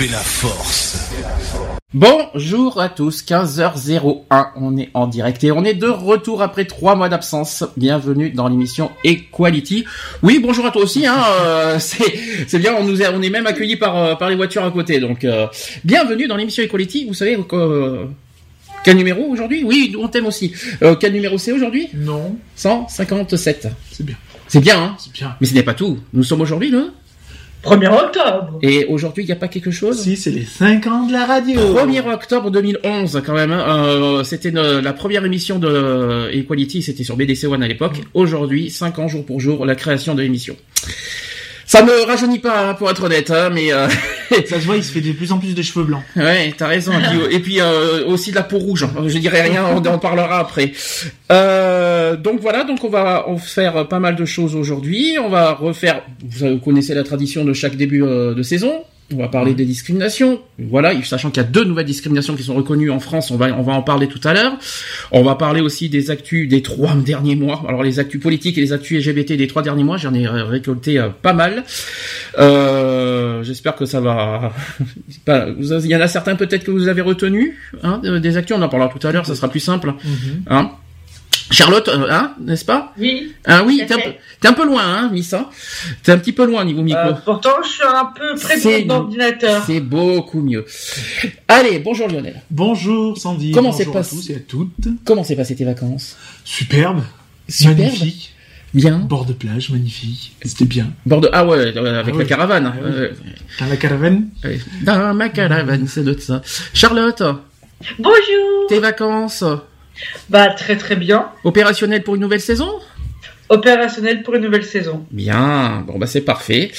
Fait la force. Bonjour à tous, 15h01, on est en direct et on est de retour après trois mois d'absence. Bienvenue dans l'émission Equality. Oui, bonjour à toi aussi, hein, euh, c'est bien, on nous est, on est même accueillis par, euh, par les voitures à côté, donc euh, bienvenue dans l'émission Equality. Vous savez euh, quel numéro aujourd'hui? Oui, on t'aime aussi. Euh, quel numéro c'est aujourd'hui? Non, 157. c'est bien. C'est bien, hein? C'est bien. Mais ce n'est pas tout. Nous sommes aujourd'hui le 1er octobre. et aujourd'hui il n'y a pas quelque chose? Si, c'est les 5 ans de la radio. 1er octobre 2011 quand même. hein. Euh, c'était la première émission de Equality, c'était sur BDC One à l'époque. Aujourd'hui, 5 ans jour pour jour, la création de l'émission. Ça me rajeunit pas, hein, pour être honnête, hein, mais euh, Ça se voit, il se fait de plus en plus de cheveux blancs. ouais, t'as raison. Guillaume. Et puis euh, aussi de la peau rouge. hein. Je dirais rien, on en parlera après. Euh, donc voilà, donc on va en faire pas mal de choses aujourd'hui. On va refaire. Vous connaissez la tradition de chaque début euh, de saison. On va parler des discriminations. Voilà, sachant qu'il y a deux nouvelles discriminations qui sont reconnues en France. On va on va en parler tout à l'heure. On va parler aussi des actus des trois derniers mois. Alors les actus politiques et les actus LGBT des trois derniers mois, j'en ai récolté euh, pas mal. Euh, J'espère que ça va. Il y en a certains peut-être que vous avez retenu hein, de- des actus. On en parlera tout à l'heure. Ça sera plus simple. Hein Charlotte, euh, hein, n'est-ce pas Oui. Ah oui, à t'es un, peu- t'es un peu loin, hein, Miss. hein T'es un petit peu loin niveau micro. Euh, pourtant, je suis un peu près C'est- de l'ordinateur. C'est beaucoup mieux. Allez, bonjour Lionel. Bonjour Sandy. Comment Bonjour s'est à passé- tous et à toutes. Comment s'est passé tes vacances? Superbe. Superbe. Magnifique. Bien. Bord de plage, magnifique. C'était bien. Bord de... Ah ouais, avec Ah la caravane. Ah. Euh, Dans la caravane? Dans ma caravane, c'est de ça. Charlotte, Bonjour. tes vacances? Bah, très très bien. opérationnelles pour une nouvelle saison? Opérationnel pour une nouvelle saison. Bien, bon bah c'est parfait.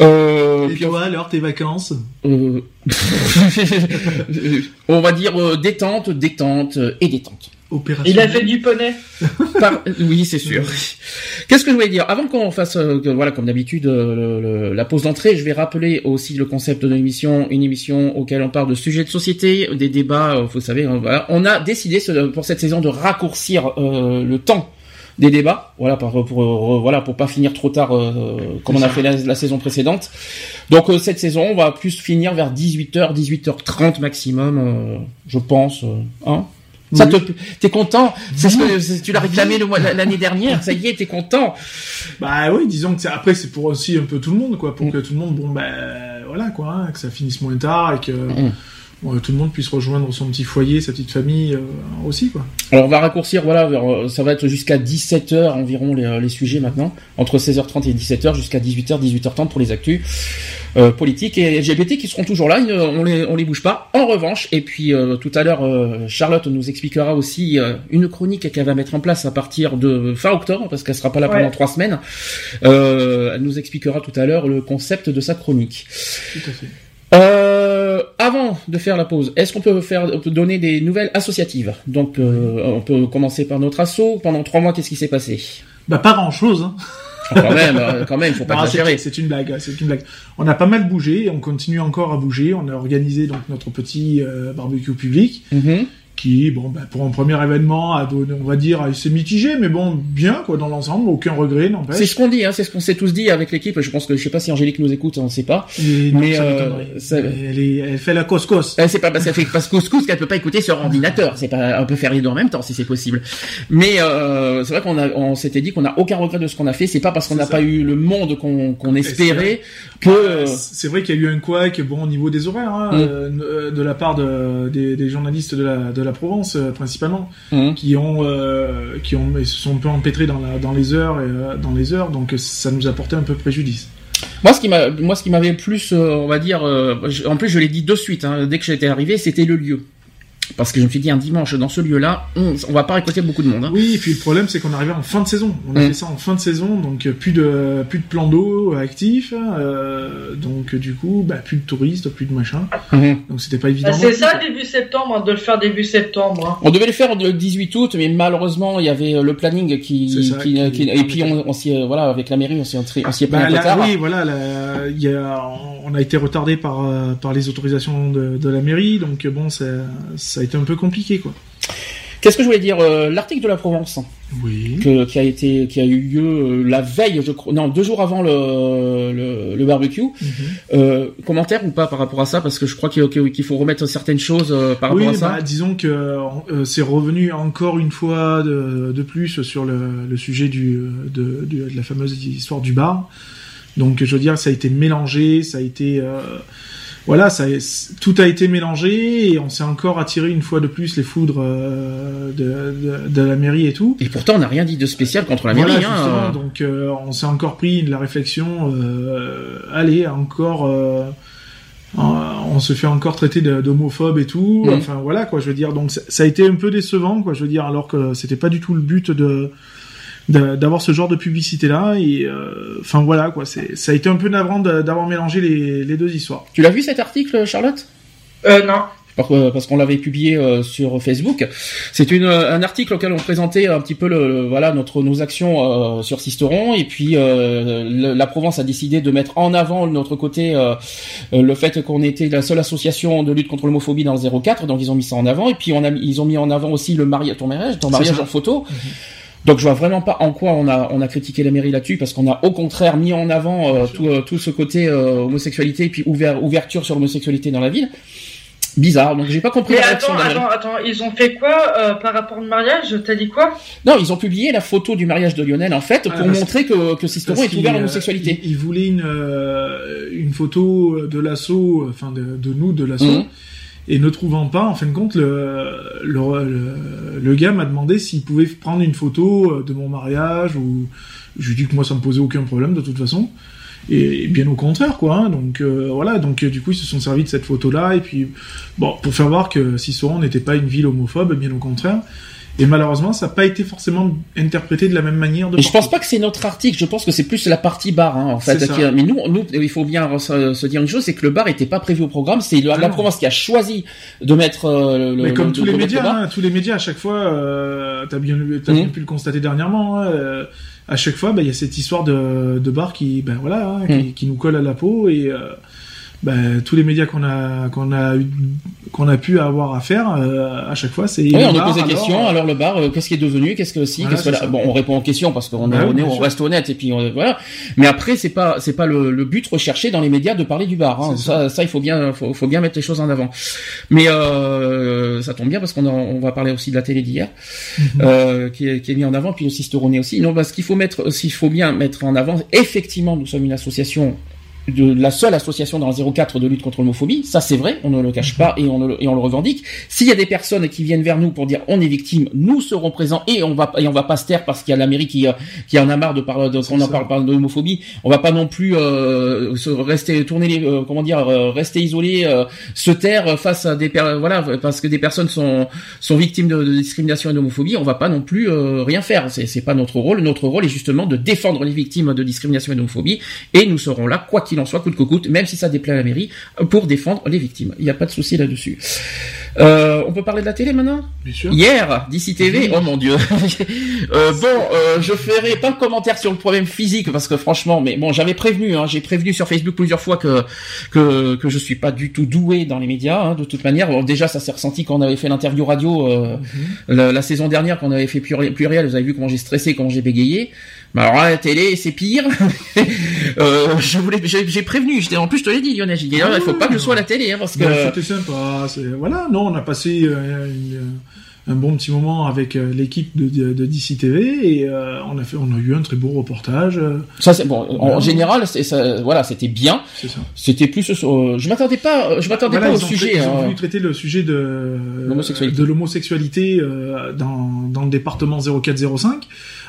Euh, Et puis on- toi alors, tes vacances? Euh, on va dire euh, détente, détente et détente. Il a fait du poney. Par- Oui, c'est sûr. Qu'est-ce que je voulais dire? Avant qu'on fasse, euh, voilà, comme d'habitude, euh, la pause d'entrée, je vais rappeler aussi le concept de l'émission, une émission auquel on parle de sujets de société, des débats. euh, Vous savez, hein, voilà. On a décidé ce- pour cette saison de raccourcir euh, le temps des débats, voilà, pour, pour, euh, voilà, pour pas finir trop tard euh, comme on a fait la, la saison précédente. Donc euh, cette saison, on va plus finir vers 18h, 18h30 maximum, euh, je pense. euh, hein ça te, t'es content? C'est ce que tu l'as réclamé l'année dernière. Ça y est, t'es content Bah oui, disons que c'est- après c'est pour aussi un peu tout le monde, quoi, pour Mm. que tout le monde, bon bah voilà quoi, hein, que ça finisse moins tard et que Mm. Bon, tout le monde puisse rejoindre son petit foyer, sa petite famille euh, aussi quoi. Alors on va raccourcir, voilà, vers, euh, ça va être jusqu'à 17h environ les, euh, les sujets maintenant, entre 16h30 et 17h jusqu'à 18h, 18h30 pour les actus euh, politiques et LGBT qui seront toujours là, on les on les bouge pas. En revanche, et puis euh, tout à l'heure euh, Charlotte nous expliquera aussi euh, une chronique qu'elle va mettre en place à partir de fin octobre parce qu'elle sera pas là Ouais. pendant trois semaines. Euh, elle nous expliquera tout à l'heure le concept de sa chronique. Tout à fait. Euh, avant de faire la pause, est-ce qu'on peut faire, on peut donner des nouvelles associatives? Donc, euh, on peut commencer par notre asso. Pendant trois mois, qu'est-ce qui s'est passé? Bah pas grand chose. Hein. Quand même, euh, quand même, faut pas exagérer. c'est une blague, c'est une blague. On a pas mal bougé, on continue encore à bouger. On a organisé donc notre petit euh, barbecue public, Mhm. Qui, bon, bah, pour un premier événement, on va dire, c'est mitigé, mais bon, bien quoi dans l'ensemble, aucun regret n'empêche. C'est ce qu'on dit, hein, c'est ce qu'on s'est tous dit avec l'équipe. Je pense que je sais pas si Angélique nous écoute, on ne sait pas. Et mais, euh, ça- Elle, est- elle fait la coscos. Euh, c'est pas parce qu'elle fait parce couscous qu'elle peut pas écouter sur ordinateur. C'est pas, on peut faire les deux en même temps si c'est possible. Mais euh, c'est vrai qu'on a, on s'était dit qu'on a aucun regret de ce qu'on a fait. C'est pas parce qu'on n'a pas eu le monde qu'on qu'on espérait que. Euh, C'est vrai qu'il y a eu un couac, bon, au niveau des horaires, hein, Mm. euh, de la part de, des, des journalistes de la, de la Provence principalement, Mhm. qui ont qui ont se sont un peu empêtrés dans la dans les heures et dans les heures, donc ça nous a porté un peu préjudice. Moi, ce qui m'a, moi, ce qui m'avait plus, euh, on va dire, euh, en plus, je l'ai dit de suite, hein, dès que j'étais arrivé, c'était le lieu. Parce que je me suis dit, un dimanche, dans ce lieu-là, on, on va pas récolter beaucoup de monde. Hein. Oui, et puis le problème c'est qu'on arrivait en fin de saison. On a Mm. fait ça en fin de saison, donc euh, plus de plus de plans d'eau actifs, euh, donc euh, du coup bah, plus de touristes, plus de machin. Mhm. Donc c'était pas évident. Bah, c'est ça début septembre, hein, de le faire début septembre. hein. On devait le faire le 18 août, mais malheureusement, il y avait le planning qui, C'est ça, qui, qui- qui- et puis on, on s'y, voilà, avec la mairie, on s'y, on s'y est pris Bah, un peu là, tard. oui, voilà, là, il y a, on a été retardé par par les autorisations de, de la mairie, donc bon, ça, ça a été un peu compliqué, quoi. Qu'est-ce que je voulais dire euh, L'article de la Provence Oui. que, qui a été, qui a eu lieu euh, la veille, je crois, non, deux jours avant le, le, le barbecue. Mhm. Euh, commentaire ou pas par rapport à ça? Parce que je crois qu'il faut remettre certaines choses par rapport Oui, à ça. bah, disons que euh, c'est revenu encore une fois de, de plus sur le, le sujet du, de, de, de la fameuse histoire du bar. Donc, je veux dire, ça a été mélangé, ça a été, euh, voilà, ça, tout a été mélangé et on s'est encore attiré une fois de plus les foudres euh, de, de, de la mairie et tout. Et pourtant, on n'a rien dit de spécial contre la Voilà, mairie. hein, justement, euh. donc euh, on s'est encore pris de la réflexion. Euh, allez, encore, euh, on se fait encore traiter d'homophobe et tout. Mhm. Enfin voilà quoi, je veux dire. Donc ça, a été un peu décevant quoi, je veux dire, alors que c'était pas du tout le but de- d'avoir ce genre de publicité là et euh, enfin voilà quoi. C'est ça a été un peu navrant d'avoir mélangé les, les deux histoires. Tu l'as vu cet article, Charlotte? Euh, non. Par- euh, parce qu'on l'avait publié euh, sur Facebook. C'est une euh, un article auquel on présentait un petit peu le, le- voilà notre nos actions euh, sur Sisteron. Et puis euh, le- la Provence a décidé de mettre en avant de notre côté euh, euh, le fait qu'on était la seule association de lutte contre l'homophobie dans le 04 donc ils ont mis ça en avant. Et puis on a ils ont mis en avant aussi le mariage ton mariage ton mariage en photo. Donc je vois vraiment pas en quoi on a on a critiqué la mairie là-dessus parce qu'on a au contraire mis en avant euh, tout, euh, tout ce côté euh, homosexualité et puis ouvert, ouverture sur l'homosexualité dans la ville. Bizarre, donc j'ai pas compris Mais la attends, attends, attends, ils ont fait quoi par rapport au mariage? T'as dit quoi? Non, ils ont publié la photo du mariage de Lionel en fait pour Ah, parce- montrer que que Sisteron est ouvert à l'homosexualité. euh, Il, il voulait une, une photo de l'assaut, enfin de, de nous, de l'assaut, Mhm. Et ne trouvant pas, en fin de compte, le, le, le, gars m'a demandé s'il pouvait prendre une photo euh, de mon mariage, ou je lui ai que moi ça me posait aucun problème de toute façon. Et bien au contraire, quoi. hein. Donc euh, voilà, donc euh, du coup ils se sont servis de cette photo-là, et puis bon, pour faire voir que Sisteron n'était pas une ville homophobe, bien au contraire. Et malheureusement, ça n'a pas été forcément interprété de la même manière. De je pense pas que c'est notre article, je pense que c'est plus la partie bar hein, en fait. Qui- mais nous, nous, il faut bien se, se dire une chose, c'est que le bar était pas prévu au programme. C'est la, Ah. Provence qui a choisi de mettre euh, le. Mais comme le- tous de les médias, hein, tous les médias à chaque fois, euh, t'as bien, t'as Mhm. bien pu le constater dernièrement. hein, euh, à chaque fois, bah, il y a cette histoire de, de bar qui, ben voilà, hein, qui, Mhm. qui nous colle à la peau et euh, ben, tous les médias qu'on a, qu'on a, eu- qu'on a pu avoir à faire, euh, à chaque fois, c'est. Oui, on nous pose des questions. Alors le bar, euh, qu'est-ce qui est devenu Qu'est-ce que si Voilà, Qu'est-ce que. Bon, on répond aux questions parce qu'on oui, bien on reste honnête et puis on- voilà. Mais après, c'est pas c'est pas le, le but recherché dans les médias de parler du bar. Hein. Ça, ça, il faut bien faut, faut bien mettre les choses en avant. Mais euh, ça tombe bien parce qu'on on va parler aussi de la télé d'hier Mhm. euh, qui, est, qui est mis en avant puis aussi Storoné aussi. Non, parce qu'il faut mettre s'il faut bien mettre en avant. Effectivement, nous sommes une association de la seule association dans le 04 de lutte contre l'homophobie, ça c'est vrai, on ne le cache pas et on, le, et on le revendique. S'il y a des personnes qui viennent vers nous pour dire on est victime, nous serons présents et on va et on va pas se taire parce qu'il y a la mairie qui euh, qui en a marre de parler de, qu'on en parle pas de l'homophobie. On va pas non plus euh, se rester tourner les euh, comment dire euh, rester isolé, euh, se taire face à des voilà parce que des personnes sont sont victimes de, de discrimination et d'homophobie. On va pas non plus euh, rien faire. C'est c'est pas notre rôle. Notre rôle est justement de défendre les victimes de discrimination et d'homophobie et nous serons là quoi qu'il en soit, coûte que coûte, même si ça déplaît à la mairie, pour défendre les victimes. Il n'y a pas de souci là-dessus. Euh, on peut parler de la télé maintenant? Bien sûr. Hier, d'ici TV, oh mon dieu. Euh, bon, euh, je ferai pas de commentaire sur le problème physique parce que franchement, mais bon, j'avais prévenu, hein, j'ai prévenu sur Facebook plusieurs fois que que que je suis pas du tout doué dans les médias. hein, de toute manière, Bon, déjà ça s'est ressenti quand on avait fait l'interview radio euh, la, la saison dernière, quand on avait fait pluriel, pluriel. Vous avez vu comment j'ai stressé, comment j'ai bégayé. Mais alors la télé, c'est pire. euh, je voulais, j'ai prévenu. J'étais en plus, je te l'ai dit, Lionel. J'ai dit, ah, il faut pas que je sois à la télé, hein, parce que. C'était sympa. Voilà, non, on a passé euh, une- un bon petit moment avec euh, l'équipe de, de, de, DC TV et euh, on a fait, on a eu un très beau reportage. Euh. Ça c'est bon. En, général, c'est ça, voilà, c'était bien. C'était plus, je m'attendais pas, je m'attendais pas au sujet. ils ont voulu traiter le sujet de l'homosexualité, de l'homosexualité dans, dans le département 0405.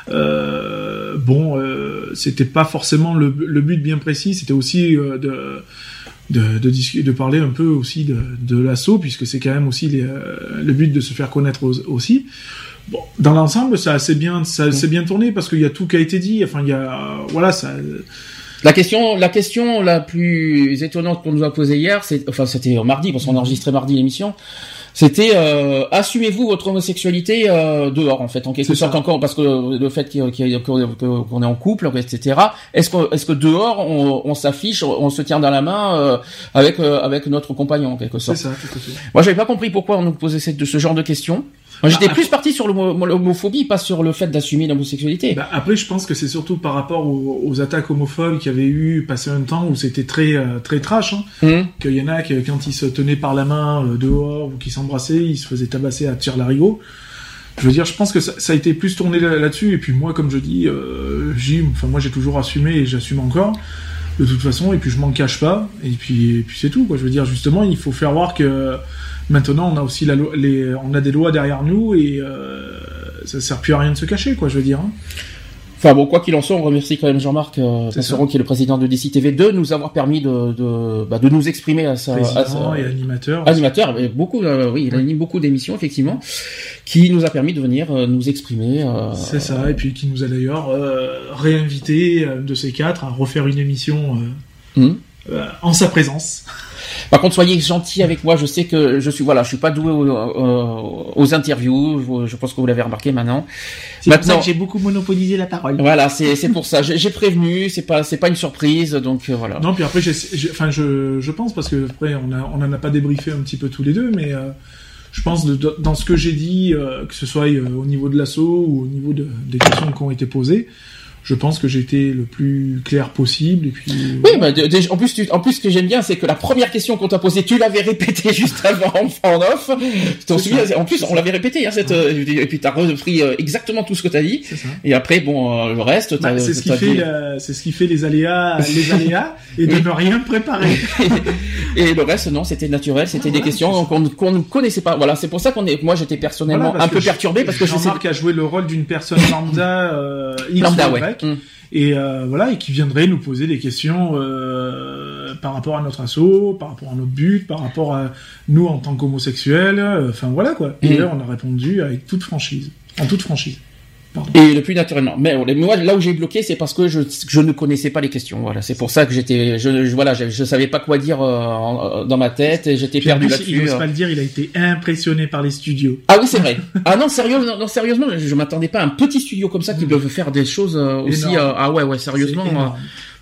Euh, bon, euh, c'était pas forcément le, le, but bien précis, c'était aussi de de, de, de parler un peu aussi de, de l'assaut, puisque c'est quand même aussi les, euh, le but de se faire connaître aussi. Bon, dans l'ensemble, ça assez bien, ça s'est bien tourné parce qu'il y a tout qui a été dit. Enfin, il y a, voilà, ça. La question, la question la plus étonnante qu'on nous a posée hier, c'est, enfin, c'était mardi parce qu'on a enregistré mardi l'émission. C'était euh, assumez-vous votre homosexualité euh, dehors en fait en quelque sorte encore parce que le fait qu'on est en couple etc. Est-ce que est-ce que dehors on, on s'affiche on se tient dans la main euh, avec euh, avec notre compagnon en quelque sorte? Ça. Moi j'avais pas compris pourquoi on nous posait cette, de ce genre de questions. J'étais bah, plus parti sur l'homophobie, pas sur le fait d'assumer l'homosexualité. Bah, après, je pense que c'est surtout par rapport aux, attaques homophobes qu'il y avait eu passé un temps où c'était très euh, très trash. Hein, mmh. Qu'il y en a qui, quand ils se tenaient par la main euh, dehors ou qui s'embrassaient, ils se faisaient tabasser à tir larigot. Je veux dire, je pense que ça, ça a été plus tourné là-dessus. et puis moi, comme je dis, euh, enfin moi j'ai toujours assumé et j'assume encore de toute façon. Et puis je m'en cache pas. Et puis, et puis c'est tout. Quoi. Je veux dire, justement, il faut faire voir que Maintenant, on a aussi la les, on a des lois derrière nous et euh, ça sert plus à rien de se cacher, quoi. Je veux dire. Hein. Enfin bon, quoi qu'il en soit, on remercie quand même Jean-Marc euh, qui est le président de DCTV, de nous avoir permis de de, bah, de nous exprimer à sa président et animateur. Animateur, mais beaucoup, euh, oui, il anime beaucoup d'émissions effectivement, qui nous a permis de venir euh, nous exprimer. Euh, C'est ça, et puis qui nous a d'ailleurs réinvité de ces quatre à refaire une émission hmm. en sa présence. Par contre, soyez gentils avec moi. Je sais que je suis voilà, je suis pas doué aux, interviews. Je, pense que vous l'avez remarqué maintenant. C'est pour ça que j'ai beaucoup monopolisé la parole. Voilà, c'est pour ça. J'ai prévenu. C'est pas c'est pas une surprise. Donc euh, voilà. Non, puis après, enfin, je, je pense parce que après, on a on en a pas débriefé un petit peu tous les deux, mais. Euh, je pense dans ce que j'ai dit, euh, que ce soit au niveau de l'assaut ou au niveau de, des questions qui ont été posées, je pense que j'ai été le plus clair possible et puis oui bah, en plus tu, en plus ce que j'aime bien c'est que la première question qu'on t'a posée tu l'avais répétée juste avant en off. Souviens en plus on l'avait répété hein, cette euh, et puis t'as repris euh, exactement tout ce que t'as dit. Et après bon euh, le reste bah, c'est ce qui fait c'est ce qui fait les aléas les aléas et de ne rien préparer. Et, le reste non c'était naturel c'était des questions qu'on ne connaissait pas. Voilà c'est pour ça qu'on est moi j'étais personnellement un peu perturbé parce que Jean-Marc a joué le rôle d'une personne lambda lambda ouais Mm. Et euh, voilà, et qui viendrait nous poser des questions euh, par rapport à notre assaut, par rapport à notre but, par rapport à nous en tant qu'homosexuels. Euh, enfin voilà quoi. Et mm. là, on a répondu avec toute franchise, en toute franchise. Et le plus naturellement. Mais moi, là où j'ai bloqué, c'est parce que je, je ne connaissais pas les questions. Voilà, c'est pour ça que j'étais, je, voilà, je, je, savais pas quoi dire euh, dans ma tête et j'étais perdu là-dessus. Il n'ose pas le dire, il a été impressionné par les studios. Ah oui, c'est vrai. ah non, sérieux, non, sérieusement, je, m'attendais pas à un petit studio comme ça qui peuvent faire des choses euh, aussi. Euh, ah ouais, ouais, sérieusement.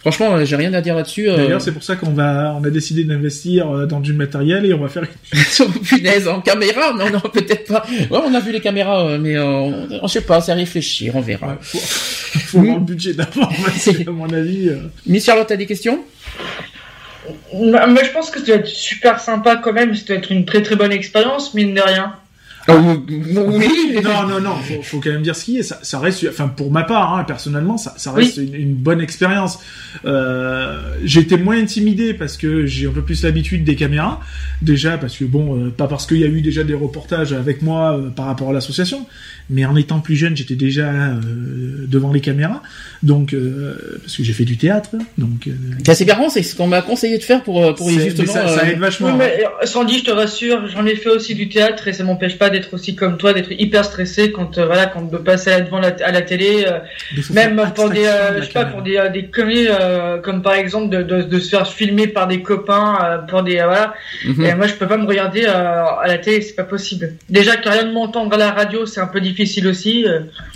Franchement, euh, j'ai rien à dire là-dessus. Euh. D'ailleurs, c'est pour ça qu'on va, on a décidé d'investir euh, dans du matériel et on va faire une punaise en caméra? Non, non, peut-être pas. Ouais, on a vu les caméras, mais on, on sait pas, c'est à réfléchir, on verra. Ouais, faut, faut voir le budget d'abord, à mon avis. Miss Charlotte, t'as des questions? Moi, je pense que ça doit être super sympa quand même. Ça doit être une très très bonne expérience, mine de rien. Ah, oui, non, non, non, faut, faut quand même dire ce qui est. Ça, ça reste, enfin, pour ma part, hein, personnellement, ça, ça reste une, une, bonne expérience. Euh, J'étais moins intimidé parce que j'ai un peu plus l'habitude des caméras. Déjà, parce que bon, euh, pas parce qu'il y a eu déjà des reportages avec moi euh, par rapport à l'association, mais en étant plus jeune, j'étais déjà euh, devant les caméras. Donc, parce que j'ai fait du théâtre. Donc, c'est bien, c'est ce qu'on m'a conseillé de faire pour, pour justement. ça, ça, aide vachement. Oui, mais, Sandy, je te rassure, j'en ai fait aussi du théâtre et ça m'empêche pas d'être aussi comme toi, d'être hyper stressé quand euh, voilà, quand on passer devant la, à la télé, euh, même pour des, euh, je sais pas, pour des des conneries comme par exemple de, de, de, se faire filmer par des copains pour des voilà. Mhm. Et moi, je peux pas me regarder à la télé, c'est pas possible. Déjà que rien de m'entendre à la radio, c'est un peu difficile aussi.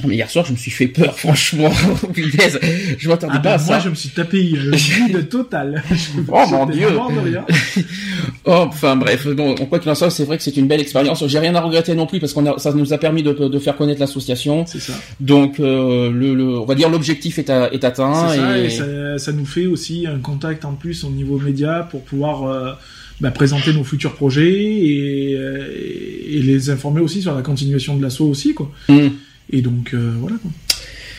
Mais hier soir, je me suis fait peur, franchement. je m'attendais ah pas bah, à moi, ça. Moi, je me suis tapé le vide total. oh mon dieu. oh, enfin bref, bon, quoi qu'il en soit, c'est vrai que c'est une belle expérience. J'ai rien à regretter non plus parce qu'on ça nous a permis de, de faire connaître l'association. C'est ça. Donc euh, le, le, on va dire l'objectif est, est atteint. Ça, et, ça, ça, nous fait aussi un contact en plus au niveau média pour pouvoir euh, bah, présenter nos futurs projets et, et, les informer aussi sur la continuation de l'assaut aussi quoi. Mm. Et donc voilà quoi.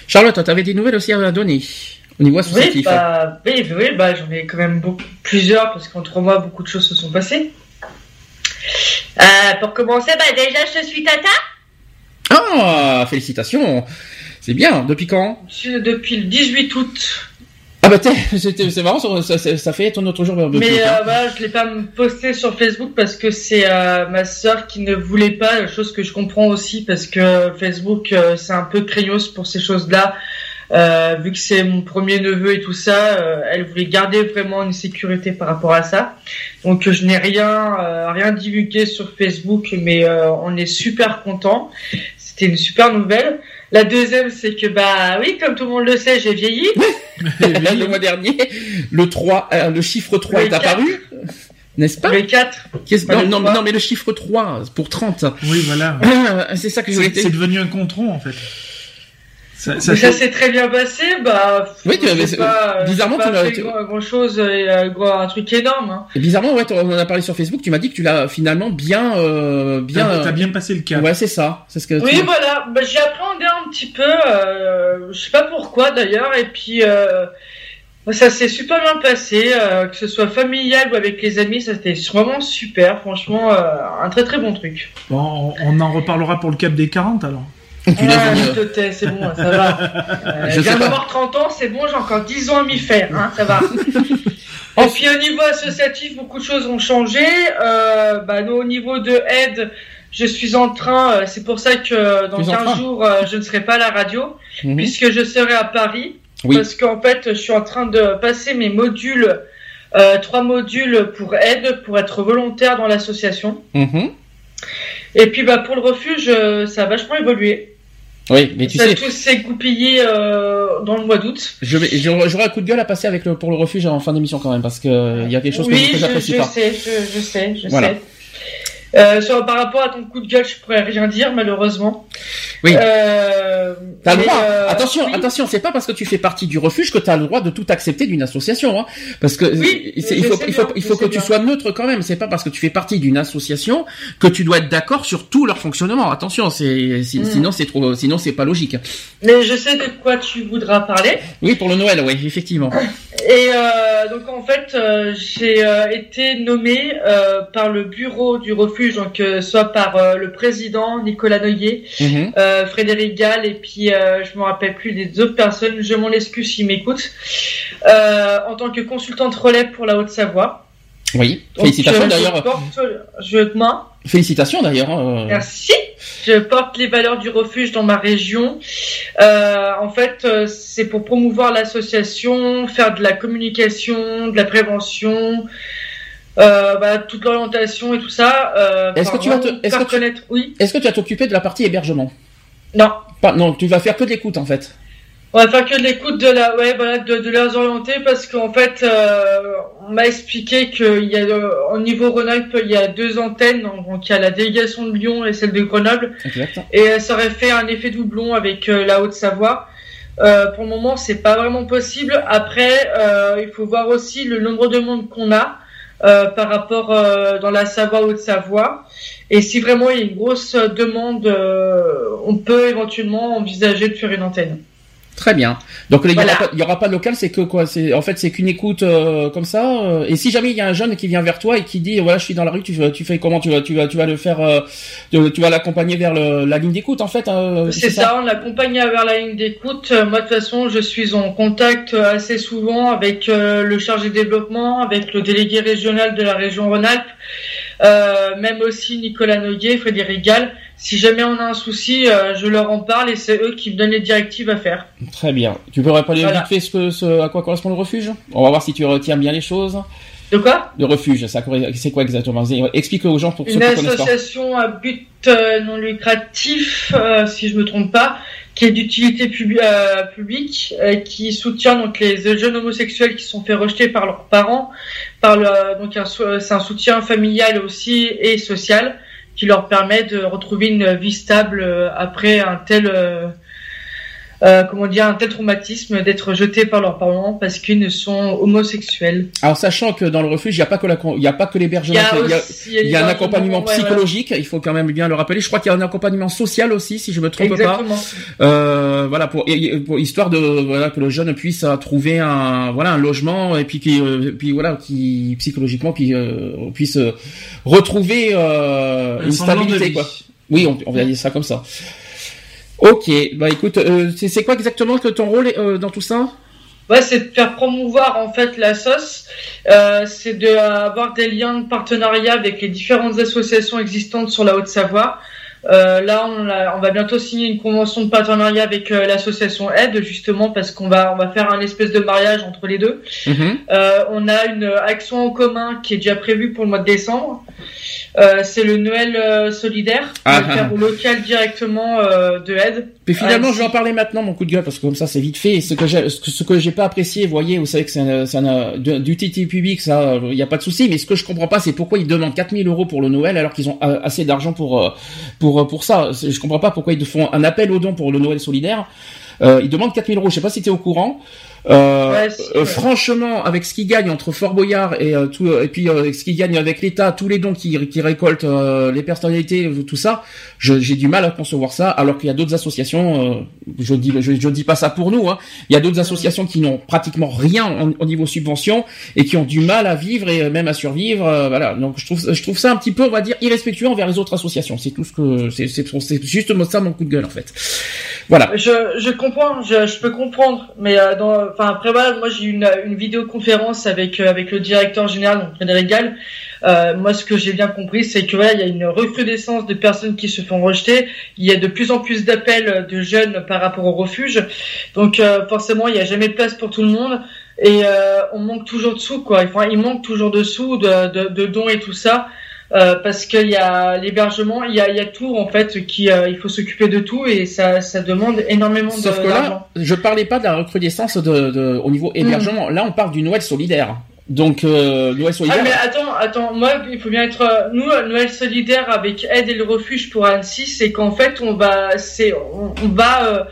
Charlotte, tu avais des nouvelles aussi à donner au niveau associatif. Oui, bah, oui, oui bah, j'en ai quand même beaucoup, plusieurs parce qu'en trois mois, beaucoup de choses se sont passées. Euh, pour commencer, bah, déjà, je suis Tata. Ah, félicitations. C'est bien. Depuis quand? Depuis le 18 août. Ah bah c'est marrant, ça, ça, fait ton autre jour. Mais euh, je l'ai pas posté sur Facebook parce que c'est euh, ma sœur qui ne voulait pas, chose que je comprends aussi parce que Facebook c'est un peu craignos pour ces choses-là. Euh, vu que c'est mon premier neveu et tout ça, euh, elle voulait garder vraiment une sécurité par rapport à ça. Donc je n'ai rien rien divulgué sur Facebook, mais on est super content. C'était une super nouvelle. La deuxième, c'est que bah oui, comme tout le monde le sait, j'ai vieilli. le mois dernier, le 3, euh, le chiffre 3 est apparu. N'est-ce pas? Le 4. Non, non, mais le chiffre 3 pour 30. Oui, voilà. c'est ça que C'est devenu un contron en fait. Ça, ça, s'est très bien passé, bah. Oui, tu avais. Pas, bizarrement, tu as fait grand chose, un truc énorme. Hein. Et bizarrement, ouais, on en a parlé sur Facebook. Tu m'as dit que tu l'as finalement bien, euh, bien. T'as bien passé le cap. Ouais, c'est ça. C'est ce que. Oui, voilà. Bah, j'ai appréhendé un petit peu. Euh, je sais pas pourquoi d'ailleurs. Et puis. Euh, ça s'est super bien passé, euh, que ce soit familial ou avec les amis, ça c'était vraiment super, franchement, euh, un très très bon truc. Bon, on en reparlera pour le cap des 40 alors. Tu ah, je te c'est bon, ça va. Euh, je viens d'avoir 30 ans, c'est bon, j'ai encore 10 ans à m'y faire, hein, ça va. Et puis au niveau associatif, beaucoup de choses ont changé. Euh, bah, nous, au niveau de aide, je suis en train, euh, c'est pour ça que dans 15 jours, euh, je ne serai pas à la radio, mhm. puisque je serai à Paris. Parce qu'en fait, je suis en train de passer mes modules, euh, trois modules pour aide, pour être volontaire dans l'association. Mhm. Et puis bah, pour le refuge, ça a vachement évolué. Oui, mais tu ça sais. tout s'est goupillé euh, dans le mois d'août. Je vais, j'aurai un coup de gueule à passer avec le, pour le refuge en fin d'émission quand même, parce que euh, il y a quelque chose que, je, j'apprécie pas. Oui, je sais, je, je sais, je sais. Euh, sur, par rapport à ton coup de gueule, je pourrais rien dire malheureusement. Oui. Euh, t'as le droit. Euh, attention, attention, c'est pas parce que tu fais partie du refuge que tu as le droit de tout accepter d'une association, hein. Parce que il faut, il faut, il faut que tu sois neutre quand même. C'est pas parce que tu fais partie d'une association que tu dois être d'accord sur tout leur fonctionnement. Attention, c'est hmm. sinon c'est trop, sinon c'est pas logique. Mais je sais de quoi tu voudras parler. Oui, pour le Noël, oui, effectivement. Et euh, donc en fait, j'ai été nommé par le bureau du refuge, donc soit par le président Nicolas Noyer, mhm. Frédéric Gall, et puis je me rappelle plus des autres personnes. Je m'en excuse s'ils m'écoutent. en tant que consultante relais pour la Haute-Savoie. Oui, félicitations d'ailleurs. Je porte je. Félicitations d'ailleurs. Merci. Je porte les valeurs du refuge dans ma région. Euh, en fait, euh, c'est pour promouvoir l'association, faire de la communication, de la prévention, euh, bah, toute l'orientation et tout ça. Euh, est-ce que tu vas te, est-ce que tu, oui. Est-ce que tu vas t'occuper de la partie hébergement? Non. Pas, non, tu vas faire que de l'écoute en fait. On va faire que de l'écoute de la, ouais, voilà, de, de les orienter parce qu'en fait, euh, on m'a expliqué qu'il y a, au niveau Rhône-Alpes, il y a deux antennes, donc il y a la délégation de Lyon et celle de Grenoble, et ça aurait fait un effet doublon avec la Haute-Savoie. Euh, pour le moment, c'est pas vraiment possible. Après, euh, il faut voir aussi le nombre de monde qu'on a par rapport dans la Savoie Haute-Savoie. Et si vraiment il y a une grosse demande, on peut éventuellement envisager de faire une antenne. Très bien. Donc il n'y aura, pas de local, c'est que quoi C'est en fait c'est qu'une écoute euh, comme ça. Euh, et si jamais il y a un jeune qui vient vers toi et qui dit voilà je suis dans la rue, tu, tu fais comment Tu vas tu vas tu vas le faire, euh, tu, vas l'accompagner vers la ligne d'écoute en fait. c'est ça, on l'accompagne vers la ligne d'écoute. Moi de toute façon je suis en contact assez souvent avec le chargé de développement, avec le délégué régional de la région Rhône-Alpes, même aussi Nicolas Noguet, Frédéric Gall si jamais on a un souci, euh, je leur en parle et c'est eux qui me donnent les directives à faire. Très bien. Tu peux répondre vite fait ce, à quoi correspond le refuge? On va voir si tu retiens bien les choses. De quoi? Le refuge, c'est quoi exactement? Explique aux gens pour Une association à but euh, non lucratif, euh, si je me trompe pas, qui est d'utilité publique, qui soutient donc les jeunes homosexuels qui sont fait rejeter par leurs parents. Par le, donc c'est un soutien familial aussi et social qui leur permet de retrouver une vie stable euh, après un tel euh, euh, comment dire, un tel traumatisme d'être jetés par leurs parents parce qu'ils sont homosexuels. Alors sachant que dans le refuge, il n'y a pas que la, il y a pas que l'hébergement, il y a, un accompagnement psychologique. Il faut quand même bien le rappeler. Je crois qu'il y a un accompagnement social aussi, si je me trompe Exactement. pas. Euh, voilà pour, pour, histoire de voilà que le jeune puisse trouver un voilà un logement et puis qui euh, puis voilà qui psychologiquement puis euh, puisse retrouver une stabilité quoi. Oui, on, on va dire ça comme ça. Ok, bah écoute, euh, c'est quoi exactement que ton rôle euh, dans tout ça? Ouais, c'est de faire promouvoir en fait la sauce, euh, c'est de avoir des liens de partenariat avec les différentes associations existantes sur la Haute-Savoie. Euh, là, on, on, va bientôt signer une convention de partenariat avec euh, l'association Aide, justement parce qu'on va on va faire un espèce de mariage entre les deux. Mhm. Euh, on a une action en commun qui est déjà prévue pour le mois de décembre. Euh, c'est le Noël euh, solidaire. Ah, on faire au local directement euh, de aide. Mais finalement, je vais en parler maintenant, mon coup de gueule, parce que comme ça, c'est vite fait. Et ce que j'ai, ce que j'ai pas apprécié, vous voyez, vous savez que c'est un, du TT public, ça, il n'y a pas de souci. Mais ce que je comprends pas, c'est pourquoi ils demandent 4000 euros pour le Noël alors qu'ils ont assez d'argent pour pour pour ça. Je comprends pas pourquoi ils font un appel aux dons pour le Noël solidaire. ils demandent 4000 euros. Je sais pas si tu es au courant. Euh, euh, franchement, avec ce qu'il gagne entre Fort Boyard et euh, tout, et puis ce qu'il gagne avec l'État, tous les dons qui, qui récoltent les personnalités, tout ça, j'ai du mal à concevoir ça. Alors qu'il y a d'autres associations, je dis, je, je, dis pas ça pour nous, hein, il y a d'autres associations qui n'ont pratiquement rien au niveau subvention et qui ont du mal à vivre et même à survivre. voilà, donc je trouve, je trouve ça un petit peu, on va dire, irrespectueux envers les autres associations. C'est tout ce que, c'est, c'est, juste ça mon coup de gueule en fait. Voilà. Je, je comprends, je, je peux comprendre, mais dans enfin après voilà, moi j'ai eu une, une vidéoconférence avec euh, avec le directeur général, donc Frédéric Gall. Euh, moi, ce que j'ai bien compris, c'est que voilà, il y a une recrudescence de personnes qui se font rejeter. Il y a de plus en plus d'appels de jeunes par rapport au refuge. Donc euh, forcément, il n'y a jamais de place pour tout le monde et euh, on manque toujours de sous quoi. Enfin, il manque toujours de sous, de, de, de dons et tout ça. Euh, parce qu'il y a l'hébergement, il y a, il y a tout en fait qui euh, il faut s'occuper de tout et ça, ça demande énormément de Sauf que là, je parlais pas de la recrudescence de, de au niveau hébergement. Là, on parle du Noël solidaire. Donc euh, Noël solidaire. Ah mais attends, attends, moi il faut bien être euh, nous Noël solidaire avec aide et le refuge pour Annecy, c'est qu'en fait on va c'est on, va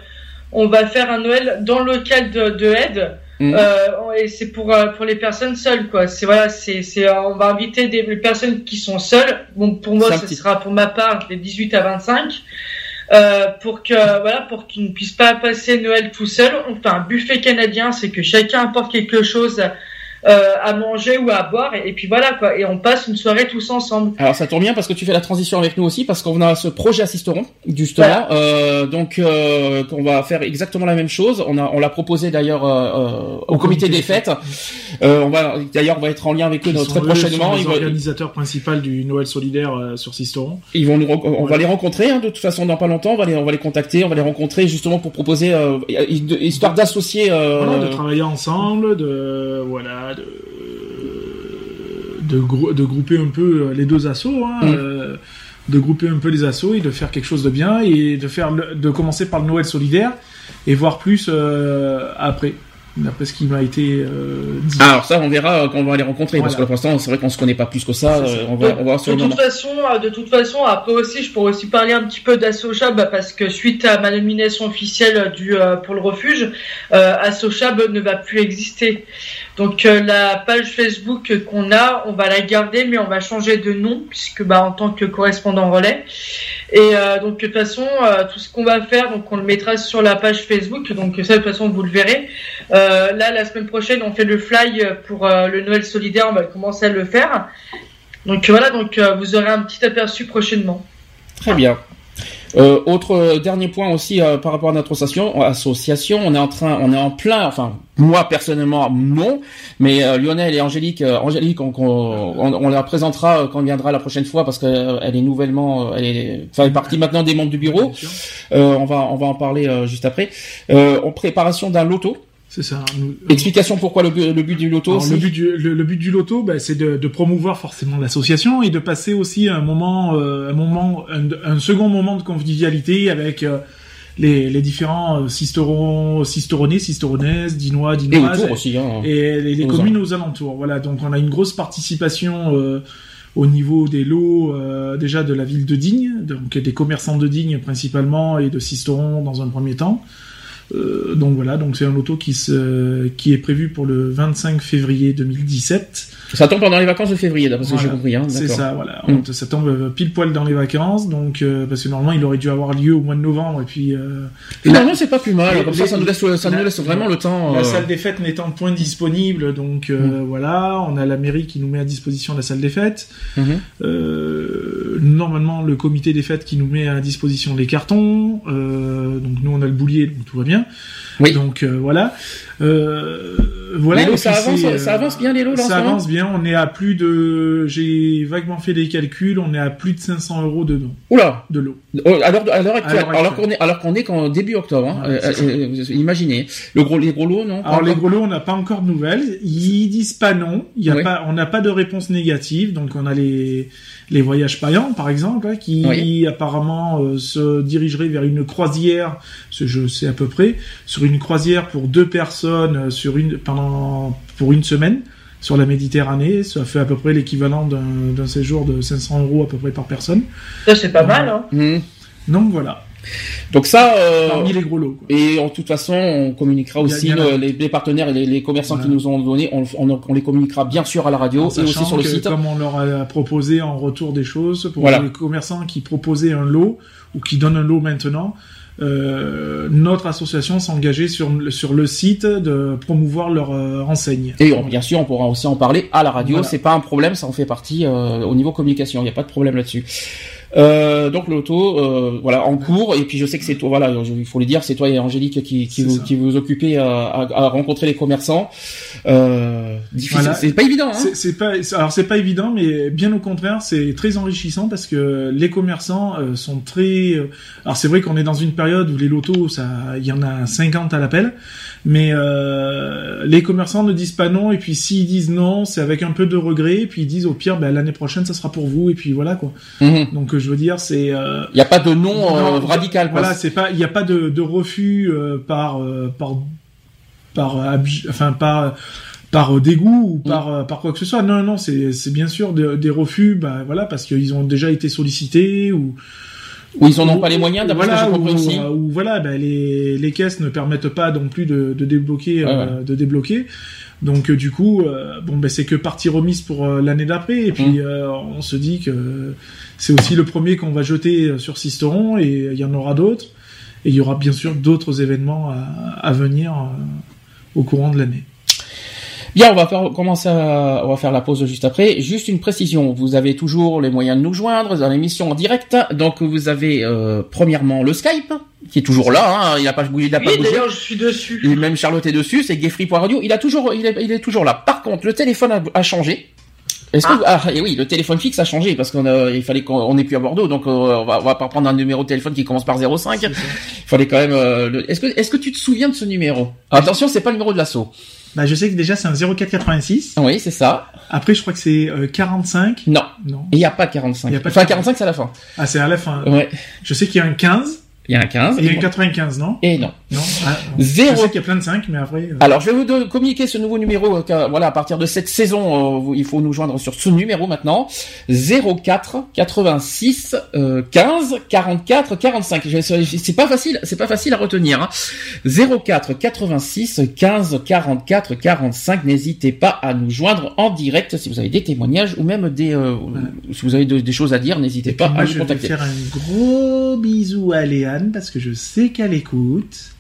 on va faire un Noël dans le local de, de aide Mm. Euh, et c'est pour euh, pour les personnes seules quoi. C'est voilà, c'est c'est euh, on va inviter des personnes qui sont seules. Bon pour moi ce sera pour ma part des 18 à 25 euh, pour que voilà pour qu'ils ne puissent pas passer Noël tout seul. On fait un buffet canadien, c'est que chacun apporte quelque chose euh, à manger ou à boire et, puis voilà quoi et on passe une soirée tous ensemble. Alors ça tourne bien parce que tu fais la transition avec nous aussi parce qu'on a ce projet assisteront justement euh, donc euh, on va faire exactement la même chose. On a on l'a proposé d'ailleurs euh, au, comité, des fêtes. on va d'ailleurs on va être en lien avec eux très prochainement. Ils sont l'organisateur principal du Noël solidaire sur Sisteron. Ils vont nous on va les rencontrer hein, de toute façon dans pas longtemps. On va les on va les contacter, on va les rencontrer justement pour proposer histoire d'associer voilà, de travailler ensemble, de voilà de, de, grouper un peu euh, les deux assauts, hein, euh, de grouper un peu les assauts et de faire quelque chose de bien et de faire de commencer par le Noël solidaire et voir plus euh, après d'après ce qui m'a été euh, dit. Alors ça, on verra quand on va les rencontrer, parce que pour l'instant, c'est vrai qu'on se connaît pas plus que ça. Euh, on va, on va de, toute façon, euh, de toute façon, après aussi, je pourrais aussi parler un petit peu d'Assochab, parce que suite à ma nomination officielle du pour le refuge, euh, Assochab ne va plus exister. Donc la page Facebook qu'on a, on va la garder, mais on va changer de nom, puisque bah en tant que correspondant relais. Et donc de toute façon, tout ce qu'on va faire, donc on le mettra sur la page Facebook. Donc ça, de toute façon, vous le verrez. Euh, là, la semaine prochaine, on fait le fly pour euh, le Noël solidaire. On va commencer à le faire. Donc voilà, donc euh, vous aurez un petit aperçu prochainement. Très bien. Autre dernier point aussi par rapport à notre association, association, on est en train, on est en plein, enfin moi personnellement non, mais Lionel et Angélique, Angélique, on, on, la présentera quand on viendra la prochaine fois parce qu'elle est nouvellement, elle est, enfin, partie maintenant des membres du bureau. on va, on va en parler juste après. en préparation d'un loto c'est ça. Explication pourquoi le, but du loto le, but du, le, but du loto, bah, c'est de, de, promouvoir forcément l'association et de passer aussi un moment, euh, un moment, un, second moment de convivialité avec euh, les, les, différents euh, sisterons, sisteronnais, sisteronnaises, dinois, dinoises, et, aussi, hein, et les, communes aux alentours. Voilà, donc on a une grosse participation au niveau des lots déjà de la ville de Digne, donc des commerçants de Digne principalement et de Sisteron dans un premier temps. Euh, donc voilà, donc c'est un loto qui se, qui est prévu pour le 25 février 2017. Ça tombe pendant les vacances de février, d'après ce que j'ai compris. Hein, c'est ça, voilà. Mm. Ça tombe euh, pile poil dans les vacances, donc euh, parce que normalement il aurait dû avoir lieu au mois de novembre et puis. Euh, non, c'est pas plus mal. Comme ça, ça nous laisse, ça nous laisse vraiment le temps. La salle des fêtes n'étant point disponible, donc mm. voilà, on a la mairie qui nous met à disposition la salle des fêtes. Mm-hmm. normalement, le comité des fêtes qui nous met à disposition les cartons. donc nous, on a le boulier, donc tout va bien. Oui. Donc voilà. Euh, voilà. ça avance, ça avance bien les lots. Ça avance bien. On est à plus de. J'ai vaguement fait des calculs. On est à plus de 500 euros de dons. Oula. De l'eau. Oh, à l'heure actuelle. Alors qu'on est alors qu'on est qu'en début octobre. Hein. Euh, euh, imaginez. Le gros les gros lots non. Alors les gros lots, on n'a pas encore de nouvelles. Ils disent pas non. Il y a pas. On n'a pas de réponse négative. Donc on a les les voyages payants, par exemple, hein, qui apparemment euh, se dirigeraient vers une croisière, ce je sais à peu près, sur une croisière pour deux personnes euh, sur une pendant pour une semaine sur la Méditerranée. Ça fait à peu près l'équivalent d'un séjour de 500 euros à peu près par personne. Ça c'est pas mal. Hein. Mmh. Donc voilà. Donc ça, euh, parmi les gros lots. Et en toute façon, on communiquera aussi les, partenaires et les, commerçants qui nous ont donné, on, on, les communiquera bien sûr à la radio et aussi sur le site. Comme on leur a proposé en retour des choses pour les commerçants qui proposaient un lot ou qui donnent un lot maintenant. Euh, notre association s'engageait sur, sur le site de promouvoir leur euh, enseigne. Et bien sûr, on pourra aussi en parler à la radio. C'est pas un problème, ça en fait partie euh, au niveau communication. Il n'y a pas de problème là-dessus. Euh, donc l'auto, euh, voilà, en cours. Et puis je sais que c'est toi, voilà, il faut le dire, c'est toi et Angélique qui, qui, vous, qui vous occupez à, à, rencontrer les commerçants. Euh, difficile, c'est pas évident. Hein c'est pas, alors c'est pas évident, mais bien au contraire, c'est très enrichissant parce que les commerçants euh, sont très. Euh, alors c'est vrai qu'on est dans une période où les lotos, ça, il y en a 50 à l'appel, mais euh, les commerçants ne disent pas non. Et puis s'ils disent non, c'est avec un peu de regret. Et puis ils disent au pire, ben, l'année prochaine, ça sera pour vous. Et puis voilà quoi. Mhm. Donc je veux dire, c'est. Il euh, n'y a pas de non, euh, radical. Quoi. Voilà, c'est pas. Il n'y a pas de, de refus euh, par par par enfin par par dégoût ou par par quoi que ce soit. Non, non, c'est c'est bien sûr des refus, bah voilà, parce qu'ils ont déjà été sollicités ou ou ils en ont pas les moyens d'après voilà, ce que aussi. Ou, voilà, bah, les, les caisses ne permettent pas non plus de, de débloquer, de débloquer. Donc euh, du coup, euh, bon ben c'est que partie remise pour euh, l'année d'après. Et puis mmh. on se dit que c'est aussi le premier qu'on va jeter sur Sisteron et il y en aura d'autres. Et il y aura bien sûr d'autres événements à, venir au courant de l'année. Bien, on va faire, commencer à, on va faire la pause juste après. Juste une précision, vous avez toujours les moyens de nous joindre dans l'émission en direct. Donc vous avez premièrement le Skype, qui est toujours là, hein, il n'a pas bougé, il n'a pas bougé. D'ailleurs, je suis dessus. Et même Charlotte est dessus, c'est Gayfree.radio. Il a toujours, il est, il est toujours là. Par contre, le téléphone a, changé. Est-ce que ah. ah et oui, le téléphone fixe a changé parce qu'on a, il fallait qu'on n'est plus à Bordeaux, donc euh, on va, on va pas prendre un numéro de téléphone qui commence par 05. Il fallait quand même. Euh, est-ce que, est-ce que tu te souviens de ce numéro? Attention, c'est pas le numéro de l'assaut. Bah, je sais que déjà c'est un 0486. Oui, c'est ça. Après, je crois que c'est 45. Non. Non. Il n'y a pas 45. Il y a pas enfin, 45, c'est à la fin. Ah, c'est à la fin. Ouais. Je sais qu'il y a un 15. Il y a un 15. il y a un 95, non? Et non. Non. Ah, Zéro. Je sais qu'il y a plein de 5, mais après. Euh, Alors, je vais vous communiquer ce nouveau numéro. Euh, voilà, à partir de cette saison, euh, il faut nous joindre sur ce numéro maintenant. 04 86 15 44 45. C'est pas facile, c'est pas facile à retenir. 04 86 15 44 45. N'hésitez pas à nous joindre en direct si vous avez des témoignages ou même des, si vous avez des choses à dire, n'hésitez pas à nous contacter. Je vais faire un gros bisou à Léa parce que je sais qu'elle écoute.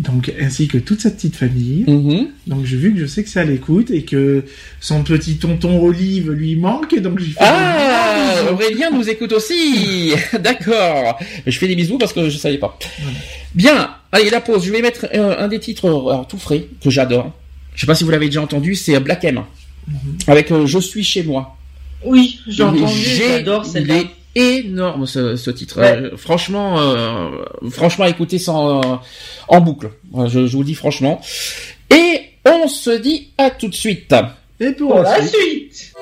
Donc, ainsi que toute sa petite famille. Mm-hmm. Donc, j'ai vu que je sais que ça l'écoute et que son petit tonton Olive lui manque. Donc, je Ah, Aurélien nous écoute aussi. D'accord. Je fais des bisous parce que je savais pas. Bien. Allez, la pause. Je vais mettre un, des titres tout frais que j'adore. Je sais pas si vous l'avez déjà entendu. C'est Black M. Mm-hmm. Avec euh, Je suis chez moi. Oui, j'ai entendu. J'adore celle-là énorme ce, titre. Euh, franchement, euh, franchement, écoutez sans euh, en boucle. Je, je, vous le dis franchement. Et on se dit à tout de suite. Et pour, la suite.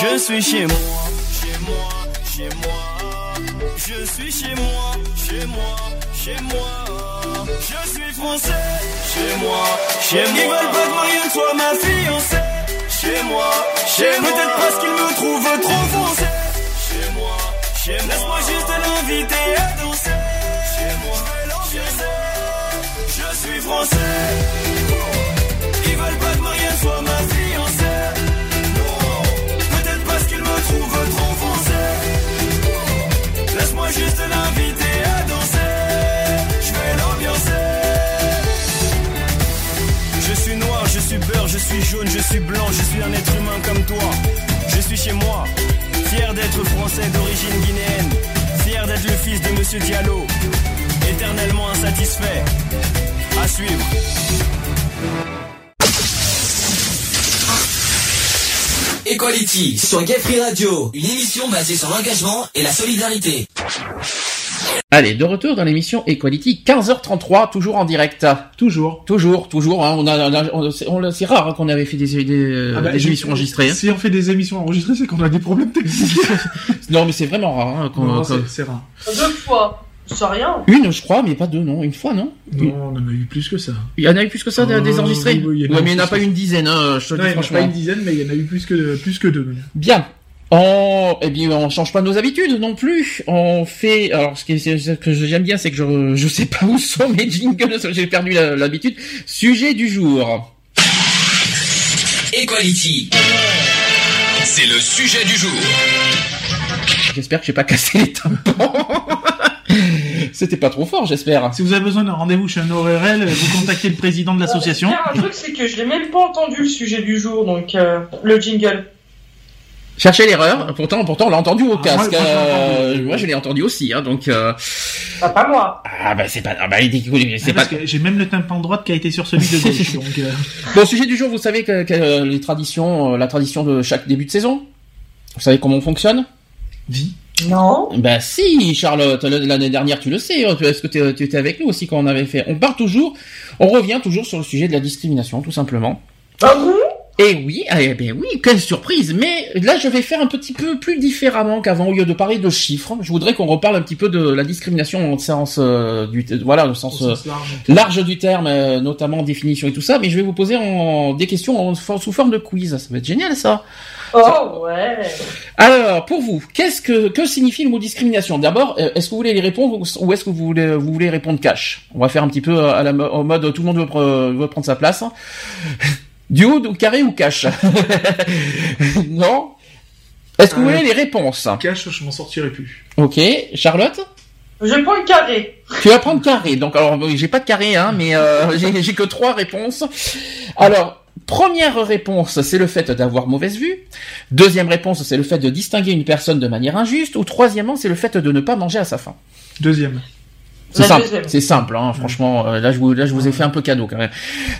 Je suis chez moi, chez moi, chez moi. Je suis chez moi, chez moi, chez moi. Je suis français, chez moi, chez moi. Ils veulent pas que Marianne soit ma fiancée. Chez moi, chez moi. Peut-être parce qu'ils me trouvent trop foncé. Chez moi, chez moi. Laisse-moi juste l'inviter à danser. Chez moi, chez moi. Je suis français. Je suis jaune, je suis blanc, je suis un être humain comme toi. Je suis chez moi, fier d'être français d'origine guinéenne, fier d'être le fils de Monsieur Diallo, éternellement insatisfait. À suivre. Equality sur Gay Radio, une émission basée sur l'engagement et la solidarité. Allez, de retour dans l'émission Equality, 15h33, toujours en direct. Toujours. Toujours, toujours. Hein, on a, on a- on- c'est- on- c'est rare hein, qu'on avait fait des, des, Ah bah, des émissions enregistrées. hein. Si on fait des émissions enregistrées, c'est qu'on a des problèmes techniques. Non, mais c'est vraiment rare. hein, qu'on- Non, qu'on- c'est- c'est rare. Deux fois. C'est rien. Une, je crois, mais pas deux, non. Une fois, non? Non, on en a eu plus que ça. Il y en a eu plus que ça, des- Oh, des enregistrés? oui, oui, il y en a Ouais, mais il n'y en a pas une dizaine, hein, je te Non, il dis n'y en a franchement. pas une dizaine, mais il y en a eu plus que, plus que deux. Bien. On, eh bien, on change pas nos habitudes non plus. On fait, alors ce qui ce que j'aime bien, c'est que je, je sais pas où sont mes jingles, j'ai perdu l'habitude. Sujet du jour. Equality. C'est le sujet du jour. J'espère que j'ai pas cassé les tympans. C'était pas trop fort, j'espère. Si vous avez besoin d'un rendez-vous chez un ORL, vous contactez le président de l'association. Tiens, un truc, c'est que je l'ai même pas entendu le sujet du jour, donc euh, le jingle. Cherchez l'erreur. Pourtant, pourtant, on l'a entendu au Ah, casque. moi, moi, je l'ai Euh, entendu. moi, je l'ai entendu aussi, hein, donc. euh, Bah, pas moi. Ah bah c'est pas. Ah bah c'est Ah, pas. parce que j'ai même le tympan droite qui a été sur celui de gauche. donc, euh, Bon, sujet du jour, vous savez que, que, euh, les traditions, euh, la tradition de chaque début de saison? Vous savez comment on fonctionne? Vie. Non. Bah si, Charlotte, l'année dernière, tu le sais. hein, Est-ce que tu étais avec nous aussi quand on avait fait? On part toujours, on revient toujours sur le sujet de la discrimination, tout simplement. Ah bon? Eh oui, eh bien oui, quelle surprise. Mais là, je vais faire un petit peu plus différemment qu'avant. Au lieu de parler de chiffres, je voudrais qu'on reparle un petit peu de la discrimination en sens euh, du, voilà, le sens, Au euh, sens large. large du terme, euh, notamment définition et tout ça. Mais je vais vous poser en, des questions en, sous forme de quiz. Ça va être génial, ça. Oh ouais. Alors, pour vous, qu'est-ce que que signifie le mot discrimination? D'abord, est-ce que vous voulez les répondre ou- est-ce que vous voulez vous voulez répondre cash? On va faire un petit peu à la au mode tout le monde veut, pre- veut prendre sa place. Duo, ou carré ou cash Non? Est-ce que vous Euh, voulez les réponses? Cash, je m'en sortirai plus. Ok, Charlotte? Je prends le carré. tu vas prendre carré. Donc alors j'ai pas de carré hein, mais euh, j'ai que trois réponses. Alors première réponse, c'est le fait d'avoir mauvaise vue. Deuxième réponse, c'est le fait de distinguer une personne de manière injuste. Ou troisièmement, c'est le fait de ne pas manger à sa faim. Deuxième. C'est simple, c'est simple, hein, franchement. euh, Là, je vous, là, je vous ai fait un peu cadeau quand même.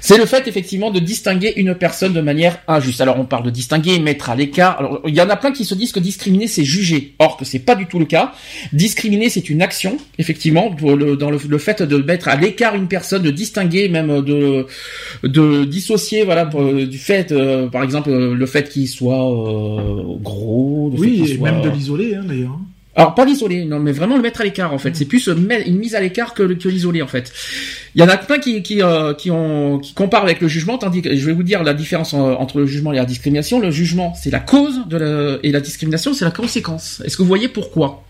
C'est le fait effectivement de distinguer une personne de manière injuste. Alors, on parle de distinguer, mettre à l'écart. Alors, il y en a plein qui se disent que discriminer c'est juger. Or que c'est pas du tout le cas. Discriminer c'est une action, effectivement, pour le- dans le, le fait de mettre à l'écart une personne, de distinguer, même de de dissocier, voilà, pour- du fait, euh, par exemple, euh, le fait qu'il soit euh, gros, le fait Oui, et soit- même de l'isoler, hein, d'ailleurs. Alors pas l'isoler, non, mais vraiment le mettre à l'écart en fait. C'est plus euh, une mise à l'écart que, que l'isoler en fait. Il y en a plein qui qui euh, qui comparent avec le jugement, tandis que je vais vous dire la différence euh, entre le jugement et la discrimination. Le jugement c'est la cause de la, et la discrimination c'est la conséquence. Est-ce que vous voyez pourquoi?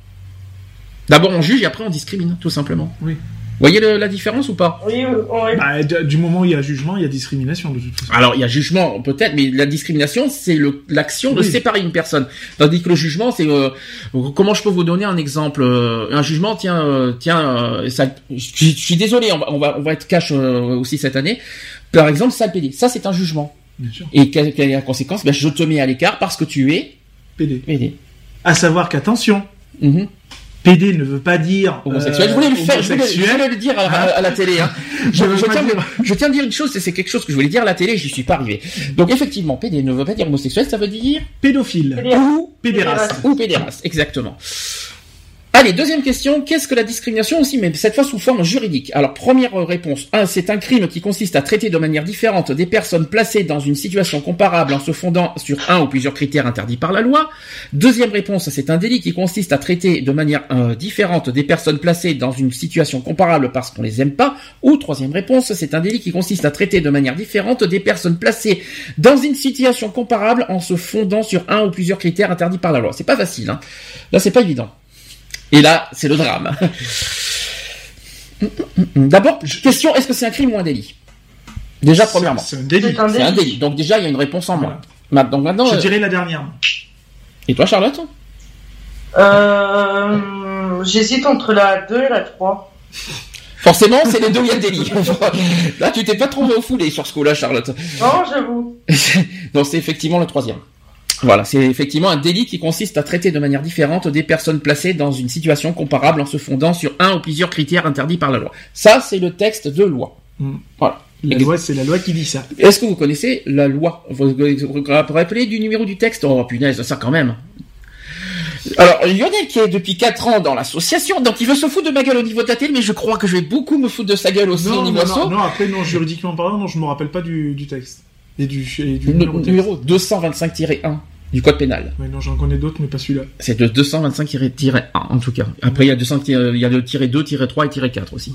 D'abord on juge et après on discrimine tout simplement. Oui. Vous voyez le- la différence ou pas Oui, oui, oui. Bah, du moment où il y a jugement, il y a discrimination, de toute façon. Alors il y a jugement peut-être, mais la discrimination c'est le l'action de Oui. séparer une personne, tandis que le jugement c'est euh, comment je peux vous donner un exemple euh, Un jugement, tiens, euh, tiens, euh, ça, je, suis- je suis désolé, on va on va on va être cash euh, aussi cette année. Par exemple, ça le PD, ça c'est un jugement. Bien sûr. Et quelle, quelle est la conséquence? Ben je te mets à l'écart parce que tu es PD. PD. À savoir qu'attention, Mhm. PD ne veut pas dire Homosexuel. euh, je voulais le faire, je voulais, je voulais le dire à, à- à la télé. Hein. Je, tiens, je tiens à dire une chose, c'est quelque chose que je voulais dire à la télé, j'y suis pas arrivé. Donc effectivement, PD ne veut pas dire homosexuel, ça veut dire Pédophile. Ou Pédéraste. Ou pédéraste, exactement. Allez, deuxième question. Qu'est-ce que la discrimination aussi, mais cette fois sous forme juridique? Alors, première réponse. Un, c'est un crime qui consiste à traiter de manière différente des personnes placées dans une situation comparable en se fondant sur un ou plusieurs critères interdits par la loi. Deuxième réponse, c'est un délit qui consiste à traiter de manière euh, différente des personnes placées dans une situation comparable parce qu'on les aime pas. Ou troisième réponse, c'est un délit qui consiste à traiter de manière différente des personnes placées dans une situation comparable en se fondant sur un ou plusieurs critères interdits par la loi. C'est pas facile, hein. Là, c'est pas évident. Et là, c'est le drame. D'abord, question, est-ce que c'est un crime ou un délit? Déjà, premièrement. C'est un délit. C'est un délit. Donc déjà, il y a une réponse en moins. Voilà. Donc maintenant, Je euh, dirais la dernière. et toi, Charlotte? Euh, J'hésite entre la 2 et la 3. Forcément, c'est les deux où il y a le délit. Là, tu t'es pas trop foulé sur ce coup-là, Charlotte. Non, j'avoue. Donc c'est effectivement le troisième. Voilà, c'est effectivement un délit qui consiste à traiter de manière différente des personnes placées dans une situation comparable en se fondant sur un ou plusieurs critères interdits par la loi. Ça, c'est le texte de loi. Mm. Voilà. La Ex- loi, c'est la loi qui dit ça. Est-ce que vous connaissez la loi? Vous vous rappelez du numéro du texte? Oh punaise, ça quand même. Alors, Lionel qui est depuis 4 ans dans l'association, donc il veut se foutre de ma gueule au niveau de la télé, mais je crois que je vais beaucoup me foutre de sa gueule aussi au niveau non, non, non, après, non, juridiquement parlant, non, je me rappelle pas du, du texte. Et du, et du Le numéro de texte. numéro 225-1 du code pénal. Ouais, non, j'en connais d'autres, mais pas celui-là. C'est de 225-1 en tout cas. Après il y a 200, il y a le tiré 2, tiré 3 et tiré 4 aussi.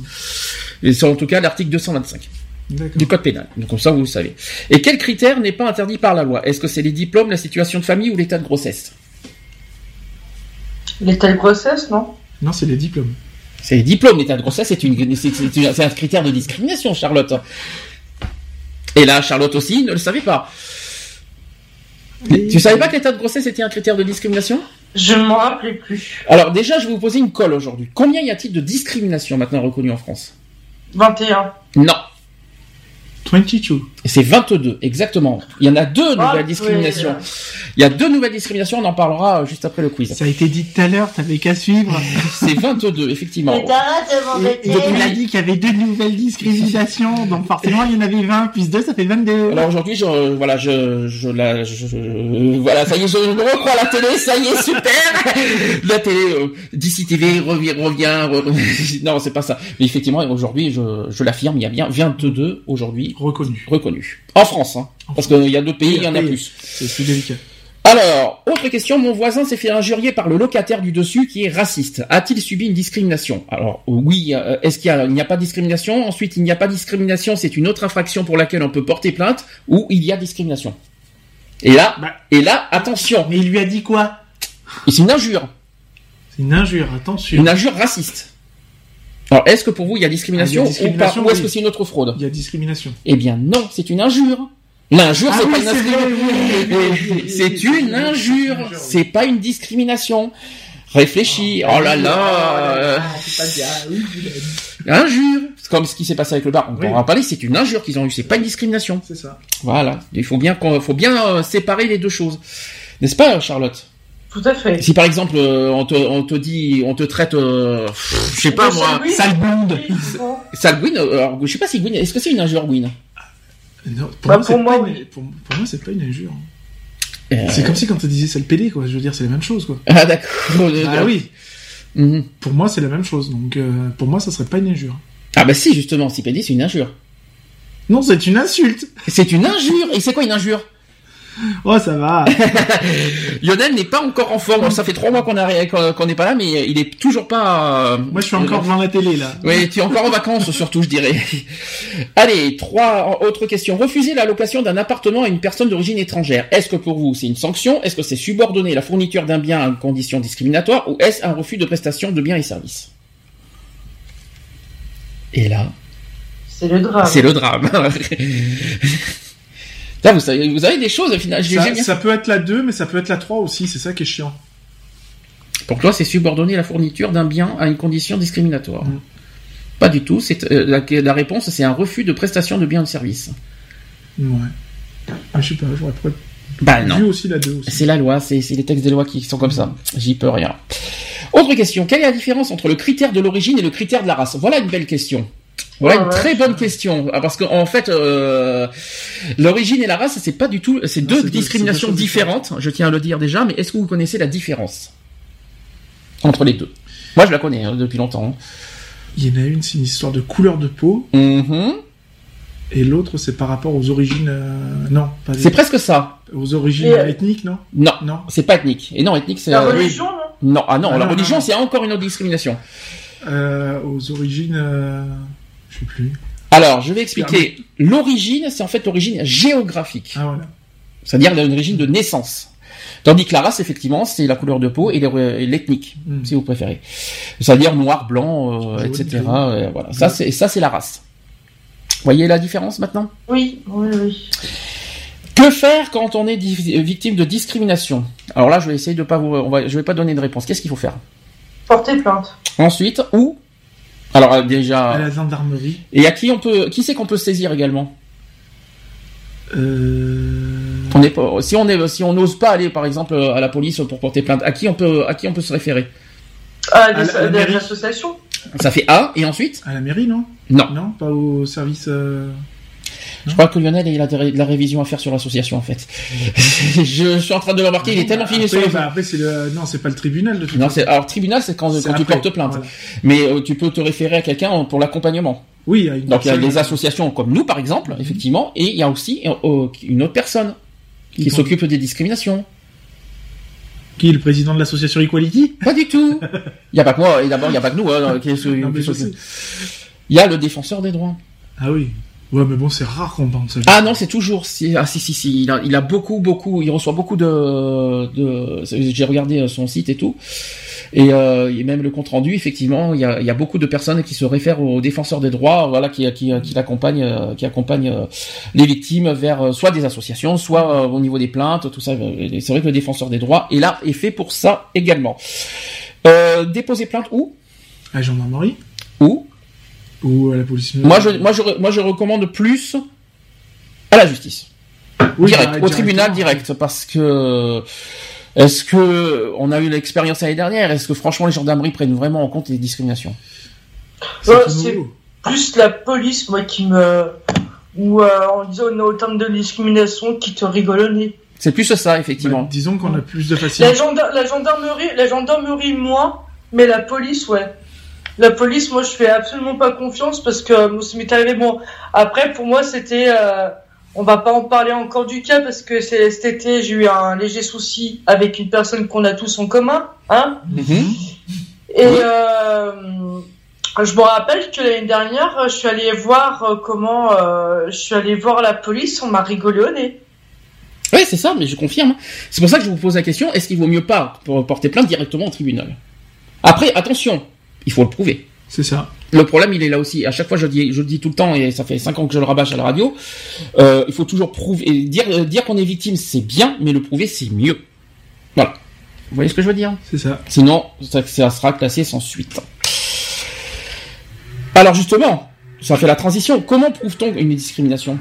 Et c'est en tout cas l'article 225 D'accord. du code pénal. Donc comme ça vous le savez. Et quel critère n'est pas interdit par la loi? Est-ce que c'est les diplômes, la situation de famille ou l'état de grossesse? L'état de grossesse, non? Non, c'est les diplômes. C'est les diplômes, l'état de grossesse, c'est un critère de discrimination, Charlotte. Et là, Charlotte aussi ne le savait pas. Tu savais pas que l'état de grossesse était un critère de discrimination? Je ne m'en rappelais plus. Alors déjà, je vais vous poser une colle aujourd'hui. Combien y a-t-il de discriminations maintenant reconnues en France? 21. Non. 22. Et C'est 22, exactement. Il y en a deux Ah, nouvelles discriminations. oui. Il y a deux nouvelles discriminations, on en parlera euh, juste après le quiz. Ça a été dit tout à l'heure, t'avais qu'à suivre. C'est 22, effectivement. Mais t'arrêtes de m'embêter. il a dit qu'il y avait deux nouvelles discriminations, donc forcément il y en avait 20, plus 2, ça fait 22. Alors aujourd'hui, je, voilà, je, je, la, je, je- voilà, ça y est, je me recrois à la télé, ça y est, super. La télé, euh, d'ici TV revient, revient. re- non, c'est pas ça. Mais effectivement, aujourd'hui, je, je l'affirme, il y a bien 22 aujourd'hui Reconnu. Reconnu. En France, hein. Parce qu'il y a d'autres pays, il y en a plus. C'est délicat. Alors, autre question, mon voisin s'est fait injurier par le locataire du dessus qui est raciste. A-t-il subi une discrimination? Alors oui, euh, est-ce qu'il a, n'y a pas de discrimination? Ensuite, il n'y a pas de discrimination, c'est une autre infraction pour laquelle on peut porter plainte, ou il y a discrimination? Et là, Bah. et là, attention, Mais il lui a dit quoi? C'est une injure, C'est une injure, attention. une injure raciste. Alors, est-ce que pour vous il y a discrimination, Ah, ou pas Ou est-ce oui. que c'est une autre fraude Il y a discrimination. Eh bien non, c'est une injure. L'injure, Ah c'est oui, pas une c'est une injure, c'est pas une discrimination. Réfléchis. Oh là là. euh, Injure. C'est comme ce qui s'est passé avec le bar. On Oui. en a parlé, c'est une injure qu'ils ont eu, c'est pas une discrimination. C'est ça. Voilà. Il faut bien qu'on, faut bien euh, séparer les deux choses. N'est-ce pas, Charlotte Tout à fait. Si par exemple euh, on te, on te dit, on te traite, euh, je sais pas moi, sale blonde, sale Gwyn, euh, alors, je sais pas si Gwyn, est-ce que c'est une injure Gwyn Non, pour Bah, moi, c'est pour moi, pas oui. une- pour, pour moi, c'est pas une injure. Euh, C'est comme si quand tu disais sale pédé, quoi. Je veux dire, c'est la même chose, quoi. Ah d'accord. Ah oui. Mhm. Pour moi, c'est la même chose. Donc, euh, pour moi, ça serait pas une injure. Ah bah si justement, si pédé c'est une injure. Non, c'est une insulte. C'est une injure. Et c'est quoi une injure? Oh, ça va. Lionel n'est pas encore en forme. Ça fait trois mois qu'on n'est pas là, mais il est toujours pas. euh, Moi, je suis encore devant la télé, là. Oui, tu es encore en vacances surtout, je dirais. Allez, trois autres questions. Refuser l'allocation d'un appartement à une personne d'origine étrangère. Est-ce que pour vous c'est une sanction? Est-ce que c'est subordonner la fourniture d'un bien à une condition discriminatoire? Ou est-ce un refus de prestation de biens et services? Et là, C'est le drame. c'est le drame. Là, vous savez, vous avez des choses au final. Ça, peut être la 2, mais ça peut être la 3 aussi. C'est ça qui est chiant. Pour toi, c'est subordonner la fourniture d'un bien à une condition discriminatoire. Mm. Pas du tout. C'est euh, la, la réponse, c'est un refus de prestation de biens et de services. Ouais. Ah, je sais pas, j'aurais peut-être Bah non. aussi la 2 aussi. C'est la loi, c'est c'est les textes des lois qui sont comme ça. J'y peux rien. Autre question. Quelle est la différence entre le critère de l'origine et le critère de la race? Voilà une belle question. Voilà Ah une ouais. très bonne question. Ah, Parce qu'en fait, euh, l'origine et la race, c'est pas du tout, c'est deux discriminations deux différentes. Je tiens à le dire déjà, mais est-ce que vous connaissez la différence entre les deux? Moi, je la connais hein, depuis longtemps. Il y en a une, c'est une histoire de couleur de peau, Mhm. et l'autre, c'est par rapport aux origines. euh, Non, pas C'est presque ça. aux origines Et, euh, ethniques, non? Non, Non. c'est pas ethnique. Et non, ethnique, c'est La religion, non? Non, ah non, Ah la non, religion, c'est encore une autre discrimination. Euh, aux origines. euh, Je sais plus. Alors, je vais expliquer. L'origine, c'est en fait l'origine géographique, Ah voilà. c'est-à-dire l'origine de naissance. Tandis que la race, effectivement, c'est la couleur de peau et l'ethnique, Mm. si vous préférez. C'est-à-dire noir, blanc, euh, etc. euh, voilà. Ça, c'est ça, c'est la race. Voyez la différence maintenant? Oui, oui, oui. Que faire quand on est victime de discrimination? Alors là, je vais essayer de pas vous, on va, je vais pas donner de réponse. Qu'est-ce qu'il faut faire? Porter plainte. Ensuite, où Alors euh, déjà, À la gendarmerie. et à qui on peut, qui c'est qu'on peut saisir également Euh... On est pas, si on est, si on n'ose pas aller, par exemple, à la police pour porter plainte, à qui on peut, à qui on peut se référer Ah, des, À des associations. Ça fait A, et ensuite À la mairie, non? Non. Non, pas au service. euh, Je crois que Lionel, il a de la révision à faire sur l'association, en fait. je suis en train de le remarquer, il est tellement fini sur le... bah, après, c'est le. Non, c'est pas le tribunal de Non, c'est, alors, tribunal, c'est quand, tu portes plainte. voilà. Mais euh, tu peux te référer à quelqu'un pour l'accompagnement. Oui, une Donc, il y a des associations comme nous, par exemple, effectivement, et il y a aussi euh, une autre personne qui s'occupe des discriminations. Qui est le président de l'association Equality? Pas du tout. Il y a pas que moi, et d'abord, il y a pas que nous, hein, qui, Non. Il y a le défenseur des droits. Ah oui. Ouais, mais bon, c'est rare qu'on parle de ça. Ah non, c'est toujours. si- Ah si si si. Il a, il a beaucoup beaucoup. Il reçoit beaucoup de. de J'ai regardé son site et tout. Et, euh, et même le compte rendu, effectivement, il y, a, il y a beaucoup de personnes qui se réfèrent aux défenseurs des droits, voilà, qui qui, euh, qui accompagnent euh, les victimes vers euh, soit des associations, soit euh, au niveau des plaintes, tout ça. C'est vrai que le défenseur des droits est là est fait pour ça également. Euh, déposer plainte où? À la gendarmerie Où? Ou à la police Moi je moi je moi je recommande plus à la justice. Oui, direct, bah, au tribunal direct, parce que est-ce que on a eu l'expérience l'année dernière? Est-ce que franchement les gendarmeries prennent vraiment en compte les discriminations? C'est tout c'est-. Plus la police, moi, qui me. Ou euh, en disant au terme de discrimination, qui te rigole au nez. C'est plus ça effectivement. Bah, disons qu'on a plus de La, facilité. la gendarmerie, la gendarmerie, moins, mais la police, ouais. La police, moi, je fais absolument pas confiance parce que ça m'est arrivé. Bon, après, pour moi, c'était. Euh, on va pas en parler encore du cas parce que c'est cet été, j'ai eu un léger souci avec une personne qu'on a tous en commun, hein. Mhm. Et euh, je me rappelle que l'année dernière, je suis allé voir euh, comment, euh, je suis allé voir la police, on m'a rigolé au nez. Oui, c'est ça, mais je confirme. C'est pour ça que je vous pose la question est-ce qu'il vaut mieux pas porter plainte directement au tribunal? Après, attention, il faut le prouver. C'est ça. Le problème, il est là aussi. À chaque fois, je, dis, je le dis tout le temps, et ça fait cinq ans que je le rabâche à la radio. Euh, il faut toujours prouver. Et dire euh, dire qu'on est victime, c'est bien, mais le prouver, c'est mieux. Voilà. Vous voyez ce que je veux dire? C'est ça. Sinon, ça, ça, sera classé sans suite. Alors justement, ça fait la transition. Comment prouve-t-on une discrimination?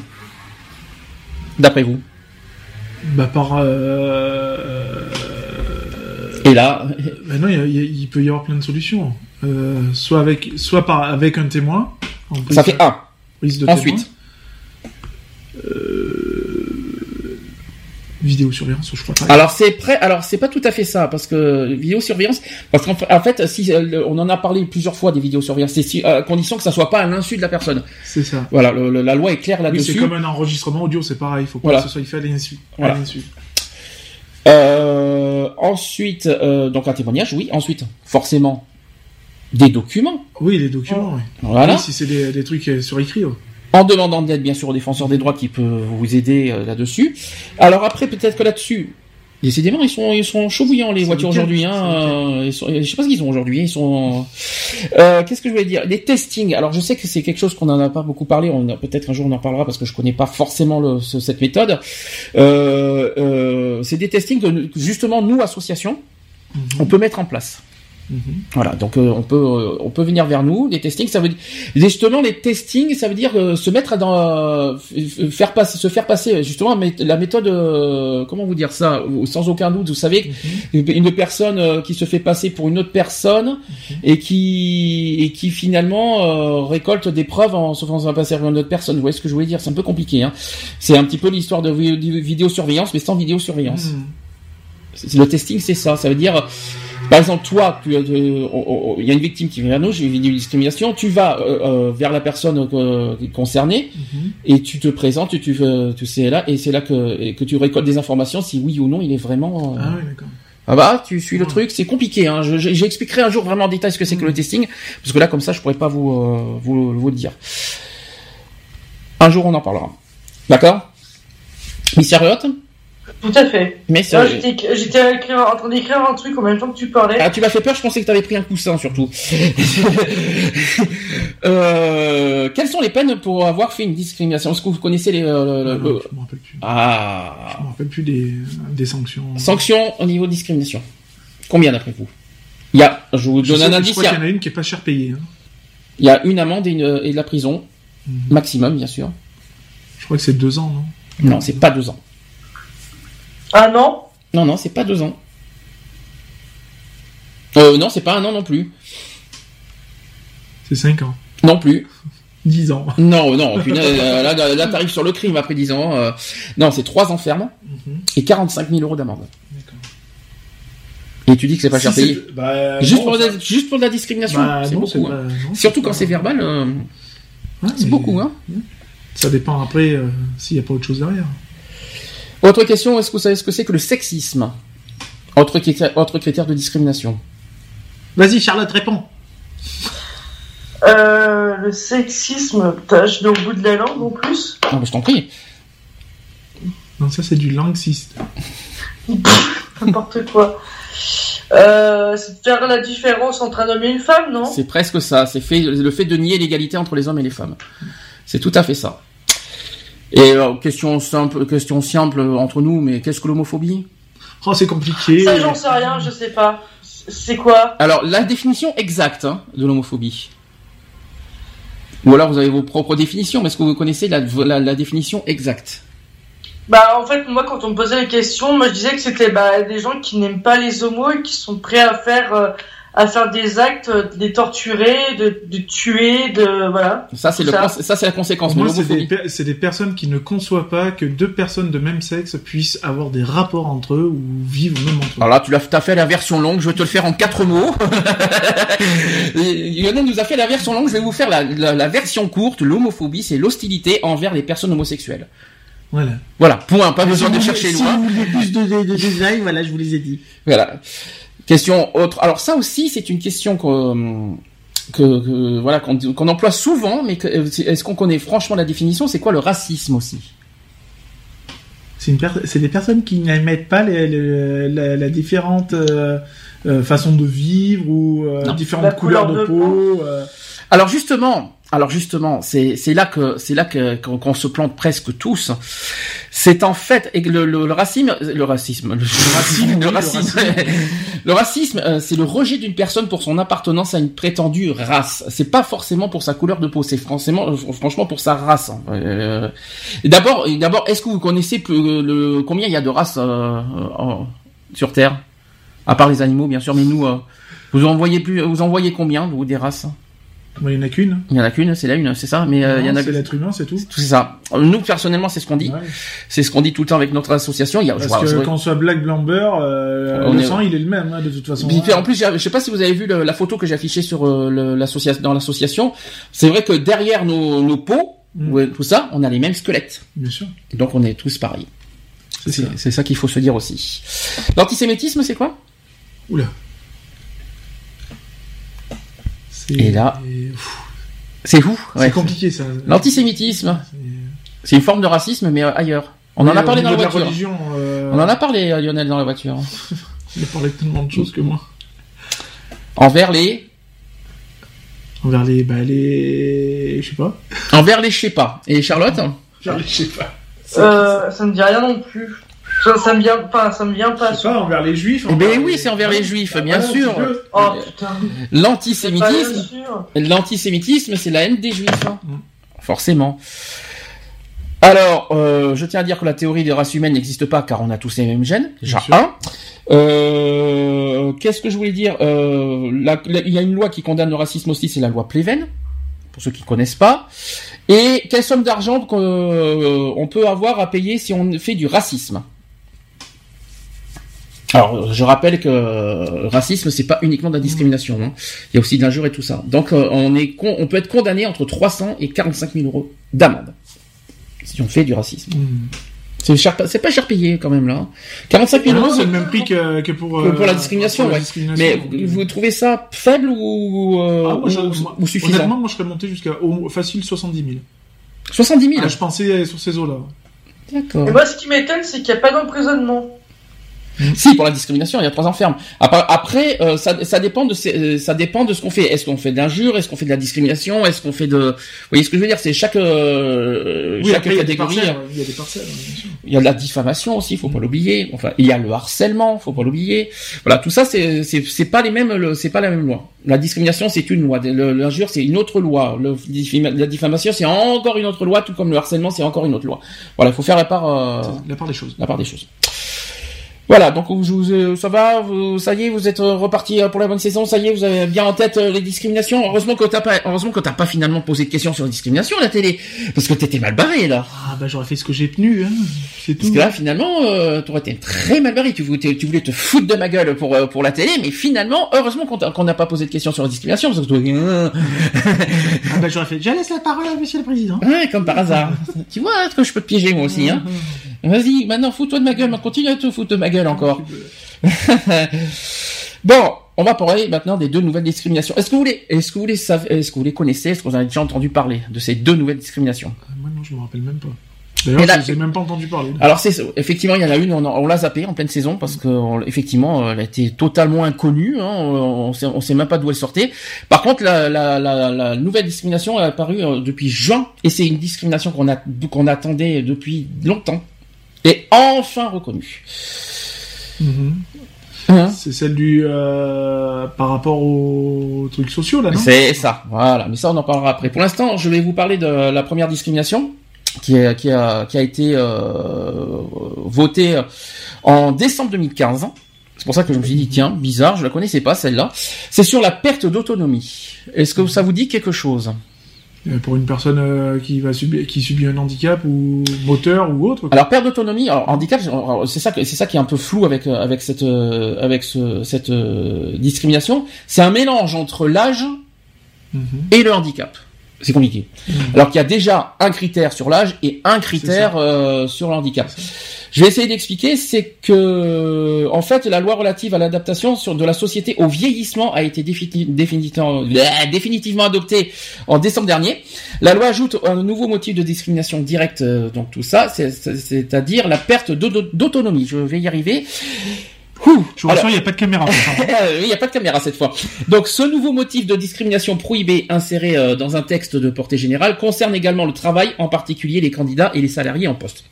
D'après vous? Bah par. Euh... Et là. Bah non, il peut y avoir plein de solutions. Euh, soit avec, soit par avec un témoin. ça fait un. Ensuite. Euh, vidéosurveillance, je crois pas. Alors c'est prêt. Alors c'est pas tout à fait ça parce que vidéosurveillance, parce qu'en fait, si euh, on en a parlé plusieurs fois des vidéosurveillances, c'est à condition que ça soit pas à l'insu de la personne. C'est ça. Voilà, la loi est claire là-dessus. Oui, c'est comme un enregistrement audio, c'est pareil. Il faut pas que ce soit fait à l'insu. Voilà. Euh, ensuite, euh, donc un témoignage, oui. Ensuite, forcément, des documents. Oui, des documents. Oui. Voilà. si c'est des, des, trucs euh, sur écrit. En demandant d'aide, bien sûr, au défenseur des droits qui peut vous aider euh, là-dessus. Alors après, peut-être que là-dessus, Décidément, ils sont ils sont chauds bouillants les voitures aujourd'hui. Hein. Euh, ils sont, je sais pas ce qu'ils ont aujourd'hui. Ils sont. Euh, Qu'est-ce que je voulais dire? Les testings. Alors je sais que c'est quelque chose qu'on en a pas beaucoup parlé. On peut-être un jour on en parlera parce que je connais pas forcément le, cette méthode. Euh, euh, c'est des testings que justement nous associations mhm. on peut mettre en place. Mhm. Voilà, donc euh, on peut euh, on peut venir vers nous. Les testings, ça veut dire justement les testings, ça veut dire euh, se mettre dans faire passer se faire passer justement la méthode comment vous dire ça sans aucun doute. Vous savez, mhm. une personne qui se fait passer pour une autre personne mhm. et qui et qui finalement récolte des preuves en se faisant passer pour une autre personne. Vous voyez ce que je voulais dire? C'est un peu compliqué. Hein c'est un petit peu l'histoire de vidéosurveillance, mais sans vidéosurveillance. Le testing, c'est ça. Ça veut dire par exemple, toi, il y a une victime qui vient vers nous, j'ai une discrimination, tu vas euh, euh, vers la personne euh, concernée mhm. et tu te présentes, tu, tu, sais là, et c'est là que, que tu récoltes des informations si oui ou non il est vraiment. Ah oui, d'accord. Ah bah, tu suis le truc, c'est compliqué. Hein. J'expliquerai un jour vraiment en détail ce que c'est que le mhm. testing, parce que là, comme ça, je pourrais pas vous, vous, vous le dire. Un jour, on en parlera. D'accord? Miss Riot tout à fait. Mais J'étais en train d'écrire un truc en même temps que tu parlais. Ah, tu m'as fait peur, je pensais que tu avais pris un coussin surtout. euh, quelles sont les peines pour avoir fait une discrimination? Est-ce que vous connaissez les. Euh, ah, je me rappelle plus. Ah. Je me rappelle plus des, des sanctions. Sanctions au niveau discrimination. Combien d'après vous? Il y a, je vous donne un indice. Je crois qu'il y en a une qui est pas cher payée. Hein. Il y a une amende et, une, et de la prison. Mhm. Maximum, bien sûr. Je crois que c'est deux ans, non? Non, c'est pas deux ans. Un an Non, non, c'est pas deux ans. Euh, non, c'est pas un an non plus. C'est cinq ans. Non plus. Dix ans. Non, non, euh, là, là, t'arrives sur le crime après dix ans. Euh. non, c'est trois ans ferme mhm. et 45 000 euros d'amende. Et tu dis que c'est pas cher payé bah, juste, pour la, juste pour la discrimination, bah, c'est beaucoup. Hein. Surtout quand c'est verbal, c'est beaucoup. Hein. Ça dépend après s'il n'y a pas autre chose derrière. Autre question, est-ce que vous savez ce que c'est que le sexisme? Autre critère, autre critère de discrimination. Vas-y, Charlotte, réponds. Euh, le sexisme, je au bout de la langue en plus? Non, mais je t'en prie. Non, ça c'est du languiste. N'importe quoi. Euh, c'est de faire la différence entre un homme et une femme, non? C'est presque ça. C'est fait, le fait de nier l'égalité entre les hommes et les femmes. C'est tout à fait ça. Et euh, question simple, question simple entre nous, mais qu'est-ce que l'homophobie? Oh, c'est compliqué. Ça, j'en sais rien, je sais pas. C'est quoi? Alors, la définition exacte hein, de l'homophobie. Ou alors vous avez vos propres définitions, mais est-ce que vous connaissez la, la, définition exacte? Bah, en fait, moi, quand on me posait la question, moi, je disais que c'était bah, des gens qui n'aiment pas les homos et qui sont prêts à faire, euh, à faire des actes, de les torturer, de, de tuer, de voilà. Ça c'est le Ça. ça c'est la conséquence. Moi, c'est des, per- c'est des personnes qui ne conçoivent pas que deux personnes de même sexe puissent avoir des rapports entre eux ou vivre même entre eux. Alors là, tu l'as, t'as fait la version longue. Je vais te le faire en quatre mots. Lionel nous a fait la version longue. Je vais vous faire la, la- la version courte. L'homophobie, c'est l'hostilité envers les personnes homosexuelles. Voilà. Voilà, point. Pas besoin Si de vous- chercher si loin. vous voulez plus de, de, de détails, voilà, je vous les ai dit. Voilà. Question autre. Alors ça aussi, c'est une question que, que, que- voilà qu'on emploie souvent, mais est-ce qu'on connaît franchement la définition? C'est quoi le racisme aussi? C'est per- des personnes qui n'admettent pas les, les- la, la différente euh, euh, façon de vivre ou euh, différentes La couleurs couleur de de peau. euh. Alors justement, alors justement, c'est là que c'est là que qu'on se plante presque tous. C'est en fait et le, le, le racisme, le racisme, le, racisme, le racisme, le racisme, euh, c'est le rejet d'une personne pour son appartenance à une prétendue race. C'est pas forcément pour sa couleur de peau, c'est franchement, euh, franchement pour sa race. hein. Euh, d'abord, d'abord, est-ce que vous connaissez plus, le, combien il y a de races euh, en- sur Terre, à part les animaux bien sûr, mais nous, euh, vous en voyez plus, vous en voyez combien vous des races? Il n'y en a qu'une. il y en a qu'une, c'est la une, c'est ça. Mais euh, il y en a c'est l'être humain, c'est tout. tout ça. Nous personnellement, c'est ce qu'on dit. Ouais. C'est ce qu'on dit tout le temps avec notre association. Il y a, Parce que je vois- quand on soit black blamber, euh, On le est- sang il est le même hein, de toute façon. Puis, en plus, je sais pas si vous avez vu le- la photo que j'ai affichée sur euh, l'association, dans l'association. C'est vrai que derrière nos, nos peaux, Mm. tout ça, on a les mêmes squelettes. Bien sûr. Donc on est tous pareils. C'est C'est ça. c'est ça qu'il faut se dire aussi. L'antisémitisme, c'est quoi? Oula. Et là- C'est où C'est compliqué ça. L'antisémitisme, C'est- c'est une forme de racisme, mais euh, ailleurs. On en a parlé au dans la voiture. religion, euh, On en a parlé, euh, Lionel, dans la voiture. Il a parlé de tellement de choses que moi. Envers les, Envers les, bah les, je sais pas. envers les, je sais pas. Et Charlotte Envers les, je sais pas. Euh, ça me dit rien non plus. Ça, ça me vient pas, ça me vient pas. Sais pas, envers les juifs. Eh ben envers oui, les- c'est envers les juifs, bien Ouais, un sûr. Oh. C'est bien L'antisémitisme, sûr. l'antisémitisme, c'est la haine des juifs, hein. Mm. forcément. Alors, euh, je tiens à dire que la théorie des races humaines n'existe pas car on a tous les mêmes gènes. Déjà Bien un. Euh, Qu'est-ce que je voulais dire? Euh, la- la- Il y a une loi qui condamne le racisme aussi, c'est la loi Pleven. Pour ceux qui connaissent pas. Et quelle somme d'argent qu'on euh, on peut avoir à payer si on fait du racisme? Alors, je rappelle que euh, racisme, c'est pas uniquement de la discrimination. hein. Il y a aussi de l'injure et tout ça. Donc, euh, on est con- on peut être condamné entre 300 et 45 000 euros d'amende si on fait du racisme. Hmm. C'est cher, c'est pas cher payé quand même là. 45 000 Ah non, euros. c'est le même prix que, que pour, Que euh, pour la discrimination, pour la ouais. Mais vous trouvez ça faible ou, euh, Ah, moi, ou, moi, ou suffisant Honnêtement, moi, je serais monté jusqu'à au- facile 70 000. 70 000. Ah, je pensais sur ces eaux-là. D'accord. Et moi, ce qui m'étonne, c'est qu'il n'y a pas d'emprisonnement. Si pour la discrimination, il y a trois ans ferme. Après, après euh, ça, ça dépend de ces- euh, ça dépend de ce qu'on fait. Est-ce qu'on fait de l'injure? Est-ce qu'on fait de la discrimination? Est-ce qu'on fait de Vous voyez ce que je veux dire? C'est chaque euh, Oui, chaque après, il y a des catégorie. parcelles. Il y a des parcelles, sûr. Il y a de la diffamation aussi, faut pas l'oublier. Enfin, il y a le harcèlement, faut pas l'oublier. Voilà, tout ça, c'est c'est pas les mêmes, c'est pas la même loi. La discrimination, c'est une loi. L'injure, c'est une autre loi. Le, la diffamation, c'est encore une autre loi, tout comme le harcèlement, c'est encore une autre loi. Voilà, il faut faire la part, euh, La part des choses. la part des choses. Voilà, donc vous, vous, euh, ça va, vous, ça y est, vous êtes euh, reparti euh, pour la bonne saison, ça y est, vous avez bien en tête les discriminations. Heureusement que t'as pas, heureusement que t'as pas finalement posé de questions sur les discriminations à la télé, parce que t'étais mal barré là. Ah, bah, j'aurais fait ce que j'ai tenu, hein. C'est tout. Parce que là, finalement, euh, t'aurais été très mal barré. Tu voulais, tu voulais te foutre de ma gueule pour euh, pour la télé, mais finalement, heureusement qu'on n'a pas posé de questions sur la discrimination, parce que toi, Ah bah j'aurais fait, je laisse la parole à monsieur le président. ouais, comme par hasard. tu vois est-ce que je peux te piéger moi aussi, hein. Vas-y, maintenant, fous-toi de ma gueule, continue à te foutre de ma gueule encore. bon, on va parler maintenant des deux nouvelles discriminations. Est-ce que vous les, est-ce que vous les savez, est-ce que vous les connaissez, est-ce que vous en avez déjà entendu parler de ces deux nouvelles discriminations? Ah, Moi, non, je me rappelle même pas. D'ailleurs, je n'ai même pas entendu parler. Alors c'est effectivement il y en a une on, on l'a zappée en pleine saison parce que on- effectivement elle a été totalement inconnue hein, on, on sait on sait même pas d'où elle sortait. Par contre la, la, la, la nouvelle discrimination est apparue euh, depuis juin et c'est une discrimination qu'on a qu'on attendait depuis longtemps et enfin reconnue. Mhm. Hein C'est celle du euh, par rapport aux trucs sociaux là, C'est ça, voilà. Mais ça, on en parlera après. Pour l'instant, je vais vous parler de la première discrimination qui, est- qui, a, qui a été euh, votée en décembre 2015. C'est pour ça que je me suis dit, tiens, bizarre, je la connaissais pas celle-là. C'est sur la perte d'autonomie. Est-ce que ça vous dit quelque chose? Euh, Pour une personne euh, qui va subir, qui subit un handicap ou moteur ou autre. quoi. Alors perte d'autonomie, alors handicap, c'est ça, que- c'est ça qui est un peu flou avec euh, avec cette euh, avec ce, cette euh, discrimination. C'est un mélange entre l'âge Mhm. et le handicap. C'est compliqué. Alors qu'il y a déjà un critère sur l'âge et un critère euh, sur le handicap. Je vais essayer d'expliquer, c'est que en fait la loi relative à l'adaptation de la société au vieillissement a été défini- définitivement, définitivement adoptée en décembre dernier. La loi ajoute un nouveau motif de discrimination directe, euh, donc tout ça, c'est- c'est- c'est-à-dire la perte d'au- d'autonomie. Je vais y arriver. Je vous rassure, il n'y a pas de caméra. oui, il n'y a pas de caméra cette fois. Donc, ce nouveau motif de discrimination prohibé inséré euh, dans un texte de portée générale concerne également le travail, en particulier les candidats et les salariés en poste.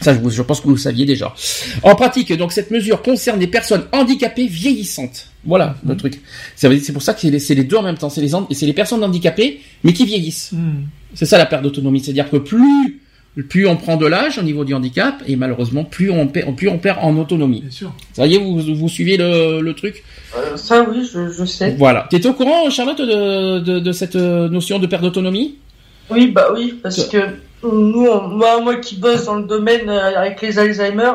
Ça, je, pense que vous le saviez déjà. En pratique, donc, cette mesure concerne les personnes handicapées vieillissantes. Voilà le truc. Veut dire- C'est pour ça que c'est les, deux en même temps. C'est les, personnes handicapées, mais qui vieillissent. Hmm. C'est ça la perte d'autonomie. C'est-à-dire que plus, plus on prend de l'âge au niveau du handicap, et malheureusement, plus on, perd- plus on perd en autonomie. Bien sûr. Ça y est, vous, vous suivez le, le truc? Euh, ça, oui, je, je sais. voilà. T'étais au courant, Charlotte, de, de, de cette euh, notion de perte d'autonomie? Oui, bah oui, parce que nous, on- moi, moi qui bosse dans le domaine euh, avec les Alzheimer,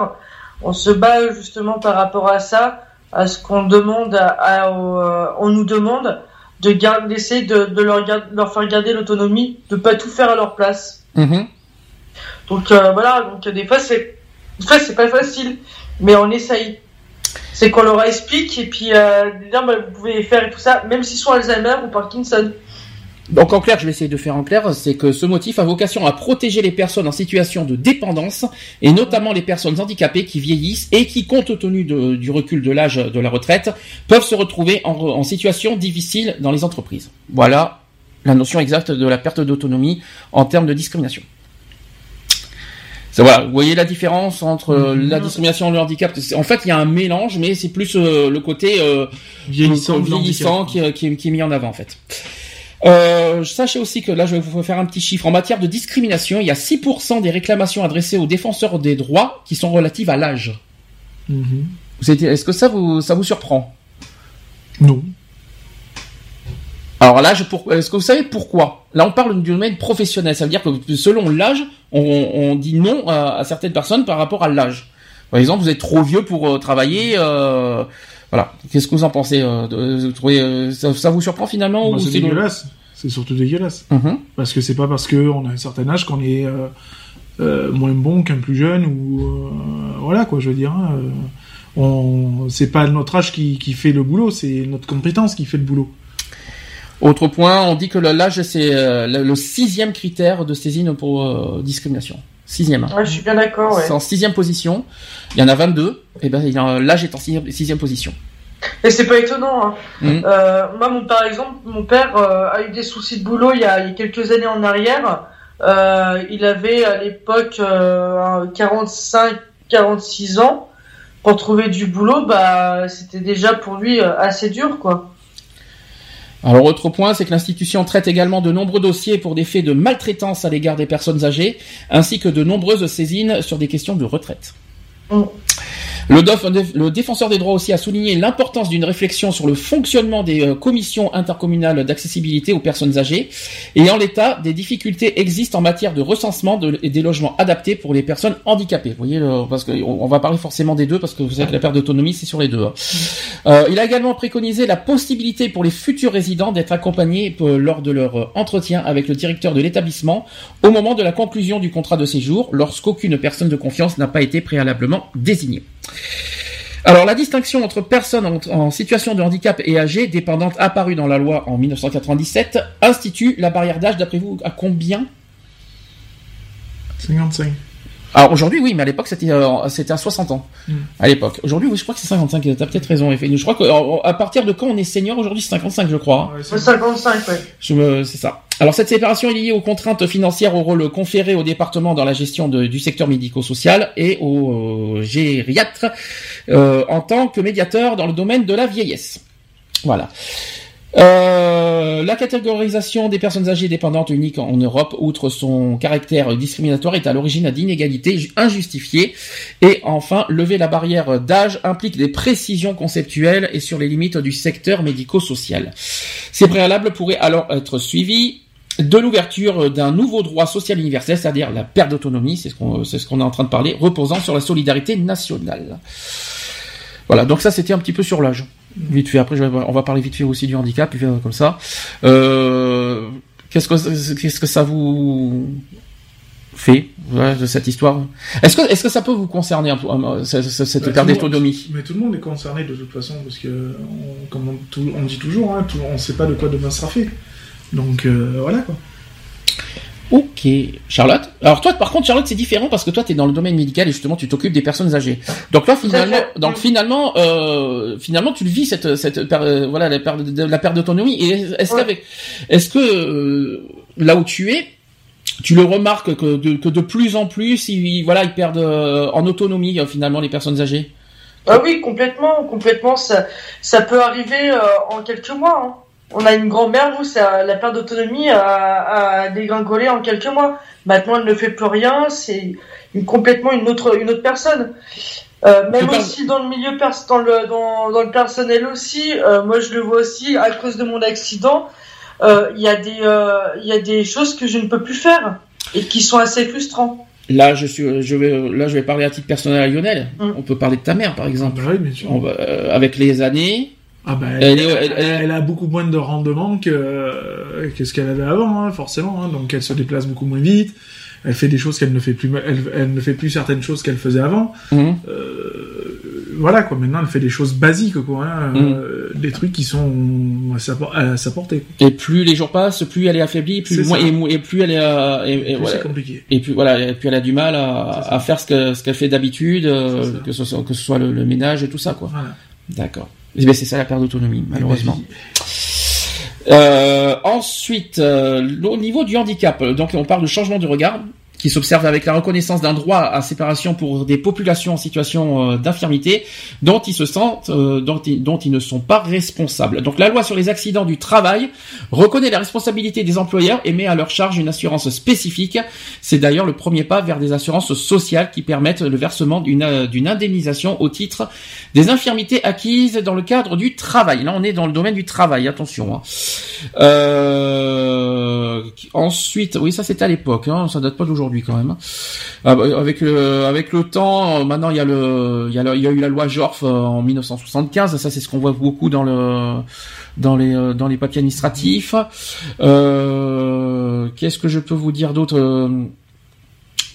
on se bat justement par rapport à ça, à ce qu'on demande, à, à- au, on nous demande de garder, d'essayer de, de leur, faire garder l'autonomie, de pas tout faire à leur place. Donc euh, voilà, donc des fois c'est, des fois c'est pas facile, mais on essaye. C'est qu'on leur explique et puis euh, dire bah, vous pouvez faire tout ça, même s'ils sont Alzheimer ou Parkinson. Donc en clair, je vais essayer de faire en clair, c'est que ce motif a vocation à protéger les personnes en situation de dépendance, et notamment les personnes handicapées qui vieillissent et qui, compte tenu du recul de l'âge de la retraite, peuvent se retrouver en, en situation difficile dans les entreprises. Voilà la notion exacte de la perte d'autonomie en termes de discrimination. Ça, voilà, vous voyez la différence entre euh, la discrimination et le handicap. En fait, il y a un mélange, mais c'est plus euh, le côté euh, Vieillissant qui, est- qui est- qui est mis en avant en fait. Euh, sachez aussi que là, je vais vous faire un petit chiffre. En matière de discrimination, il y a 6% des réclamations adressées aux défenseurs des droits qui sont relatives à l'âge. Mhm. Est-ce que ça vous, ça vous surprend? Non. Alors l'âge, pour... est-ce que vous savez pourquoi? Là, on parle du domaine professionnel. Ça veut dire que selon l'âge, on, on dit non à, à certaines personnes par rapport à l'âge. Par exemple, vous êtes trop vieux pour euh, travailler. euh, Voilà. Qu'est-ce que vous en pensez euh, vous trouvez, ça, ça vous surprend finalement Bah, ou c'est dégueulasse. C'est surtout dégueulasse. Mhm. Parce que c'est pas parce qu'on a un certain âge qu'on est euh, euh, moins bon qu'un plus jeune ou voilà quoi je veux dire. hein, on c'est pas notre âge qui, qui fait le boulot, c'est notre compétence qui fait le boulot. Autre point, on dit que l'âge c'est euh, le, sixième critère de saisine pour euh, discrimination. Sixième. hein. Ouais, je suis bien d'accord, ouais. C'est en sixième position. Il y en a 22. Et ben y a- l'âge est en sixième, sixième position. Et c'est pas étonnant. Hein. Mhm. Euh, moi, mon, par exemple, mon père a eu des soucis de boulot il y a, il y a quelques années en arrière. Il avait à l'époque euh, 45, 46 ans. Pour trouver du boulot, bah, c'était déjà pour lui assez dur, quoi. Alors autre point, c'est que l'institution traite également de nombreux dossiers pour des faits de maltraitance à l'égard des personnes âgées, ainsi que de nombreuses saisines sur des questions de retraite. Le, DOF, le défenseur des droits aussi a souligné l'importance d'une réflexion sur le fonctionnement des euh, commissions intercommunales d'accessibilité aux personnes âgées. Et en l'état, des difficultés existent en matière de recensement et des logements adaptés pour les personnes handicapées. Vous voyez, le- parce qu'on on va parler forcément des deux, parce que vous savez que la perte d'autonomie, c'est sur les deux. hein. Euh, il a également préconisé la possibilité pour les futurs résidents d'être accompagnés euh, lors de leur euh, entretien avec le directeur de l'établissement au moment de la conclusion du contrat de séjour, lorsqu'aucune personne de confiance n'a pas été préalablement désignée. Alors la distinction entre personnes en, en situation de handicap et âgées dépendantes apparue dans la loi en 1997 institue la barrière d'âge d'après vous à combien? 55. Alors aujourd'hui oui, mais à l'époque c'était euh, c'était à 60 ans. Mm. À l'époque. Aujourd'hui oui, je crois que c'est 55. T'as peut-être raison. en effet. Je crois que à partir de quand on est senior aujourd'hui c'est 55 je crois. hein. Ouais, Ouais, c'est- 55, ouais. Je me, c'est ça. Alors cette séparation est liée aux contraintes financières au rôle conféré au département dans la gestion du secteur médico-social et au euh, gériatre euh, en tant que médiateur dans le domaine de la vieillesse. Voilà. Euh, la catégorisation des personnes âgées dépendantes unique en Europe, outre son caractère discriminatoire, est à l'origine d'inégalités injustifiées. Et enfin, lever la barrière d'âge implique des précisions conceptuelles et sur les limites du secteur médico-social. Ces préalables pourraient alors être suivis de l'ouverture d'un nouveau droit social universel, c'est-à-dire la perte d'autonomie, c'est ce qu'on ce qu'on est en train de parler, reposant sur la solidarité nationale. Voilà, donc ça c'était un petit peu sur l'âge. Vite fait, après on va parler vite fait aussi du handicap, euh, comme ça. Euh, qu'est-ce que qu'est-ce que ça vous fait de cette histoire? Est-ce que est-ce que ça peut vous concerner un peu cette, bah, perte d'autonomie? Mais tout le monde est concerné de toute façon parce que comme on, dit toujours, hein, on ne sait pas de quoi demain sera fait. Donc voilà quoi. Ok, Charlotte? Alors toi, par contre, Charlotte, c'est différent parce que toi, tu es dans le domaine médical et justement, tu t'occupes des personnes âgées. Donc là, finalement, donc finalement, euh, finalement, tu le vis cette cette euh, voilà la perte la perte d'autonomie. Et est-ce qu'avec, est-ce que euh, là où tu es, tu le remarques que de, que de plus en plus, ils, voilà, ils perdent en autonomie finalement les personnes âgées? Ah oui, complètement, complètement. Ça, ça peut arriver en quelques mois. Hein on a une grand-mère, vous, ça, la perte d'autonomie a, dégringolé en quelques mois. Maintenant, elle ne fait plus rien, c'est complètement une autre, une autre personne. Euh, même aussi dans le milieu dans le dans, le personnel aussi, euh, moi je le vois aussi à cause de mon accident. Euh, il y a des il y a des choses que je ne peux plus faire et qui sont assez frustrants. Là, je suis, je vais, là, je vais parler à titre personnel à Lionel. Hum. On peut parler de ta mère, par exemple. Oui, bien sûr. avec les années, ah bah, elle, a beaucoup moins de rendement que, que ce qu'elle avait avant, hein, forcément. Hein, donc elle se déplace beaucoup moins vite. Elle fait des choses qu'elle ne fait plus. Elle, ne fait plus certaines choses qu'elle faisait avant. Mhm. Euh, voilà quoi. Maintenant, elle fait des choses basiques quoi. Hein, mhm. euh, des trucs qui sont à sa, portée. Et plus les jours passent, plus elle est affaiblie, plus et, plus elle est. Euh, et, c'est compliqué. Et puis voilà, et puis elle a du mal à, faire ce que ce qu'elle fait d'habitude, que ce soit que ce soit le, le, ménage et tout ça quoi. Voilà. D'accord. Eh ben, c'est ça la perte d'autonomie, malheureusement. Euh, ensuite, euh, au niveau du handicap, donc on parle de changement de regard qui s'observe avec la reconnaissance d'un droit à séparation pour des populations en situation euh, d'infirmité dont ils se sentent, euh, dont, ils, dont ils ne sont pas responsables. Donc la loi sur les accidents du travail reconnaît la responsabilité des employeurs et met à leur charge une assurance spécifique. C'est d'ailleurs le premier pas vers des assurances sociales qui permettent le versement d'une euh, indemnisation au titre des infirmités acquises dans le cadre du travail. Là, on est dans le domaine du travail, attention. Hein. Euh, ensuite, oui, ça c'était à l'époque, hein, ça date pas d'aujourd'hui quand même. Ah, bah, avec le avec le temps, maintenant il y a le il y a, il y a eu la loi Jorf euh, en 1975. Ça c'est ce qu'on voit beaucoup dans le dans les euh, dans les papiers administratifs. Euh, Qu'est-ce que je peux vous dire d'autre?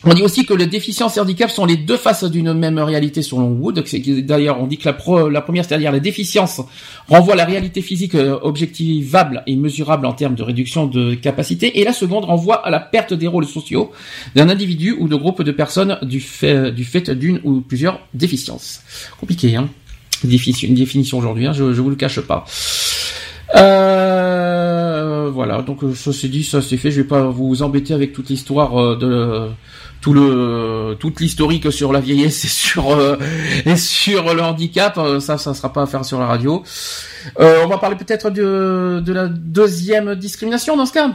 On dit aussi que les déficiences et handicaps sont les deux faces d'une même réalité selon Wood. D'ailleurs, on dit que la, première, c'est-à-dire la déficience, renvoie à la réalité physique euh, objectivable et mesurable en termes de réduction de capacité, et la seconde renvoie à la perte des rôles sociaux d'un individu ou de groupe de personnes du fait fait d'une ou plusieurs déficiences. Compliqué, hein Une définition aujourd'hui, hein, je, je vous le cache pas. Euh, voilà, donc euh, ça c'est dit, ça c'est fait. Je vais pas vous embêter avec toute l'histoire euh, de tout le toute l'historique sur la vieillesse et sur euh, et sur le handicap. Ça, ça sera pas à faire sur la radio. on va parler peut-être de de la deuxième discrimination dans ce cas.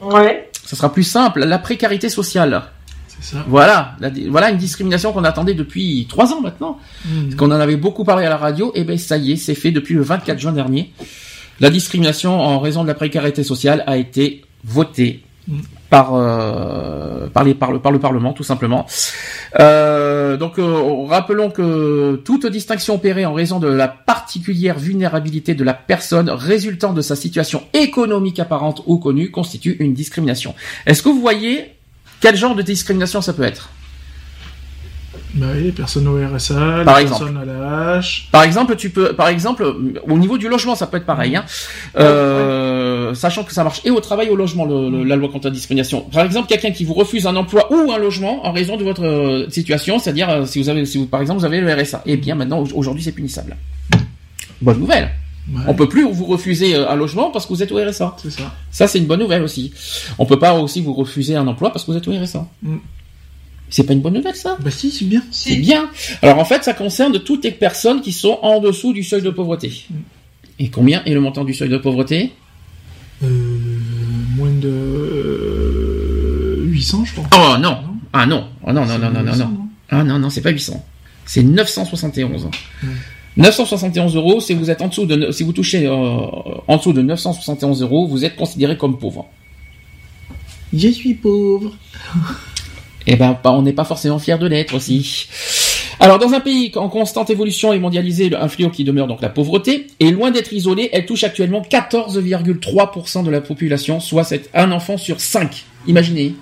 Ouais. Ça sera plus simple, la précarité sociale. C'est Ça. Voilà, voilà une discrimination qu'on attendait depuis trois ans maintenant, mmh. qu'on en avait beaucoup parlé à la radio. Et ben ça y est, c'est fait depuis le 24 juin dernier. La discrimination en raison de la précarité sociale a été votée par euh, par le Parlement tout simplement. Euh, donc euh, rappelons que toute distinction opérée en raison de la particulière vulnérabilité de la personne résultant de sa situation économique apparente ou connue constitue une discrimination. Est-ce que vous voyez quel genre de discrimination ça peut être? Bah oui, les personnes au RSA, par les personnes à la H. Par exemple, tu peux, par exemple, au niveau du logement, ça peut être pareil, hein. Euh, sachant que ça marche et au travail, et au logement, le, la loi contre la discrimination. Par exemple, quelqu'un qui vous refuse un emploi ou un logement en raison de votre euh, situation, c'est-à-dire euh, si vous avez, si vous, par exemple, vous avez le RSA, eh bien maintenant, aujourd'hui, c'est punissable. Bonne nouvelle. On peut plus vous refuser un logement parce que vous êtes au RSA. C'est ça. Ça, c'est une bonne nouvelle aussi. On peut pas aussi vous refuser un emploi parce que vous êtes au RSA. Mm. C'est pas une bonne nouvelle, ça? Bah si, c'est bien. C'est bien. Alors en fait, ça concerne toutes les personnes qui sont en dessous du seuil de pauvreté. Et combien est le montant du seuil de pauvreté? Euh, Moins de 800, je pense. Oh non, Ah non Ah non, non, non, non, non, non. Ah non, non, c'est pas 800. C'est 971. 971 euros, si vous êtes en dessous de, si vous touchez en dessous de 971 euros, vous êtes considéré comme pauvre. Je suis pauvre. Eh ben, on n'est pas forcément fier de l'être aussi. Alors, dans un pays en constante évolution et mondialisé, un fléau qui demeure donc la pauvreté, est loin d'être isolé, elle touche actuellement 14,3% de la population, soit c'est un enfant sur cinq. Imaginez.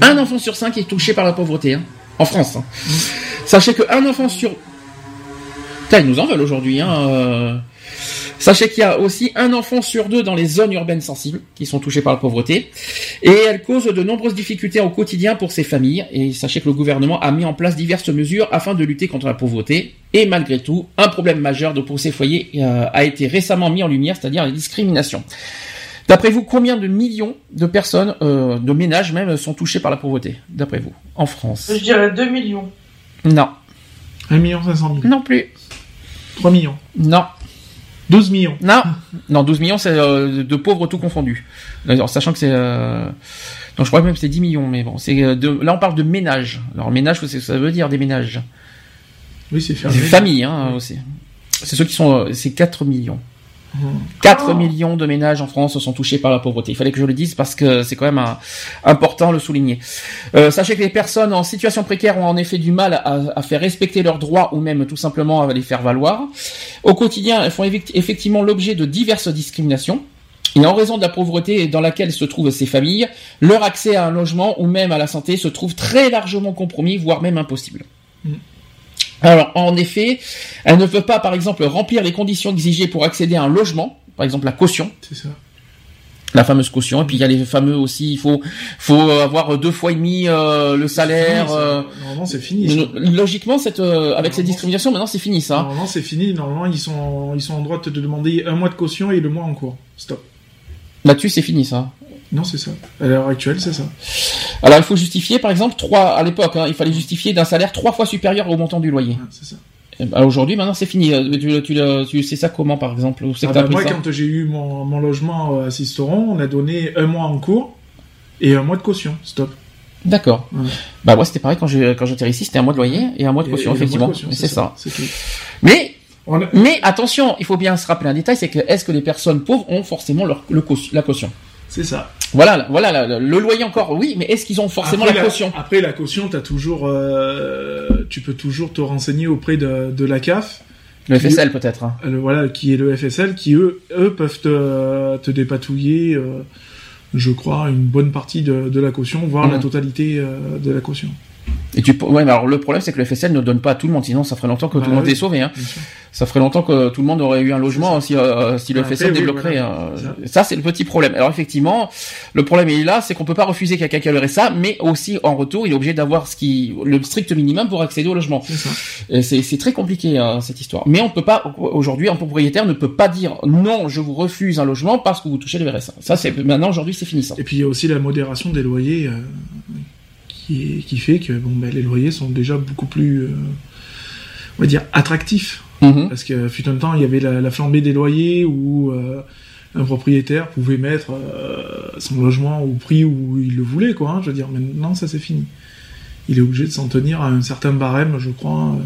un enfant sur cinq est touché par la pauvreté, hein, en France. Hein. Mm. Sachez qu'un enfant sur... Putain, ils nous en veulent aujourd'hui, hein. Euh. Sachez qu'il y a aussi un enfant sur deux dans les zones urbaines sensibles qui sont touchées par la pauvreté. Et elle cause de nombreuses difficultés au quotidien pour ces familles. Et sachez que le gouvernement a mis en place diverses mesures afin de lutter contre la pauvreté. Et malgré tout, un problème majeur de pour ces foyers euh, a été récemment mis en lumière, c'est-à-dire la discrimination. D'après vous, combien de millions de personnes, euh, de ménages même, sont touchés par la pauvreté D'après vous, en France? Je dirais 2 millions. Non. 1 million 500 000. Non plus. 3 millions. Non. 12 millions. Non, non 12 millions, c'est euh, de pauvres tout confondus. sachant que c'est... Euh... Non, je crois même que c'est 10 millions, mais bon, c'est euh, de... là on parle de ménage. Alors ménage, ça veut dire des ménages? Oui, c'est famille, hein, aussi. C'est ceux qui sont... Euh, c'est 4 millions. 4 millions de ménages en France sont touchés par la pauvreté. Il fallait que je le dise parce que c'est quand même important de le souligner. Euh, sachez que les personnes en situation précaire ont en effet du mal à, faire respecter leurs droits ou même tout simplement à les faire valoir. Au quotidien, elles font effectivement l'objet de diverses discriminations. Et en raison de la pauvreté dans laquelle se trouvent ces familles, leur accès à un logement ou même à la santé se trouve très largement compromis, voire même impossible. Mm. Alors, en effet, elle ne peut pas, par exemple, remplir les conditions exigées pour accéder à un logement, par exemple la caution. C'est ça. La fameuse caution. Et puis il y a les fameux aussi, il faut, faut avoir deux fois et demi euh, le salaire. Euh, normalement, c'est fini. Logiquement, cette, euh, avec cette discrimination, maintenant c'est fini ça. Normalement, c'est fini. Normalement, ils sont, ils sont en droit de te demander un mois de caution et le mois en cours. Stop. Là-dessus, c'est fini ça. Non, c'est ça. À l'heure actuelle, c'est ça. Alors, il faut justifier, par exemple, trois à l'époque, hein, il fallait justifier d'un salaire trois fois supérieur au montant du loyer. c'est ça. Ben, aujourd'hui, maintenant, c'est fini. Euh, tu, tu, sais ça comment, par exemple ah ben, Moi, quand j'ai eu mon, logement à Sisteron, on a donné un mois en cours et un mois de caution. Stop. D'accord. Bah moi, c'était pareil quand j'ai quand j'étais ici, c'était un mois de loyer et un mois de caution, effectivement. C'est ça. Mais mais attention, il faut bien se rappeler un détail, c'est que est-ce que les personnes pauvres ont forcément leur, le, la caution? C'est ça. Voilà, voilà, le loyer encore, oui, mais est-ce qu'ils ont forcément la, caution? Après la caution, as toujours, euh, tu peux toujours te renseigner auprès de, la CAF. Le FSL peut-être. Hein. voilà, qui est le FSL, qui eux, eux peuvent te, dépatouiller, euh, je crois, une bonne partie de, la caution, voire la mmh. totalité euh, de la caution. Et tu, ouais, mais alors le problème c'est que le FSL ne donne pas à tout le monde, sinon ça ferait longtemps que tout le bah monde est sauvé. Hein. Ça ferait longtemps que tout le monde aurait eu un logement si, euh, si le bah, FSL débloquerait. Hein. Ça, c'est le petit problème. Alors effectivement, le problème est là, c'est qu'on peut pas refuser quelqu'un qui a le RSA, mais aussi en retour, il est obligé d'avoir ce qui le strict minimum pour accéder au logement. C'est très compliqué hein, cette histoire. Mais on peut pas aujourd'hui, un propriétaire ne peut pas dire non, je vous refuse un logement parce que vous touchez le RSA. Ça, c'est maintenant aujourd'hui, c'est fini ça. Et puis il y a aussi la modération des loyers. Euh, qui, fait que bon, ben, les loyers sont déjà beaucoup plus, euh, on va dire, attractifs. Mhm. Parce que fut un temps, il y avait la, flambée des loyers où euh, un propriétaire pouvait mettre euh, son logement au prix où il le voulait, quoi. Hein, je veux dire, maintenant, ça c'est fini. Il est obligé de s'en tenir à un certain barème, je crois.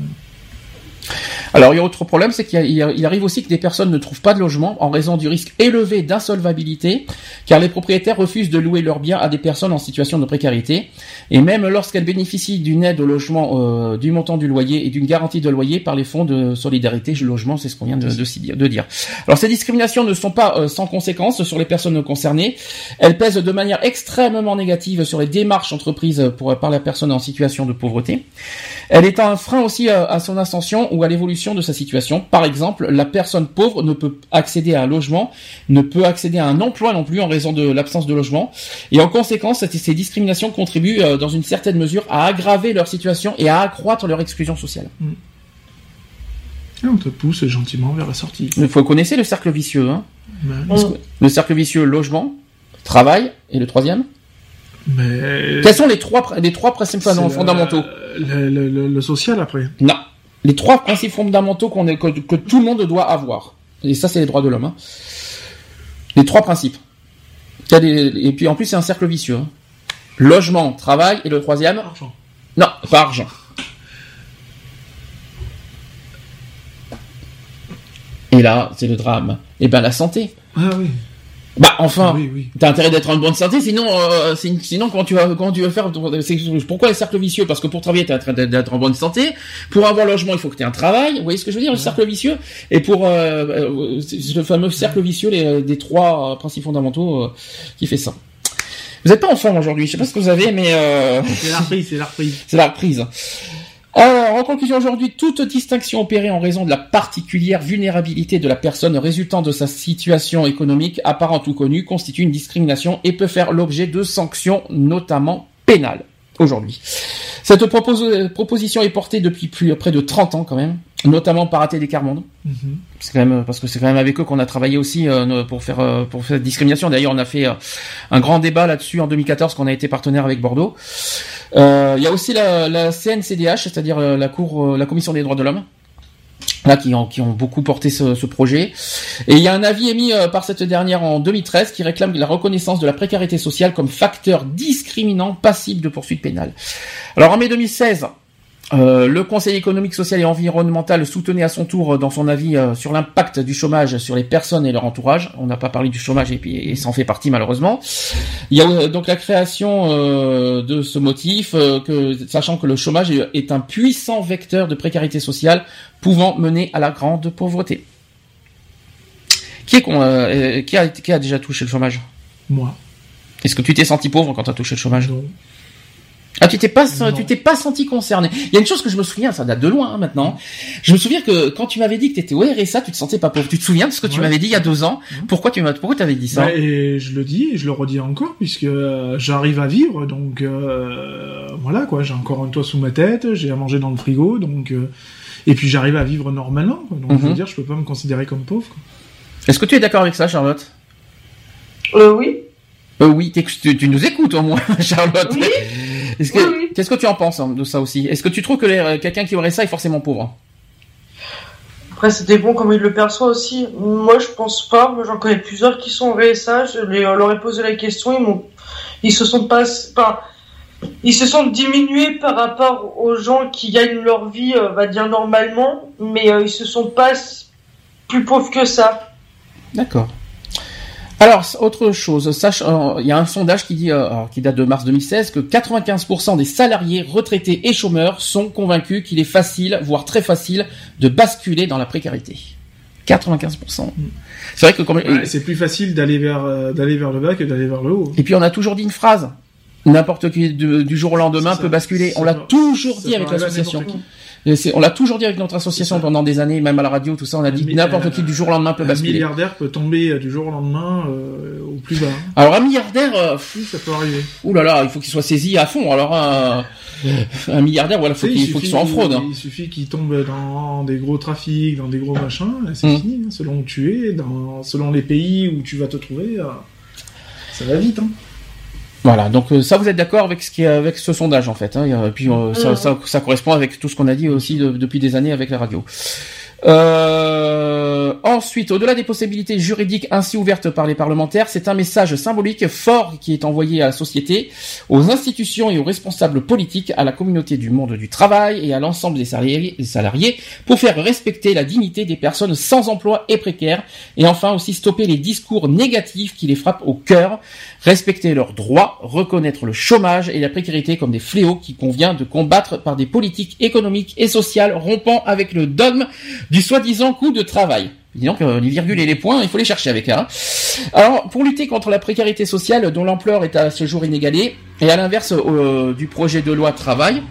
Alors, il y a autre problème, c'est qu'il arrive aussi que des personnes ne trouvent pas de logement en raison du risque élevé d'insolvabilité, car les propriétaires refusent de louer leurs biens à des personnes en situation de précarité, et même lorsqu'elles bénéficient d'une aide au logement euh, du montant du loyer et d'une garantie de loyer par les fonds de solidarité logement, c'est ce qu'on vient de, dire. Alors, ces discriminations ne sont pas euh, sans conséquences sur les personnes concernées, elles pèsent de manière extrêmement négative sur les démarches entreprises par la personne en situation de pauvreté. Elle est un frein aussi à son ascension ou à l'évolution de sa situation. Par exemple, la personne pauvre ne peut accéder à un logement, ne peut accéder à un emploi non plus en raison de l'absence de logement. Et en conséquence, ces discriminations contribuent euh, dans une certaine mesure à aggraver leur situation et à accroître leur exclusion sociale. Et on te pousse gentiment vers la sortie. Il faut connaître le cercle vicieux. Hein. Le cercle vicieux, logement, travail, et le troisième mais... Quels sont les trois, les trois principes fondamentaux? le, social après? Non les trois principes fondamentaux qu'on que, que, tout le monde doit avoir. et ça c'est les droits de l'homme. Hein. Les trois principes. Et puis en plus c'est un cercle vicieux. Hein. Logement, travail et le troisième? Argent. Non, pas argent. Et là, c'est le drame. Et eh ben la santé. Ah oui. Bah enfin, oui, t'as intérêt d'être en bonne santé, sinon, euh, sinon quand tu vas, quand tu veux faire, pourquoi les cercles vicieux? Parce que pour travailler, t'as intérêt d'être en bonne santé. Pour avoir logement, il faut que tu aies un travail. Vous voyez ce que je veux dire, le cercle vicieux? Et pour euh, euh le fameux cercle vicieux, les, des trois principes fondamentaux euh, qui fait ça. Vous n'êtes pas en forme aujourd'hui, je sais pas ce que vous avez, mais c'est la reprise, c'est la reprise. C'est la reprise. Alors, en conclusion aujourd'hui, toute distinction opérée en raison de la particulière vulnérabilité de la personne résultant de sa situation économique apparente ou connue constitue une discrimination et peut faire l'objet de sanctions, notamment pénales aujourd'hui. Cette proposition est portée depuis plus près de 30 ans quand même, notamment par ATD Carmonde. Mm C'est quand même parce que c'est quand même avec eux qu'on a travaillé aussi euh, pour faire euh, pour faire discrimination. D'ailleurs, on a fait euh, un grand débat là-dessus en 2014 qu'on a été partenaire avec Bordeaux. Il y a aussi la, la CNCDH, c'est-à-dire la cour la commission des droits de l'homme là qui ont, qui ont beaucoup porté ce, ce, projet. Et il y a un avis émis euh, par cette dernière en 2013 qui réclame la reconnaissance de la précarité sociale comme facteur discriminant passible de poursuite pénale. Alors en mai 2016, euh, le Conseil économique, social et environnemental soutenait à son tour euh, dans son avis euh, sur l'impact du chômage sur les personnes et leur entourage. On n'a pas parlé du chômage et puis et ça en fait partie malheureusement. Il y a donc la création de ce motif, que, sachant que le chômage est un puissant vecteur de précarité sociale pouvant mener à la grande pauvreté. Qui, est, qui, a, qui a déjà touché le chômage? Moi. Est-ce que tu t'es senti pauvre quand tu as touché le chômage? Ah, tu t'es pas, tu t'es pas senti concerné. Il y a une chose que je me souviens, ça date de loin hein, maintenant. Je me souviens que quand tu m'avais dit que tu étais au RSA, tu te sentais pas pauvre. Tu te souviens de ce que tu m'avais dit il y a deux ans? Pourquoi tu m'as, pourquoi t'avais dit ça? Bah, Et je le dis et je le redis encore puisque euh, j'arrive à vivre, donc euh, voilà quoi. J'ai encore un toit sous ma tête, j'ai à manger dans le frigo, donc euh, et puis j'arrive à vivre normalement. Donc je veux mhm. dire, je peux pas me considérer comme pauvre. Est-ce que tu es d'accord avec ça, Charlotte? Euh, Oui. Euh, oui, tu, tu, nous écoutes au moins, Charlotte. Oui. Qu'est-ce que tu en penses hein, de ça aussi Est-ce que tu trouves que euh, quelqu'un qui aurait ça est forcément pauvre Après, c'était bon comme il le perçoit aussi. Moi, je pense pas. Moi, j'en connais plusieurs qui sont RSA. Je leur ai posé la question. Ils m'ont, ils se sont pas, ils se sont diminués par rapport aux gens qui gagnent leur vie, euh, va dire normalement, mais euh, ils se sont pas plus pauvres que ça. D'accord. Alors, autre chose, sache, euh, il y a un sondage qui dit, euh, qui date de mars 2016, que 95% des salariés retraités et chômeurs sont convaincus qu'il est facile, voire très facile, de basculer dans la précarité. 95%. C'est vrai que c'est plus facile d'aller vers euh, d'aller vers le bas que d'aller vers le haut. Et puis on a toujours dit une phrase. N'importe qui du jour au lendemain peut basculer. On l'a toujours dit avec l'association on l'a toujours dit avec notre association pendant des années, même à la radio, tout ça, on a dit n'importe qui du jour au lendemain peut basculer. Un milliardaire peut tomber euh, du jour au lendemain euh, au plus bas. Alors un milliardaire, euh, oui, ça peut arriver. Ouh là là, il faut qu'il soit saisi à fond. Alors un, milliardaire, voilà, faut il faut qu'il soit en fraude. Hein. Il suffit qu'il tombe dans des gros trafics, dans des gros machins, c'est hum. fini. Hein, selon où tu es, dans, selon les pays où tu vas te trouver, ça va vite. Hein. Voilà, donc euh, ça vous êtes d'accord avec ce qui est avec ce sondage en fait, hein, et puis euh, ça, ça, ça, correspond avec tout ce qu'on a dit aussi depuis des années avec la radio. Euh, ensuite, au-delà des possibilités juridiques ainsi ouvertes par les parlementaires, c'est un message symbolique fort qui est envoyé à la société, aux institutions et aux responsables politiques, à la communauté du monde du travail et à l'ensemble des salariés, des salariés pour faire respecter la dignité des personnes sans emploi et précaires, et enfin aussi stopper les discours négatifs qui les frappent au cœur, respecter leurs droits, reconnaître le chômage et la précarité comme des fléaux qui convient de combattre par des politiques économiques et sociales rompant avec le dogme du soi-disant coût de travail. Donc euh, les virgules et les points, il faut les chercher avec. Hein. Alors, pour lutter contre la précarité sociale dont l'ampleur est à ce jour inégalée, et à l'inverse euh, du projet de loi travail,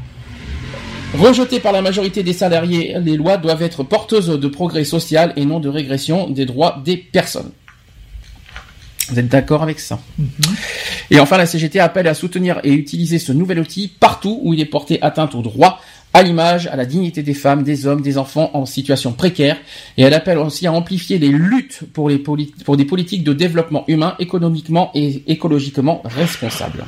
rejeté par la majorité des salariés, les lois doivent être porteuses de progrès social et non de régression des droits des personnes. Vous êtes d'accord avec ça? Et enfin, la CGT appelle à soutenir et utiliser ce nouvel outil partout où il est porté atteinte aux droits à l'image, à la dignité des femmes, des hommes, des enfants en situation précaire, et elle appelle aussi à amplifier les luttes pour des politiques de développement humain économiquement et écologiquement responsables.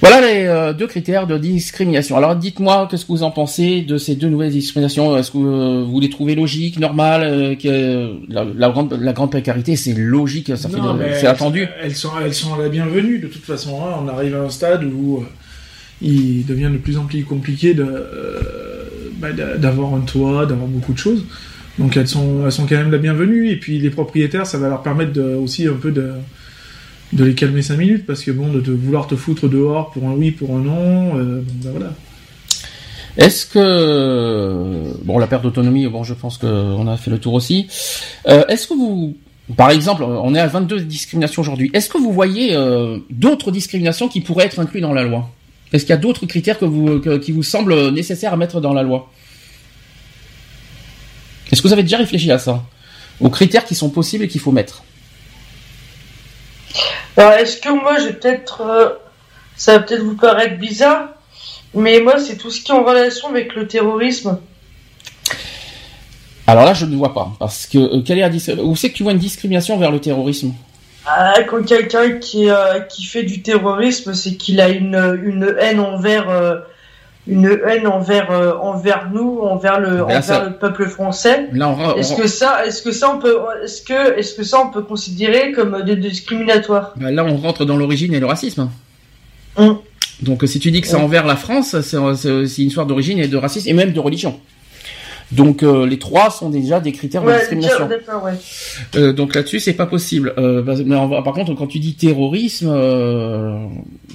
Voilà les euh, deux critères de discrimination. Alors dites-moi qu'est-ce que vous en pensez de ces deux nouvelles discriminations? Est-ce que euh, vous les trouvez logiques, normales euh, que la, la grande la grande précarité, c'est logique, ça Non, c'est attendu. Elles sont, elles sont la bienvenue de toute façon. hein. On arrive à un stade où il devient de plus en plus compliqué de, bah, d'a- d'avoir un toit, d'avoir beaucoup de choses. Donc elles sont, elles sont quand même la bienvenue. Et puis les propriétaires, ça va leur permettre de, aussi un peu de, de les calmer 5 minutes parce que bon, de, vouloir te foutre dehors pour un oui, pour un non, euh, bah, voilà. Est-ce que bon la perte d'autonomie, bon je pense qu'on a fait le tour aussi. Euh, Est-ce que vous par exemple, on est à 22 discriminations aujourd'hui. Est-ce que vous voyez euh, d'autres discriminations qui pourraient être incluses dans la loi? Est-ce qu'il y a d'autres critères qui vous semblent nécessaires à mettre dans la loi? Est-ce que vous avez déjà réfléchi à ça? Aux critères qui sont possibles et qu'il faut mettre? Alors, est-ce que moi, j'ai peut-être. euh, ça va peut-être vous paraître bizarre, mais moi, c'est tout ce qui est en relation avec le terrorisme. Alors là, je ne vois pas. Parce que euh, quelle est la dis- où c'est que tu vois une discrimination vers le terrorisme? Ah, quand quelqu'un qui, euh, qui fait du terrorisme, c'est qu'il a une, une haine envers. Une haine envers, euh, envers nous, envers le, là, envers ça- le peuple français. On, Est-ce que ça, est-ce que ça on peut, est-ce que, est-ce que ça on peut considérer comme discriminatoire bah, là, on rentre dans l'origine et le racisme. Hum. Donc, si tu dis que c'est Hum. envers la France, c'est une histoire d'origine et de racisme et même de religion. Donc, euh, les trois sont déjà des critères de discrimination. ouais. Euh, donc là-dessus, c'est pas possible. Euh, bah, mais en- par contre, quand tu dis terrorisme, euh,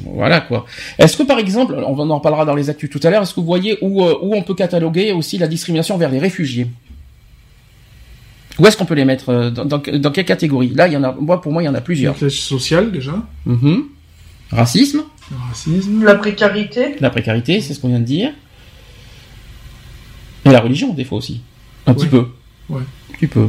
voilà quoi. Est-ce que par exemple, on en reparlera dans les actus tout à l'heure, est-ce que vous voyez où, euh, où on peut cataloguer aussi la discrimination vers les réfugiés? Où est-ce qu'on peut les mettre dans, dans, dans quelle catégorie? Là, il y en a. Moi, pour moi, il y en a plusieurs. La classe sociale déjà, Mhm. Racisme, le racisme. La précarité. la précarité, c'est ce qu'on vient de dire. Et la religion, des fois aussi. Un petit peu. Ouais. Un petit peu.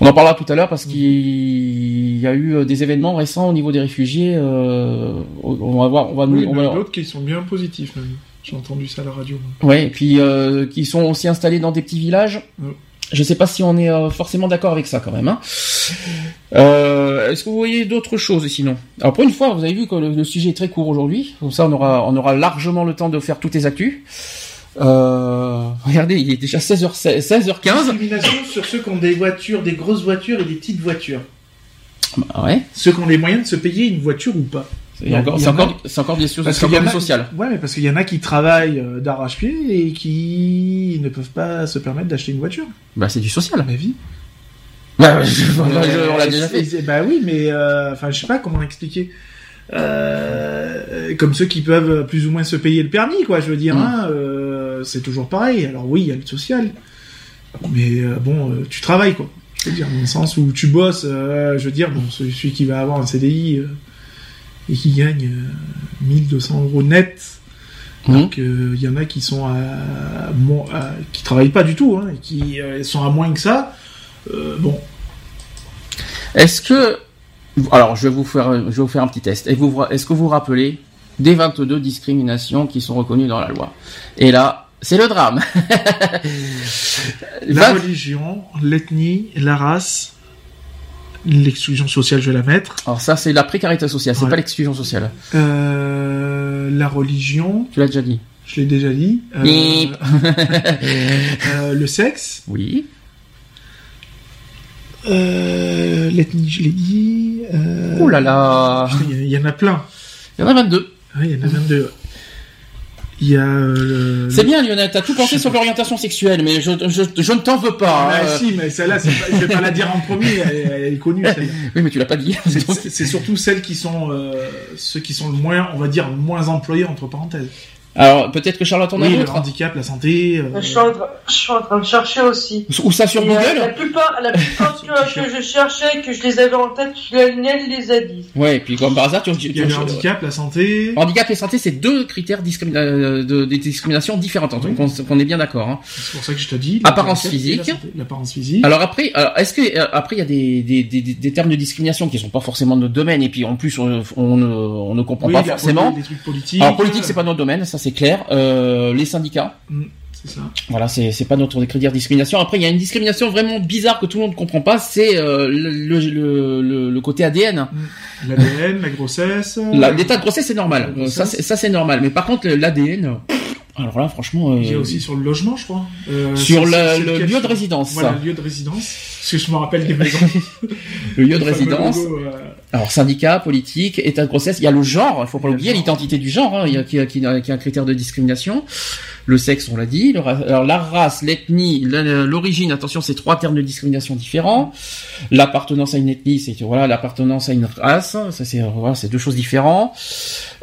On en parlera tout à l'heure parce qu'il y a eu euh, des événements récents au niveau des réfugiés. euh, on va voir, on va, Oui, on il y en va- a d'autres qui sont bien positifs même. J'ai entendu ça à la radio. ouais, et puis euh, qui sont aussi installés dans des petits villages. Ouais. Je sais pas si on est euh, forcément d'accord avec ça quand même. Hein. Est-ce que vous voyez d'autres choses sinon? Alors pour une fois, vous avez vu que le, le sujet est très court aujourd'hui. Comme ça, on aura, on aura largement le temps de faire toutes les actus. Euh, regardez, il est déjà 16h, 16h15. Discrimination sur ceux qui ont des voitures, des grosses voitures et des petites voitures. Bah ouais. Ceux qui ont les moyens de se payer une voiture ou pas. C'est encore, c'est encore, c'est encore des choses, Parce c'est qu'il y encore en du a- social. Ouais, mais parce qu'il y en a qui travaillent euh, d'arrache-pied et qui ne peuvent pas se permettre d'acheter une voiture. Bah c'est du social. À ma vie. Bah, je- on l'a déjà fait. Bah oui, mais euh, enfin, je sais pas comment expliquer. Euh, comme ceux qui peuvent plus ou moins se payer le permis, quoi. Je veux dire, Mm. hein, euh, c'est toujours pareil. Alors oui, il y a le social, mais euh, bon, euh, tu travailles, quoi. Je veux dire, dans le sens où tu bosses. euh, je veux dire, bon, celui, qui va avoir un CDI et qui gagne euh, 1200 euros net. Mhm. Alors qu'il y en a qui sont à, qui travaillent pas du tout, hein, et qui sont à moins que ça. Euh, bon, Est-ce que, alors je vais vous faire, je vais vous faire un petit test. Est-ce que vous vous rappelez des 22 discriminations qui sont reconnues dans la loi? Et là, c'est le drame. La religion, l'ethnie, la race, l'exclusion sociale, je vais la mettre. Alors ça, c'est la précarité sociale, c'est Ouais. pas l'exclusion sociale. Euh, la religion, Tu l'as déjà dit. je l'ai déjà dit. Euh, Bip. euh, le sexe, Oui. euh, l'ethnie, je l'ai dit. Oh là là. Il y, y en a plein. Il y en a 22. Ouais, Il y en a 22. Il y a euh, le- C'est bien Lionel, t'as tout pensé sur l'orientation sexuelle, mais je, je, je ne t'en veux pas. Ah, hein. si, mais celle-là, je vais pas la dire en premier, elle, elle est connue. celle-là. Oui, mais tu l'as pas dit. C'est- surtout celles qui sont euh, ceux qui sont le moins, on va dire, moins employés entre parenthèses. Alors, peut-être que Charlotte en a Oui, le handicap, la santé. euh, Je suis, en train, je suis en train de chercher aussi. Ou ça sur Et, euh, la Google plupart, la plupart que, que je cherchais, que je les avais en tête, Lionel les a dit. Ouais, et puis comme par hasard, tu, tu, Il y a le handicap, la santé. Handicap et santé, c'est deux critères discrimi- euh, de, de discrimination différentes, donc on, qu'on est bien d'accord. Hein. C'est pour ça que je te dis. Apparence physique. la. L'apparence physique. Alors après, est-ce que après il y a des, des, des, termes de discrimination qui sont pas forcément de notre domaine et puis en plus on, on ne, on ne comprend Oui, pas la- forcément. Des trucs politiques. Alors politique c'est pas notre domaine, ça c'est clair. Euh, les syndicats, C'est ça. Voilà, c'est pas notre critère de discrimination. Après, il y a une discrimination vraiment bizarre que tout le monde ne comprend pas, c'est euh, le, le, le, le côté ADN. L'ADN, la grossesse. L'état de grossesse c'est normal, Euh, ça c'est normal. Mais par contre l'ADN, alors là franchement, euh, Il y a aussi sur le logement, je crois. Euh, Sur le- lieu de résidence, Voilà, le lieu de résidence. Parce que je me rappelle des maisons. le lieu de résidence. logo, euh, Alors syndicat, politique, état de grossesse, il y a le genre, il faut pas l'oublier, l'identité du genre, hein, il y a, qui, qui, qui est un critère de discrimination. Le sexe, on l'a dit. Le alors la race, l'ethnie, l'origine, attention, c'est trois termes de discrimination différents. L'appartenance à une ethnie, c'est voilà, l'appartenance à une race, ça c'est voilà, c'est deux choses différentes.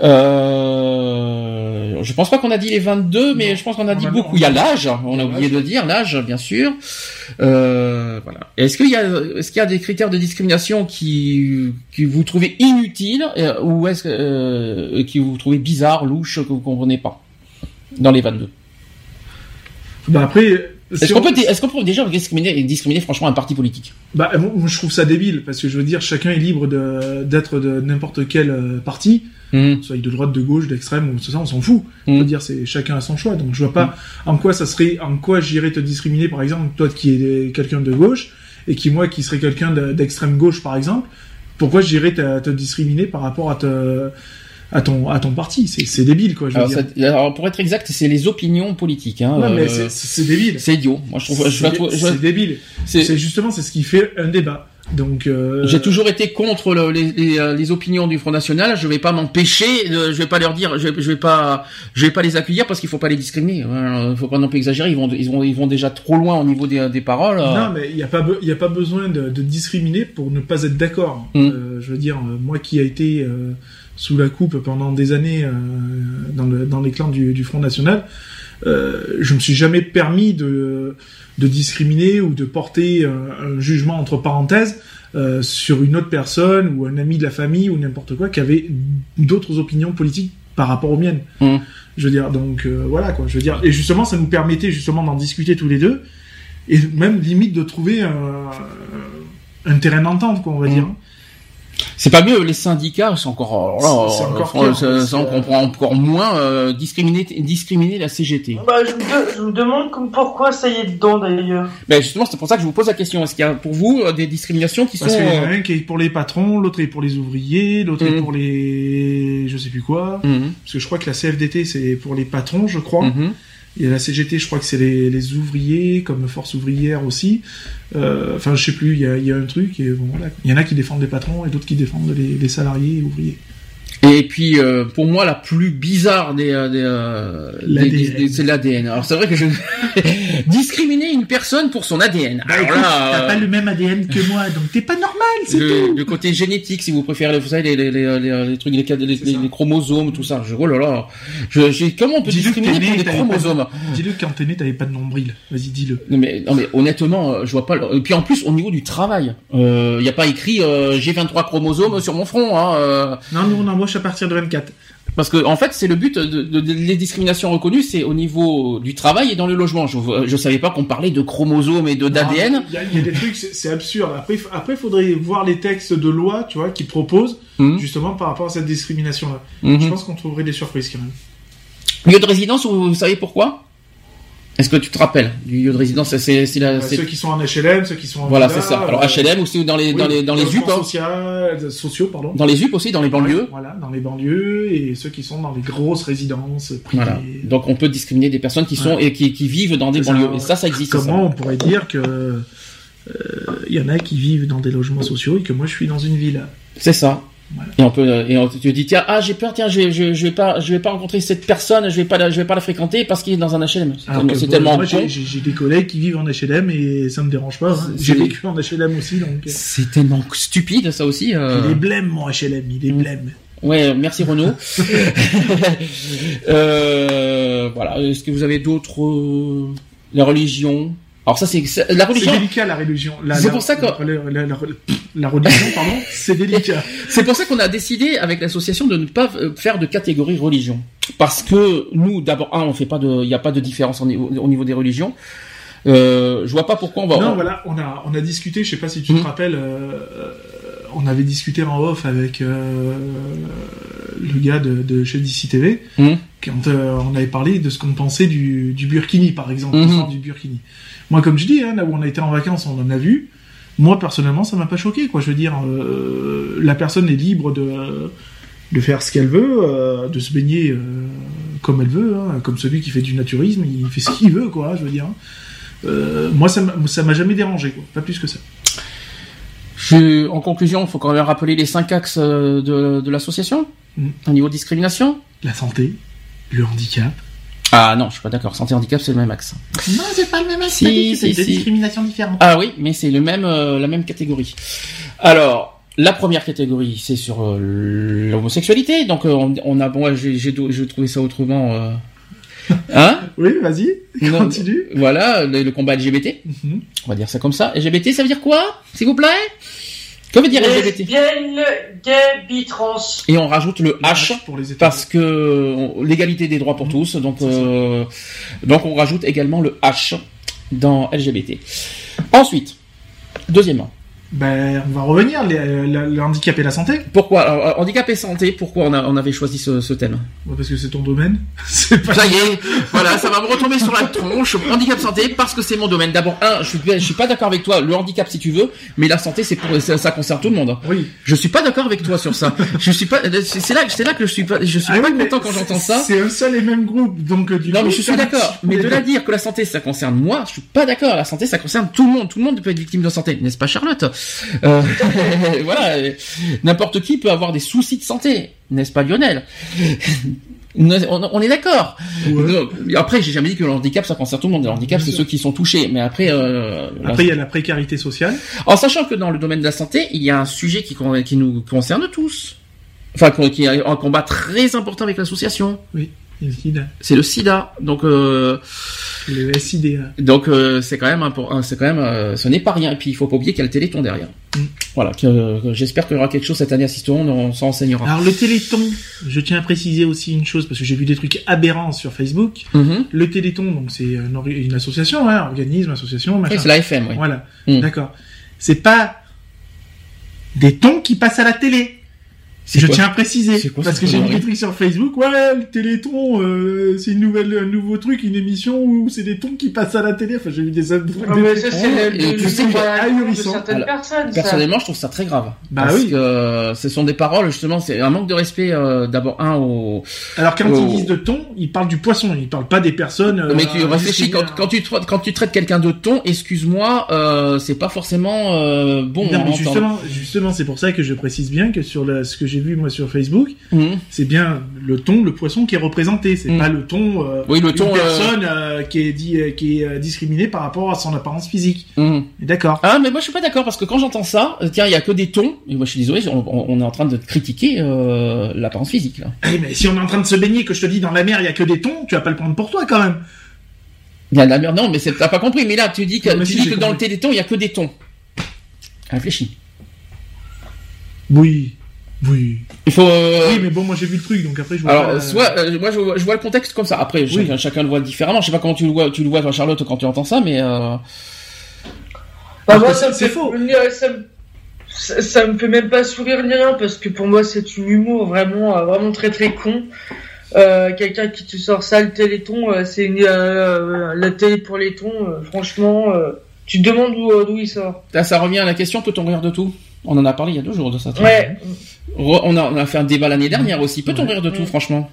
Euh, je pense pas qu'on a dit les 22, mais Non. je pense qu'on a dit beaucoup. Il y a l'âge, on a oublié de le dire, l'âge, bien sûr. Euh, voilà. Est-ce qu'il y a, est-ce qu'il y a des critères de discrimination qui, qui vous trouvez inutiles euh, ou est-ce que euh, qui vous trouvez bizarres, louches, que vous comprenez pas? Dans les 22 Bah après. Est-ce si qu'on on- peut, est-ce qu'on peut déjà discriminer, discriminer franchement un parti politique? Bah, moi, je trouve ça débile, parce que je veux dire, chacun est libre de- d'être de, n'importe quel euh, parti, soit il de droite, de gauche, d'extrême, ou tout ça, on s'en fout. Je Mhm. veux dire, c'est chacun a son choix, donc je vois pas en quoi ça serait, en quoi j'irais te discriminer, par exemple, toi qui es quelqu'un de gauche, et qui moi qui serais quelqu'un de- d'extrême gauche, par exemple, pourquoi j'irais te, te discriminer par rapport à te, à ton, à ton parti C'est c'est débile, quoi, je veux alors, dire. ça- alors, pour être exact, c'est les opinions politiques. Hein, Ouais, euh, c'est- débile. c'est idiot. Moi, je trouve. C'est débile. c'est- justement, c'est ce qui fait un débat. Donc, euh, J'ai toujours été contre le- les, les, euh, les opinions du Front National. Je vais pas m'empêcher. Je vais pas leur dire. Je vais, je vais pas. Je vais pas les accueillir parce qu'il faut pas les discriminer. Il faut pas non plus exagérer. Ils vont, ils vont, ils vont déjà trop loin au niveau des, des paroles. Non, mais il n'y a pas, il y a pas besoin de, de discriminer pour ne pas être d'accord. Mm. Euh, je veux dire, euh, moi qui a été euh, sous la coupe pendant des années euh, dans, le, dans les clans du, du Front National, euh, je me suis jamais permis de, de discriminer ou de porter un, un jugement entre parenthèses euh, sur une autre personne ou un ami de la famille ou n'importe quoi qui avait d'autres opinions politiques par rapport aux miennes. Mm. Je veux dire, donc euh, voilà quoi. Je veux dire, et justement, ça nous permettait justement d'en discuter tous les deux et même limite de trouver un, terrain d'entente, quoi, on va Mm. dire. C'est pas mieux. Les syndicats, c'est encore. alors là, C'est- c'est encore pire, ça- parce ça, on que- comprend encore moins euh, discriminer, discriminer la CGT. Bah, je, me de- je me demande comme pourquoi ça y est dedans d'ailleurs. Ben justement, c'est pour ça que je vous pose la question. Est-ce qu'il y a pour vous euh, des discriminations qui Parce sont qu'il y en a euh, un qui est pour les patrons, l'autre est pour les ouvriers, l'autre est Mhm. pour les, je sais plus quoi. mhm, Parce que je crois que la CFDT c'est pour les patrons, je crois. Mhm. Et la CGT, je crois que c'est les, ouvriers, comme force ouvrière aussi. Euh, Enfin, je sais plus, il y a, il y a un truc. Il y en a qui défendent les patrons et d'autres qui défendent les, les salariés et ouvriers. Et puis euh, pour moi la plus bizarre des, euh, des, euh, L'ADN. des- des- c'est l'ADN. Alors c'est vrai que je discriminer une personne pour son ADN. Bah Alors là, t'as euh, pas le même ADN que moi, donc t'es pas normal, c'est tout. le côté génétique, si vous préférez, vous savez, les, les, les, trucs, les, chromosomes, tout ça. Je, oh là là. Je, comment on peut discriminer pour des chromosomes? Dis-le quand t'es né, t'avais pas de nombril. Vas-y, dis-le. non mais, non mais honnêtement, euh, je vois pas. le- Et puis en plus, au niveau du travail, il n'y a pas écrit euh, j'ai 23 chromosomes sur mon front. Hein, euh, Non, nous à partir de 24. Parce que en fait, c'est le but de, de- de- les discriminations reconnues, c'est au niveau du travail et dans le logement. Je je savais pas qu'on parlait de chromosomes et de d'ADN. Il y, a- il y a des trucs, c'est absurde. Après, après, faudrait voir les textes de loi, tu vois, qui proposent Mhm. justement par rapport à cette discrimination-là. Mhm. Je pense qu'on trouverait des surprises quand même. Lieu de résidence, vous, vous savez pourquoi? Est-ce que tu te rappelles du lieu de résidence? C'est. Euh, ceux qui sont en HLM, ceux qui sont en Voilà, c'est ça. Alors euh, HLM aussi dans les dans les dans les UP, hein. social- euh, sociaux, pardon. dans les UP aussi, dans les banlieues. Voilà, dans les banlieues et ceux qui sont dans les grosses résidences privées. Voilà. Donc on peut discriminer des personnes qui sont Ouais. et qui, qui vivent dans des C'est ça. banlieues. Et ça, ça existe. ça. Comment on pourrait dire que euh, il y en a qui vivent dans des logements sociaux et que moi je suis dans une villa C'est ça. Voilà. Et on peut et on te dit tiens ah j'ai peur tiens je, je, je vais pas je vais pas rencontrer cette personne je vais pas la, je vais pas la fréquenter parce qu'il est dans un HLM. C'est Alors tellement, moi, con. j'ai- des collègues qui vivent en HLM et ça me dérange pas. hein. C'est- J'ai vécu en HLM aussi, donc euh, C'est tellement stupide ça aussi. euh. il est blême mon HLM, il est Mm. blême. Ouais merci Renaud. euh, voilà est-ce que vous avez d'autres la religion? Alors ça c'est c'est- la C'est religion délicat la religion. C'est pour ça que- la, la- la- la religion, pardon, c'est délicat. C'est pour ça qu'on a décidé avec l'association de ne pas euh, faire de catégorie religion. Parce que nous, d'abord, un, on fait pas de, il n'y a pas de différence au niveau, au niveau des religions. Euh, je vois pas pourquoi on va. Non, voilà, on a, on a discuté, je sais pas si tu te rappelles, euh, euh, on avait discuté en off avec euh, le gars de, de chez DC TV, Mhm. quand euh, on avait parlé de ce qu'on pensait du, du Burkini, par exemple, l'histoire du Burkini. Moi, comme je dis, hein, là où on a été en vacances, on en a vu. Moi, personnellement, ça m'a pas choqué, quoi. Je veux dire, euh, la personne est libre de de faire ce qu'elle veut, euh, de se baigner euh, comme elle veut, hein, comme celui qui fait du naturisme, il fait ce qu'il veut, quoi. Je veux dire. Euh, moi, ça m'a- jamais dérangé, quoi. Pas plus que ça. Je- en conclusion, il faut quand même rappeler les cinq axes de, de l'association Mm. au niveau discrimination. La santé, le handicap. Ah non, je suis pas d'accord. Santé handicap, c'est le même axe. Non, c'est pas le même Si, aspect, c'est si, des si. discriminations différentes. Ah oui, mais c'est le même, euh, la même catégorie. Alors, la première catégorie, c'est sur euh, l'homosexualité. Donc, euh, on, on a, bon, j'ai, j'ai, j'ai trouvé ça autrement. Euh... Hein? Oui, vas-y, continue. Voilà, le, le combat LGBT. Mhm. On va dire ça comme ça. LGBT, ça veut dire quoi, s'il vous plaît? Que veut dire LGBT Lesbienne, gay, bi, trans. Et on rajoute le H pour les parce que l'égalité des droits pour Mhm. tous. Donc, euh, donc on rajoute également le H dans LGBT. Ensuite, deuxièmement. Ben, on va revenir, les- le, le handicap et la santé. Pourquoi alors, euh, handicap et santé Pourquoi on, a, on avait choisi ce, ce thème? Parce que c'est ton domaine. C'est pas. Ça y est, voilà, ça va me retomber sur la tronche. Handicap santé parce que c'est mon domaine. D'abord, un, je suis, je suis pas d'accord avec toi. Le handicap, si tu veux, mais la santé, c'est pour ça, ça concerne tout le monde. Oui. Je suis pas d'accord avec toi sur ça. Je suis pas. C'est là, c'est là que je suis pas. Je suis Ah pas oui, mais content quand j'entends ça. C'est un seul et même groupe, donc euh, du Non, coup, mais je suis d'accord. Mais de là dire que la santé, ça concerne moi, je suis pas d'accord. La santé, ça concerne tout le monde. Tout le monde peut être victime de santé, n'est-ce pas, Charlotte? Euh, Voilà. N'importe qui peut avoir des soucis de santé, n'est-ce pas, Lionel? On, est d'accord. Ouais. Après, j'ai jamais dit que le handicap, ça concerne tout le monde. Le handicap, c'est ceux qui sont touchés. Mais après, euh, Après, il y a la précarité sociale. en sachant que dans le domaine de la santé, il y a un sujet qui, qui nous concerne tous. Enfin, qui est un combat très important avec l'association. Oui. Le sida, C'est le SIDA. Donc, euh, le SIDA. donc euh, c'est quand même important. C'est quand même, euh, ce n'est pas rien. Et puis, il faut pas oublier qu'il y a le Téléthon derrière. Mm. Voilà. Que, que j'espère qu'il y aura quelque chose cette année à Sisteron. On s'en renseignera. Alors, le Téléthon, je tiens à préciser aussi une chose, parce que j'ai vu des trucs aberrants sur Facebook. Mhm. Le Téléthon, donc c'est une, association, hein, organisme, association, machin. C'est la FM. Oui. Voilà. Mm. D'accord. C'est pas des tons qui passent à la télé. Je tiens à préciser. Quoi parce que j'ai vu connerie des trucs sur Facebook. Ouais, le Téléthon, euh, c'est une nouvelle, un nouveau truc, une émission où c'est des tons qui passent à la télé. Enfin, j'ai vu des, des Ah, mais ça, et tu sais ahurissant. Personnellement, je trouve ça très grave. Bah parce oui. que euh, ce sont des paroles, justement, c'est un manque de respect, euh, d'abord, un, au... Alors quand ils disent de ton, ils parlent du poisson, ils parlent pas des personnes. euh, Mais tu réfléchis, quand, discriminées. quand, tu, tra- quand tu traites quelqu'un de ton, excuse-moi, euh, c'est pas forcément euh, bon. Non, mais justement, justement, c'est pour ça que je précise bien que sur le- ce que j'ai vu moi sur Facebook, Mhm. c'est bien le ton, le poisson qui est représenté. C'est Mm. pas le ton. euh, Oui, le une ton, euh, personne euh, qui est dit, euh, qui est discriminée par rapport à son apparence physique. Mhm. D'accord. Ah, mais moi je suis pas d'accord parce que quand j'entends ça, tiens, il y a que des tons. Et moi je suis désolé, on, est en train de critiquer l'apparence physique là. Eh, mais si on est en train de se baigner, que je te dis dans la mer, il y a que des tons, tu vas pas le prendre pour toi quand même. Il y a de la merde, non, mais c'est- t'as pas compris. Mais là, tu dis que, Non, tu si, dis que dans le téléthon, il y a que des tons. Réfléchis. Oui, oui. Il faut. euh, Oui, mais bon, moi j'ai vu le truc, donc après je vois. Alors, pas, soit, euh, moi, je, vois- je vois le contexte comme ça. Après, chacun, chacun le voit différemment. Je sais pas comment tu le vois, tu le vois, toi, Charlotte, quand tu entends ça, mais euh, Bah, moi, ça me c'est fait faux. euh, Ça, me- ça, ça me fait même pas sourire ni rien parce que pour moi c'est une humour vraiment, vraiment très très con. Euh, Quelqu'un qui te sort ça le téléthon, euh, c'est une, euh, la télé pour les tons. franchement, euh, tu te demandes d'où d'où il sort. là, ça revient à la question peut-on rire de tout On en a parlé il y a deux jours de ça. Ouais. Re- On a, on a fait un débat l'année dernière aussi. Peut-on Ouais. rire de tout, franchement?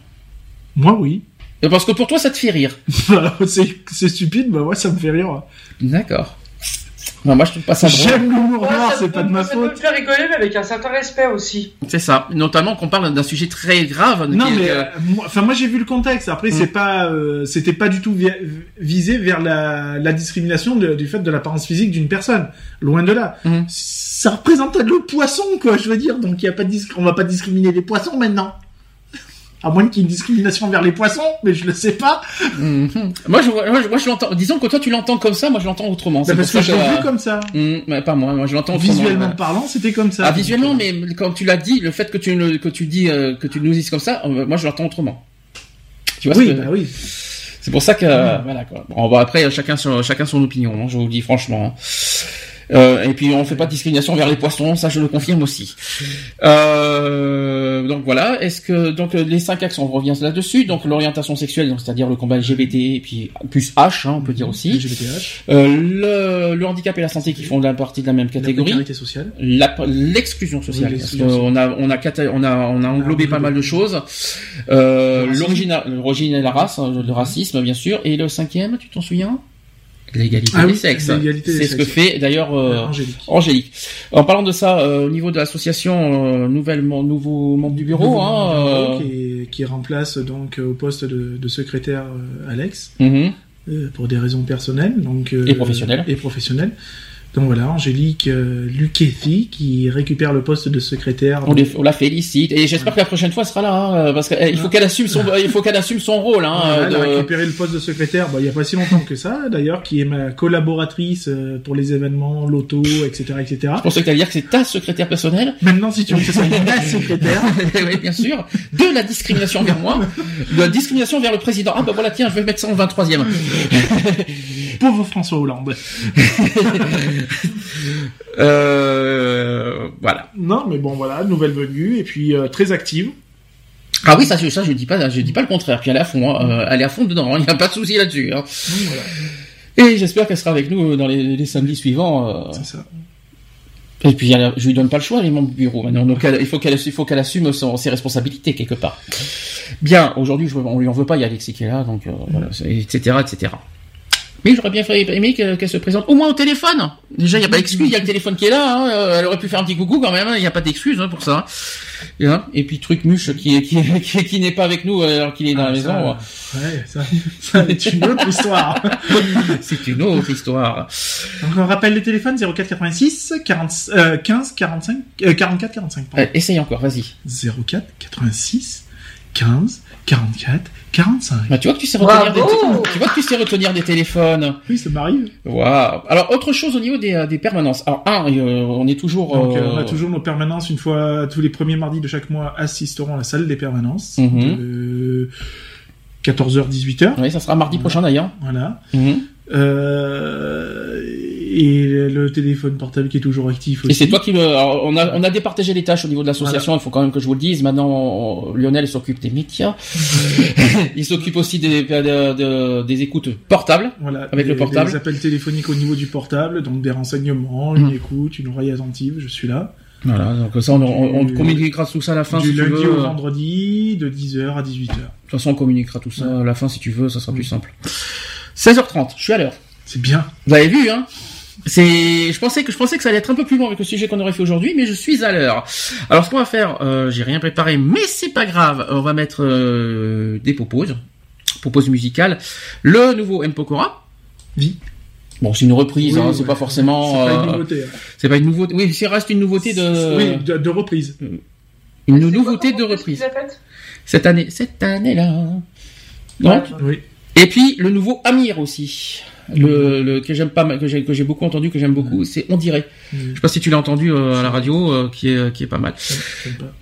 Moi oui. Et Parce que pour toi, ça te fait rire. c'est c'est stupide, bah ouais, ça me fait rire. D'accord. Non, moi, je trouve pas ça drôle. J'aime l'humour Ouais, noir, c'est pas de ma Ça peut me faute. faire rigoler, mais avec un certain respect aussi. C'est ça. Notamment qu'on parle d'un sujet très grave. Non mais euh, moi- enfin moi j'ai vu le contexte. Après Mm. c'est pas euh, c'était pas du tout vi- visé vers la, la discrimination de- du fait de l'apparence physique d'une personne. Loin de là. Mhm. Ça représente le poisson quoi, je veux dire. Donc y a pas de on va pas discriminer les poissons maintenant. À moins qu'il y ait une discrimination vers les poissons, mais je le sais pas. Mhm. Moi, je, vois- moi, je- moi, je l'entends. Disons que toi, tu l'entends comme ça. Moi, je l'entends autrement. Bah, C'est parce que je l'ai vu comme ça. Mhm, pas moi. Moi, je l'entends. Visuellement parlant, c'était comme ça. Ah, visuellement, mais quand tu l'as dit, le fait que tu le- que tu dis euh, que tu nous dises comme ça, euh, moi, je l'entends autrement. Tu vois ce Oui, que- bah oui. C'est pour ça que voilà quoi. Bon, bah, après chacun son chacun son opinion, hein, je vous le dis franchement. Euh, et puis on fait pas de discrimination vers les poissons, ça je le confirme aussi. Euh, donc voilà, est-ce que donc les cinq axes on revient là-dessus, donc l'orientation sexuelle, donc c'est-à-dire le combat LGBT et puis plus H, hein, on peut dire aussi. LGBTH. Euh, le, le handicap et la santé qui font la partie de la même La catégorie. précarité sociale. La- L'exclusion sociale, Oui, parce l'exclusion qu'on a on a on a on a englobé pas mal de choses. Euh. L'origine, l'origine et la race, hein, le racisme bien sûr, et le cinquième, tu t'en souviens? L'égalité Ah des oui, sexes. l'égalité des C'est ce que sexes. fait d'ailleurs euh, Angélique. Angélique. En parlant de ça, euh, au niveau de l'association, euh, nouvellement nouveau membre du bureau, Nouveau hein, membre qui, qui remplace donc au poste de, de secrétaire Alex mhm. pour des raisons personnelles donc Et professionnelles. et professionnelles. Donc voilà, Angélique euh, Luchetti qui récupère le poste de secrétaire. on, les- on la félicite et j'espère que la prochaine fois elle sera là, hein, parce qu'il faut qu'elle assume son, il faut qu'elle assume son rôle. Hein, elle a récupéré le poste de secrétaire bah, il y a pas si longtemps que ça d'ailleurs, qui est ma collaboratrice euh, pour les événements, l'auto, etc. etc. Je pensais que t'allais dire que c'est ta secrétaire personnelle. Maintenant, si tu veux que ce soit ma secrétaire, oui, bien sûr. De la discrimination vers moi. De la discrimination vers le président. Ah bah voilà, tiens, je vais mettre ça en 23e. pauvre François Hollande. euh, voilà. Non, mais bon, voilà, nouvelle venue, et puis euh, très active. Ah oui, ça, je- ça, je dis pas, je dis pas le contraire. Puis elle est à fond, hein. Euh, elle est à fond dedans. Il n'y a pas de souci là-dessus. hein. Voilà, Et j'espère qu'elle sera avec nous dans les, les samedis suivants. euh. c'est ça. Et puis, elle je lui donne pas le choix, les membres du bureau. Maintenant, donc, elle- il faut qu'elle, il faut qu'elle assume son- ses responsabilités quelque part. Bien. Aujourd'hui, on lui en veut pas. Il y a Alexis qui est là, donc euh, voilà, etc., etc. Mais j'aurais bien aimé qu'elle, se présente au moins au téléphone. Déjà, il n'y a pas d'excuse. Il y a le téléphone qui est là. hein. Euh, Elle aurait pu faire un petit coucou quand même. hein. Il n'y a pas d'excuse hein, pour ça. Et, puis truc muche qui, qui, qui, qui n'est pas avec nous alors qu'il est dans la Ah, maison. ça, Ouais, ça, ça c'est une autre histoire. C'est une autre histoire. Donc on rappelle le téléphone 04 86 40, euh, 15 45 euh, 44 45 Euh, essaye encore, vas-y. 04 86 15 44 45. Bah, tu vois que tu sais retenir des, Bravo tu vois que tu sais retenir des téléphones. Oui, ça m'arrive. Waouh. Alors autre chose au niveau des, euh, des permanences. Alors un, euh, on est toujours. Donc euh, euh, on a toujours nos permanences une fois tous les premiers mardis de chaque mois assisteront à la salle des permanences Mhm. de 14h 18h. Oui, ça sera mardi prochain d'ailleurs. Voilà. Mhm. Euh, et le téléphone portable qui est toujours actif aussi. Et c'est toi qui alors, on a on a départagé les tâches au niveau de l'association. Il faut quand même que je vous le dise. Maintenant, on- Lionel s'occupe des médias. il s'occupe aussi des de- de- des écoutes portables. Voilà, Avec le portable. Des appels téléphoniques au niveau du portable, donc des renseignements, une écoute, une oreille attentive, je suis là. Voilà. Donc ça, on, on, on Du- communiquera tout ça à la fin du si tu lundi veux. au vendredi, de 10h à 18h. De toute façon, on communiquera tout ça à la fin si tu veux. Ça sera plus simple. 16h30. Je suis à l'heure. C'est bien. Vous avez vu, hein? C'est, je pensais que je pensais que ça allait être un peu plus long avec le sujet qu'on aurait fait aujourd'hui, mais je suis à l'heure. Alors, ce qu'on va faire, euh, j'ai rien préparé, mais c'est pas grave. On va mettre euh, des poposes, poposes musicales. Le nouveau M Pokora. Oui. Bon, c'est une reprise, Oui, hein, c'est pas forcément. C'est pas euh, une nouveauté. hein. c'est pas une nouveauté. Oui, c'est reste une nouveauté de. Oui, de, de reprise. Une nouveauté quoi, de reprise. Cette année, cette année-là. Donc, Oui. Et puis le nouveau Amir aussi, le, le que j'aime pas, mal- que j'ai que j'ai beaucoup entendu, que j'aime beaucoup, c'est On dirait. Oui. Je sais pas si tu l'as entendu euh, à la radio, euh, qui est qui est pas mal. J'aime pas.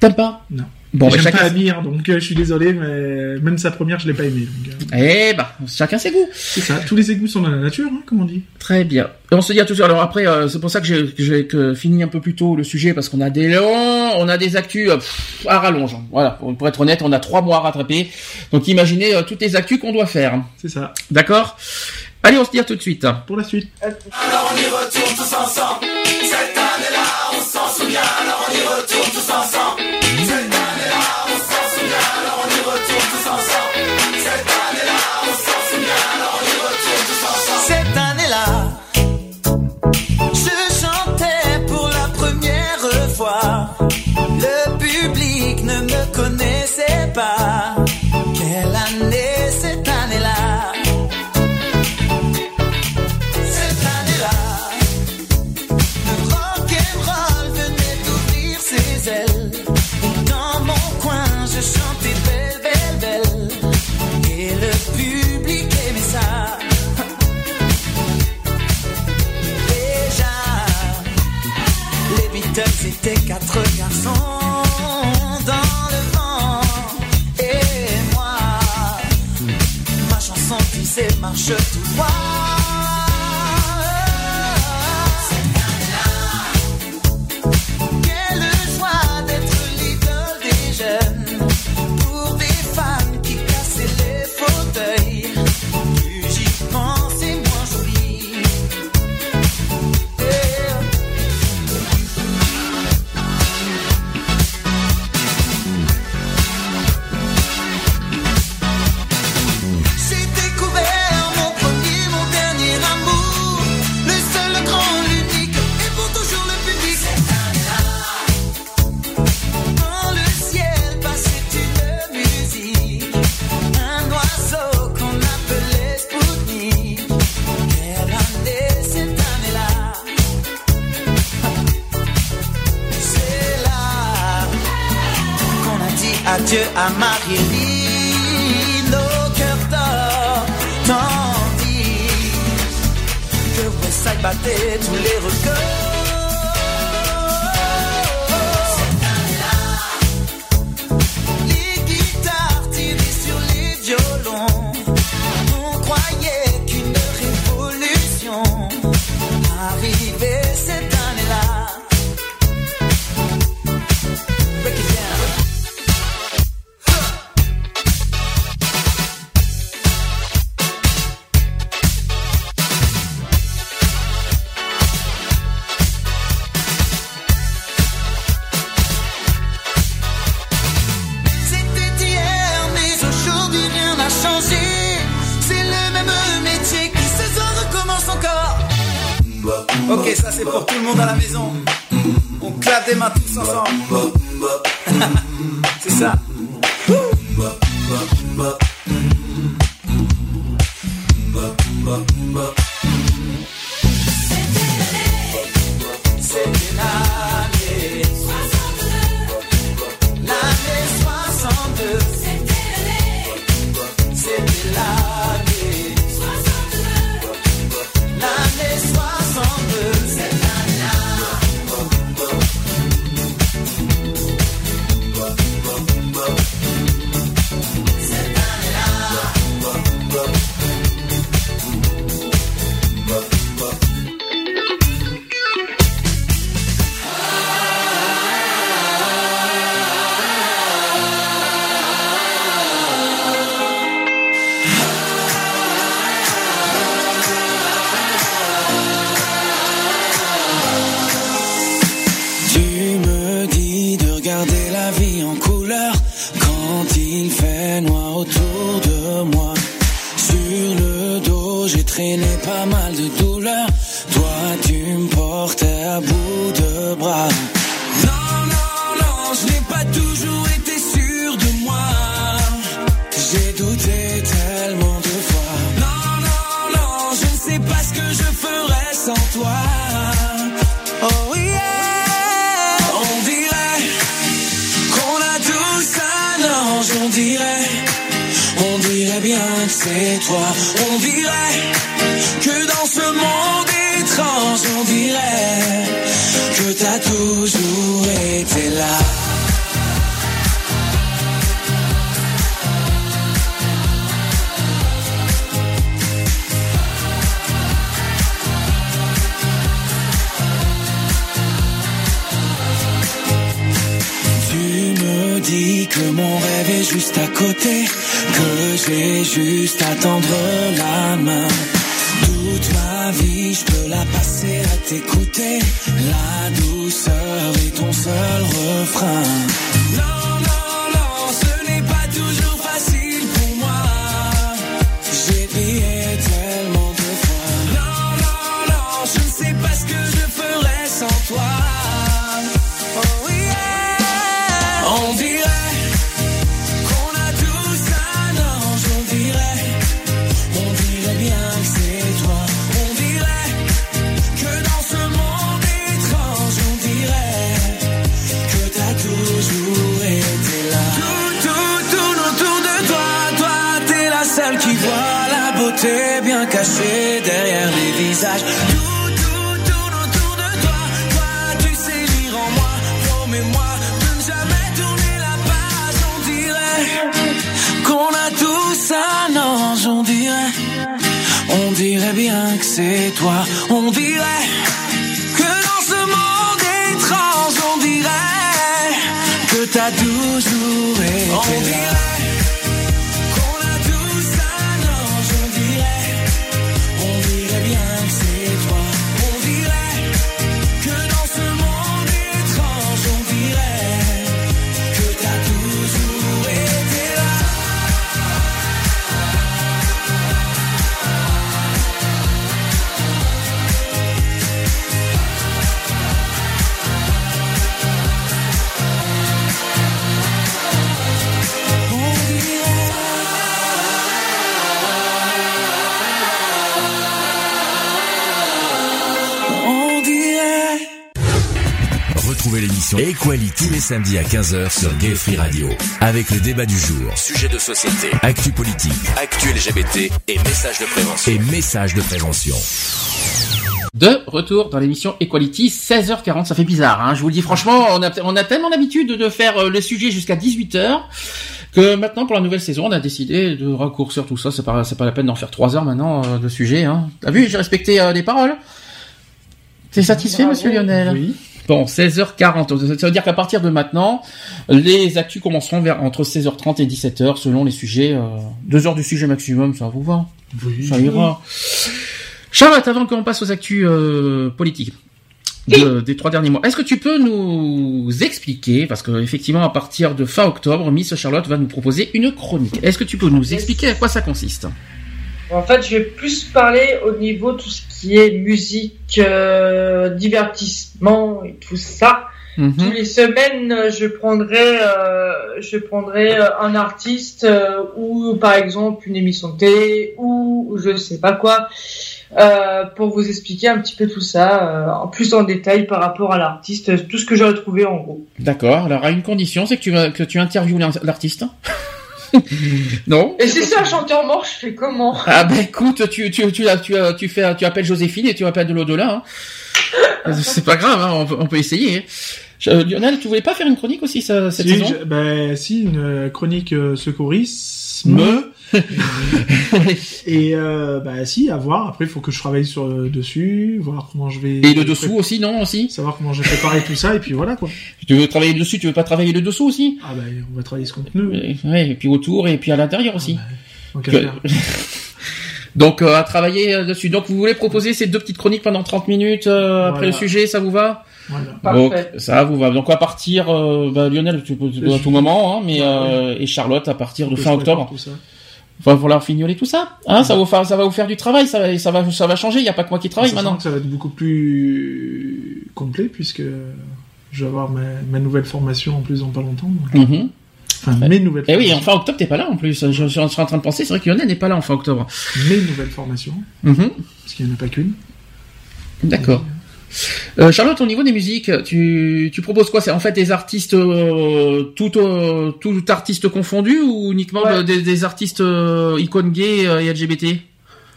T'aimes pas? Non. Bon, J'aime chacun. pas Amir, donc euh, je suis désolé, mais même sa première, je l'ai pas aimée. donc, euh, Eh bah, chacun ses goûts. c'est ça. Tous les égouts sont dans la nature, hein, comme on dit. Très bien. Et on se dit à tous. Alors après, euh, c'est pour ça que j'ai que j'ai que fini un peu plus tôt le sujet parce qu'on a des longs, on a des actus euh, pff, à rallonge. Voilà. Pour pour être honnête, on a trois mois à rattraper. Donc imaginez euh, toutes les actus qu'on doit faire. C'est ça. D'accord? Allez, on se dit à tout de suite. Pour la suite. Alors on y retourne tous ensemble. Étaient quatre garçons dans le vent. Et moi, ma chanson disait marche tout droit. Dieu a marié nos cœurs d'or, tandis que Westside battait tous les records. Samedis à 15h sur Gay Free Radio. Avec le débat du jour, sujet de société, actu politique, actu LGBT et messages de prévention. Et messages de prévention. De retour dans l'émission Equality, 16h40, ça fait bizarre, hein. je vous le dis franchement, on a, on a tellement l'habitude de faire euh, le sujet jusqu'à 18h que maintenant pour la nouvelle saison, on a décidé de raccourcir tout ça, c'est pas, pas la peine d'en faire 3 heures maintenant euh, de sujet. Hein. T'as vu, j'ai respecté euh, les paroles T'es satisfait, monsieur Lionel? Oui. Bon, 16h40. Ça veut dire qu'à partir de maintenant, les actus commenceront vers entre 16h30 et 17h selon les sujets. Euh, deux heures de sujet maximum, ça vous va Oui. Ça ira. Charlotte, avant qu'on passe aux actus euh, politiques de- des trois derniers mois, est-ce que tu peux nous expliquer, parce que effectivement à partir de fin octobre, Miss Charlotte va nous proposer une chronique. Est-ce que tu peux nous expliquer à quoi ça consiste? En fait, je vais plus parler au niveau de tout ce qui est musique, euh, divertissement et tout ça. Mhm. Tous les semaines, je prendrai, euh, je prendrai euh, un artiste euh, ou par exemple une émission de télé ou je sais pas quoi pour vous expliquer un petit peu tout ça, en plus en détail par rapport à l'artiste, tout ce que j'aurais trouvé en gros. D'accord. Alors à une condition, c'est que tu que tu interviewes l'ar- l'artiste. Non Et si c'est un chanteur mort, je fais comment? Ah ben écoute, tu tu tu tu, tu, tu fais tu appelles Joséphine et tu appelles de l'au-delà. Hein. C'est pas grave, hein, on, peut, on peut essayer. hein. Je- Lionel, tu voulais pas faire une chronique aussi ça, cette Si, saison? je- ben, si, une euh, chronique euh, secourisme. Me. Et euh, bah si, à voir. Après, il faut que je travaille sur euh, dessus, voir comment je vais. Et le dessous aussi, non aussi Savoir comment j'ai préparé tout ça, et puis voilà quoi. Tu veux travailler le dessus, tu veux pas travailler le dessous aussi Ah bah, on va travailler ce contenu. Et- Ouais, et puis autour et puis à l'intérieur aussi. Donc, à Que- faire. Donc euh, à travailler euh, dessus. Donc vous voulez proposer ces deux petites chroniques pendant 30 minutes euh, après le sujet, ça vous va Voilà. Donc Parfait. ça vous va. Donc à partir, euh, bah, Lionel, tu peux tu peux à tout moment, hein, mais euh, et Charlotte à partir de fin je octobre. tout ça. Va falloir fignoler tout ça. Hein, ça, va vous faire, ça va vous faire du travail, ça va, ça va, ça va changer. Il n'y a pas que moi qui travaille maintenant. que Ça va être beaucoup plus complet puisque je vais avoir ma, ma nouvelle formation en plus dans pas longtemps. donc. Mhm. Enfin, mes nouvelles Eh oui, en fin octobre, t'es pas là en plus. Je, je suis en train de penser, c'est vrai que Lionel n'est pas là en fin octobre. Mes nouvelles formations, Mhm. parce qu'il n'y en a pas qu'une. D'accord. Euh, Charlotte, au niveau des musiques, tu, tu proposes quoi? C'est en fait des artistes, euh, tout, euh, tout artiste confondu ou uniquement Ouais. des, des artistes icônes gays et LGBT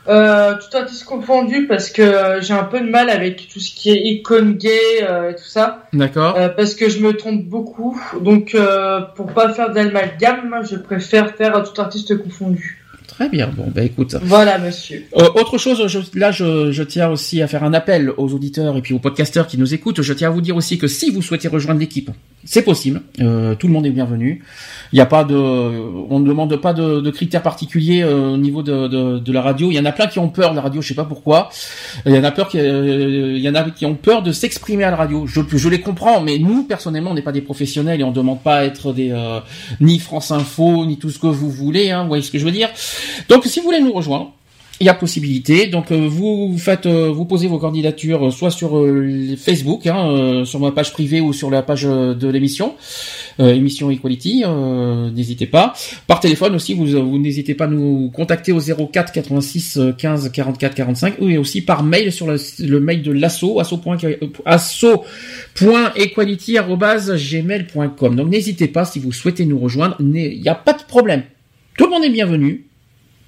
Euh, tout artiste confondu parce que j'ai un peu de mal avec tout ce qui est icône gay et tout ça. D'accord. parce que je me trompe beaucoup. Donc pour pas faire d'amalgame je préfère faire tout artiste confondu Très bien. Bon, bah écoute. voilà monsieur Euh, autre chose, je, là, je, je tiens aussi à faire un appel aux auditeurs et puis aux podcasteurs qui nous écoutent. Je tiens à vous dire aussi que si vous souhaitez rejoindre l'équipe, c'est possible. Euh, tout le monde est bienvenu. Il a pas de, on ne demande pas de, de critères particuliers euh, au niveau de, de, de la radio. Il y en a plein qui ont peur de la radio, je sais pas pourquoi. Il y en a peur, qui, euh, il y en a qui ont peur de s'exprimer à la radio. Je, je les comprends, mais nous personnellement, on n'est pas des professionnels et on demande pas à être des euh, ni France Info ni tout ce que vous voulez. Hein, vous voyez ce que je veux dire? Donc, si vous voulez nous rejoindre. Il y a possibilité. Donc euh, vous faites, euh, vous posez vos candidatures euh, soit sur Facebook, hein, sur ma page privée ou sur la page de l'émission, émission Equality. n'hésitez pas. Par téléphone aussi, vous, n'hésitez pas à nous contacter au 04 86 euh, 15 44 45 ou aussi par mail sur le, le mail de l'asso asso.equality@gmail.com. Donc n'hésitez pas si vous souhaitez nous rejoindre. Il n'y a pas de problème. Tout le monde est bienvenu.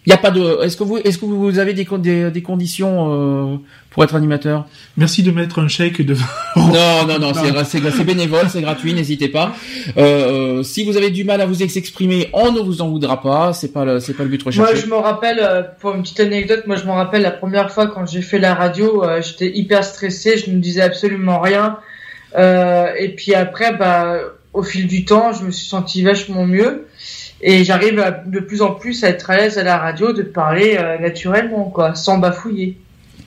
Il y a pas de. Est-ce que vous, est-ce que vous avez des, des, des conditions euh, pour être animateur? Merci de mettre un chèque devant. Non, non, non, c'est, c'est, c'est bénévole, c'est gratuit, n'hésitez pas. Euh, si vous avez du mal à vous exprimer, on ne vous en voudra pas. C'est pas le, c'est pas le but moi recherché. je me rappelle euh, pour une petite anecdote moi je me rappelle la première fois quand j'ai fait la radio euh, j'étais hyper stressé je ne disais absolument rien Euh, et puis après bah au fil du temps je me suis senti vachement mieux et j'arrive de plus en plus à être à l'aise à la radio de parler euh, naturellement quoi sans bafouiller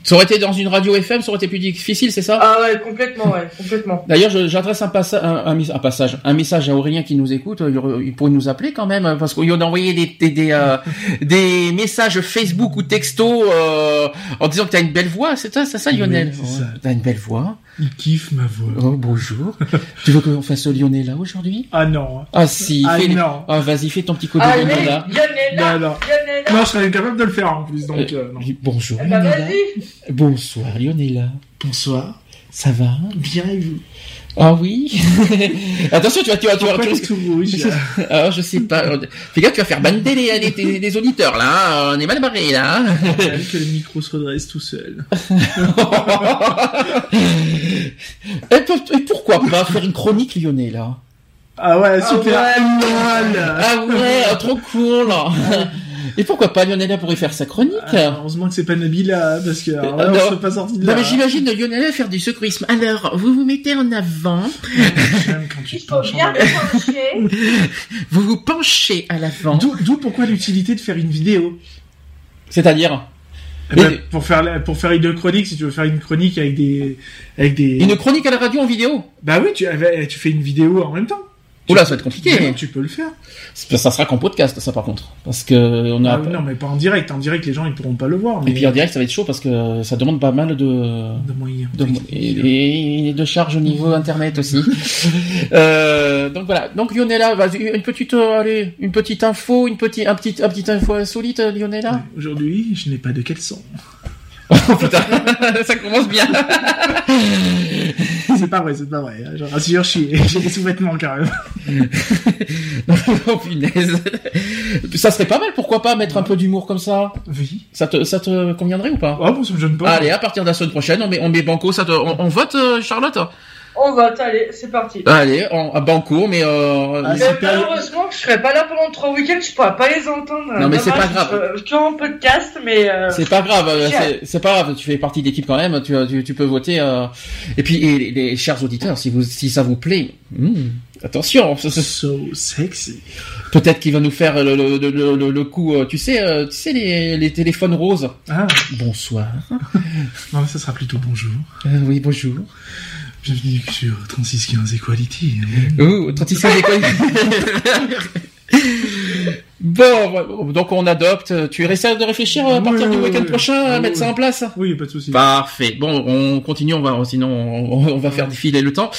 Ça aurait été dans une radio FM, ça aurait été plus difficile, c'est ça? Ah ouais complètement ouais complètement D'ailleurs, j'adresse un, passa- un, un, un passage, un message à Aurélien qui nous écoute. Il, aurait- il pourrait nous appeler quand même, parce qu'il a envoyé des, des, des, euh, des messages Facebook ou texto euh, en disant que t'as une belle voix. C'est ça, c'est ça, Lionel? Oui, c'est ça. T'as une belle voix. Il kiffe ma voix. Oh, bonjour. tu veux qu'on fasse Lionel là aujourd'hui? Ah non. Ah si. Ah fais non. Ah vas-y, fais ton petit coup de allez Lionel là. Lionel Non, non. Je serais incapable de le faire en plus, donc euh, non. Bonjour Eh ben, Bonsoir Lionel. Bonsoir. Ça va? Bien et vous? Ah oui Attention, tu vas, tu vas, tu vas, tu tout rouge Ah, je sais pas. Fais gaffe, tu vas faire bander les, les, les- les auditeurs, là. On est mal barré, là. J'aime que le micro se redresse tout seul. et, pour- et pourquoi pas faire une chronique lyonnais, là? Ah ouais, super. ouais. Lol. Ah ouais, ah, trop cool Et pourquoi pas Lionel pourrait faire sa chronique Ah, heureusement que c'est pas Nabila, parce que alors là, Euh, on non. serait pas sorti de Non là. mais j'imagine Lionel faire du secourisme. Alors, vous vous mettez en avant, J'aime quand tu penches bien pencher. vous vous penchez à l'avant. D'où pourquoi l'utilité de faire une vidéo? C'est-à-dire? Eh ben, pour faire pour faire une chronique, si tu veux faire une chronique avec des avec des. une chronique à la radio en vidéo? Bah oui, tu tu fais une vidéo en même temps. Oula, ça va être compliqué. Mais non, tu peux le faire. Ça sera qu'en podcast, ça par contre. Parce que on a... Ah, non, mais pas en direct. En direct, les gens ils pourront pas le voir. Mais Et puis en direct, ça va être chaud parce que ça demande pas mal de... de moyens. de, et, et de charge au niveau internet aussi. euh, donc voilà. Donc Lionella, vas-y, une petite, euh, allez, une petite info, une petite, un petit, un petit info insolite, Lionella. Aujourd'hui, je n'ai pas de caleçon. Oh putain, ça commence bien. C'est pas vrai, c'est pas vrai. Je rassure, je suis- j'ai des sous-vêtements quand même. oh punaise. Ça serait pas mal, pourquoi pas mettre un peu d'humour comme ça? Oui. Ça te, ça te conviendrait ou pas? Oh, bon, ça me gêne pas. Allez, à partir de la semaine prochaine, on met, on met banco, ça te, on, on vote, euh, Charlotte? On vote, allez, c'est parti. Allez, on, à banco, mais euh, Ah, Mais c'est pas- malheureusement, je serai pas là pendant trois week-ends, je pourrai pas les entendre. Non, mais c'est pas grave. Je, je, en podcast, mais. Euh... C'est pas grave, euh, c'est- pas grave, tu fais partie de l'équipe quand même, tu, tu, tu peux voter. euh, Et puis, et les, les chers auditeurs, si, vous, si ça vous plaît, hmm, attention, So sexy. peut-être qu'il va nous faire le, le, le, le- le coup, tu sais, tu sais les, les téléphones roses. Ah, Bonsoir. non, ça sera plutôt bonjour. Euh, oui, bonjour. Bienvenue sur 3615 Equality. Oh, 36 écoles. Bon, donc on adopte. Tu essaies de réfléchir à Oui, partir oui, du week-end oui. prochain à mettre ça en place? Oui, pas de souci. Parfait. Bon, on continue, on va, sinon on, on va faire défiler le temps.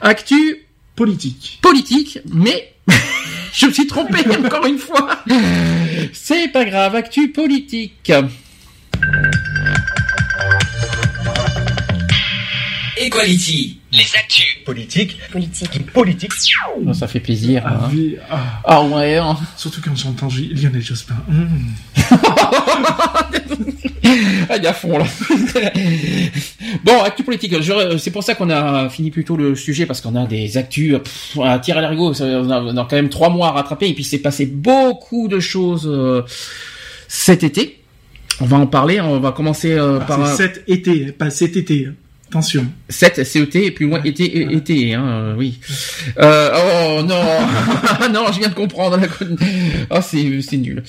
Actu Politique. politique, mais je me suis trompé encore une fois. C'est pas grave, actu politique. Equality. Les actus. Politique. Politique. Politique. Oh, ça fait plaisir. Ah, hein. oui, ah. Ah ouais. hein. Surtout quand j'entends Lionel Jospin. Ah, il est à fond là. bon, actu politique. C'est pour ça qu'on a fini plutôt le sujet parce qu'on a des actus pff, à tirer à l'arigot. Ça- On a, on a quand même trois mois à rattraper et puis c'est passé beaucoup de choses euh, cet été. On va en parler. On va commencer euh, par Ah, c'est cet été, pas cet été. Attention. 7 CET et plus loin été été hein, euh, oui. Euh, oh non non je viens de comprendre la oh c'est c'est nul.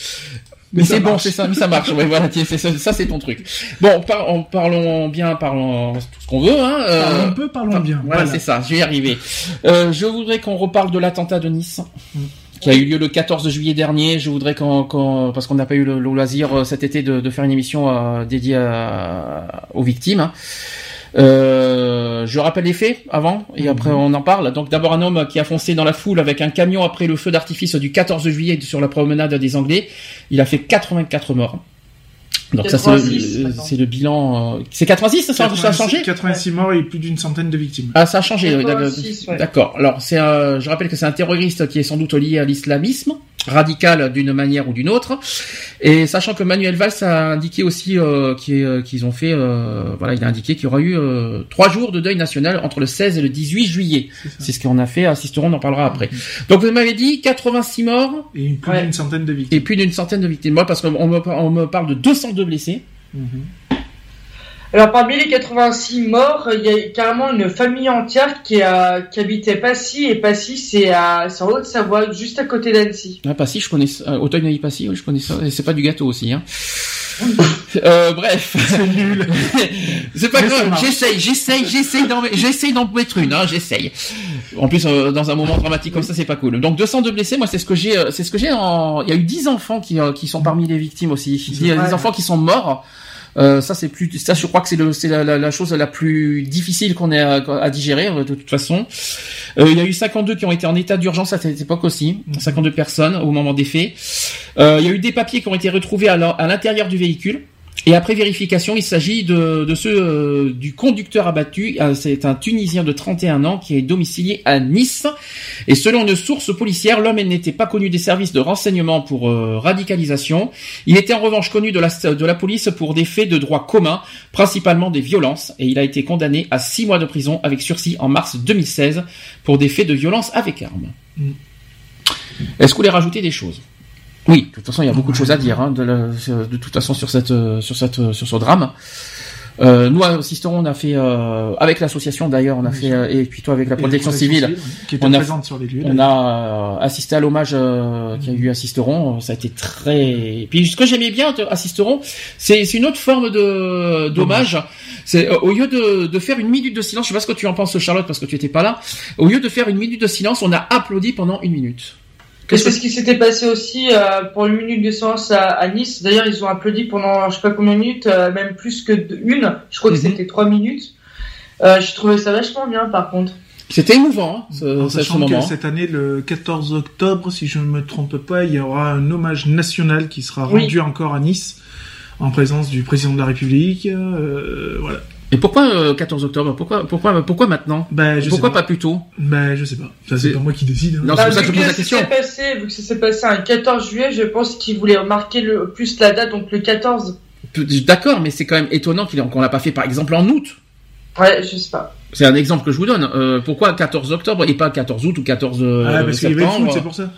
Mais, c'est bon c'est ça mais ça marche ouais, voilà ça, ça, c'est ton truc. Bon par- en parlons bien parlons tout ce qu'on veut hein. euh, Parlons peu, parlons bien. voilà, c'est ça, je vais y arriver. Euh, je voudrais qu'on reparle de l'attentat de Nice. Qui a eu lieu le 14 juillet dernier. Je voudrais qu'on, parce qu'on n'a pas eu le, le loisir cet été de, de faire une émission euh, dédiée à- aux victimes. Euh, je rappelle les faits avant et après on en parle. Donc d'abord un homme qui a foncé dans la foule avec un camion après le feu d'artifice du 14 juillet sur la promenade des Anglais. Il a fait 84 morts. Donc ça c'est 86 le, bilan. euh, C'est 86 ça, ça a 86 changé 86 morts et plus d'une centaine de victimes. ah, ça a changé. oui, 86, d'accord. ouais. Alors, c'est, un- je rappelle que c'est un terroriste qui est sans doute lié à l'islamisme radical d'une manière ou d'une autre. Et sachant que Manuel Valls a indiqué aussi euh, euh, qu'ils ont fait, euh, voilà, il a indiqué qu'il y aura eu euh, trois jours de deuil national entre le 16 et le 18 juillet. C'est ce qu'on a fait à Sisteron, on en parlera après. Donc, vous m'avez dit 86 morts Et plus Ouais. d'une centaine de victimes. et plus d'une centaine de victimes. Moi, parce qu'on me, on me parle de 202 blessés. Mhm. Alors, parmi les 86 morts, il y a carrément une famille entière qui, a, qui habitait Passy, et Passy, c'est en Haute-Savoie, juste à côté d'Annecy. Ah, Passy, je connais ça. Euh, Auteuil Passy, oui, je connais ça. Et c'est pas du gâteau aussi, hein. euh, bref. C'est nul. c'est pas grave. J'essaye, j'essaye, j'essaye d'en, j'essaye d'en mettre une, hein, j'essaye. En plus, euh, dans un moment dramatique comme ça, c'est pas cool. Donc 202 blessés, moi, c'est ce que j'ai, euh, c'est ce que j'ai en, il y a eu 10 enfants qui, euh, qui sont parmi les victimes aussi. Il y a des Ouais. enfants qui sont morts. Euh, ça c'est plus ça je crois que c'est le c'est la, la, la chose la plus difficile qu'on ait à, à digérer euh, de toute façon. Euh, il y a eu 52 qui ont été en état d'urgence à cette époque aussi, 52 personnes au moment des faits. Euh, il y a eu des papiers qui ont été retrouvés à l'intérieur du véhicule. Et après vérification, il s'agit de, de ceux euh, du conducteur abattu. Euh, C'est un Tunisien de 31 ans qui est domicilié à Nice. Et selon une source policière, l'homme n'était pas connu des services de renseignement pour euh, radicalisation. Il était en revanche connu de la, de la police pour des faits de droit commun, principalement des violences. Et il a été condamné à six mois de prison avec sursis en mars 2016 pour des faits de violence avec arme. Mm. Est-ce que vous voulez rajouter des choses? Oui, de toute façon, il y a beaucoup de choses à dire. Hein, de, la- de toute façon, sur cette, euh, sur cette, euh, sur ce drame. Euh, nous, à Sisteron, on a fait euh, avec l'association d'ailleurs, on a fait euh, et puis toi avec la protection civile, qui était on a présente sur les lieux. on a euh, assisté à l'hommage euh, qu'il y a eu à Sisteron. Ça a été très. Et puis ce que j'aimais bien à Sisteron, c'est c'est une autre forme de d'hommage. C'est euh, au lieu de, de faire une minute de silence, je sais pas ce que tu en penses, Charlotte, parce que tu étais pas là. Au lieu de faire une minute de silence, on a applaudi pendant une minute. Et c'est ce qui s'était passé aussi euh, pour une minute de séance à, à Nice. D'ailleurs, ils ont applaudi pendant je sais pas combien de minutes, euh, même plus que de- une. Je crois que Mhm. c'était trois minutes. Euh, J'ai trouvé ça vachement bien, par contre. C'était émouvant, hein, ce, ce- sachant moment. que cette année, le 14 octobre, si je ne me trompe pas, il y aura un hommage national qui sera Oui. rendu encore à Nice, en présence du président de la République. euh, voilà. Et pourquoi euh, 14 octobre? Pourquoi pourquoi pourquoi maintenant? Ben, je Pourquoi sais pas plus tôt? Ben, je sais pas. Ça, c'est pas moi qui décide. hein. Non, c'est Bah, pour ça que vu je pose la ça question. s'est Passé, vu que ça s'est passé un 14 juillet, je pense qu'ils voulaient marquer le plus la date, donc le 14. D'accord, mais c'est quand même étonnant qu'il qu'on l'a pas fait par exemple en août. Ouais, je sais pas. C'est un exemple que je vous donne. Euh, pourquoi 14 octobre et pas 14 août ou 14 euh, Ah, parce septembre c'est pour ça.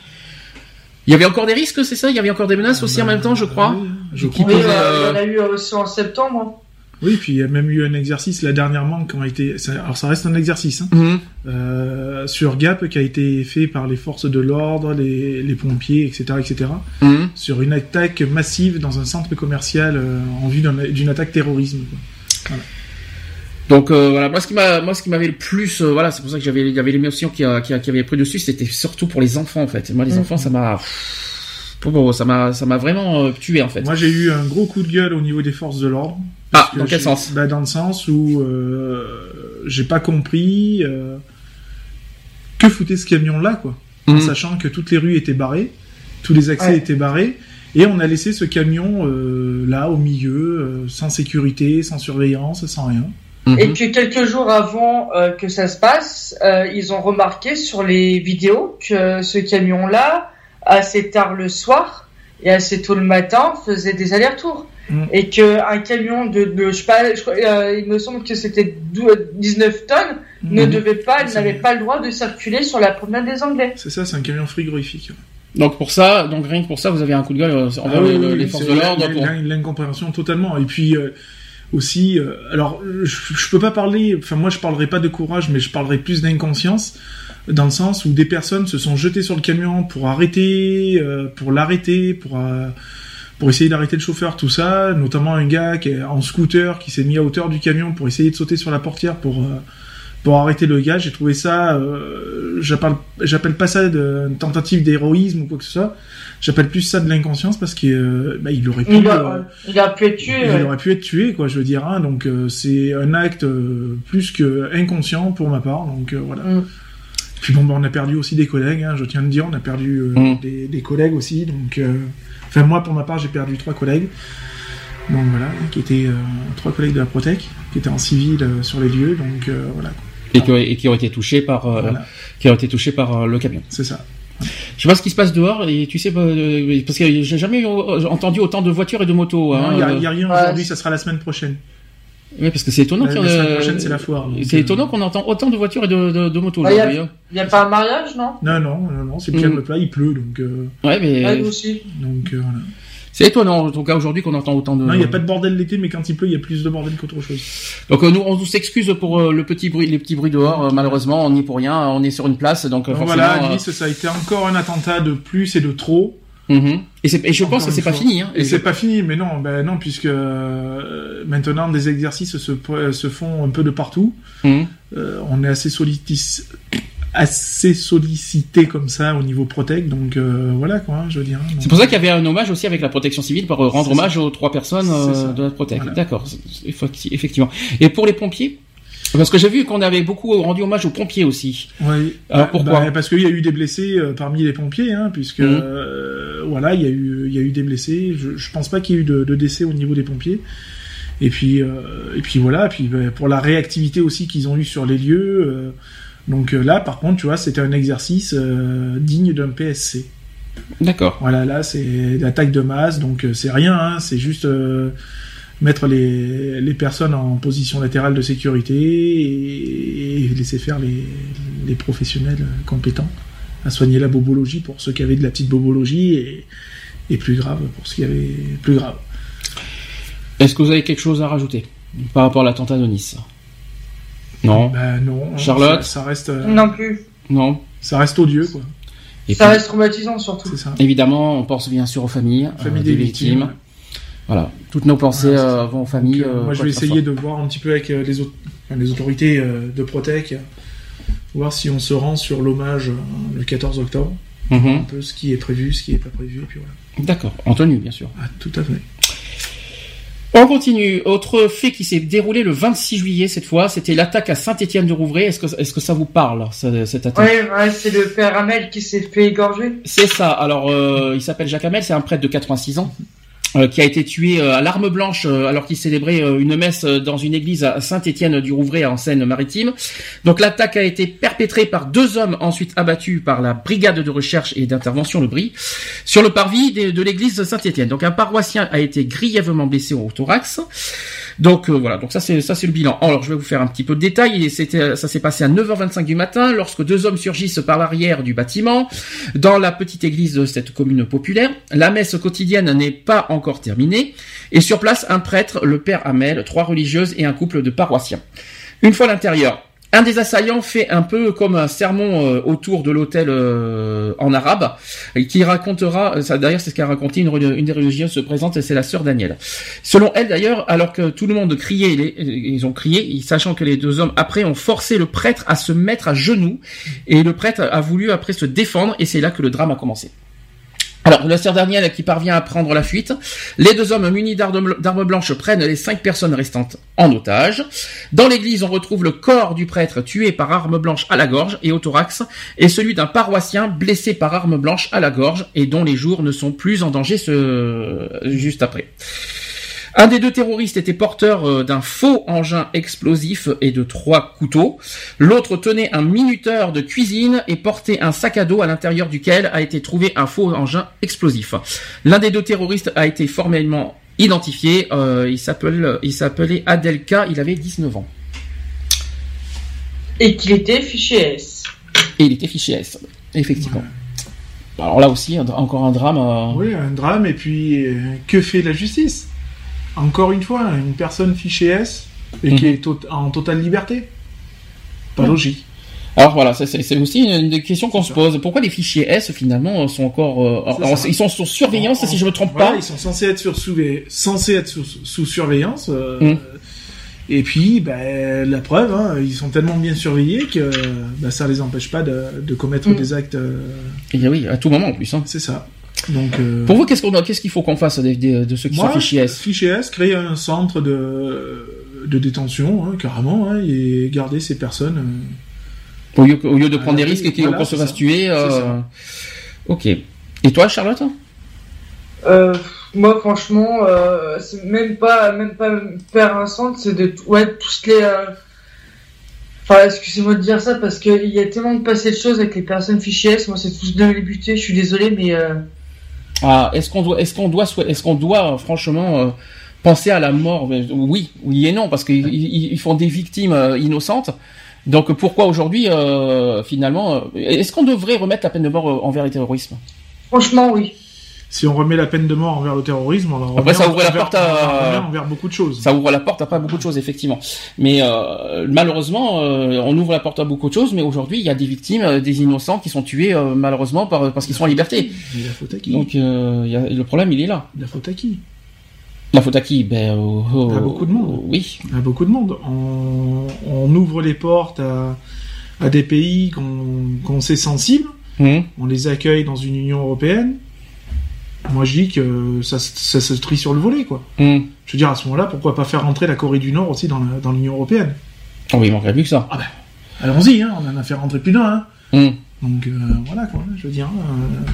Il y avait encore des risques, c'est ça? Il y avait encore des menaces aussi en même temps, je crois. Oui, je Qui crois. Oui, euh, il y euh, en a eu aussi en septembre. Oui, puis il y a même eu un exercice là dernièrement qui a été. Alors ça reste un exercice hein, Mhm. euh, sur Gap qui a été fait par les forces de l'ordre, les, les pompiers, etc., etc. Mhm. Sur une attaque massive dans un centre commercial euh, en vue d'un- d'une attaque terrorisme. quoi. Donc euh, voilà, moi ce qui m'a, moi ce qui m'avait le plus, euh, voilà, c'est pour ça que j'avais, il y avait l'émotion qui, a- qui, a- qui avait pris dessus, c'était surtout pour les enfants en fait. Moi les Mhm. enfants, ça m'a, ça m'a, ça m'a vraiment euh, tué en fait. Moi, j'ai eu un gros coup de gueule au niveau des forces de l'ordre. Ah, dans quel sens bah, Dans le sens où euh, j'ai pas compris euh, que foutait ce camion-là, quoi. En Mhm. sachant que toutes les rues étaient barrées, tous les accès Ouais. étaient barrés, et on a laissé ce camion euh, là, au milieu, euh, sans sécurité, sans surveillance, sans rien. Mhm. Et que quelques jours avant euh, que ça se passe, euh, ils ont remarqué sur les vidéos que ce camion-là, assez tard le soir et assez tôt le matin, faisait des allers-retours. Mm. Et que un camion de, de je sais pas, je crois, euh, il me semble que c'était 12 19 tonnes, ne Mhm. devait pas, n'avait pas le droit de circuler sur la promenade des Anglais. C'est ça, c'est un camion frigorifique. Donc pour ça, donc rien que pour ça, vous avez un coup de gueule euh, envers Ah oui, le- oui, les forces de l'ordre. pour- l'in- L'incompréhension totalement. Et puis euh, aussi, euh, alors je, je peux pas parler. Enfin, moi, je parlerai pas de courage, mais je parlerai plus d'inconscience, dans le sens où des personnes se sont jetées sur le camion pour arrêter, euh, pour l'arrêter, pour euh, pour essayer d'arrêter le chauffeur, tout ça. Notamment un gars qui est en scooter qui s'est mis à hauteur du camion pour essayer de sauter sur la portière pour euh, pour arrêter le gars. J'ai trouvé ça. Euh, J'appelle j'appelle pas ça de, une tentative d'héroïsme ou quoi que ce soit. J'appelle plus ça de l'inconscience parce que euh, bah, il aurait pu, Il, euh, a, il a pu être tué. il ouais. aurait pu être tué, quoi. Je veux dire, hein, donc euh, c'est un acte euh, plus que inconscient pour ma part. Donc euh, voilà. Mm. Puis bon, bah, on a perdu aussi des collègues. Hein, je tiens à le dire, on a perdu euh, Mm. des, des collègues aussi. Donc, euh, enfin moi pour ma part, j'ai perdu trois collègues. Donc voilà, qui étaient euh, trois collègues de la Protec, qui étaient en civil euh, sur les lieux. Donc euh, voilà, quoi. et, qui, et qui ont été touchés par, euh, Voilà. qui ont été touchés par euh, le camion. c'est ça. Je sais pas ce qui se passe dehors et tu sais pas, parce que j'ai jamais eu- entendu autant de voitures et de motos. Hein, Il y, a- euh, a rien aujourd'hui, ça sera la semaine prochaine. Oui, parce que c'est étonnant. La- prochaine, c'est la foire, C'est étonnant qu'on entend autant de voitures et de, de, de motos il y a- aujourd'hui. hein. Il n'y a pas un mariage, non? Non, non, non, non, c'est le Mm. calme plat, il pleut, donc, euh, Ouais, mais Ouais, aussi. donc euh, voilà. c'est étonnant en tout cas aujourd'hui qu'on entend autant de. Non, il n'y a pas de bordel l'été, mais quand il pleut, il y a plus de bordel qu'autre chose. Donc euh, nous on s'excuse pour euh, le petit bruit, les petits bruits dehors. euh, malheureusement, on n'y est pour rien. On est sur une place, donc Donc forcément. voilà, euh, Nice, ça a été encore un attentat de plus et de trop. Mhm. Et, je Encore pense que c'est pas fini. Hein. Et c'est pas fini, mais non, ben non, puisque euh, maintenant des exercices se, se font un peu de partout. Mhm. Euh, on est assez solitis assez sollicité comme ça au niveau protect, donc euh, voilà quoi, hein, je veux dire. hein, donc- C'est pour ça qu'il y avait un hommage aussi avec la protection civile pour euh, rendre ça. hommage aux trois personnes euh, de la Protect. Voilà. D'accord, effectivement. Et pour les pompiers Parce que j'ai vu qu'on avait beaucoup rendu hommage aux pompiers aussi. Oui. Alors, Bah, pourquoi bah, Parce qu'il y a eu des blessés euh, parmi les pompiers, hein, puisque Mhm. euh, voilà, il y a eu, il y a eu des blessés. Je, je pense pas qu'il y ait eu de, de décès au niveau des pompiers. Et puis, euh, et puis voilà. Et puis ben, pour la réactivité aussi qu'ils ont eu sur les lieux. euh, donc là, par contre, tu vois, c'était un exercice digne d'un PSC. D'accord. Voilà, là, c'est l'attaque de masse, donc c'est rien, hein, c'est juste mettre les, les personnes en position latérale de sécurité et, et laisser faire les, les professionnels compétents à soigner la bobologie pour ceux qui avaient de la petite bobologie et, et plus grave pour ceux qui avaient plus grave. Est-ce que vous avez quelque chose à rajouter par rapport à l'attentat de Nice? Non. Ben non. Charlotte? Ça, ça reste, euh, Non plus. Non. ça reste odieux quoi. Et Ça puis, reste traumatisant surtout. C'est ça. évidemment, on pense bien sûr aux familles, euh, Famille des des victimes. victimes. Voilà. Toutes nos pensées Voilà, euh, vont aux familles. Donc, euh, euh, moi, je vais essayer de voir un petit peu avec euh, les, autres, les autorités euh, de Protec, voir si on se rend sur l'hommage euh, le 14 octobre, Mhm. un peu ce qui est prévu, ce qui est pas prévu, et puis voilà. D'accord. En tenue, bien sûr. Ah, tout à fait. On continue. Autre fait qui s'est déroulé le 26 juillet cette fois, c'était l'attaque à Saint-Étienne-de-Rouvray. Est-ce que, est-ce que ça vous parle, cette attaque? Ouais, c'est le père Hamel qui s'est fait égorger. C'est ça. Alors, euh, il s'appelle Jacques Hamel, c'est un prêtre de 86 ans. Euh, qui a été tué euh, à l'arme blanche euh, alors qu'il célébrait une messe dans une église à Saint-Étienne-du-Rouvray en Seine-Maritime. Donc l'attaque a été perpétrée par deux hommes ensuite abattus par la brigade de recherche et d'intervention, le BRI, sur le parvis de, l'église Saint-Étienne. Donc un paroissien a été grièvement blessé au thorax. Donc euh, voilà, donc ça c'est ça c'est le bilan. Alors je vais vous faire un petit peu de détails. Et C'était ça s'est passé à 9h25 du matin lorsque deux hommes surgissent par l'arrière du bâtiment dans la petite église de cette commune populaire. La messe quotidienne n'est pas encore terminée et sur place un prêtre, le père Hamel, trois religieuses et un couple de paroissiens. Une fois à l'intérieur, un des assaillants fait un peu comme un sermon euh, autour de l'hôtel euh, en arabe, qui racontera, euh, ça d'ailleurs c'est ce qu'a raconté une, une des religieuses se présente, et c'est la sœur Danielle. Selon elle d'ailleurs, alors que tout le monde criait, ils ont crié, sachant que les deux hommes après ont forcé le prêtre à se mettre à genoux, et le prêtre a voulu après se défendre, et c'est là que le drame a commencé. Alors, la sœur Danielle qui parvient à prendre la fuite. Les deux hommes munis d'armes blanches prennent les cinq personnes restantes en otage. Dans l'église, on retrouve le corps du prêtre tué par arme blanche à la gorge et au thorax, et celui d'un paroissien blessé par arme blanche à la gorge et dont les jours ne sont plus en danger juste après. Un des deux terroristes était porteur euh, d'un faux engin explosif et de trois couteaux. L'autre tenait un minuteur de cuisine et portait un sac à dos à l'intérieur duquel a été trouvé un faux engin explosif. L'un des deux terroristes a été formellement identifié. Euh, il s'appelait Adelka. Il avait 19 ans Et qu'il était fiché S. et il était fiché S. Effectivement. Alors là aussi, un encore un drame. euh, Oui, un drame, et puis euh, que fait la justice? Encore une fois, une personne fichée S et qui Mhm. est en totale liberté. Pas Ouais. logique. Alors voilà, c'est aussi une, des questions qu'on se pose. Pourquoi les fichiers S finalement sont encore, euh, alors, ils sont sous surveillance En- si je me trompe voilà, pas. Ils sont censés être sur surveillance, censés être sous, sous surveillance. euh, Mm. Et puis, ben, la preuve, hein, ils sont tellement bien surveillés que ben, ça les empêche pas de, de commettre Mm. des actes. euh, Et oui, à tout moment en plus. Hein. c'est ça. Donc, euh, Pour vous, qu'est-ce qu'on doit- qu'est-ce qu'il faut qu'on fasse des- de ceux qui moi, sont fichiers S? Fichier S, créer un centre de, de détention, hein, carrément, hein, et garder ces personnes. euh, au lieu, au lieu de prendre Ah, des risques et qu'on voilà, se fasse tuer. Euh. Ok. Et toi, Charlotte? Euh, moi, franchement, euh, c'est même pas, même pas faire un centre, c'est de, ouais, tous les, euh, enfin, excusez-moi de dire ça parce qu'il y a tellement de passé de choses avec les personnes fichiers S. Moi, c'est tous de les buter. Je suis désolé, mais euh, Ah, est-ce qu'on doit, est-ce qu'on doit, est-ce qu'on doit euh, franchement euh, penser à la mort Oui, oui et non, parce qu'ils ils- ils font des victimes euh, innocentes. Donc pourquoi aujourd'hui, euh, finalement, euh, est-ce qu'on devrait remettre la peine de mort euh, envers les terrorismes franchement, oui. Si on remet la peine de mort envers le terrorisme, on en Après, revient ça ouvre la envers- porte à- envers beaucoup de choses. Ça ouvre la porte à beaucoup de choses, effectivement. Mais euh, malheureusement, euh, on ouvre la porte à beaucoup de choses, mais aujourd'hui, il y a des victimes, euh, des innocents qui sont tués malheureusement par, parce qu'ils sont en liberté. Mais la faute à qui? Donc il y a, le problème, il est là. La faute à qui? La faute à qui? Ben, au- au- À beaucoup de monde. Oui. à beaucoup de monde. On, on ouvre les portes à, à des pays qu'on sait sensibles, Mhm. on les accueille dans une Union européenne. Moi, je dis que ça, se- ça se trie sur le volet, quoi. Mhm. Je veux dire, à ce moment-là, pourquoi pas faire rentrer la Corée du Nord aussi dans la- dans l'Union européenne? Oh, oui, il manquerait plus que ça. Allons-y, hein, on en a fait rentrer plus d'un. Hein. Mhm. Donc euh, voilà, quoi. Je veux dire. euh,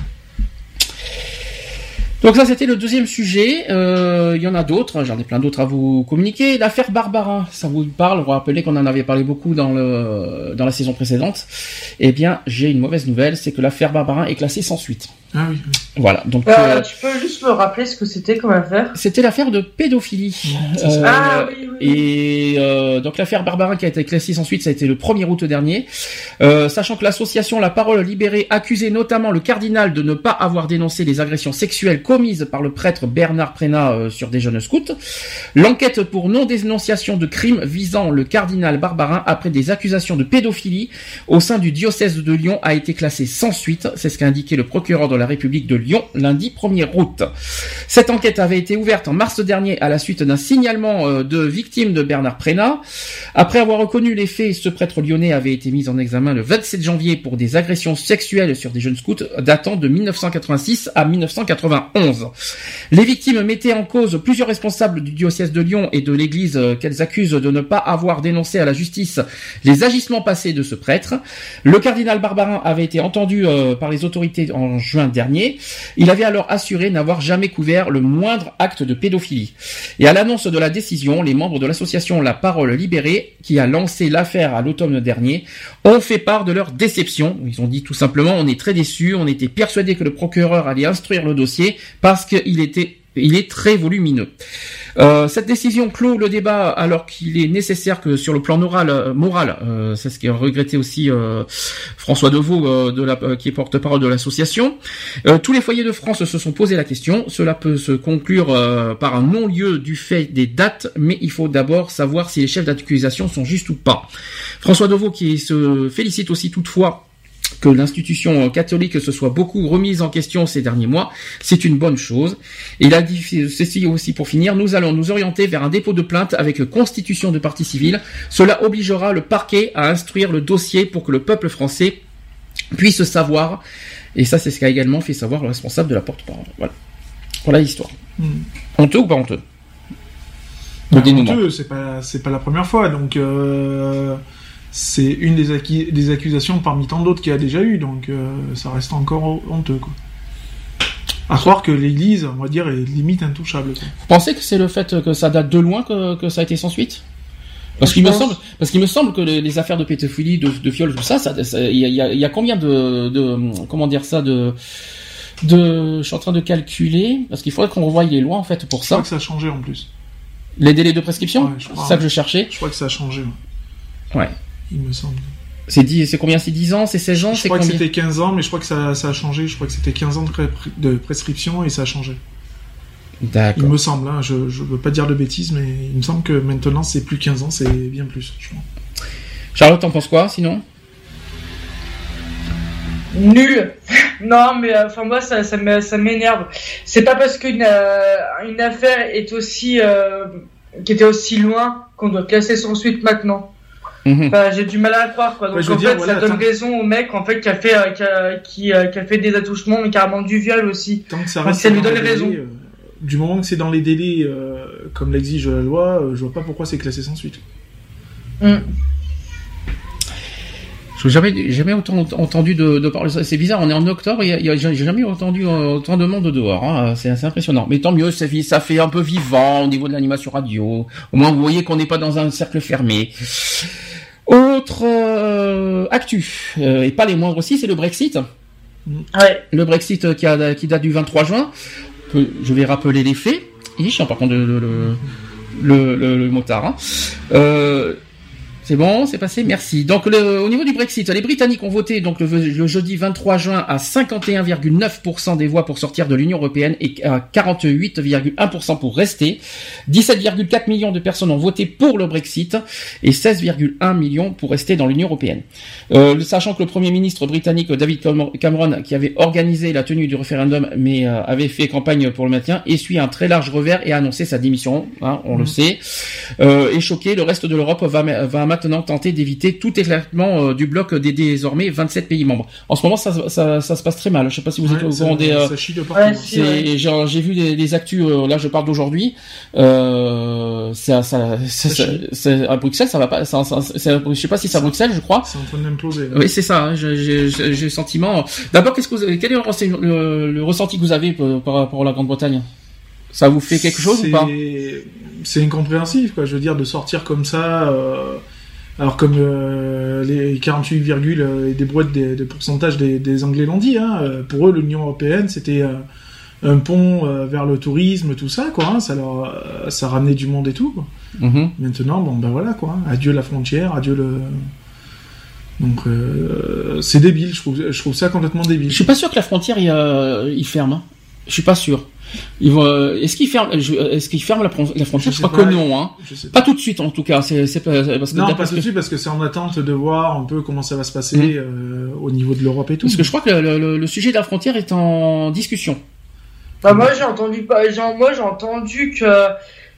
Donc ça c'était le deuxième sujet. Euh, il y en a d'autres, j'en ai plein d'autres à vous communiquer. L'affaire Barbara, ça vous parle? Vous vous rappelez qu'on en avait parlé beaucoup dans le dans la saison précédente. Eh bien, j'ai une mauvaise nouvelle, c'est que l'affaire Barbara est classée sans suite. Ah oui. Voilà. Donc Euh, euh, tu peux juste me rappeler ce que c'était comme affaire? C'était l'affaire de pédophilie. Euh, Ah oui, oui. Et euh, donc l'affaire Barbara qui a été classée sans suite, ça a été le 1er août dernier. Euh, sachant que l'association La Parole Libérée accusait notamment le cardinal de ne pas avoir dénoncé les agressions sexuelles commises par le prêtre Bernard Prénat euh, sur des jeunes scouts. L'enquête pour non-dénonciation de crimes visant le cardinal Barbarin après des accusations de pédophilie au sein du diocèse de Lyon a été classée sans suite. C'est ce qu'a indiqué le procureur de la République de Lyon lundi 1er août. Cette enquête avait été ouverte en mars dernier à la suite d'un signalement euh, de victimes de Bernard Prénat. Après avoir reconnu les faits, ce prêtre lyonnais avait été mis en examen le 27 janvier pour des agressions sexuelles sur des jeunes scouts datant de 1986 à 1991. Les victimes mettaient en cause plusieurs responsables du diocèse de Lyon et de l'église euh, qu'elles accusent de ne pas avoir dénoncé à la justice les agissements passés de ce prêtre. Le cardinal Barbarin avait été entendu euh, par les autorités en juin dernier. Il avait alors assuré n'avoir jamais couvert le moindre acte de pédophilie. Et à l'annonce de la décision, les membres de l'association La Parole Libérée, qui a lancé l'affaire à l'automne dernier, ont fait part de leur déception. Ils ont dit tout simplement, on est très déçus, on était persuadés que le procureur allait instruire le dossier parce qu'il était il est très volumineux. Euh, cette décision clôt le débat alors qu'il est nécessaire que sur le plan moral, euh, moral euh, c'est ce qu'a regretté aussi euh, François Deveau euh, de la, qui est porte-parole de l'association. Tous les foyers de France se sont posé la question. Cela peut se conclure par un non-lieu du fait des dates, mais il faut d'abord savoir si les chefs d'accusation sont justes ou pas. François Deveau qui se félicite aussi toutefois que l'institution catholique se soit beaucoup remise en question ces derniers mois, c'est une bonne chose. Et il a dit ceci aussi pour finir, nous allons nous orienter vers un dépôt de plainte avec constitution de partie civile. Cela obligera le parquet à instruire le dossier pour que le peuple français puisse savoir. Et ça, c'est ce qu'a également fait savoir le responsable de la porte-parole. Voilà. Voilà l'histoire. Hmm. Honteux ou pas honteux? Dénouement? honteux, c'est pas pas la première fois donc euh, c'est une des, accusations parmi tant d'autres qu'il y a déjà eu donc euh, ça reste encore honteux quoi. À croire que l'Église, on va dire, est limite intouchable. quoi. Vous pensez que c'est le fait que ça date de loin que, que ça a été sans suite? Parce qu'il me semble, parce qu'il me semble que les, les affaires de pédophilie, de, de viol, tout ça, ça, ça- il y a, y y combien de, de, comment dire ça, de, de, je suis en train de calculer, parce qu'il faudrait qu'on revoie les lois en fait pour Je crois ça. que ça a changé en plus. Les délais de prescription, Ouais, c'est ça que je cherchais. Je crois que ça a changé, Ouais. Il me semble. C'est combien? C'est 10 ans, c'est 16 ans, Je crois que c'était 15 ans, mais je crois que ça, ça a changé. Je crois que c'était 15 ans de, pré- de prescription et ça a changé. Il D'accord. me semble, hein, je, je veux pas dire de bêtises, mais il me semble que maintenant c'est plus 15 ans, c'est bien plus. Je crois. Charlotte, t'en penses quoi, sinon? Nul. non, mais euh, enfin moi ça, ça m'énerve. C'est pas parce qu'une euh, une affaire est aussi euh, qui était aussi loin qu'on doit classer sans suite maintenant. Enfin, j'ai du mal à le croire quoi. Donc Ouais, en dire, fait voilà, ça donne raison au mec en fait qui a fait euh, qui, a, qui, euh, qui a fait des attouchements mais carrément du viol aussi. Tant que ça Donc, reste ça lui dans donne les raison. délais, euh, du moment que c'est dans les délais euh, comme l'exige la loi, euh, je vois pas pourquoi c'est classé sans suite. Mm. Je n'ai jamais, jamais autant entendu de, de parler. C'est bizarre, on est en octobre, et j'ai jamais entendu autant de monde dehors. Hein. C'est assez impressionnant. Mais tant mieux, ça fait, ça fait un peu vivant au niveau de l'animation radio. Au moins, vous voyez qu'on n'est pas dans un cercle fermé. Autre euh, actu, euh, et pas les moindres aussi, c'est le Brexit. Ouais. Le Brexit qui, a, qui date du 23 juin. Je vais rappeler les faits. Il est chiant par contre le, le, le- le motard. hein. Euh, c'est bon, c'est passé, merci. Donc le, au niveau du Brexit, les Britanniques ont voté donc le, le jeudi 23 juin à 51,9% des voix pour sortir de l'Union européenne et à 48,1% pour rester. 17,4 millions de personnes ont voté pour le Brexit et 16,1 millions pour rester dans l'Union européenne. Euh, sachant que le Premier ministre britannique David Cameron, qui avait organisé la tenue du référendum mais euh, avait fait campagne pour le maintien, essuie un très large revers et a annoncé sa démission, hein, on le sait. Euh, et choqué, le reste de l'Europe va, va maintenant tenter d'éviter tout éclatement euh, du bloc des désormais 27 pays membres. En ce moment, ça, ça, ça se passe très mal. Je sais pas si vous êtes au Ouais, courant des. euh, ça chie de partout. c'est- genre, J'ai vu des, des actus. euh, là, je parle d'aujourd'hui. Euh, ça, ça, ça- ça- c'est- à Bruxelles, ça va pas. Ça, ça- c'est- je sais pas si c'est à Bruxelles, je crois. C'est en train d'imploser. Oui, c'est ça. hein, j'ai- J'ai j'ai- j'ai le sentiment. D'abord, qu'est-ce que vous, avez- quel est le, renseign- le- le ressenti que vous avez par, par rapport à la Grande-Bretagne? Ça vous fait quelque chose ou pas? C'est- C'est incompréhensif, quoi. Je veux dire, de sortir comme ça, euh, alors comme euh, les 48, virgule, euh, et des brouettes des, de pourcentage des, des Anglais l'ont dit, hein, euh, pour eux, l'Union européenne, c'était euh, un pont euh, vers le tourisme, tout ça, quoi. hein, ça leur, euh, ça ramenait du monde et tout. Quoi. Mhm. Maintenant, bon, ben voilà, quoi. hein, Adieu la frontière, adieu le. Donc, euh, c'est débile. Je trouve, je trouve ça complètement débile. Je suis pas sûr que la frontière il, euh, il ferme. hein. Je suis pas sûr. Ils vont, euh, est-ce qu'ils ferment, je- est-ce qu'ils ferment la, fron- la frontière? Je crois pas. que non, hein. Pas. Pas tout de suite en tout cas. C'est, c'est pas, parce que Non, pas tout de que- suite parce que c'est en attente de voir un peu comment ça va se passer Mhm. euh, au niveau de l'Europe et tout. parce que je crois que le, le- le sujet de la frontière est en discussion. Bah, moi, j'ai entendu, pas- genre, moi, j'ai entendu que,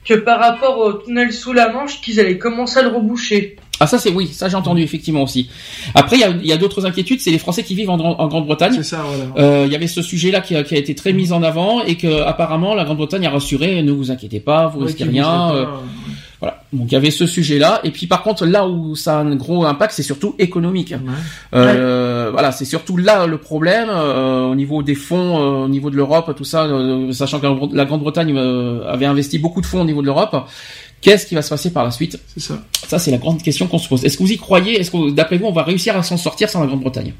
que par rapport au tunnel sous la Manche, qu'ils allaient commencer à le reboucher. Ah ça c'est oui, ça j'ai entendu effectivement aussi. Après il y a, il y a d'autres inquiétudes, c'est les Français qui vivent en, Gran- en Grande-Bretagne. C'est ça, voilà. Euh, Il y avait ce sujet-là qui, a- qui a été très mis en avant et que apparemment la Grande-Bretagne a rassuré, ne vous inquiétez pas, vous Ouais, risquez rien. euh, pas. voilà. Donc il y avait ce sujet-là. Et puis par contre là où ça a un gros impact, c'est surtout économique. Ouais. Euh, Voilà, c'est surtout là le problème euh, au niveau des fonds, euh, au niveau de l'Europe, tout ça, euh, sachant que la Grande-Bretagne euh, avait investi beaucoup de fonds au niveau de l'Europe. Qu'est-ce qui va se passer par la suite C'est ça. Ça, c'est la grande question qu'on se pose. Est-ce que vous y croyez? Est-ce que, d'après vous, on va réussir à s'en sortir sans la Grande-Bretagne?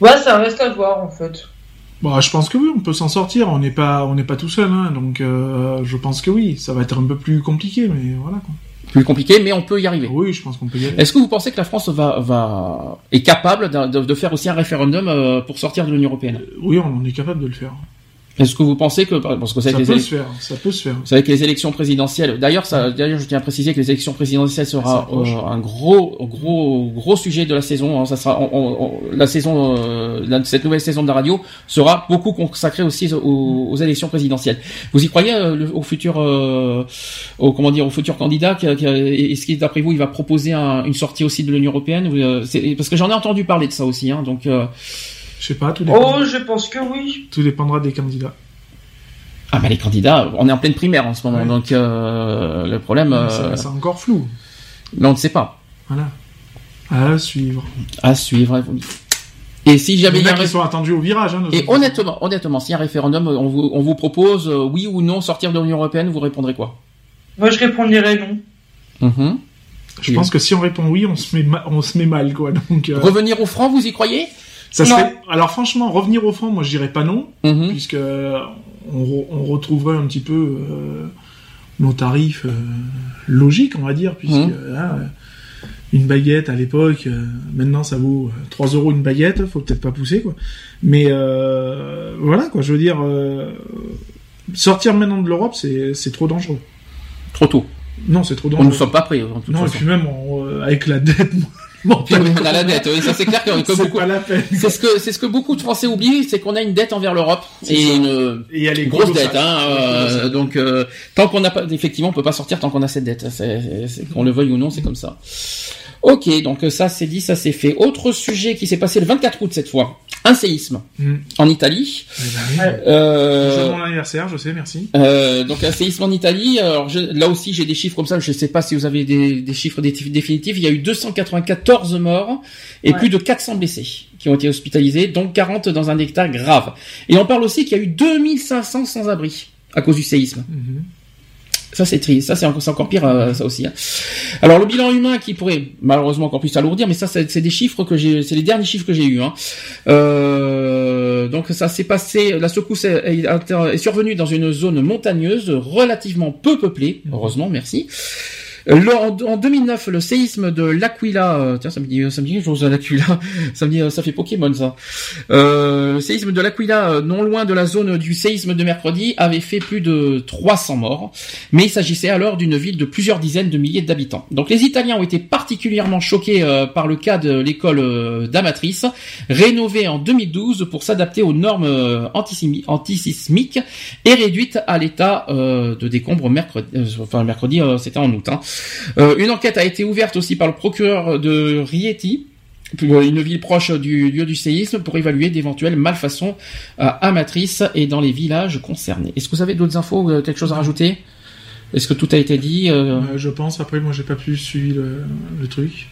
Ouais, ça reste à voir, en fait. Bon, je pense que oui, on peut s'en sortir. On n'est pas, on n'est pas tout seul, hein, donc euh, je pense que oui. Ça va être un peu plus compliqué, mais voilà. Quoi. Plus compliqué, mais on peut y arriver. Oui, je pense qu'on peut y aller. Est-ce que vous pensez que la France va, va est capable de, de- de faire aussi un référendum euh, pour sortir de l'Union européenne? Oui, on est capable de le faire. Est-ce que vous pensez que parce que Ça ça, peut se faire. Ça peut se faire. Vous savez que les élections présidentielles, d'ailleurs, ça, d'ailleurs, je tiens à préciser que les élections présidentielles sera euh, un gros, gros, gros sujet de la saison. hein. Ça sera, on- on- on- la saison, euh, la- cette nouvelle saison de la radio sera beaucoup consacrée aussi aux, aux élections présidentielles. Vous y croyez euh, le- au futur, euh, au comment dire, au futur candidat Est-ce qu'il, d'après vous, il va proposer un- une sortie aussi de l'Union européenne c'est- Parce que j'en ai entendu parler de ça aussi. Hein, donc, euh, Je sais pas. Tout, dépend- Oh, je pense que oui. tout dépendra des candidats. ah bah les candidats, on est en pleine primaire en ce moment. Ouais. Donc euh, le problème, euh, C'est encore flou. mais on ne sait pas. Voilà. À suivre. À suivre. Et si Il jamais il y a un qui sont attendus au virage. Hein, et honnêtement, honnêtement, s'il y a un référendum, on vous, on vous propose euh, oui ou non sortir de l'Union européenne, vous répondrez quoi? Moi, je répondrais non. Mhm. Je pense que si on répond oui, on se met, ma- on se met mal, quoi. Donc, euh, Revenir au franc, vous y croyez? Ça Non. serait... Alors franchement, revenir au fond, moi je dirais pas non, Mhm. puisque euh, on, re- on retrouverait un petit peu euh, nos tarifs euh, logiques, on va dire, puisque Mhm. hein, euh, une baguette à l'époque, euh, maintenant ça vaut euh, 3 euros une baguette, faut peut-être pas pousser, quoi. Mais voilà, quoi, je veux dire, sortir maintenant de l'Europe, c'est trop dangereux. Trop tôt. Non, c'est trop On dangereux. ne sommes pas prêts. En toute non, et façon. puis même on, euh, avec la dette, bon, on a la dette. Oui, ça c'est clair que, que c'est beaucoup. ce que c'est ce que beaucoup de Français oublient, c'est qu'on a une dette envers l'Europe C'est et ça. une Et elle est grosse dette. Hein, euh, donc euh, tant qu'on n'a pas, effectivement, on peut pas sortir tant qu'on a cette dette. Qu'on le veuille ou non, c'est comme ça. Ok, donc ça c'est dit, ça c'est fait. Autre sujet qui s'est passé le 24 août cette fois, un séisme Mm. en Italie. Eh ben oui. Euh, Jour de mon anniversaire, je sais, merci. euh, donc un séisme en Italie. Alors je- là aussi j'ai des chiffres comme ça. Je ne sais pas si vous avez des, des chiffres dé- définitifs. Il y a eu 294 morts et Ouais. plus de 400 blessés qui ont été hospitalisés, dont 40 dans un état grave. Et on parle aussi qu'il y a eu 2500 sans-abri à cause du séisme. Mhm. Ça c'est triste, ça c'est encore, pire, euh, ça aussi. hein. Alors le bilan humain qui pourrait malheureusement encore plus s'alourdir, mais ça c'est des chiffres que j'ai, c'est les derniers chiffres que j'ai eus. Hein. Euh, donc ça s'est passé, la secousse est survenue dans une zone montagneuse relativement peu peuplée, heureusement, merci. En, en 2009, le séisme de l'Aquila, euh, tiens, ça me dit, ça me dit quelque chose, l'Aquila, ça me dit, ça fait Pokémon, ça. Euh, le séisme de l'Aquila, euh, non loin de la zone du séisme de mercredi, avait fait plus de 300 morts, mais il s'agissait alors d'une ville de plusieurs dizaines de milliers d'habitants. Donc les Italiens ont été particulièrement choqués euh, par le cas de l'école euh, d'Amatrice, rénovée en 2012 pour s'adapter aux normes euh, antisismiques et réduite à l'état euh, de décombre mercredi, euh, enfin mercredi, euh, c'était en août. hein. Euh, une enquête a été ouverte aussi par le procureur de Rieti, une ville proche du lieu du séisme, pour évaluer d'éventuelles malfaçons euh, amatrices et dans les villages concernés. Est-ce que vous avez d'autres infos, euh, quelque chose à rajouter? Est-ce que tout a été dit euh, Euh, je pense, après, moi, j'ai pas plus suivi le, le truc.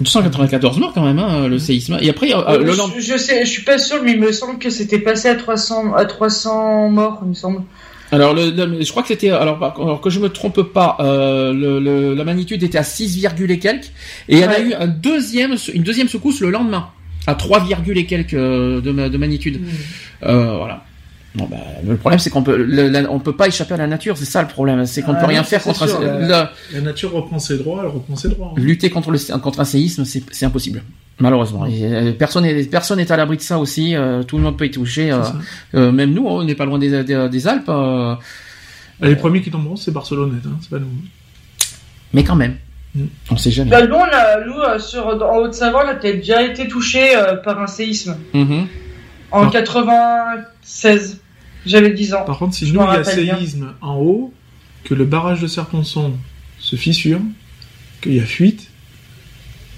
294 morts quand même, hein, le séisme. Et après, euh, Euh, le je, je sais, je suis pas sûr, mais il me semble que c'était passé à 300, à 300 morts, il me semble. Alors, le, le- je crois que c'était, alors, alors que je me trompe pas, euh, le, le- la magnitude était à 6, virgule et quelques, et il y en a Ouais. eu un deuxième, une deuxième secousse le lendemain, à 3, virgule et quelques euh, de, ma- de magnitude. Euh, voilà. Bon, bah, le problème, c'est qu'on peut, le- la- on peut pas échapper à la nature, c'est ça le problème, c'est qu'on Ah, peut rien faire contre sûr, un, la- la- nature reprend ses droits, elle reprend ses droits. hein. lutter contre le, contre un séisme, c'est, impossible. Malheureusement. Et, euh, personne n'est, personne à l'abri de ça aussi, euh, tout le monde peut y toucher, euh, euh, même nous, on n'est pas loin des, des, des Alpes, euh, Les premiers qui tomberont, c'est Barcelone, hein, c'est pas nous. mais quand même. Mm. On sait jamais. Bah, a, nous, sur, en Haute-Savoie, on a peut-être déjà été touché euh, par un séisme. Mhm. En Ah. 96. J'avais 10 ans. Par contre, si Je nous, il y a bien. séisme en haut, que le barrage de Serponçon se fissure, qu'il y a fuite,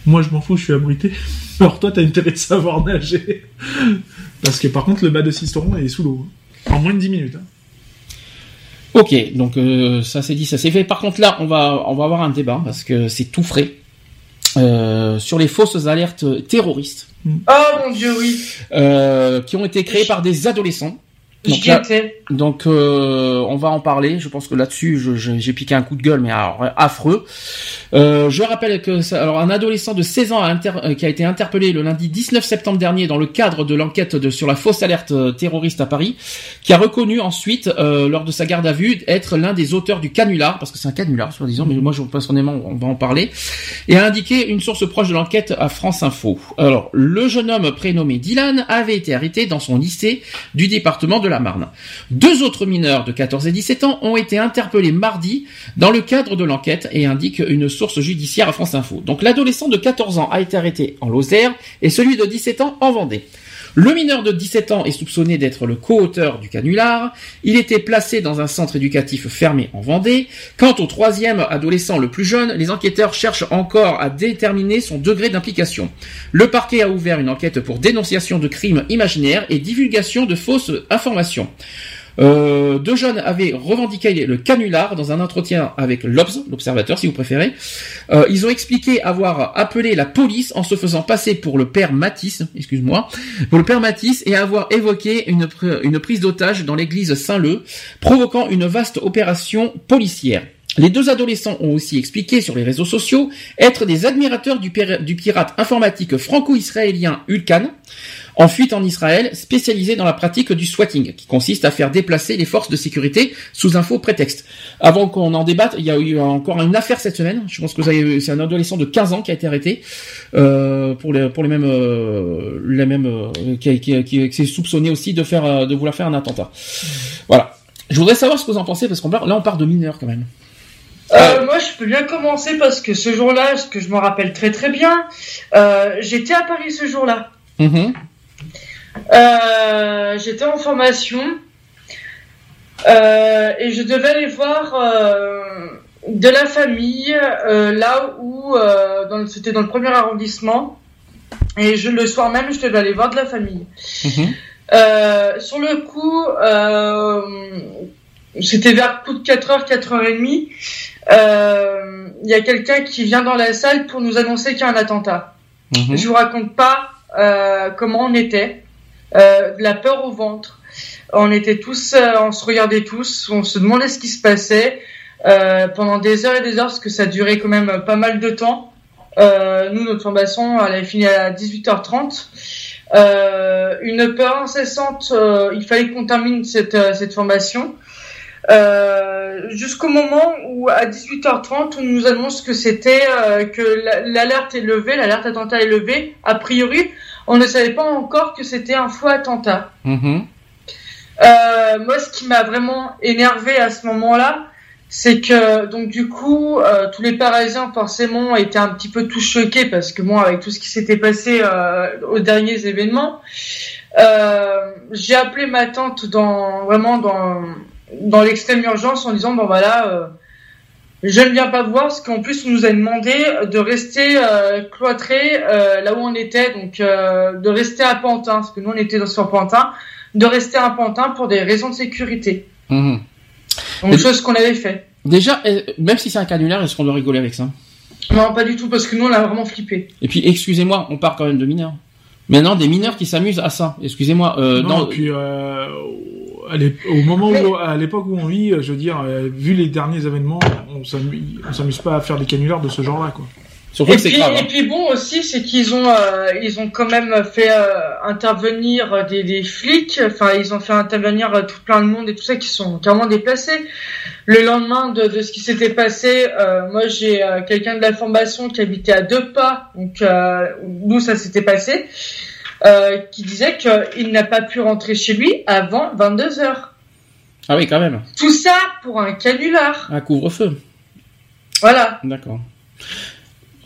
moi, je m'en fous, je suis abrité. Alors toi, t'as intérêt de savoir nager. Parce que par contre, le bas de Sisteron est sous l'eau. hein. En moins de 10 minutes. hein. Ok, donc euh, ça c'est dit, ça c'est fait. Par contre là, on va on va avoir un débat parce que c'est tout frais euh, sur les fausses alertes terroristes Oh mon dieu, oui. euh, qui ont été créées par des adolescents. Donc là, euh, on va en parler. Je pense que là-dessus, j'ai piqué un coup de gueule, mais alors, affreux. Euh, je rappelle que ça, alors un adolescent de 16 ans a inter- euh, qui a été interpellé le lundi 19 septembre dernier dans le cadre de l'enquête de, sur la fausse alerte euh, terroriste à Paris, qui a reconnu ensuite euh, lors de sa garde à vue être l'un des auteurs du canular, parce que c'est un canular soi-disant, mais moi je personnellement on va en parler, et a indiqué une source proche de l'enquête à France Info. Alors le jeune homme prénommé Dylan avait été arrêté dans son lycée du département de Deux autres mineurs de 14 et 17 ans ont été interpellés mardi dans le cadre de l'enquête et indique une source judiciaire à France Info. Donc l'adolescent de 14 ans a été arrêté en Lozère et celui de 17 ans en Vendée. Le mineur de 17 ans est soupçonné d'être le co-auteur du canular. Il était placé dans un centre éducatif fermé en Vendée. Quant au troisième adolescent le plus jeune, les enquêteurs cherchent encore à déterminer son degré d'implication. Le parquet a ouvert une enquête pour dénonciation de crimes imaginaires et divulgation de fausses informations. Euh, deux jeunes avaient revendiqué le canular dans un entretien avec l'Obs, l'observateur si vous préférez. Euh, ils ont expliqué avoir appelé la police en se faisant passer pour le père Matisse, excuse-moi, pour le père Matisse et avoir évoqué une, pr- une prise d'otage dans l'église Saint-Leu, provoquant une vaste opération policière. Les deux adolescents ont aussi expliqué sur les réseaux sociaux être des admirateurs du, pir- du pirate informatique franco-israélien Ulcan, en fuite en Israël, spécialisé dans la pratique du swatting, qui consiste à faire déplacer les forces de sécurité sous un faux prétexte. Avant qu'on en débatte, il y a eu encore une affaire cette semaine. Je pense que c'est un adolescent de 15 ans qui a été arrêté euh, pour les pour les mêmes euh, les mêmes euh, qui, qui, qui, qui est soupçonné aussi de faire euh, de vouloir faire un attentat. Voilà. Je voudrais savoir ce que vous en pensez parce qu'on là on parle de mineurs quand même. Euh, moi, je peux bien commencer parce que ce jour-là, ce que je me rappelle très très bien, euh, j'étais à Paris ce jour-là. Mhm. Euh, j'étais en formation euh, et je devais aller voir euh, de la famille là où c'était dans le premier arrondissement et je le soir même je devais aller voir de la famille. Mhm. Sur le coup, c'était vers coup de 4h, 4h30. euh, Il y a quelqu'un qui vient dans la salle pour nous annoncer qu'il y a un attentat. Mhm. Je vous raconte pas euh, comment on était, euh, la peur au ventre. On était tous, euh, on se regardait tous, on se demandait ce qui se passait pendant des heures et des heures, parce que ça durait quand même pas mal de temps. Nous, notre formation, elle avait fini à 18h30. Euh, une peur incessante. il fallait qu'on termine cette, cette formation. Euh, jusqu'au moment où à 18h30 on nous annonce que c'était euh, que la- l'alerte est levée, l'alerte attentat est levée. A priori, on ne savait pas encore que c'était un faux attentat. Mhm. Euh, moi, ce qui m'a vraiment énervé à ce moment-là, c'est que donc du coup, euh, tous les Parisiens forcément étaient un petit peu tous choqués parce que moi, avec tout ce qui s'était passé euh, aux derniers événements, euh, j'ai appelé ma tante dans vraiment dans dans l'extrême urgence en disant bon voilà, euh, Je ne viens pas voir parce qu'en plus on nous a demandé de rester euh, cloîtré euh, là où on était, donc euh, de rester à Pantin, parce que nous on était sur Pantin, de rester à Pantin pour des raisons de sécurité. Mhm. Donc chose qu'on avait fait. Déjà, même si c'est un canular, est-ce qu'on doit rigoler avec ça? Non, pas du tout, parce que nous on a vraiment flippé. Et puis, excusez-moi, on parle quand même de mineurs. Maintenant, des mineurs qui s'amusent à ça. Excusez-moi. Euh, Non, dans- et puis euh, au moment où, à l'époque où on vit, euh, je veux dire, euh, vu les derniers événements, on s'amuse, pas à faire des canulars de ce genre-là, quoi. Surtout Et que c'est puis, grave. et hein. puis bon aussi, c'est qu'ils ont euh, ils ont quand même fait euh, intervenir des, des flics. Enfin, ils ont fait intervenir tout plein de monde et tout ça qui sont carrément déplacés. Le lendemain de, de ce qui s'était passé, euh, moi j'ai euh, quelqu'un de la formation qui habitait à deux pas, donc euh, d'où ça s'était passé, euh, qui disait qu'il n'a pas pu rentrer chez lui avant 22 heures. Ah oui, quand même. Tout ça pour un canular. Un couvre-feu. Voilà. D'accord.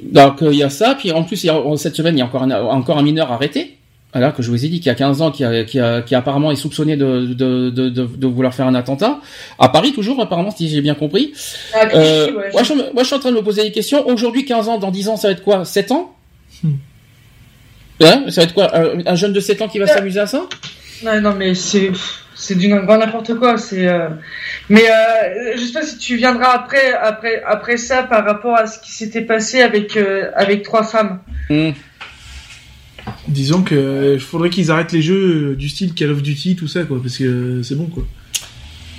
Donc euh, il y a ça, puis en plus y a- cette semaine il y a encore un, encore un mineur arrêté. Voilà, que je vous ai dit, qui a 15 ans, qui, a, qui, a- qui apparemment est soupçonné de, de, de, de, de vouloir faire un attentat. À Paris toujours, apparemment, si j'ai bien compris. Euh, ouais, moi, je, moi, je suis en train de me poser des questions. Aujourd'hui, 15 ans, dans 10 ans, ça va être quoi? 7 ans? Ça va être quoi un, un jeune de 7 ans qui va s'amuser à ça? Non, non, mais c'est c'est du grand n'importe quoi. C'est euh, mais euh, je sais pas si tu viendras après après après ça par rapport à ce qui s'était passé avec euh, avec trois femmes. Hmm. Disons que euh, faudrait qu'ils arrêtent les jeux euh, du style Call of Duty, tout ça, quoi, parce que euh, c'est bon, quoi.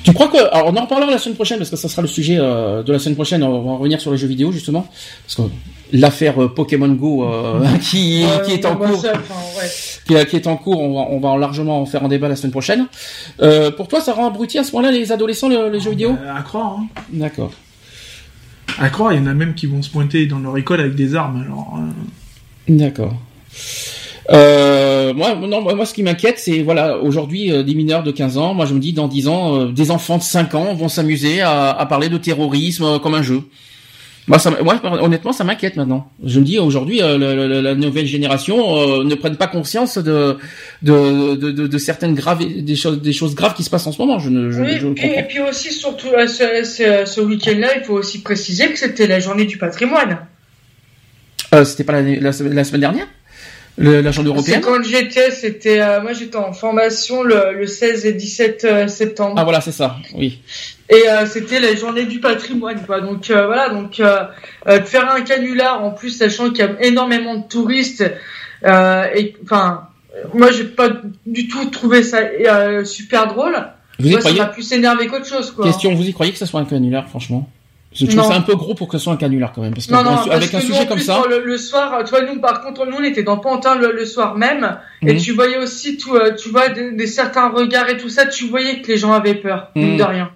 Tu crois que alors on en reparlera la semaine prochaine parce que ça sera le sujet euh, de la semaine prochaine. On va revenir sur les jeux vidéo justement parce que l'affaire euh, Pokémon Go euh, qui, est en cours, ça, enfin, ouais. qui, qui est en cours, on va, on va largement en faire un débat la semaine prochaine. Euh, pour toi, ça rend abruti à ce moment-là les adolescents le- les jeux vidéo Euh, à croire, hein. D'accord. À croire, il y en a même qui vont se pointer dans leur école avec des armes, alors. euh, D'accord. Euh, moi, non, moi, moi, ce qui m'inquiète, c'est voilà, aujourd'hui, euh, des mineurs de 15 ans. Moi, je me dis, dans 10 ans, euh, des enfants de 5 ans vont s'amuser à, à parler de terrorisme euh, comme un jeu. Moi, ça, moi, honnêtement, ça m'inquiète maintenant. Je me dis, aujourd'hui, euh, la nouvelle génération euh, ne prenne pas conscience de de, de, de, de certaines graves, des choses, des choses graves qui se passent en ce moment. Je ne, je, Oui, je et, et puis aussi surtout ce, ce, ce week-end-là, il faut aussi préciser que c'était la journée du patrimoine. Euh, C'était pas la, la, la semaine dernière, le, la journée C'est européenne. quand j'étais, c'était euh, moi j'étais en formation le, le 16 et 17 euh, septembre. Ah voilà, c'est ça. Oui. Et euh, c'était la journée du patrimoine, quoi. Donc euh, voilà, donc euh, euh, de faire un canular en plus, sachant qu'il y a énormément de touristes, euh, et enfin, moi j'ai pas du tout trouvé ça euh, super drôle. Vous y Moi, ça croyez m'a plus énervé qu'autre chose, quoi. Question, vous y croyez que ça soit un canular, franchement? Je trouve Non. ça un peu gros pour que ce soit un canular quand même, parce que Non, non, parce avec un nous, sujet comme ça. Le, le soir, tu vois, nous, par contre, nous, on était dans Pantin le, le soir même, et Mhm. tu voyais aussi, tout, euh, tu vois, des, des certains regards et tout ça, tu voyais que les gens avaient peur, Mhm. de rien.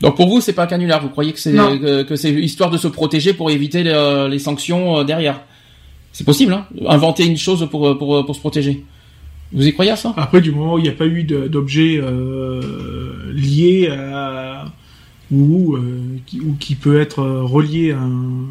Donc pour vous, c'est pas un canular. Vous croyez que c'est que, que c'est histoire de se protéger pour éviter les, les sanctions euh, derrière? C'est possible, hein Inventer une chose pour pour pour se protéger. Vous y croyez à ça? Après, du moment où il n'y a pas eu de- d'objet euh, lié à ou, euh, qui, ou qui peut être euh, relié à un,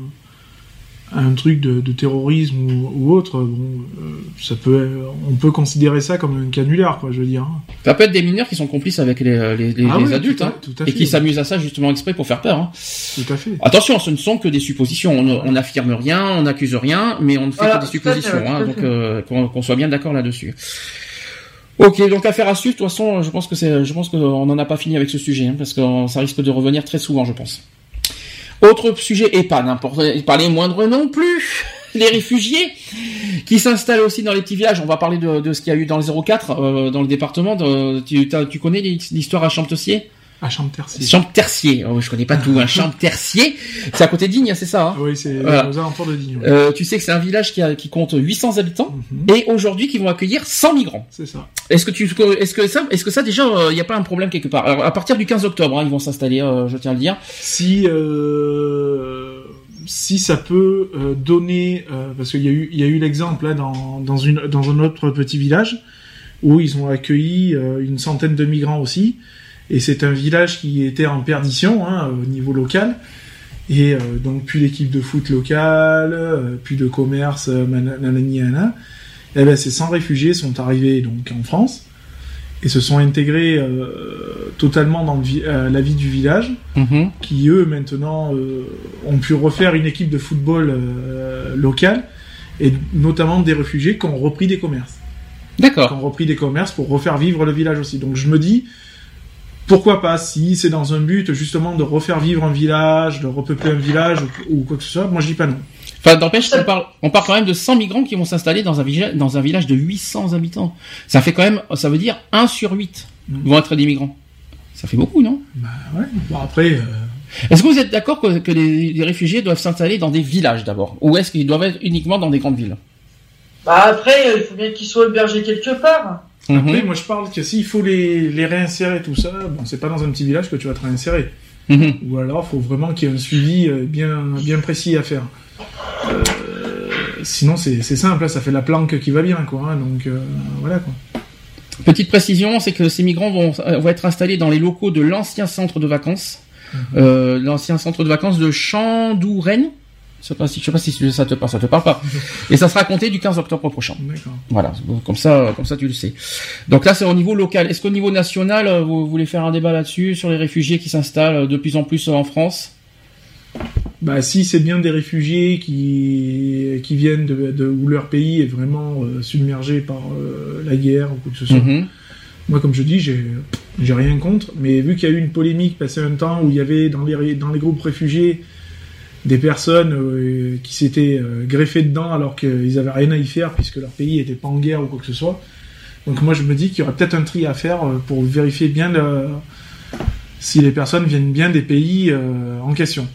à un truc de, de terrorisme ou, ou autre, bon, euh, ça peut, on peut considérer ça comme un canular, quoi, je veux dire. hein. Ça peut être des mineurs qui sont complices avec les les, les- Ah les oui, adultes, tout à- hein, tout à et qui s'amusent à ça justement exprès pour faire peur. Hein. Tout à fait. Attention, ce ne sont que des suppositions. On n'affirme rien, on n'accuse rien, mais on ne fait Voilà, que des fait, suppositions. hein, donc euh, qu'on soit bien d'accord là-dessus. Ok, donc affaire à suivre. De toute façon, je pense que c'est, je pense qu'on n'en a pas fini avec ce sujet, hein, parce que ça risque de revenir très souvent, je pense. Autre sujet, et pas n'importe, pas les moindres non plus. Les réfugiés qui s'installent aussi dans les petits villages. On va parler de, de ce qu'il y a eu dans le 04, euh, dans le département. Tu, tu connais l'histoire à Champtessier À Champtercier. Champtercier. Oh, je connais pas tout. Un Champtercier. C'est à côté de Digne, c'est ça hein? Oui, c'est Voilà. aux alentours de Digne. euh, tu sais que c'est un village qui, a- qui compte 800 habitants Mhm. et aujourd'hui qui vont accueillir 100 migrants. C'est ça. Est-ce que tu, est-ce que ça, est-ce que ça déjà, il n'y a pas un problème quelque part? Alors, à partir du 15 octobre, hein, ils vont s'installer, euh, je tiens à le dire. Si euh, si ça peut euh, donner, euh, parce qu'il y a eu il y a eu l'exemple dans dans une dans un autre petit village où ils ont accueilli euh, une centaine de migrants aussi, et c'est un village qui était en perdition hein, au niveau local. Et euh, donc plus d'équipe de foot locale, euh, plus de commerce, euh, nanana. Et ben ces 100 réfugiés sont arrivés donc en France. et se sont intégrés euh, totalement dans le la vie du village, Mhm. qui eux maintenant ont pu refaire une équipe de football locale, et notamment des réfugiés qui ont repris des commerces. D'accord. Qui ont repris des commerces pour refaire vivre le village aussi. Donc je me dis, pourquoi pas, si c'est dans un but justement de refaire vivre un village, de repeupler un village ou, ou quoi que ce soit, moi je dis pas non. Enfin, n'empêche parle, on parle quand même de 100 migrants qui vont s'installer dans un village, dans un village de 800 habitants. Ça fait quand même, ça veut dire 1 sur 8 Mm. vont être des migrants. Ça fait beaucoup, non? Bah ouais, bon après... euh, Est-ce que vous êtes d'accord que, que les, les réfugiés doivent s'installer dans des villages d'abord? Ou est-ce qu'ils doivent être uniquement dans des grandes villes? Bah après, il faut bien qu'ils soient hébergés quelque part. Après, Mhm. moi je parle que s'il faut les, les réinsérer, tout ça, bon, c'est pas dans un petit village que tu vas te réinsérer. Mhm. Ou alors, faut vraiment qu'il y ait un suivi euh, bien, bien précis à faire. Euh, sinon, c'est simple, hein, ça fait la planque qui va bien, quoi. hein, donc, euh, voilà, quoi. Petite précision, c'est que ces migrants vont, vont être installés dans les locaux de l'ancien centre de vacances, euh, l'ancien centre de vacances de Chandouren. Je sais pas si, je sais pas si ça te parle, ça te parle pas. Et ça sera compté du 15 octobre prochain. Voilà, comme ça, comme ça tu le sais. Donc là, c'est au niveau local. Est-ce qu'au niveau national, euh, vous voulez faire un débat là-dessus sur les réfugiés qui s'installent euh, de plus en plus euh, en France? Bah, si c'est bien des réfugiés qui, qui viennent de, de où leur pays est vraiment euh, submergé par euh, la guerre ou quoi que ce soit. Mhm. Moi, comme je dis, j'ai rien contre, mais vu qu'il y a eu une polémique passé un temps où il y avait dans les, dans les groupes réfugiés des personnes euh, qui s'étaient euh, greffées dedans alors qu'ils avaient rien à y faire puisque leur pays était pas en guerre ou quoi que ce soit. Donc moi, je me dis qu'il y aurait peut-être un tri à faire euh, pour vérifier bien si les personnes viennent bien des pays en question.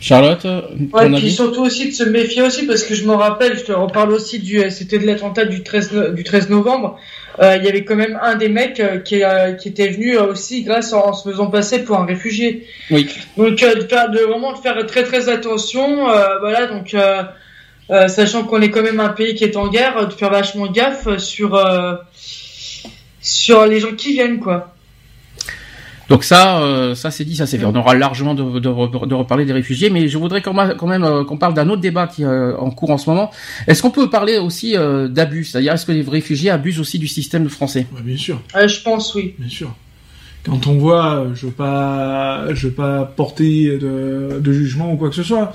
Charlotte, ton Ouais, puis surtout aussi de se méfier aussi, parce que je me rappelle, je te reparle aussi du, c'était de l'attentat du 13, no- du 13 novembre. Euh, Il y avait quand même un des mecs euh, qui, euh, qui était venu aussi grâce en, en se faisant passer pour un réfugié. Oui. Donc de, faire, de vraiment de faire très très attention, voilà. Donc sachant qu'on est quand même un pays qui est en guerre, de faire vachement gaffe sur sur les gens qui viennent quoi. Donc ça, euh, ça c'est dit, ça c'est fait. On aura largement de, de, re- de reparler des réfugiés, mais je voudrais quand même, quand même euh, qu'on parle d'un autre débat qui est euh, en cours en ce moment. Est-ce qu'on peut parler aussi euh, d'abus? C'est-à-dire, est-ce que les réfugiés abusent aussi du système français? Ouais, bien sûr. Euh, je pense oui. Bien sûr. Quand on voit, je veux pas, je veux pas porter de, de jugement ou quoi que ce soit,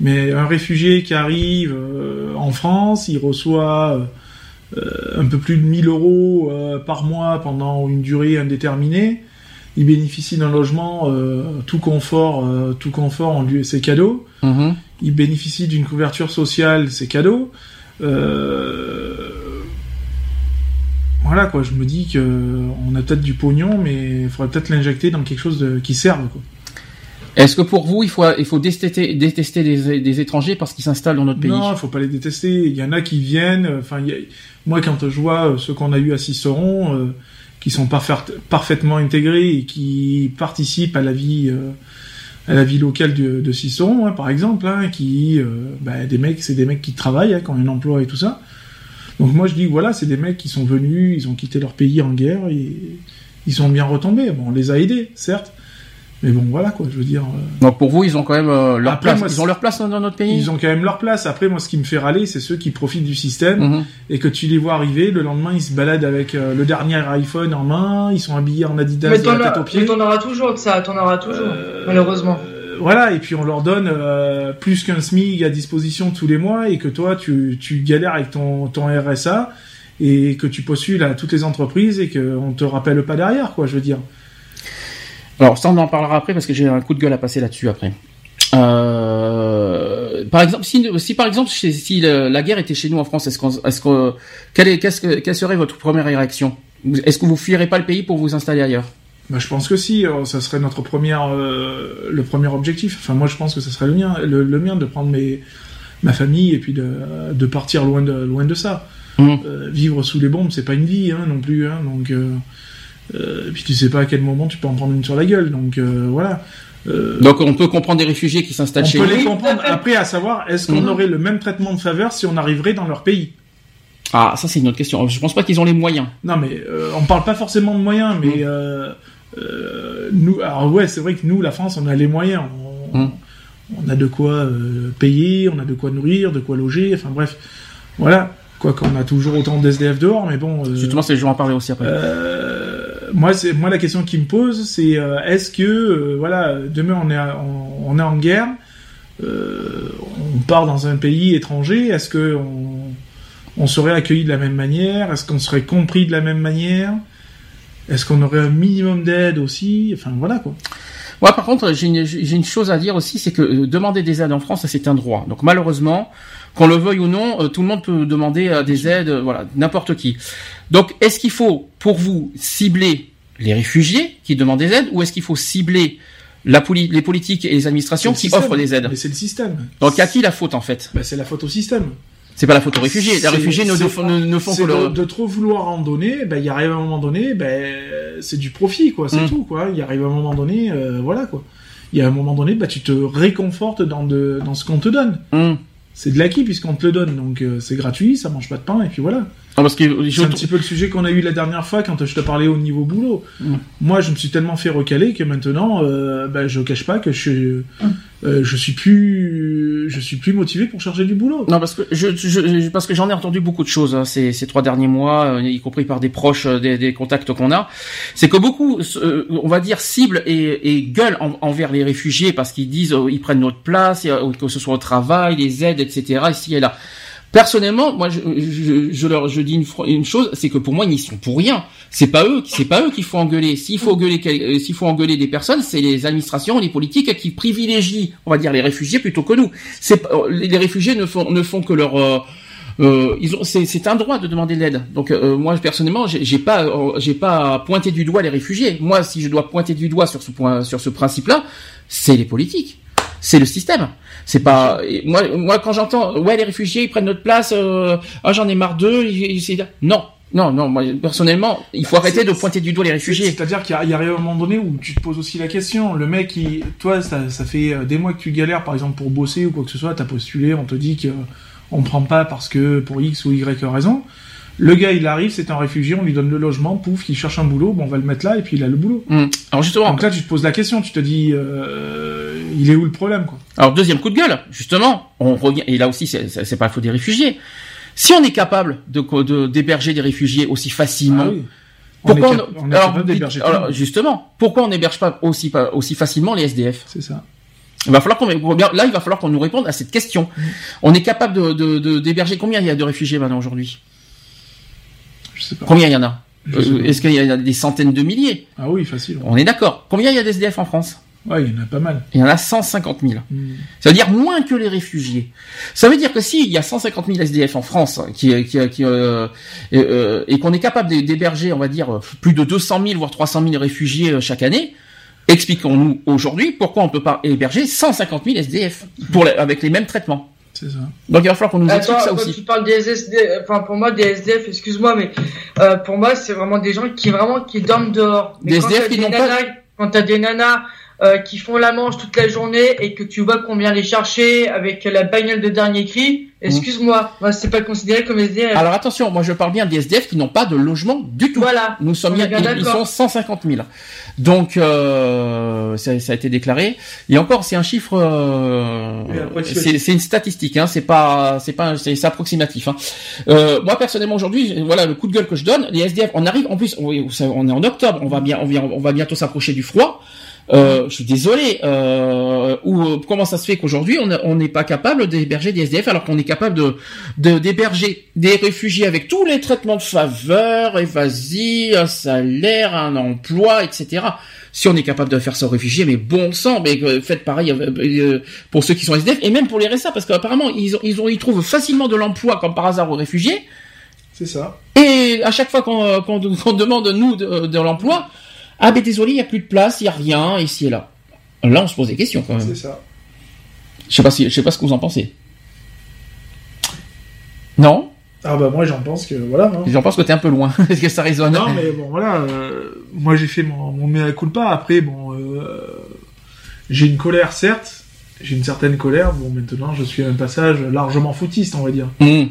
mais un réfugié qui arrive euh, en France, il reçoit euh, un peu plus de 1000 euros euh, par mois pendant une durée indéterminée. Il bénéficie d'un logement euh, tout confort, euh, tout confort en lieu, c'est cadeau. Il bénéficie d'une couverture sociale, c'est cadeau. Euh, voilà quoi, je me dis que on a peut-être du pognon, mais il faudrait peut-être l'injecter dans quelque chose de, qui serve. Quoi. Est-ce que pour vous, il faut, il faut détester, détester des, des étrangers parce qu'ils s'installent dans notre pays? Non, il faut pas les détester. Il y en a qui viennent. Enfin, a- moi, quand je vois ceux qu'on a eu à Ciceron, euh, qui sont parfait- parfaitement intégrés et qui participent à la vie, euh, à la vie locale de, de hein, par exemple, hein, qui, euh, bah, des mecs, c'est des mecs qui travaillent, hein, qui ont un emploi et tout ça. Donc moi, je dis voilà, c'est des mecs qui sont venus, ils ont quitté leur pays en guerre et ils sont bien retombés. Bon, on les a aidés, certes, mais bon, voilà quoi. Je veux dire. euh, Donc pour vous, ils ont quand même euh, leur Après, place. moi, ils ont leur place dans, notre pays. Ils ont quand même leur place. Après, moi, ce qui me fait râler, c'est ceux qui profitent du système Mhm. et que tu les vois arriver. Le lendemain, ils se baladent avec euh, le dernier iPhone en main. Ils sont habillés en Adidas Mais de la tête aux pieds. mais t'en auras toujours de ça, t'en auras toujours, Euh, malheureusement. voilà. Et puis on leur donne euh, plus qu'un SMIC à disposition tous les mois et que toi, tu, tu galères avec ton, ton RSA et que tu postules à toutes les entreprises et qu'on te rappelle pas derrière, quoi. Je veux dire. Alors ça, on en parlera après parce que j'ai un coup de gueule à passer là-dessus après. Euh, par exemple, si, si par exemple, si la guerre était chez nous en France, est-ce qu'on, est-ce que, quelle, est, qu'est-ce que, quelle serait votre première réaction? Est-ce que vous fuirez pas le pays pour vous installer ailleurs? Bah, je pense que si, euh, ça serait notre première, euh, le premier objectif. Enfin, moi, je pense que ça serait le mien, le, le mien de prendre mes, ma famille et puis de, de partir loin de, loin de ça. Euh, vivre sous les bombes, c'est pas une vie, hein, non plus. Hein, donc, et puis tu sais pas à quel moment tu peux en prendre une sur la gueule. Donc euh, voilà. Euh, Donc on peut comprendre des réfugiés qui on s'installent chez peut nous. les comprendre. Après, à savoir, est-ce qu'on Mhm. aurait le même traitement de faveur si on arriverait dans leur pays? Ah, ça c'est une autre question. Je pense pas qu'ils ont les moyens. Non, mais euh, on parle pas forcément de moyens, mais euh, euh, nous, alors ouais, c'est vrai que nous, la France, on a les moyens. On, on a de quoi euh, payer, on a de quoi nourrir, de quoi loger. Enfin bref, voilà. Quoi qu'on a toujours autant d'SDF dehors, mais bon. euh, Justement, c'est je vais en parler aussi après. euh, Moi, c'est moi la question qui me pose, c'est euh, est-ce que euh, voilà, demain on est on, on est en guerre, euh, on part dans un pays étranger, est-ce que on, on serait accueilli de la même manière, est-ce qu'on serait compris de la même manière, est-ce qu'on aurait un minimum d'aide aussi, enfin voilà quoi. Moi, par contre, j'ai une, chose à dire aussi, c'est que demander des aides en France, c'est un droit. Donc, malheureusement, qu'on le veuille ou non, tout le monde peut demander des aides, voilà, n'importe qui. Donc, est-ce qu'il faut, pour vous, cibler les réfugiés qui demandent des aides, ou est-ce qu'il faut cibler la poli- les politiques et les administrations qui système. offrent des aides? Mais c'est le système. Donc, à qui la faute, en fait? Bah, c'est la faute au système. C'est pas la faute aux réfugiés. Les réfugiés ne, font- pas- ne- ne font c'est que de, le... de trop vouloir en donner, ben il arrive à un moment donné, ben c'est du profit quoi, c'est Mm. tout quoi. Il arrive à un moment donné, euh, voilà quoi. Il y a un moment donné, bah tu te réconfortes dans de dans ce qu'on te donne. Hum. C'est de l'acquis puisqu'on te le donne, donc euh, c'est gratuit, ça mange pas de pain et puis voilà. Parce que C'est un petit peu le sujet qu'on a eu la dernière fois quand je te parlais au niveau boulot. Mm. Moi, je me suis tellement fait recaler que maintenant, euh, ben, je cache pas que je suis, euh, je suis plus, je suis plus motivé pour chercher du boulot. Non, parce que je, je- je- parce que j'en ai entendu beaucoup de choses hein, ces, ces trois derniers mois, euh, y compris par des proches, euh, des, des contacts qu'on a. C'est que beaucoup, euh, on va dire, ciblent et, et gueulent en- envers les réfugiés parce qu'ils disent euh, ils prennent notre place, que ce soit au travail, les aides, etc. Ici et là. Personnellement, moi, je, je, leur je dis une, chose, c'est que pour moi, ils n'y sont pour rien. C'est pas eux, c'est pas eux qu'il faut engueuler. S'il faut engueuler, euh, s'il faut engueuler des personnes, c'est les administrations, les politiques qui privilégient, on va dire, les réfugiés plutôt que nous. Euh, les réfugiés ne font ne font que leur euh, ils ont, c'est, un droit de demander de l'aide. Donc moi personnellement, j'ai, pas, j'ai pas à pointer du doigt les réfugiés. Moi, si je dois pointer du doigt sur ce point, sur ce principe-là, c'est les politiques, c'est le système. C'est pas moi, moi quand j'entends ouais les réfugiés ils prennent notre place, euh, ah j'en ai marre d'eux, non. Non, non, moi, personnellement, il faut arrêter de pointer du doigt les réfugiés. C'est-à-dire qu'il y a- y arrive un moment donné où tu te poses aussi la question. Le mec, il, toi, ça, ça fait euh, des mois que tu galères, par exemple, pour bosser ou quoi que ce soit, t'as postulé, on te dit que euh, on prend pas parce que pour X ou Y raison. Le gars, il arrive, c'est un réfugié, on lui donne le logement, pouf, il cherche un boulot, bon, on va le mettre là, et puis il a le boulot. Hum. Alors justement, Donc là, tu te poses la question, tu te dis, euh, il est où le problème, quoi? Alors deuxième coup de gueule, justement, on revient et là aussi c'est pas la faute des réfugiés. Si on est capable de d'héberger des réfugiés aussi facilement, Ah oui. Pourquoi on alors, justement, pourquoi on n'héberge pas aussi pas aussi facilement les SDF C'est ça. Il va falloir qu'on là il va falloir qu'on nous réponde à cette question. Mm. On est capable de de- de- d'héberger combien il y a de réfugiés maintenant aujourd'hui? Je sais pas. Combien il y en a Euh. Est-ce qu'il y en a des centaines de milliers Ah oui, facile. On est d'accord. Combien il y a d'SDF en France Ouais, il y en a pas mal. Il y en a 150 000. Hmm. Ça veut dire moins que les réfugiés. Ça veut dire que s'il y a 150 000 SDF en France hein, qui, qui, qui, euh, et, euh, et qu'on est capable d'hé- d'héberger, on va dire, plus de 200 000 voire 300 000 réfugiés euh, chaque année, expliquons-nous aujourd'hui pourquoi on peut pas héberger 150 000 SDF pour avec les mêmes traitements. C'est ça. Donc il va falloir qu'on nous explique Attends, ça quand aussi. tu parles des SDF, enfin pour moi des SDF, excuse-moi, mais euh, pour moi c'est vraiment des gens qui vraiment qui dorment dehors. Mais Des SDF qui n'ont pas- Quand t'as des nanas euh, qui font la manche toute la journée et que tu vois qu'on vient les chercher avec la bagnole de dernier cri, excuse-moi, moi c'est pas considéré comme SDF. Alors attention, moi je parle bien des SDF qui n'ont pas de logement du tout. Voilà. Nous sommes On bien, est bien ils, ils sont d'accord. 150 000. Donc euh, ça, ça a été déclaré. Et encore, c'est un chiffre, euh, Oui, c'est c'est une statistique, hein, c'est pas, c'est pas, c'est approximatif. Hein. Euh, moi personnellement aujourd'hui, voilà le coup de gueule que je donne. Les SDF, on arrive, en plus, savez, on est en octobre, on va bien, on vient, on va bientôt s'approcher du froid. Euh, je suis désolé. Euh, ou euh, comment ça se fait qu'aujourd'hui on n'est pas capable d'héberger des SDF alors qu'on est capable de de- d'héberger des réfugiés avec tous les traitements de faveur, et vas-y, un salaire, un emploi, etc. Si on est capable de faire ça aux réfugiés, mais bon sang, mais faites pareil pour ceux qui sont SDF et même pour les RSA parce qu'apparemment ils ont, ils ont ils trouvent facilement de l'emploi comme par hasard aux réfugiés. C'est ça. Et à chaque fois qu'on qu'on qu'on demande nous de, de l'emploi, ah ben désolé, il y a plus de place, il y a rien ici et là. Là, on se pose des questions quand même. C'est ça. Je sais pas si, je sais pas ce que vous en pensez. Non, Ah bah moi j'en pense que voilà. hein. j'en pense que t'es un peu loin. Est-ce que ça résonne Non mais bon voilà, euh, moi j'ai fait mon, mon mea culpa. Après bon, euh, j'ai une colère certes, j'ai une certaine colère. Bon maintenant je suis à un passage largement foutiste on va dire. Mmh.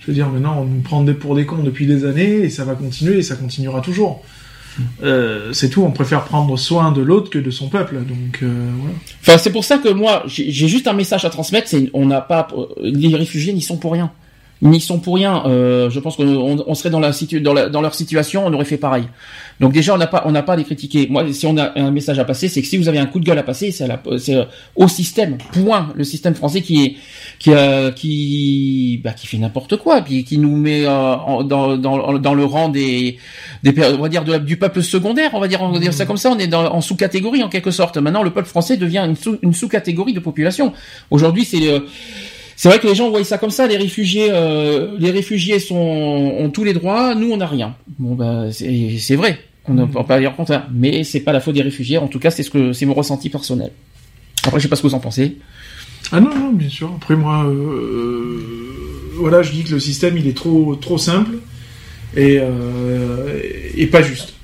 Je veux dire maintenant on nous prend des pour des cons depuis des années et ça va continuer et ça continuera toujours. Euh, c'est tout, on préfère prendre soin de l'autre que de son peuple. Donc euh, voilà. Enfin, c'est pour ça que moi, j'ai juste un message à transmettre. C'est, on n'a pas, les réfugiés n'y sont pour rien. N'y sont pour rien. Euh, je pense qu'on on serait dans, la situ dans, la, dans leur situation, on aurait fait pareil. Donc déjà, on n'a pas, on pas à les critiquer. Moi, si on a un message à passer, c'est que si vous avez un coup de gueule à passer, c'est euh, au système. Point. Le système français qui est, qui, euh, qui, bah, qui fait n'importe quoi, puis qui nous met euh, dans, dans, dans le rang des, des, on va dire du peuple secondaire. On va dire, on va dire ça comme ça. On est dans, en sous-catégorie en quelque sorte. Maintenant, le peuple français devient une, sous, une sous-catégorie de population. Aujourd'hui, c'est c'est vrai que les gens voient ça comme ça. Les réfugiés, euh, les réfugiés sont ont tous les droits. Nous, on n'a rien. Bon, bah, c'est vrai. On ne peut pas dire le contraire. Mais c'est pas la faute des réfugiés. En tout cas, c'est ce que c'est mon ressenti personnel. Après, je sais pas ce que vous en pensez. Ah non, non, bien sûr. Après, moi, euh, voilà, je dis que le système, il est trop, trop simple et, euh, et pas juste.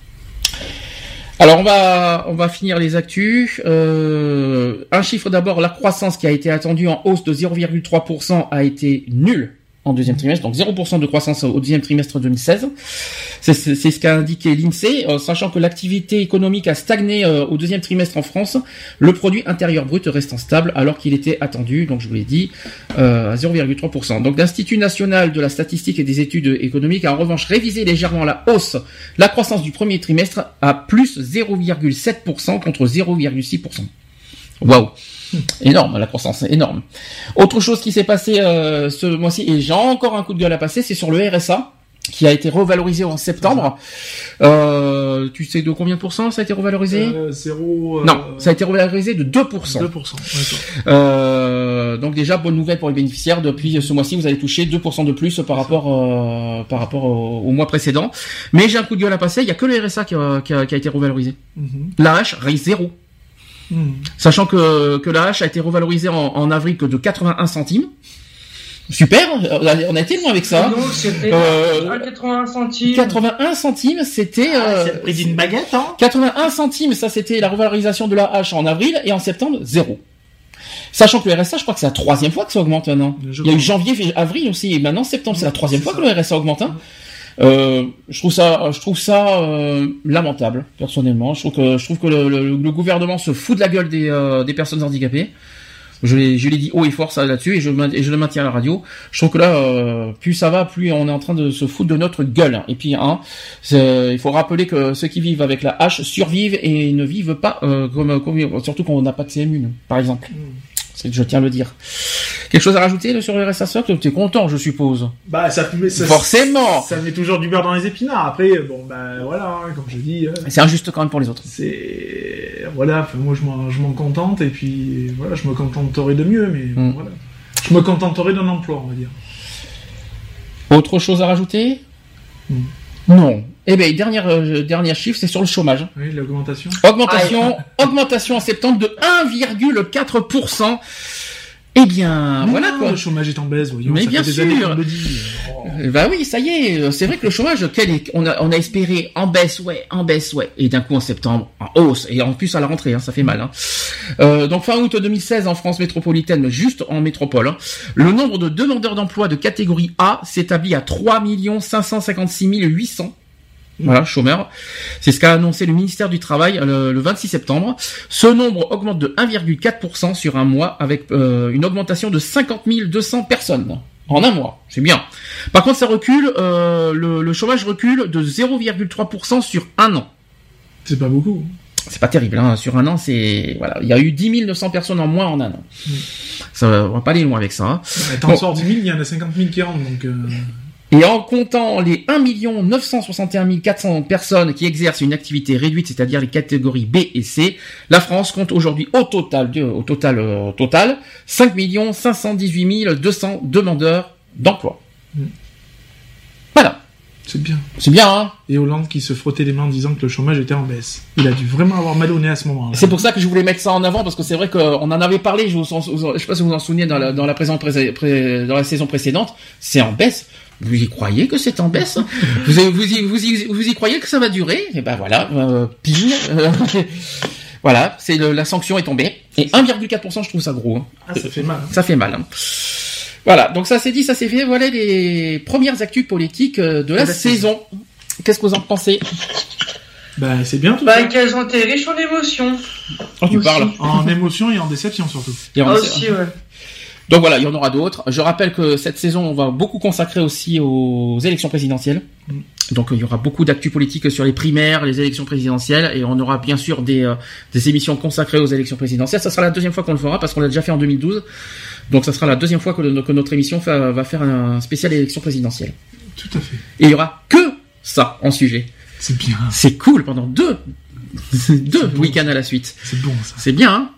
Alors on va on va finir les actus. Euh, un chiffre d'abord, la croissance qui a été attendue en hausse de 0,3% a été nulle en deuxième trimestre, donc 0% de croissance au deuxième trimestre 2016. C'est ce qu'a indiqué l'INSEE, euh, sachant que l'activité économique a stagné euh, au deuxième trimestre en France, le produit intérieur brut restant stable alors qu'il était attendu, donc je vous l'ai dit, euh, à 0,3%. Donc l'Institut national de la statistique et des études économiques a en revanche révisé légèrement la hausse, la croissance du premier trimestre à plus 0,7% contre 0,6%. Waouh Énorme, la croissance, énorme. Autre chose qui s'est passé euh, ce mois-ci, et j'ai encore un coup de gueule à passer, c'est sur le RSA qui a été revalorisé en septembre. Euh, tu sais de combien de pourcents ça a été revalorisé? Euh, zéro, Non, ça a été revalorisé de 2%. 2%, euh, donc déjà, bonne nouvelle pour les bénéficiaires. Depuis ce mois-ci, vous allez toucher 2% de plus par rapport, euh, par rapport au, mois précédent. Mais j'ai un coup de gueule à passer, il y a que le RSA qui a, qui a, été revalorisé. Mm La H, zéro. Hmm. Sachant que, que la hache a été revalorisée en, en avril que de 81 centimes. Super, on a été loin avec ça. Donc c'était 81 centimes. 81 centimes, c'était. Ah, euh, c'est le prix d'une baguette, hein 81 centimes, ça c'était la revalorisation de la hache en avril et en septembre zéro. Sachant que le RSA, je crois que c'est la troisième fois que ça augmente maintenant. Il y a eu janvier, avril aussi, et maintenant septembre, c'est la troisième fois que le RSA augmente. Hein. Euh, je trouve ça, je trouve ça euh, lamentable personnellement. Je trouve que je trouve que le, le, le, gouvernement se fout de la gueule des, euh, des personnes handicapées. Je l'ai, je l'ai dit haut et fort ça là-dessus et je, et je le maintiens à la radio. Je trouve que là, euh, plus ça va, plus on est en train de se foutre de notre gueule. Et puis, hein, il faut rappeler que ceux qui vivent avec la hache survivent et ne vivent pas comme, comme, surtout quand on n'a pas de CMU, par exemple. Mm je tiens à le dire. Quelque chose à rajouter sur le RSA Socle Tu es content, je suppose? Bah, ça, ça Forcément Ça met toujours du beurre dans les épinards. Après, bon, bah voilà, hein, comme je dis. Euh, c'est injuste quand même pour les autres. C'est. Voilà, moi je m'en contente, et puis voilà, je me contenterai de mieux, mais mm. voilà. Je me contenterai d'un emploi, on va dire. Autre chose à rajouter? Mm. Non. Eh bien, dernière, euh, dernière chiffre, c'est sur le chômage. Oui, l'augmentation. Augmentation, augmentation en septembre de 1,4%. Eh bien, voilà quoi. Le chômage est en baisse, voyons. Mais bien sûr. Euh, bah oui, ça y est. C'est vrai que le chômage, on a, on a espéré en baisse, ouais, en baisse, ouais. Et d'un coup en septembre, en hausse. Et en plus à la rentrée, hein, ça fait mal. Hein. Euh, donc fin août 2016 en France métropolitaine, juste en métropole, hein, le nombre de demandeurs d'emploi de catégorie A s'établit à 3 556 800 voilà, chômeurs. C'est ce qu'a annoncé le ministère du Travail le, 26 septembre. Ce nombre augmente de 1,4% sur un mois avec euh, une augmentation de 50 200 personnes en un mois. C'est bien. Par contre, ça recule, euh, le, chômage recule de 0,3% sur un an. C'est pas beaucoup. C'est pas terrible, hein. sur un an, c'est voilà, il y a eu 10 900 personnes en moins en un an. Mm. Ça, on va pas aller loin avec ça. Hein. T'en sors 10 000, il y en a 50 000 qui rentrent, donc. Euh, et en comptant les 1 961 400 personnes qui exercent une activité réduite, c'est-à-dire les catégories B et C, la France compte aujourd'hui au total, au total, euh, au total, 5 518 200 demandeurs d'emploi. Mm. Voilà. C'est bien. C'est bien, hein? Et Hollande qui se frottait les mains en disant que le chômage était en baisse. Il a dû vraiment avoir mal au nez à ce moment-là. C'est pour ça que je voulais mettre ça en avant, parce que c'est vrai qu'on en avait parlé, je ne sais pas si vous vous en souvenez dans la, dans la, présente, dans la saison précédente, c'est en baisse. Vous y croyez que c'est en baisse vous, y, vous, y, vous, y, vous y croyez que ça va durer Et eh ben voilà, euh, pile. voilà, c'est la sanction est tombée. Et 1,4%, je trouve ça gros. Hein. Ah, ça fait mal. Hein. Ça fait mal. Hein. Voilà, donc ça c'est dit, ça c'est fait. Voilà les premières actus politiques euh, de la, saison. Qu'est-ce que vous en pensez bah, c'est bien tout bah, qu'elles ont été riches en émotions. Oh, tu parles En émotion et en déception surtout. ah, aussi, ouais. Donc voilà, il y en aura d'autres. Je rappelle que cette saison, on va beaucoup consacrer aussi aux élections présidentielles. Mm. Donc il y aura beaucoup d'actu politique sur les primaires, les élections présidentielles, et on aura bien sûr des, euh, des émissions consacrées aux élections présidentielles. Ça sera la deuxième fois qu'on le fera parce qu'on l'a déjà fait en 2012. Donc ça sera la deuxième fois que, le- que notre émission fa- va faire un spécial élection présidentielle. Tout à fait. Et il y aura que ça en sujet. C'est bien. C'est cool pendant deux, deux bon. week-ends à la suite. C'est bon ça. C'est bien, hein?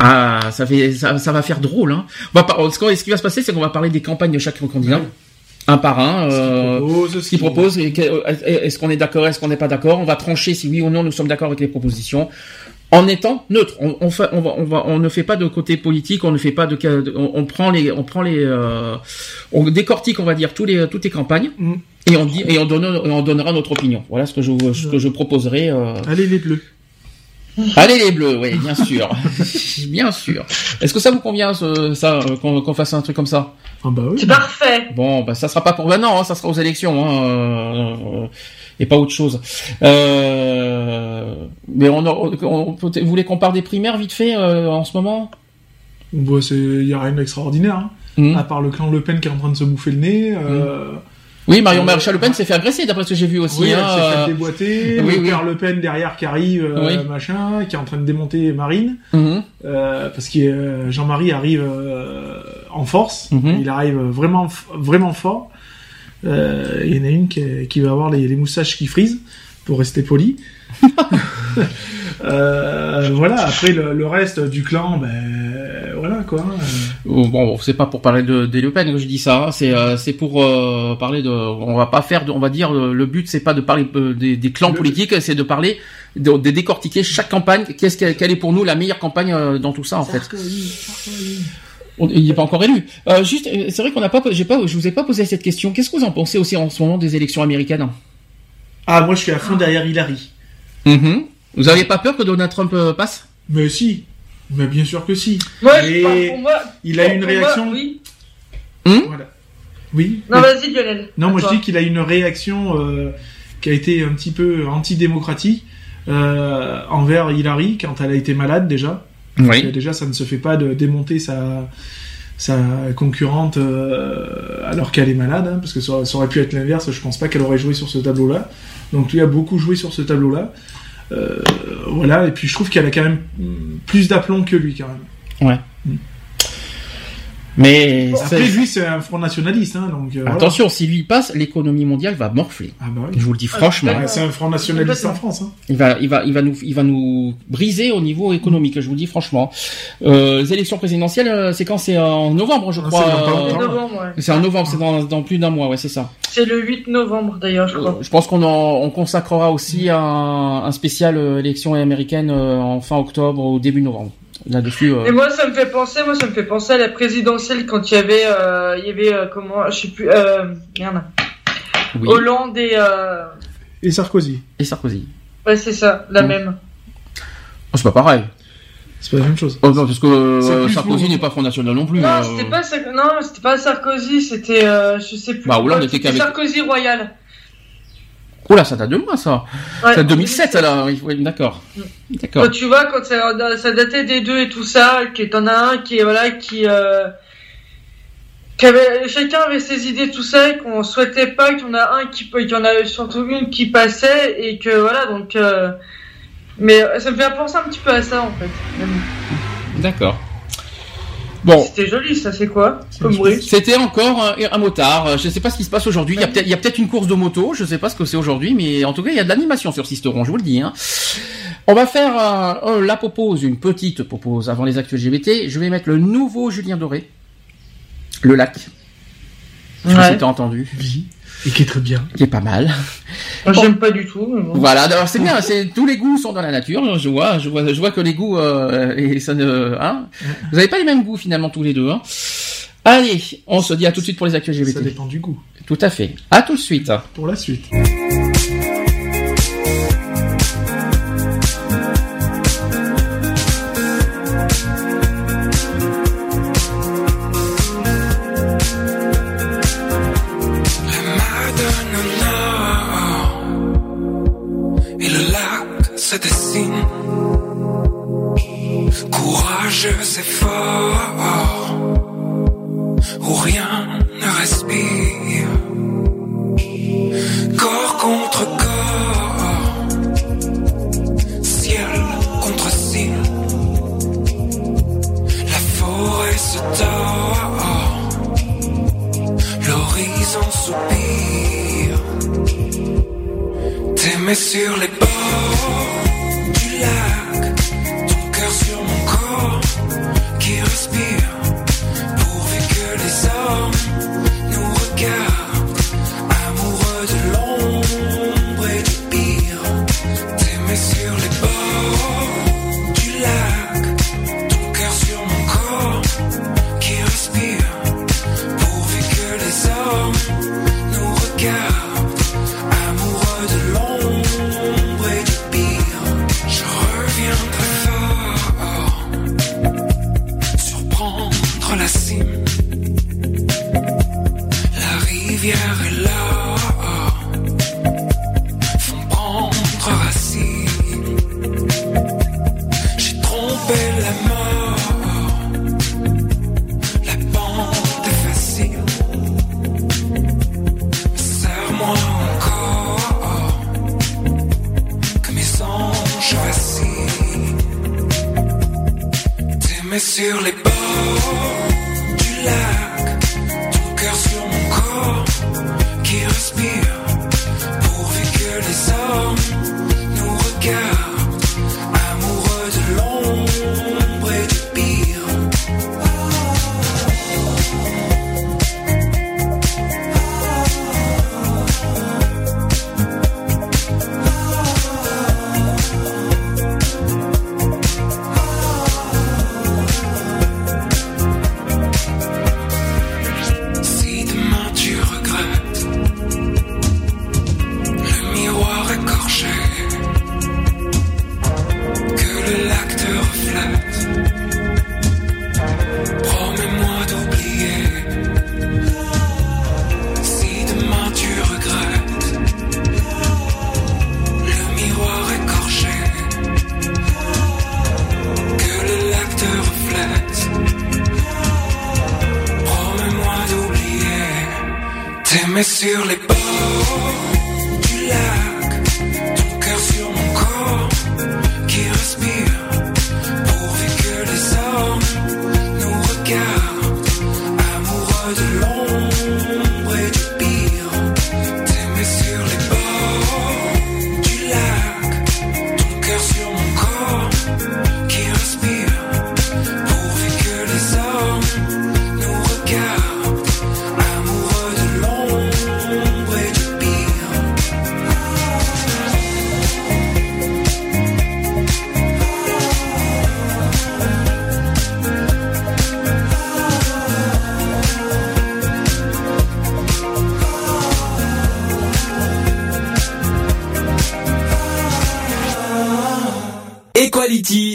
Ah, ça fait, ça, ça va faire drôle, hein. On va par- ce, qu'on- ce qui va se passer, c'est qu'on va parler des campagnes de chaque candidat, un par un. Euh, propose, ce que- euh, est-ce qu'on est d'accord, est-ce qu'on n'est pas d'accord. On va trancher si oui ou non nous sommes d'accord avec les propositions. En étant neutre, on, on, fait, on, va, on, va, on ne fait pas de côté politique, on ne fait pas de, on, on prend les, on prend les, euh, on décortique, on va dire tous les, toutes les campagnes, Mm. et on dit, et on donne, on donnera notre opinion. Voilà ce que je, ce que je proposerai. euh, Allez les bleus. Allez les bleus, oui, bien sûr, bien sûr. Est-ce que ça vous convient, ce- ça, euh, qu'on fasse un truc comme ça? Ah bah oui. C'est parfait. Bon, bah ça sera pas pour maintenant, hein, ça sera aux élections, hein, euh, et pas autre chose. Euh, mais on, on, on- peut- vous voulez qu'on parle des primaires vite fait euh, en ce moment? Bon, c'est, y a rien d'extraordinaire. Hein. Hmm. À part le clan Le Pen qui est en train de se bouffer le nez. Euh, Oui, Marion Euh, Maréchal Le Pen s'est fait agresser, d'après ce que j'ai vu aussi. oui, elle hein, s'est euh, fait déboîter. oui, le oui. père Le Pen derrière qui arrive, euh, machin, qui est en train de démonter Marine. mhm. Euh, parce que euh, Jean-Marie arrive euh, en force. Mhm. Il arrive vraiment, vraiment fort. Euh, Il y en a une qui, qui va avoir les, les moustaches qui frisent, pour rester poli. Euh, voilà, après le, le reste du clan, ben quoi. Oh, Bon, c'est pas pour parler de des Le Pen que je dis ça. hein, C'est euh, c'est pour euh, parler de. On va pas faire. De, on va dire euh, le but c'est pas de parler euh, des, des clans Le- politiques, c'est de parler de, de décortiquer chaque campagne. Qu'est-ce qu'elle quelle est pour nous la meilleure campagne euh, dans tout ça en fait. On- il n'est pas encore élu. Euh, juste, euh, c'est vrai qu'on n'a pas, j'ai pas, je vous ai pas posé cette question. Qu'est-ce que vous en pensez aussi en ce moment des élections américaines? Ah, moi je suis à fond derrière Hillary. Mhm. Vous avez pas peur que Donald Trump euh, passe? Mais si, mais bien sûr que si. Moi, Et je parle pour moi. il a pour- une pour réaction. Moi, oui. Voilà. Oui. Non, vas-y, Lionel. Non, moi je dis qu'il a une réaction euh, qui a été un petit peu antidémocratique euh, envers Hillary quand elle a été malade déjà. Parce que déjà, ça ne se fait pas de démonter sa sa concurrente euh, alors qu'elle est malade, hein, parce que ça, ça aurait pu être l'inverse. Je pense pas qu'elle aurait joué sur ce tableau-là. Donc lui a beaucoup joué sur ce tableau-là. Euh, voilà. Et puis je trouve qu'elle a quand même mm, plus d'aplomb que lui quand même. Ouais. Mais Après lui, c'est un front nationaliste, hein, donc euh, voilà. attention, si lui passe, l'économie mondiale va morfler. Ah bah oui. Je vous le dis franchement. Ouais, c'est un front nationaliste en. France. Hein. Il va, il va, il va nous, il va nous briser au niveau économique. Je vous le dis franchement. Euh, les élections présidentielles, euh, c'est quand? C'est en novembre, je Ah, crois. c'est pas euh, novembre, ouais. C'est en novembre, c'est dans, dans plus d'un mois, ouais, c'est ça. C'est le 8 novembre, d'ailleurs, je crois. Euh, Je pense qu'on en, on consacrera aussi un, un spécial euh, élection américaine euh, en fin octobre ou début novembre. Là-dessus. euh, Et moi, ça me fait penser, moi, ça me fait penser à la présidentielle quand il y avait, euh, il y avait, euh, comment, je sais plus, euh, merde, oui. Hollande et, euh, Et Sarkozy. Et Sarkozy. ouais, c'est ça, la même. Oh, c'est pas pareil. C'est pas la même chose. Oh, non, parce que euh, Sarkozy n'est pas Front National non plus. Non, euh. c'était pas, Sar- non, c'était pas Sarkozy, c'était, euh, je sais plus. Bah, Hollande quoi, était Sarkozy Royal. Oh là, ça date de loin, ça. Ouais, c'est 2007, là. Oui, oui, d'accord. D'accord. Quand tu vois, quand ça, ça datait des deux et tout ça, qui t'en as un qui, voilà, qui, euh, qui avait, chacun avait ses idées, tout ça, et qu'on souhaitait pas qu'il y en a un qui, qu'il y en a surtout une qui passait, et que voilà, donc, euh, mais ça me fait penser un petit peu à ça, en fait. D'accord. Bon. C'était joli, ça, c'est quoi? C'était encore un, un motard. Je ne sais pas ce qui se passe aujourd'hui. Il y a peut-être, une course de moto. Je ne sais pas ce que c'est aujourd'hui, mais en tout cas, il y a de l'animation sur Sisteron. Je vous le dis. Hein. On va faire euh, euh, la propose, une petite propose avant les actes LGBT. Je vais mettre le nouveau Julien Doré, le lac. Je Ouais. t'as entendu, Oui. Et qui est très bien. qui est pas mal. Moi, j'aime pas du tout, mais bon. Voilà, alors c'est bien, c'est tous les goûts sont dans la nature. Je vois, je vois, je vois que les goûts euh, et ça ne, hein, vous avez pas les mêmes goûts finalement tous les deux. Hein. Allez, on se dit à tout de suite pour les actes Ça LGBT. dépend du goût. Tout à fait. À tout de suite. Pour la suite. se dessine. Courageux et fort, où rien ne respire. Corps contre corps, ciel contre ciel. La forêt se tord, l'horizon soupire. T'aimer sur les bords ton cœur sur mon corps qui respire.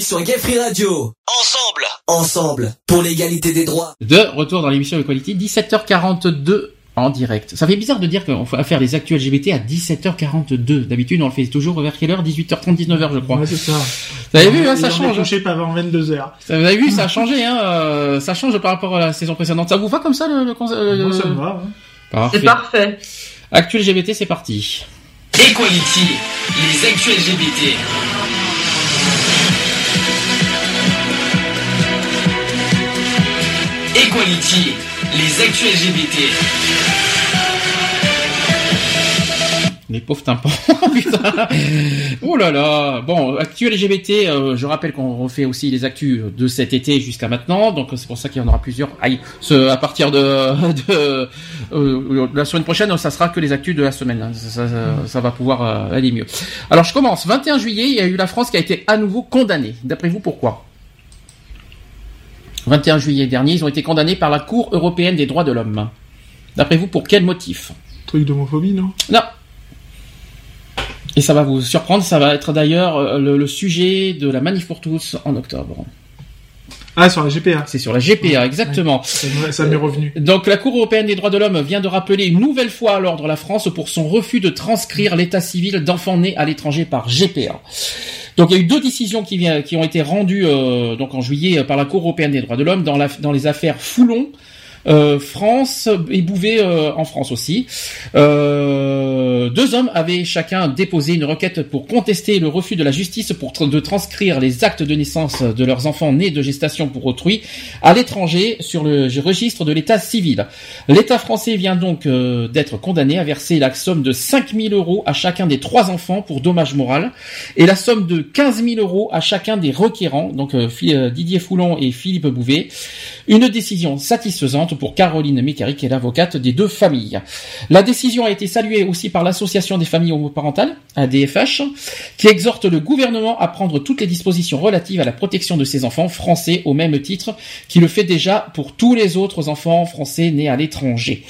Sur Gay Free Radio. Ensemble. Ensemble. Pour l'égalité des droits. De retour dans l'émission Equality, 17h42 en direct. Ça fait bizarre de dire qu'on va faire les actus LGBT à 17h42. D'habitude, on le fait toujours vers quelle heure? 18h30, 19h, je crois. Ouais, c'est ça. Vous avez vu, hein, ça change. touché pas avant 22 heures. Vous avez vu, ça a changé, hein. euh, Ça change par rapport à la saison précédente. Ça vous va comme ça, le, le, euh, Moi, ça me va. Parfait. C'est parfait. Actu LGBT, c'est parti. Equality, les actus LGBT. Les actus LGBT. Les pauvres tympans. Putain. Oh là là. Bon, actu LGBT, euh, je rappelle qu'on refait aussi les actus de cet été jusqu'à maintenant. Donc c'est pour ça qu'il y en aura plusieurs. Aïe, à partir de, euh, la semaine prochaine, ça sera que les actus de la semaine. hein. Ça va pouvoir euh, aller mieux. Alors je commence. 21 juillet, il y a eu la France qui a été à nouveau condamnée. D'après vous, pourquoi? 21 juillet dernier, ils ont été condamnés par la Cour européenne des droits de l'homme. D'après vous, pour quel motif? Truc d'homophobie, non? Non. Et ça va vous surprendre, ça va être d'ailleurs euh, le, le sujet de la manif pour tous en octobre. Ah, sur la GPA. C'est sur la GPA, exactement. Ça m'est- Ça m'est revenu. Donc la Cour européenne des droits de l'homme vient de rappeler une nouvelle fois à l'ordre la France pour son refus de transcrire l'état civil d'enfants nés à l'étranger par GPA. Donc il y a eu deux décisions qui, ont été rendues euh, donc en juillet par la Cour européenne des droits de l'homme dans les affaires Foulon. Euh, France et Bouvet euh, en France aussi. Euh, deux hommes avaient chacun déposé une requête pour contester le refus de la justice pour de transcrire les actes de naissance de leurs enfants nés de gestation pour autrui à l'étranger sur le registre de l'état civil. L'État français vient donc d'être condamné à verser la somme de 5 000 euros à chacun des trois enfants pour dommage moral et la somme de 15 000 euros à chacun des requérants, donc Didier Foulon et Philippe Bouvet. Une décision satisfaisante pour Caroline Mécaric, qui est l'avocate des deux familles. La décision a été saluée aussi par l'Association des familles homoparentales, ADFH, qui exhorte le gouvernement à prendre toutes les dispositions relatives à la protection de ses enfants français au même titre qu'il le fait déjà pour tous les autres enfants français nés à l'étranger.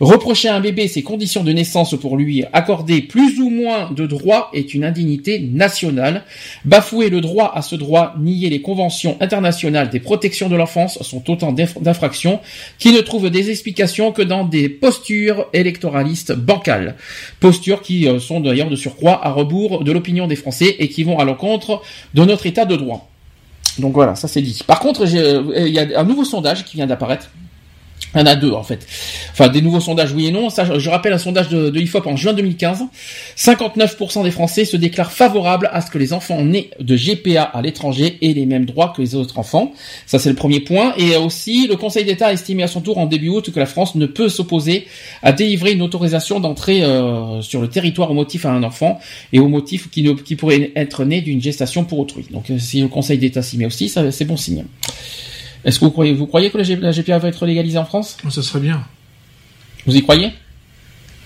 Reprocher à un bébé ses conditions de naissance pour lui accorder plus ou moins de droits est une indignité nationale. Bafouer le droit à ce droit, nier les conventions internationales des protections de l'enfance sont autant d'inf- d'infractions qui ne trouvent des explications que dans des postures électoralistes bancales. Postures qui euh, sont d'ailleurs de surcroît à rebours de l'opinion des Français et qui vont à l'encontre de notre état de droit. Donc voilà, ça c'est dit. Par contre, euh, il y a un nouveau sondage qui vient d'apparaître. Il y en a deux en fait. Enfin, des nouveaux sondages, oui et non. Ça, je- rappelle un sondage de, de IFOP en juin 2015. 59% des Français se déclarent favorables à ce que les enfants nés de GPA à l'étranger aient les mêmes droits que les autres enfants. Ça, c'est le premier point. Et aussi, le Conseil d'État a estimé à son tour en début août que la France ne peut s'opposer à délivrer une autorisation d'entrée euh, sur le territoire au motif à un enfant et au motif qui, pourrait être né d'une gestation pour autrui. Donc, euh, si le Conseil d'État s'y met aussi, c'est bon signe. Est-ce que vous croyez, vous croyez que la G- la GPA va être légalisée en France? Ça serait bien. Vous y croyez?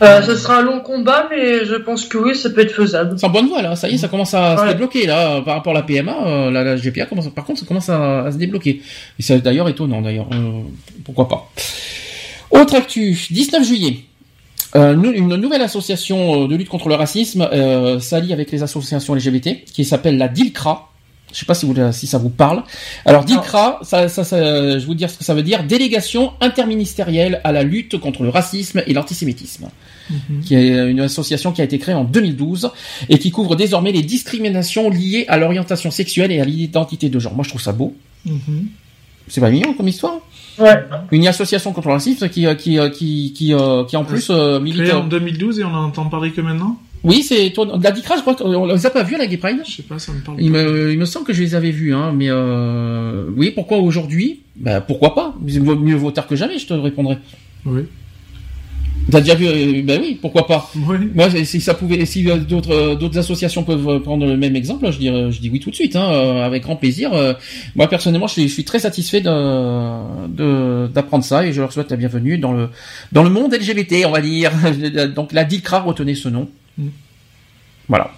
Euh, ce sera un long combat, mais je pense que oui, ça peut être faisable. C'est en bonne voie là, ça y est, ça commence à se débloquer là par rapport à la PMA, euh, la, la GPA commence, par contre, ça commence à, à se débloquer. Et c'est d'ailleurs étonnant d'ailleurs, euh, pourquoi pas. Autre actu, 19 juillet. Euh, une nouvelle association de lutte contre le racisme euh, s'allie avec les associations LGBT qui s'appelle la DILCRA. Je sais pas si, vous, si ça vous parle. Alors DILCRA, ça, ça, ça, je vais vous dire ce que ça veut dire. Délégation interministérielle à la lutte contre le racisme et l'antisémitisme qui est une association qui a été créée en 2012 et qui couvre désormais les discriminations liées à l'orientation sexuelle et à l'identité de genre. Moi, je trouve ça beau. Mhm. C'est pas mignon comme histoire? Ouais. Une association contre le racisme qui euh, qui euh, qui qui, euh, qui en plus euh, milite. Créé en 2012 et on en entend parler que maintenant? Oui, c'est toi. La DICRA, je crois qu'on les a pas vus à la Gay Pride? Je sais pas, ça me parle Il pas. me, il me semble que je les avais vus, hein, mais euh, oui, pourquoi aujourd'hui? Ben pourquoi pas? Mieux vaut tard que jamais, je te répondrai. Oui. T'as déjà vu Ben oui, pourquoi pas? Oui. Moi, si ça pouvait, si euh, d'autres euh, d'autres associations peuvent prendre le même exemple, je dirais, je dis oui tout de suite, hein, avec grand plaisir. Moi personnellement, je suis, je suis très satisfait de de- d'apprendre ça et je leur souhaite la bienvenue dans le dans le monde LGBT, on va dire. Donc la DICRA, retenez ce nom. Mm. Voilà.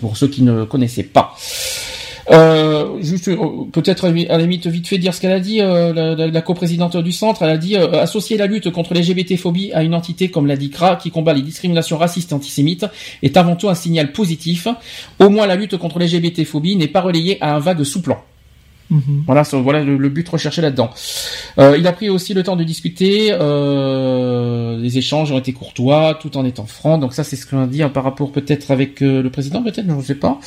Pour ceux qui ne connaissaient pas. Euh, juste euh, peut-être à la limite vite fait dire ce qu'elle a dit euh, la, coprésidente du centre elle a dit associer la lutte contre l'LGBT-phobie à une entité comme la DICRA qui combat les discriminations racistes et antisémites est avant tout un signal positif au moins la lutte contre l'LGBT-phobie n'est pas relayée à un vague sous-plan Mhm. voilà, voilà le, le but recherché là-dedans. Euh, il a pris aussi le temps de discuter. Euh, les échanges ont été courtois, tout en étant francs. Donc ça, c'est ce qu'on a dit hein, par rapport peut-être avec euh, le président, peut-être, je ne sais pas.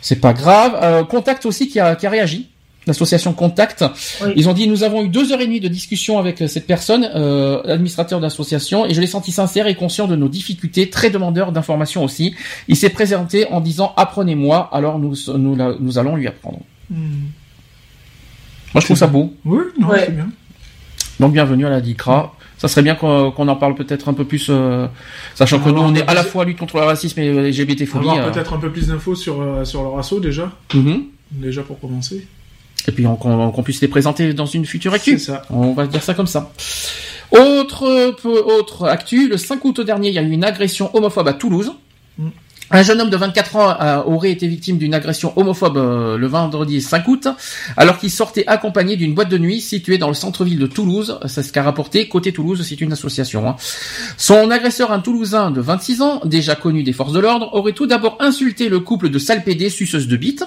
C'est pas grave. Euh, Contact aussi qui a, qui a réagi. L'association Contact, Oui. ils ont dit nous avons eu deux heures et demie de discussion avec euh, cette personne, euh, administrateur d'association, et je l'ai senti sincère et conscient de nos difficultés, très demandeur d'informations aussi. Il s'est présenté en disant apprenez-moi, alors nous nous, la- nous allons lui apprendre. Mhm. Moi, je trouve ça beau. Oui, non, Ouais. c'est bien. Donc, bienvenue à la DICRA. Ça serait bien qu'on en parle peut-être un peu plus, euh, sachant que nous, on est à la fois lutte contre le racisme et LGBT-phobie. Avoir euh. peut-être un peu plus d'infos sur, euh, sur leur assaut déjà. Mhm. Déjà pour commencer. Et puis, on- qu'on puisse les présenter dans une future actu. C'est ça. On va dire ça comme ça. Autre, peu- autre actu, le 5 août dernier, il y a eu une agression homophobe à Toulouse. Mm. Un jeune homme de 24 ans euh, aurait été victime d'une agression homophobe euh, le vendredi 5 août, alors qu'il sortait accompagné d'une boîte de nuit située dans le centre-ville de Toulouse. C'est ce qu'a rapporté Côté Toulouse, c'est une association. hein. Son agresseur, un Toulousain de 26 ans, déjà connu des forces de l'ordre, aurait tout d'abord insulté le couple de salpédés suceuses de bites.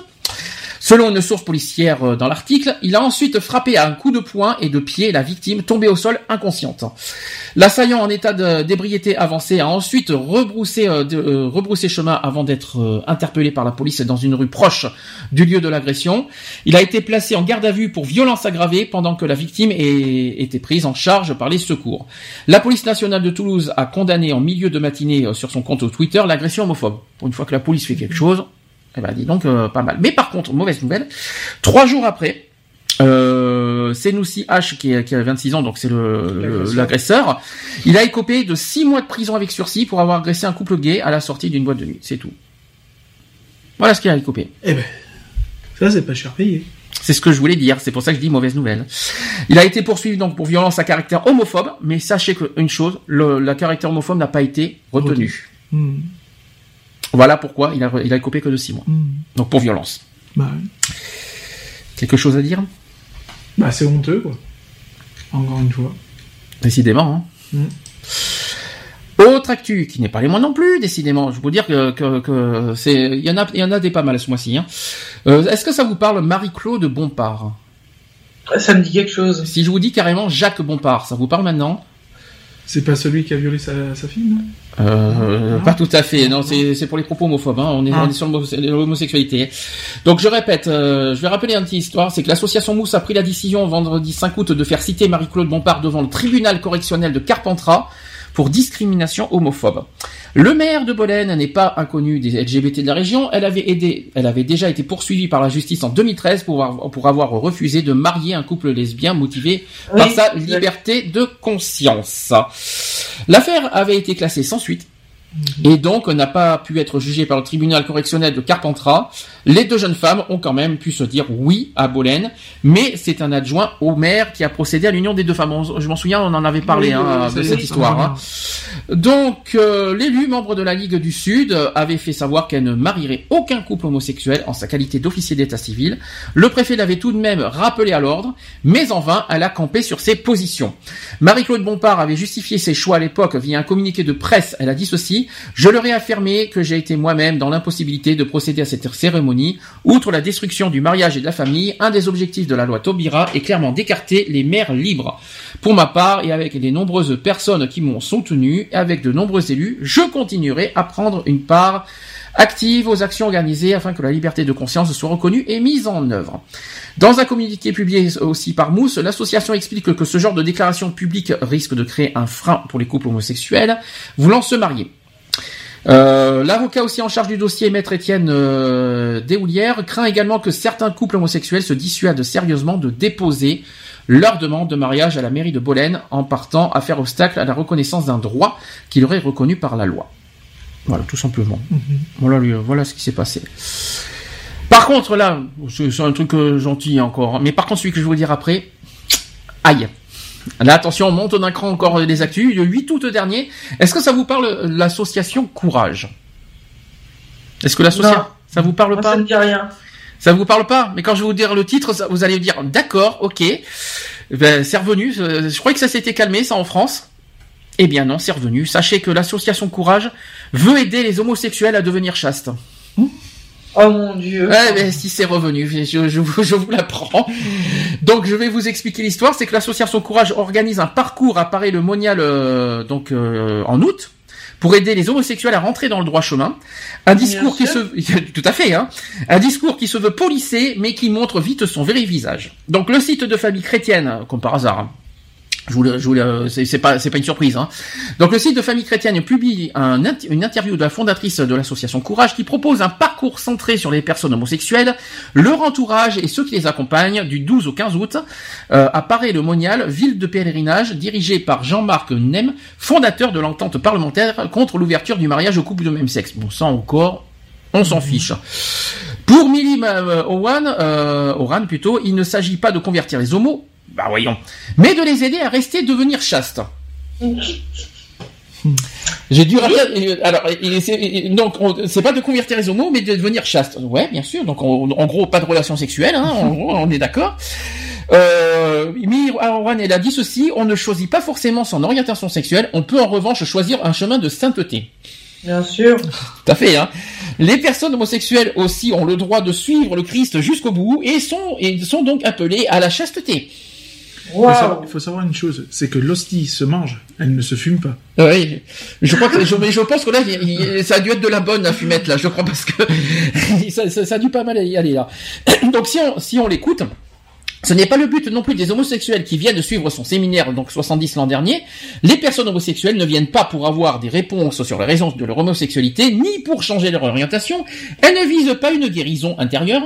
Selon une source policière euh, dans l'article, il a ensuite frappé à un coup de poing et de pied la victime tombée au sol inconsciente. L'assaillant en état d'ébriété avancée a ensuite rebroussé, euh, euh, chemin avant d'être euh, interpellé par la police dans une rue proche du lieu de l'agression. Il a été placé en garde à vue pour violence aggravée pendant que la victime était prise en charge par les secours. La police nationale de Toulouse a condamné en milieu de matinée sur son compte Twitter l'agression homophobe. Pour une fois que la police fait quelque chose, eh ben dis donc euh, pas mal. Mais par contre, mauvaise nouvelle, trois jours après, euh, Senoussi H qui, qui a 26 ans, donc c'est L'agresseur. il a écopé de six mois de prison avec sursis pour avoir agressé un couple gay à la sortie d'une boîte de nuit. C'est tout. Voilà ce qu'il a écopé. Eh ben, ça c'est pas cher payé. C'est ce que je voulais dire, c'est pour ça que je dis mauvaise nouvelle. Il a été poursuivi donc pour violence à caractère homophobe, mais sachez qu'une chose, le, la caractère homophobe n'a pas été retenu. Hmm. Voilà pourquoi il a, il a que de six mois. Hmm. Donc pour violence. Bah, ouais. Quelque chose à dire? Bah c'est honteux quoi. Encore une fois. Décidément. Hein. Mm. Autre actu, qui n'est pas les moindres non plus, décidément. Je peux vous dire que, que, que c'est, il y en a, il y en a des pas mal ce mois-ci. Hein. Euh, est-ce que ça vous parle Marie-Claude Bompard? Ça me dit quelque chose. Si je vous dis carrément Jacques Bompard, ça vous parle maintenant? C'est pas celui qui a violé sa, sa fille, non Euh, pas tout à fait. Non, c'est pour les propos homophobes. Hein. On est, Ah. on est sur l'homo- l'homosexualité. Donc je répète, euh, je vais rappeler une petite histoire. C'est que l'association Mousse a pris la décision vendredi 5 août de faire citer Marie-Claude Bompard devant le tribunal correctionnel de Carpentras pour discrimination homophobe. Le maire de Bolène n'est pas inconnu des LGBT de la région. Elle avait aidé, elle avait déjà été poursuivie par la justice en 2013 pour avoir, pour avoir refusé de marier un couple lesbien motivé Oui. par sa liberté de conscience. L'affaire avait été classée sans suite et donc n'a pas pu être jugée par le tribunal correctionnel de Carpentras. Les deux jeunes femmes ont quand même pu se dire oui à Bolène, mais c'est un adjoint au maire qui a procédé à l'union des deux femmes. On- Je m'en souviens, on en avait parlé Oui, hein, oui, de cette histoire. hein. Donc euh, l'élu, membre de la Ligue du Sud, avait fait savoir qu'elle ne marierait aucun couple homosexuel en sa qualité d'officier d'état civil. Le préfet l'avait tout de même rappelé à l'ordre, mais en vain, elle a campé sur ses positions. Marie-Claude Bompard avait justifié ses choix à l'époque via un communiqué de presse. Elle a dit ceci Je leur ai affirmé que j'ai été moi-même dans l'impossibilité de procéder à cette cérémonie. Outre la destruction du mariage et de la famille, un des objectifs de la loi Taubira est clairement d'écarter les mères libres. Pour ma part, et avec les nombreuses personnes qui m'ont soutenu, et avec de nombreux élus, je continuerai à prendre une part active aux actions organisées afin que la liberté de conscience soit reconnue et mise en œuvre. Dans un communiqué publié aussi par Mousse, l'association explique que ce genre de déclaration publique risque de créer un frein pour les couples homosexuels voulant se marier. Euh, L'avocat aussi en charge du dossier, maître Étienne euh, Desoulières, craint également que certains couples homosexuels se dissuadent sérieusement de déposer leur demande de mariage à la mairie de Bolène en partant à faire obstacle à la reconnaissance d'un droit qui leur est reconnu par la loi. Voilà, tout simplement. Voilà, lui, voilà ce qui s'est passé. Par contre, là, c'est c'est un truc euh, gentil encore, hein. mais par contre, celui que je vais vous dire après, aïe. Là, attention, on monte d'un cran encore les actus. Le 8 août dernier, est-ce que ça vous parle l'association Courage? Est-ce que l'association, ça vous parle Moi, pas? ça me dit rien. ça vous parle pas? Mais quand je vais vous dire le titre, ça- vous allez me dire d'accord, ok. Ben, c'est revenu. euh, Je croyais que ça s'était calmé, ça en France. Eh bien non, c'est revenu. Sachez que l'association Courage veut aider les homosexuels à devenir chastes. Oh mon dieu. Ouais, mais si c'est revenu, je, je, vous- je vous l'apprends. Donc je vais vous expliquer l'histoire. C'est que l'association Courage organise un parcours à Paris le Monial donc euh, en août pour aider les homosexuels à rentrer dans le droit chemin. Un discours qui se tout à fait hein, un discours qui se veut polissé mais qui montre vite son vrai visage. Donc le site de famille chrétienne comme par hasard hein, je vous le, je vous le- c'est pas, c'est pas une surprise. Hein. Donc le site de Famille Chrétienne publie un une interview de la fondatrice de l'association Courage qui propose un parcours centré sur les personnes homosexuelles, leur entourage et ceux qui les accompagnent du 12 au 15 août euh, à Paris-le-Monial, ville de pèlerinage dirigée par Jean-Marc Nem, fondateur de l'entente parlementaire contre l'ouverture du mariage aux couples de même sexe. Bon, ça encore, on s'en fiche. Pour Milly euh, Owen, euh, Oran plutôt, il ne s'agit pas de convertir les homos, bah voyons, mais de les aider à rester devenir chastes. J'ai dû rappeler. Alors, donc, on- c'est pas de convertir les homos, mais de devenir chaste. Ouais, bien sûr. Donc, on- en gros, pas de relation sexuelle. Hein, en gros, on est d'accord. Euh, Mir Awan, elle a dit ceci on ne choisit pas forcément son orientation sexuelle. On peut en revanche choisir un chemin de sainteté. Bien sûr. Tout à fait. Hein. Les personnes homosexuelles aussi ont le droit de suivre le Christ jusqu'au bout et sont, et sont donc appelées à la chasteté. Il faut, savoir, il faut savoir une chose, c'est que l'hostie se mange, elle ne se fume pas. Oui, je crois que je, mais je pense que là, il- il- ça a dû être de la bonne la fumette là. Je crois parce que ça, ça- ça a dû pas mal y aller là. Donc si on si on l'écoute. Ce n'est pas le but non plus des homosexuels qui viennent de suivre son séminaire, donc 70 l'an dernier. Les personnes homosexuelles ne viennent pas pour avoir des réponses sur les raisons de leur homosexualité, ni pour changer leur orientation. Elles ne visent pas une guérison intérieure,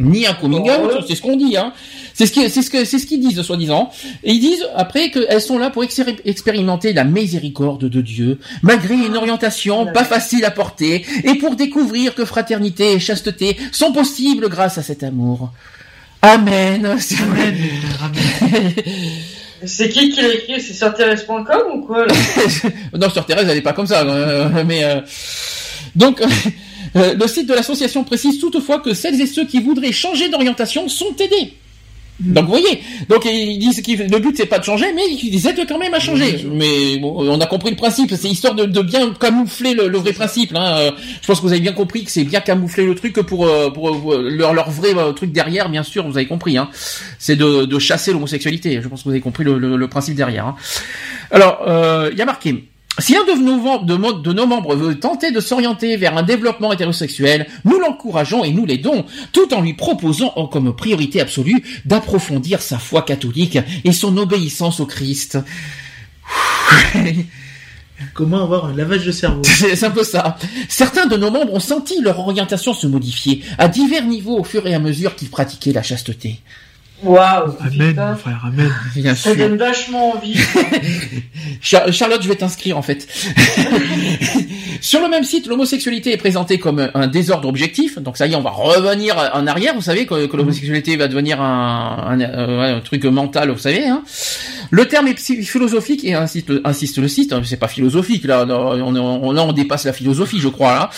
ni un coming out, c'est ce qu'on dit, hein. C'est ce qui, c'est ce que, c'est ce qu'ils disent, soi-disant. Et ils disent, après, qu'elles sont là pour expéri- expérimenter la miséricorde de Dieu, malgré une orientation pas facile à porter, et pour découvrir que fraternité et chasteté sont possibles grâce à cet amour. Amen. Amen. C'est qui qui l'a écrit? C'est sur Thérèse.com ou quoi là? Non, sur Thérèse, elle n'est pas comme ça. euh, mais euh, donc, euh, le site de l'association précise toutefois que celles et ceux qui voudraient changer d'orientation sont aidés. Donc vous voyez, donc ils disent que le but c'est pas de changer, mais ils aident quand même à changer. Mais bon, on a compris le principe, c'est histoire de, de bien camoufler le, le vrai principe. Hein. Euh, Je pense que vous avez bien compris que c'est bien camoufler le truc pour, euh, pour leur, leur vrai truc derrière, bien sûr, vous avez compris. Hein. C'est de, de chasser l'homosexualité. Je pense que vous avez compris le, le- le principe derrière. Hein. Alors, euh, il y a marqué. Si un de nos, mem- de, mo- de nos membres veut tenter de s'orienter vers un développement hétérosexuel, nous l'encourageons et nous l'aidons, tout en lui proposant en- comme priorité absolue d'approfondir sa foi catholique et son obéissance au Christ. Comment avoir un lavage de cerveau? C'est c'est un peu ça. Certains de nos membres ont senti leur orientation se modifier à divers niveaux au fur et à mesure qu'ils pratiquaient la chasteté. Waouh Amen, mon frère, amen. Bien Ça sûr. donne vachement envie. Char- Charlotte, je vais t'inscrire en fait. Sur le même site, l'homosexualité est présentée comme un désordre objectif. Donc ça y est, on va revenir en arrière. Vous savez que, que l'homosexualité va devenir un, un, euh, un truc mental, vous savez. Hein. Le terme est philosophique et insiste, insiste le site. hein, C'est pas philosophique là. On, on, là, on dépasse la philosophie, je crois. Là.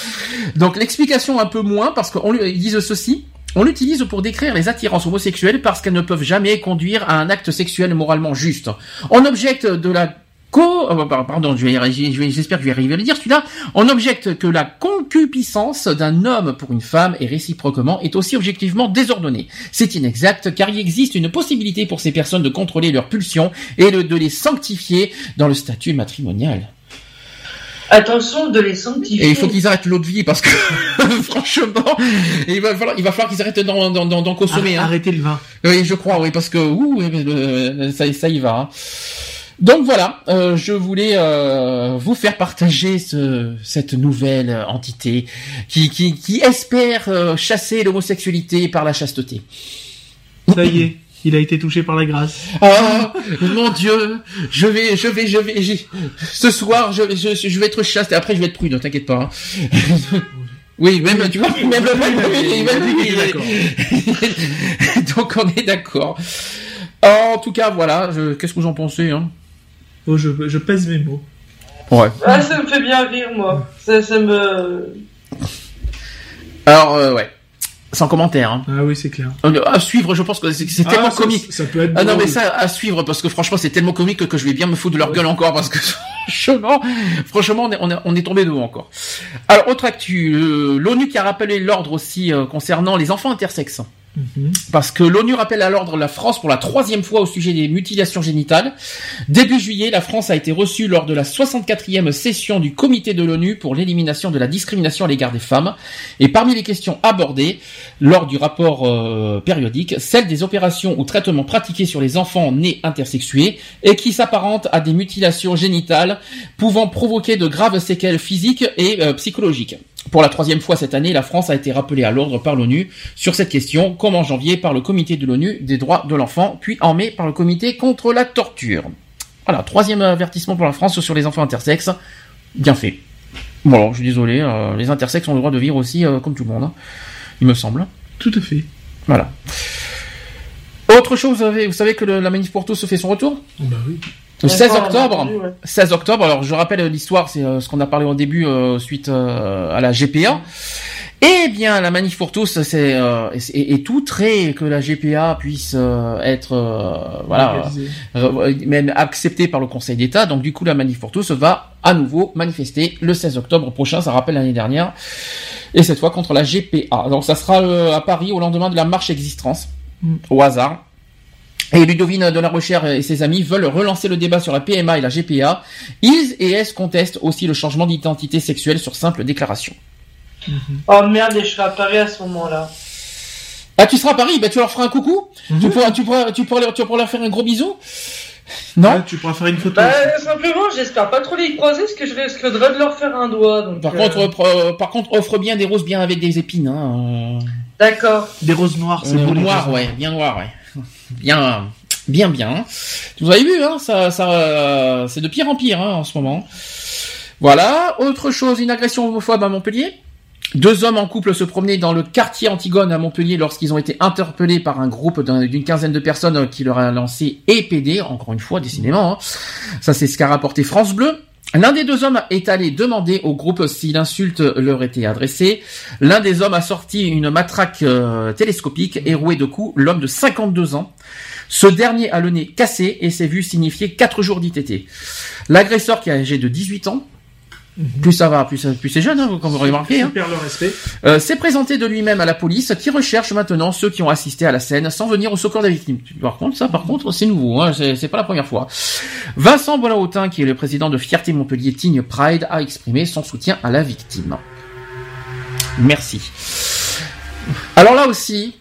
Donc l'explication un peu moins parce qu'ils disent ceci. On l'utilise pour décrire les attirances homosexuelles parce qu'elles ne peuvent jamais conduire à un acte sexuel moralement juste. On objecte de la co, euh, par- pardon, je vais, je vais- j'espère que je vais arriver à le dire celui-là. On objecte que la concupiscence d'un homme pour une femme et réciproquement est aussi objectivement désordonnée. C'est inexact car il existe une possibilité pour ces personnes de contrôler leurs pulsions et de les sanctifier dans le statut matrimonial. Attention de les sanctifier. Et il faut qu'ils arrêtent l'eau de vie parce que franchement, il va falloir, il va falloir qu'ils arrêtent d'en, d'en, d'en- d'en consommer. hein. Arrêtez le vin. Oui, je crois, oui, parce que ouh, euh, ça, ça y va. hein. Donc voilà, euh, je voulais euh, vous faire partager ce, cette nouvelle entité qui, qui, qui espère euh, chasser l'homosexualité par la chasteté. Ça y est, il a été touché par la grâce. Ah, mon Dieu, je vais, je vais, je vais, j'ai- ce soir, je, je, je vais être chaste et après je vais être prude, t'inquiète pas. hein. Oui, même, tu vois, même le Donc on est d'accord. En tout cas, voilà, je- qu'est-ce que vous en pensez hein? Oh, je, je pèse mes mots. Ouais. Ah, ça me fait bien rire, moi. Ça, ça me. Alors, euh, ouais. Sans commentaire. Hein. Ah oui, c'est clair. Euh, À suivre, je pense que c'est Ah, tellement ça- comique. ça peut être Ah non, mais ça, à suivre, parce que franchement, c'est tellement comique que, que je vais bien me foutre de leur gueule encore, parce que franchement, franchement, on est, on est, on est tombé de haut encore. Alors, autre actu, euh, l'ONU qui a rappelé l'ordre aussi euh, concernant les enfants intersexes. Mhm. Parce que l'ONU rappelle à l'ordre la France pour la troisième fois au sujet des mutilations génitales. Début juillet, la France a été reçue lors de la 64e session du comité de l'ONU pour l'élimination de la discrimination à l'égard des femmes. Et parmi les questions abordées lors du rapport euh, périodique, celle des opérations ou traitements pratiqués sur les enfants nés intersexués et qui s'apparentent à des mutilations génitales pouvant provoquer de graves séquelles physiques et euh, psychologiques. Pour la troisième fois cette année, la France a été rappelée à l'ordre par l'ONU sur cette question, comme en janvier par le comité de l'ONU des droits de l'enfant, puis en mai par le comité contre la torture. Voilà, troisième avertissement pour la France sur les enfants intersexes. Bien fait. Bon, alors, je suis désolé, euh, les intersexes ont le droit de vivre aussi euh, comme tout le monde, hein, il me semble. Tout à fait. Voilà. Autre chose, vous savez, que le- la manif pour tous se fait son retour? Bah oui. Le 16 D'accord, octobre, entendu, ouais. 16 octobre. Alors je rappelle l'histoire, c'est euh, ce qu'on a parlé au début euh, suite euh, à la GPA. Eh bien, la manif pour tous, c'est euh, est, est tout trait que la GPA puisse euh, être euh, voilà euh, même acceptée par le Conseil d'État. Donc du coup, la manif pour tous va à nouveau manifester le 16 octobre prochain. Ça rappelle l'année dernière, et cette fois contre la GPA. Donc ça sera euh, à Paris au lendemain de la marche Existence, Mm. au hasard. Et Ludovine de la Recherche et ses amis veulent relancer le débat sur la PMA et la GPA. Ils et elles contestent aussi le changement d'identité sexuelle sur simple déclaration. Oh merde, et je serai à Paris à ce moment-là. Ah, tu seras à Paris, bah, tu leur feras un coucou. Tu pourras, tu pourras, tu pourras, leur, tu pourras leur faire un gros bisou. Non. tu pourras faire une photo. Bah, simplement, j'espère pas trop les croiser, parce que je risquerais de leur faire un doigt. Donc, Par euh, contre, euh, par contre, offre bien des roses bien avec des épines. Hein. D'accord. Des roses noires, c'est Euh, beau. les noir, roses ouais, bien noir, ouais. Bien, bien, bien. Vous avez vu, hein, ça, c'est de pire en pire hein, en ce moment. Voilà. Autre chose, une agression homophobe à Montpellier. Deux hommes en couple se promenaient dans le quartier Antigone à Montpellier lorsqu'ils ont été interpellés par un groupe d'un- d'une quinzaine de personnes qui leur a lancé EPD, encore une fois, décidément. hein. Ça, c'est ce qu'a rapporté France Bleu. L'un des deux hommes est allé demander au groupe si l'insulte leur était adressée. L'un des hommes a sorti une matraque euh, télescopique et roué de coups l'homme de 52 ans. Ce dernier a le nez cassé et s'est vu signifier 4 jours d'ITT. L'agresseur qui est âgé de 18 ans, plus ça va, plus, c'est jeune, hein, comme vous remarquez, hein, le respect. euh, s'est présenté de lui-même à la police qui recherche maintenant ceux qui ont assisté à la scène sans venir au secours des victimes. Par contre, ça, par contre, c'est nouveau, hein, c'est c'est pas la première fois. Vincent Bollahoutin, qui est le président de Fierté Montpellier Tignes Pride, a exprimé son soutien à la victime. Merci. Alors là aussi,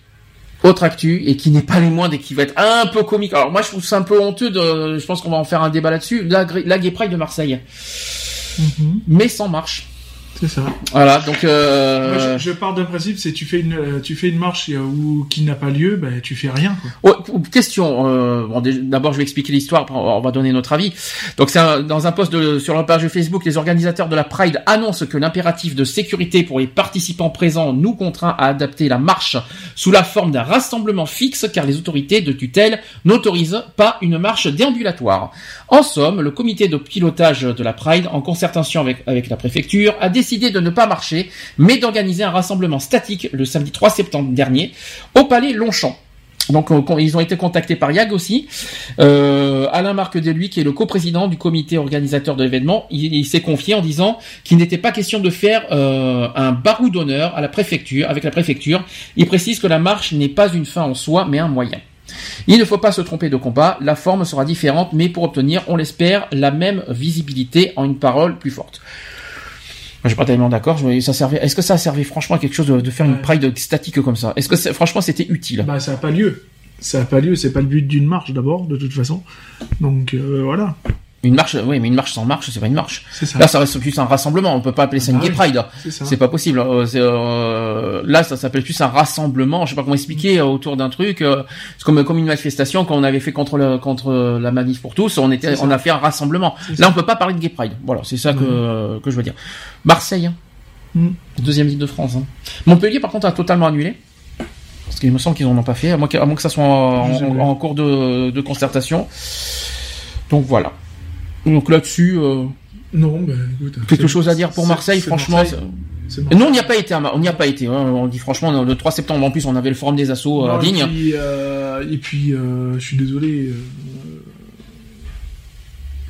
autre actu, et qui n'est pas les moindres et qui va être un peu comique. Alors moi, je trouve ça un peu honteux de, je pense qu'on va en faire un débat là-dessus, la, la Gay Pride de Marseille. Mais sans marche. C'est ça. Voilà, donc euh... Moi, je, je pars d'un principe, c'est tu fais une, euh, tu fais une marche euh, où, qui n'a pas lieu, ben tu fais rien. Quoi. Ouais, question. euh, bon, D'abord, je vais expliquer l'histoire. On va donner notre avis. Donc, c'est un- dans un post de, sur leur page Facebook, les organisateurs de la Pride annoncent que l'impératif de sécurité pour les participants présents nous contraint à adapter la marche sous la forme d'un rassemblement fixe, car les autorités de tutelle n'autorisent pas une marche déambulatoire. En somme, le comité de pilotage de la Pride, en concertation avec, avec la préfecture, a décidé de ne pas marcher, mais d'organiser un rassemblement statique le samedi 3 septembre dernier au palais Longchamp. Donc euh, ils ont été contactés par YAG aussi. Euh, Alain Marc Deluy, qui est le coprésident du comité organisateur de l'événement, il, il s'est confié en disant qu'il n'était pas question de faire euh, un barou d'honneur à la préfecture, avec la préfecture. Il précise que la marche n'est pas une fin en soi, mais un moyen. Il ne faut pas se tromper de combat, la forme sera différente, mais pour obtenir, on l'espère, la même visibilité en une parole plus forte. Je suis pas tellement d'accord. je- Ça servait. Est-ce que ça a servi franchement à quelque chose de, de faire une pride statique comme ça? Est-ce que franchement c'était utile? Bah ça n'a pas lieu. Ça n'a pas lieu, c'est pas le but d'une marche d'abord, de toute façon. Donc euh, voilà. Une marche, oui, mais une marche sans marche, c'est pas une marche. C'est ça. Là, ça reste plus un rassemblement. On peut pas appeler ça une gay pride. c'est pas possible. Euh, c'est, euh, là, ça s'appelle plus un rassemblement. Je sais pas comment expliquer euh, autour d'un truc. euh, c'est comme comme une manifestation qu'on avait fait contre le, contre la manif pour tous. On était, on a fait un rassemblement. Là, on peut pas parler de gay pride. Voilà, c'est ça que Mhm. que je veux dire. Marseille, hein. Mm. deuxième ville de France. hein. Montpellier, par contre, a totalement annulé. Parce qu'il me semble qu'ils en ont pas fait, à moins que, à moins que ça soit en, cours de, de concertation. Donc voilà. Donc là-dessus, euh, Non, bah écoute. quelque chose à dire pour Marseille, franchement. Marseille. Nous, on n'y a pas été, hein, on n'y a pas été. hein. On dit franchement, le 3 septembre, en plus, on avait le forum des assauts euh, à Digne. Et puis, euh, et puis, euh, je suis désolé. euh,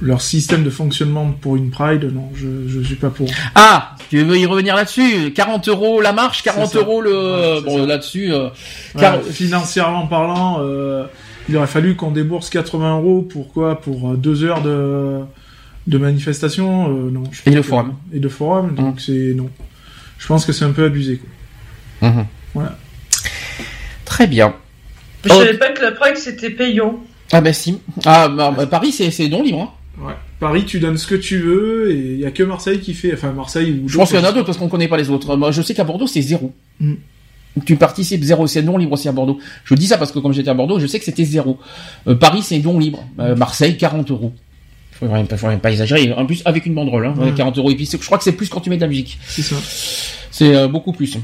leur système de fonctionnement pour une Pride, non, je, je suis pas pour. Ah, tu veux y revenir là-dessus? 40 euros la marche, 40 C'est ça. euros le. Ouais, bon, là-dessus. euh, Ouais, Financièrement parlant, euh, il aurait fallu qu'on débourse 80 euros pour quoi? Pour euh, deux heures de, de manifestation euh, Non. je Et pense de que- forum. Et de forum, donc c'est non. Je pense que c'est un peu abusé. Quoi. Voilà. Très bien. Je Oh. savais pas que la Prague c'était payant. Ah ben si. Ah, bah, bah, Paris, c'est c'est don libre. Hein. Ouais. Paris, tu donnes ce que tu veux, et il y a que Marseille qui fait. Enfin, Marseille ou Je pense qu'il y en a d'autres parce qu'on connaît pas les autres. Moi, je sais qu'à Bordeaux, c'est zéro. Mm. Tu participes zéro, c'est non libre aussi à Bordeaux. Je dis ça parce que comme j'étais à Bordeaux, je sais que c'était zéro. Euh, Paris, c'est don libre. Euh, Marseille, 40 euros. Faut même pas, faut même pas exagérer. En plus, avec une banderole, hein, Ouais. 40 euros. Et puis, je crois que c'est plus quand tu mets de la musique. C'est ça. C'est euh, beaucoup plus.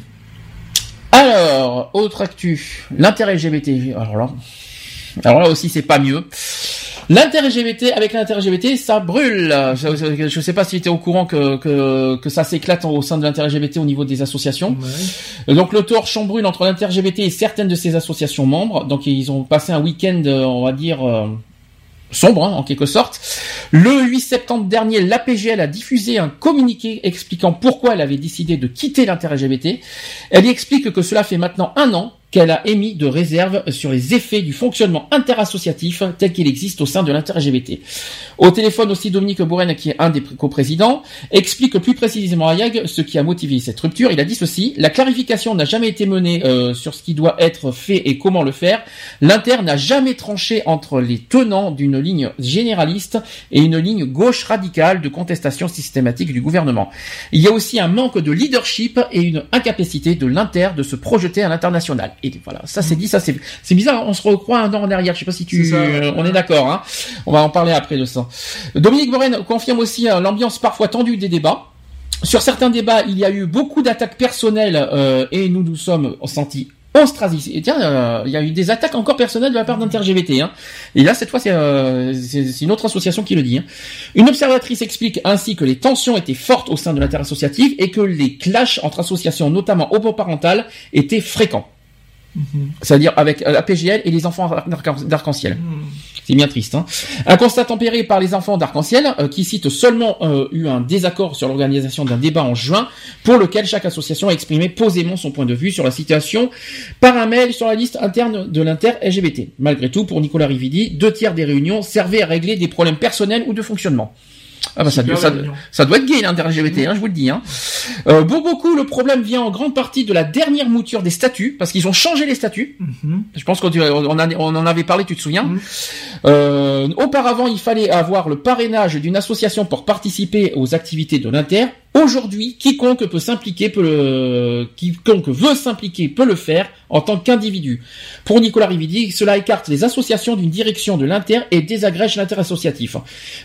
Alors, autre actu, l'intérêt LGBT. Alors là, alors là aussi, c'est pas mieux. L'inter-LGBT, avec l'inter-LGBT, ça brûle. Je, ne sais pas si tu es au courant que, que, que ça s'éclate au sein de l'inter-LGBT au niveau des associations. Donc le torchon brûle entre l'inter-LGBT et certaines de ses associations membres. Donc ils ont passé un week-end, euh, on va dire... euh, sombre hein, en quelque sorte. Le 8 septembre dernier, l'APGL a diffusé un communiqué expliquant pourquoi elle avait décidé de quitter l'inter-LGBT. Elle y explique que cela fait maintenant un an qu'elle a émis de réserves sur les effets du fonctionnement interassociatif tel qu'il existe au sein de l'inter-LGBT. Au téléphone aussi, Dominique Bourren, qui est un des coprésidents, explique plus précisément à YAG ce qui a motivé cette rupture. Il a dit ceci, la clarification n'a jamais été menée euh, sur ce qui doit être fait et comment le faire. L'Inter n'a jamais tranché entre les tenants d'une ligne généraliste et une ligne gauche radicale de contestation systématique du gouvernement. Il y a aussi un manque de leadership et une incapacité de l'Inter de se projeter à l'international. Et voilà, ça c'est dit, ça c'est c'est bizarre, on se recroit un an en arrière. Je sais pas si tu, ça, euh, on est d'accord. Hein on va en parler après de ça. Dominique Borren confirme aussi euh, l'ambiance parfois tendue des débats. Sur certains débats, il y a eu beaucoup d'attaques personnelles euh, et nous nous sommes sentis ostracisés. Et tiens, euh, il y a eu des attaques encore personnelles de la part d'inter-LGBT. Hein. Et là, cette fois, c'est euh, une autre association qui le dit. hein. Une observatrice explique ainsi que les tensions étaient fortes au sein de l'inter-associative et que les clashs entre associations, notamment homoparentales, étaient fréquents. C'est-à-dire avec euh, la PGL et les enfants d'arc- d'arc-en-ciel. C'est bien triste. Hein. Un constat tempéré par les enfants d'arc-en-ciel euh, qui citent seulement euh, eu un désaccord sur l'organisation d'un débat en juin pour lequel chaque association a exprimé posément son point de vue sur la situation par un mail sur la liste interne de l'inter-LGBT. Malgré tout, pour Nicolas Rividi, deux tiers des réunions servaient à régler des problèmes personnels ou de fonctionnement. Ah bah ça, doit être gay l'inter-LGBT, hein, je vous le dis. Hein. Euh, pour beaucoup, le problème vient en grande partie de la dernière mouture des statuts, parce qu'ils ont changé les statuts. Je pense qu'on on, a- on en avait parlé, tu te souviens Euh, Auparavant, il fallait avoir le parrainage d'une association pour participer aux activités de l'Inter. Aujourd'hui, quiconque peut s'impliquer peut le, quiconque veut s'impliquer peut le faire en tant qu'individu. Pour Nicolas Rividi, cela écarte les associations d'une direction de l'Inter et désagrège l'interassociatif.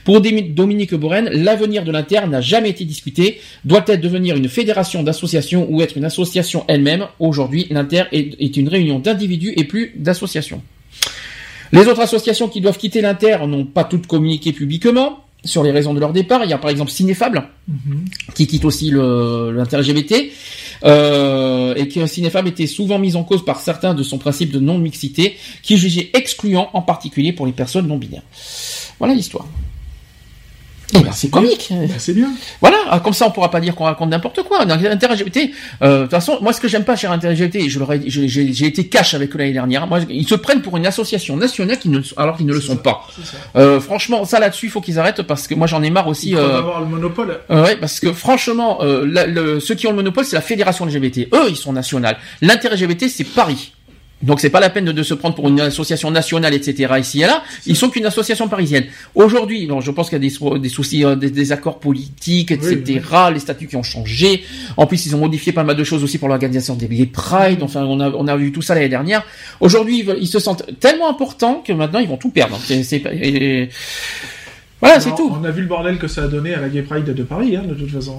Pour Démi- Dominique Borren, l'avenir de l'Inter n'a jamais été discuté. Doit-elle devenir une fédération d'associations ou être une association elle-même Aujourd'hui, l'Inter est une réunion d'individus et plus d'associations. Les autres associations qui doivent quitter l'Inter n'ont pas toutes communiqué publiquement sur les raisons de leur départ. Il y a par exemple Cinéfable, qui quitte aussi l'inter-LGBT, euh, et que Cinéfable était souvent mise en cause par certains de son principe de non-mixité, qui jugeait excluant en particulier pour les personnes non-binaires. Voilà l'histoire. Eh ben, c'est comique. c'est bien. Voilà, ah, comme ça on pourra pas dire qu'on raconte n'importe quoi. Dans l'inter-LGBT, euh, de toute façon, moi ce que j'aime pas chez l'inter-LGBT, je leur ai- j'ai j'ai- été cash avec eux l'année dernière. Moi, ils se prennent pour une association nationale qui ne, alors qu'ils ne le sont pas. Euh, franchement, ça là-dessus, il faut qu'ils arrêtent parce que moi j'en ai marre aussi. Ils euh, avoir le monopole. euh, ouais, parce que franchement, euh, la- le- ceux qui ont le monopole, c'est la fédération LGBT. Eux, ils sont nationales. L'inter-LGBT, c'est Paris. Donc c'est pas la peine de, de se prendre pour une association nationale, etc. Ici et là, ils sont qu'une association parisienne. Aujourd'hui, bon, je pense qu'il y a des, des soucis, euh, des, des accords politiques, etc. Les statuts qui ont changé. En plus, ils ont modifié pas mal de choses aussi pour l'organisation des des Pride. Enfin, on a, on a vu tout ça l'année dernière. Aujourd'hui, ils, se sentent tellement importants que maintenant ils vont tout perdre. C'est, c'est, pas- et- voilà, c'est tout. On a vu le bordel que ça a donné à la Gay Pride de Paris, hein, de toute façon.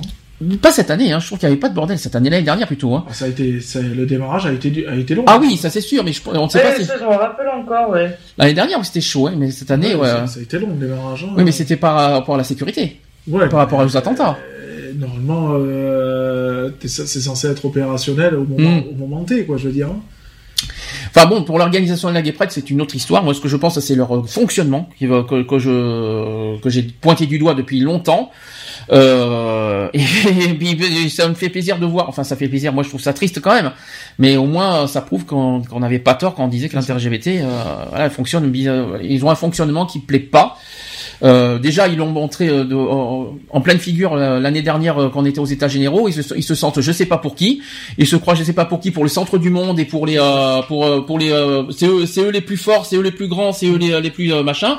Pas cette année, hein. je trouve qu'il n'y avait pas de bordel cette année, l'année dernière plutôt. Hein. Ça a été, ça- le démarrage a été, a été long. Ah oui, ça c'est sûr, mais je, on ne sait pas Ouais, si... ça, je me rappelle encore, ouais. L'année dernière, c'était chaud, hein, mais cette année, ouais. Ça, ça a été long le démarrage. hein. Oui, mais c'était par rapport à la sécurité. Ouais, par rapport aux attentats. Euh, Normalement, euh, c'est censé être opérationnel au moment, Mm. au moment T, quoi, je veux dire. hein. Enfin bon, pour l'organisation de la Gay Pride, c'est une autre histoire. Moi, ce que je pense, c'est leur euh, fonctionnement qui va- que, que je que j'ai pointé du doigt depuis longtemps. Euh, et, puis, ça me fait plaisir de voir. Enfin, ça fait plaisir. Moi, je trouve ça triste quand même. Mais au moins, ça prouve qu'on n'avait pas tort quand on disait que l'inter-LGBT, euh, voilà, fonctionne. euh, Ils ont un fonctionnement qui plaît pas. Euh, déjà, ils l'ont montré en, pleine figure l'année dernière quand on était aux États généraux. Ils se, sentent, je sais pas pour qui. Ils se croient, je sais pas pour qui, pour le centre du monde et pour les, pour, pour les, c'est eux, les plus forts, c'est eux les plus grands, c'est eux les, plus machins.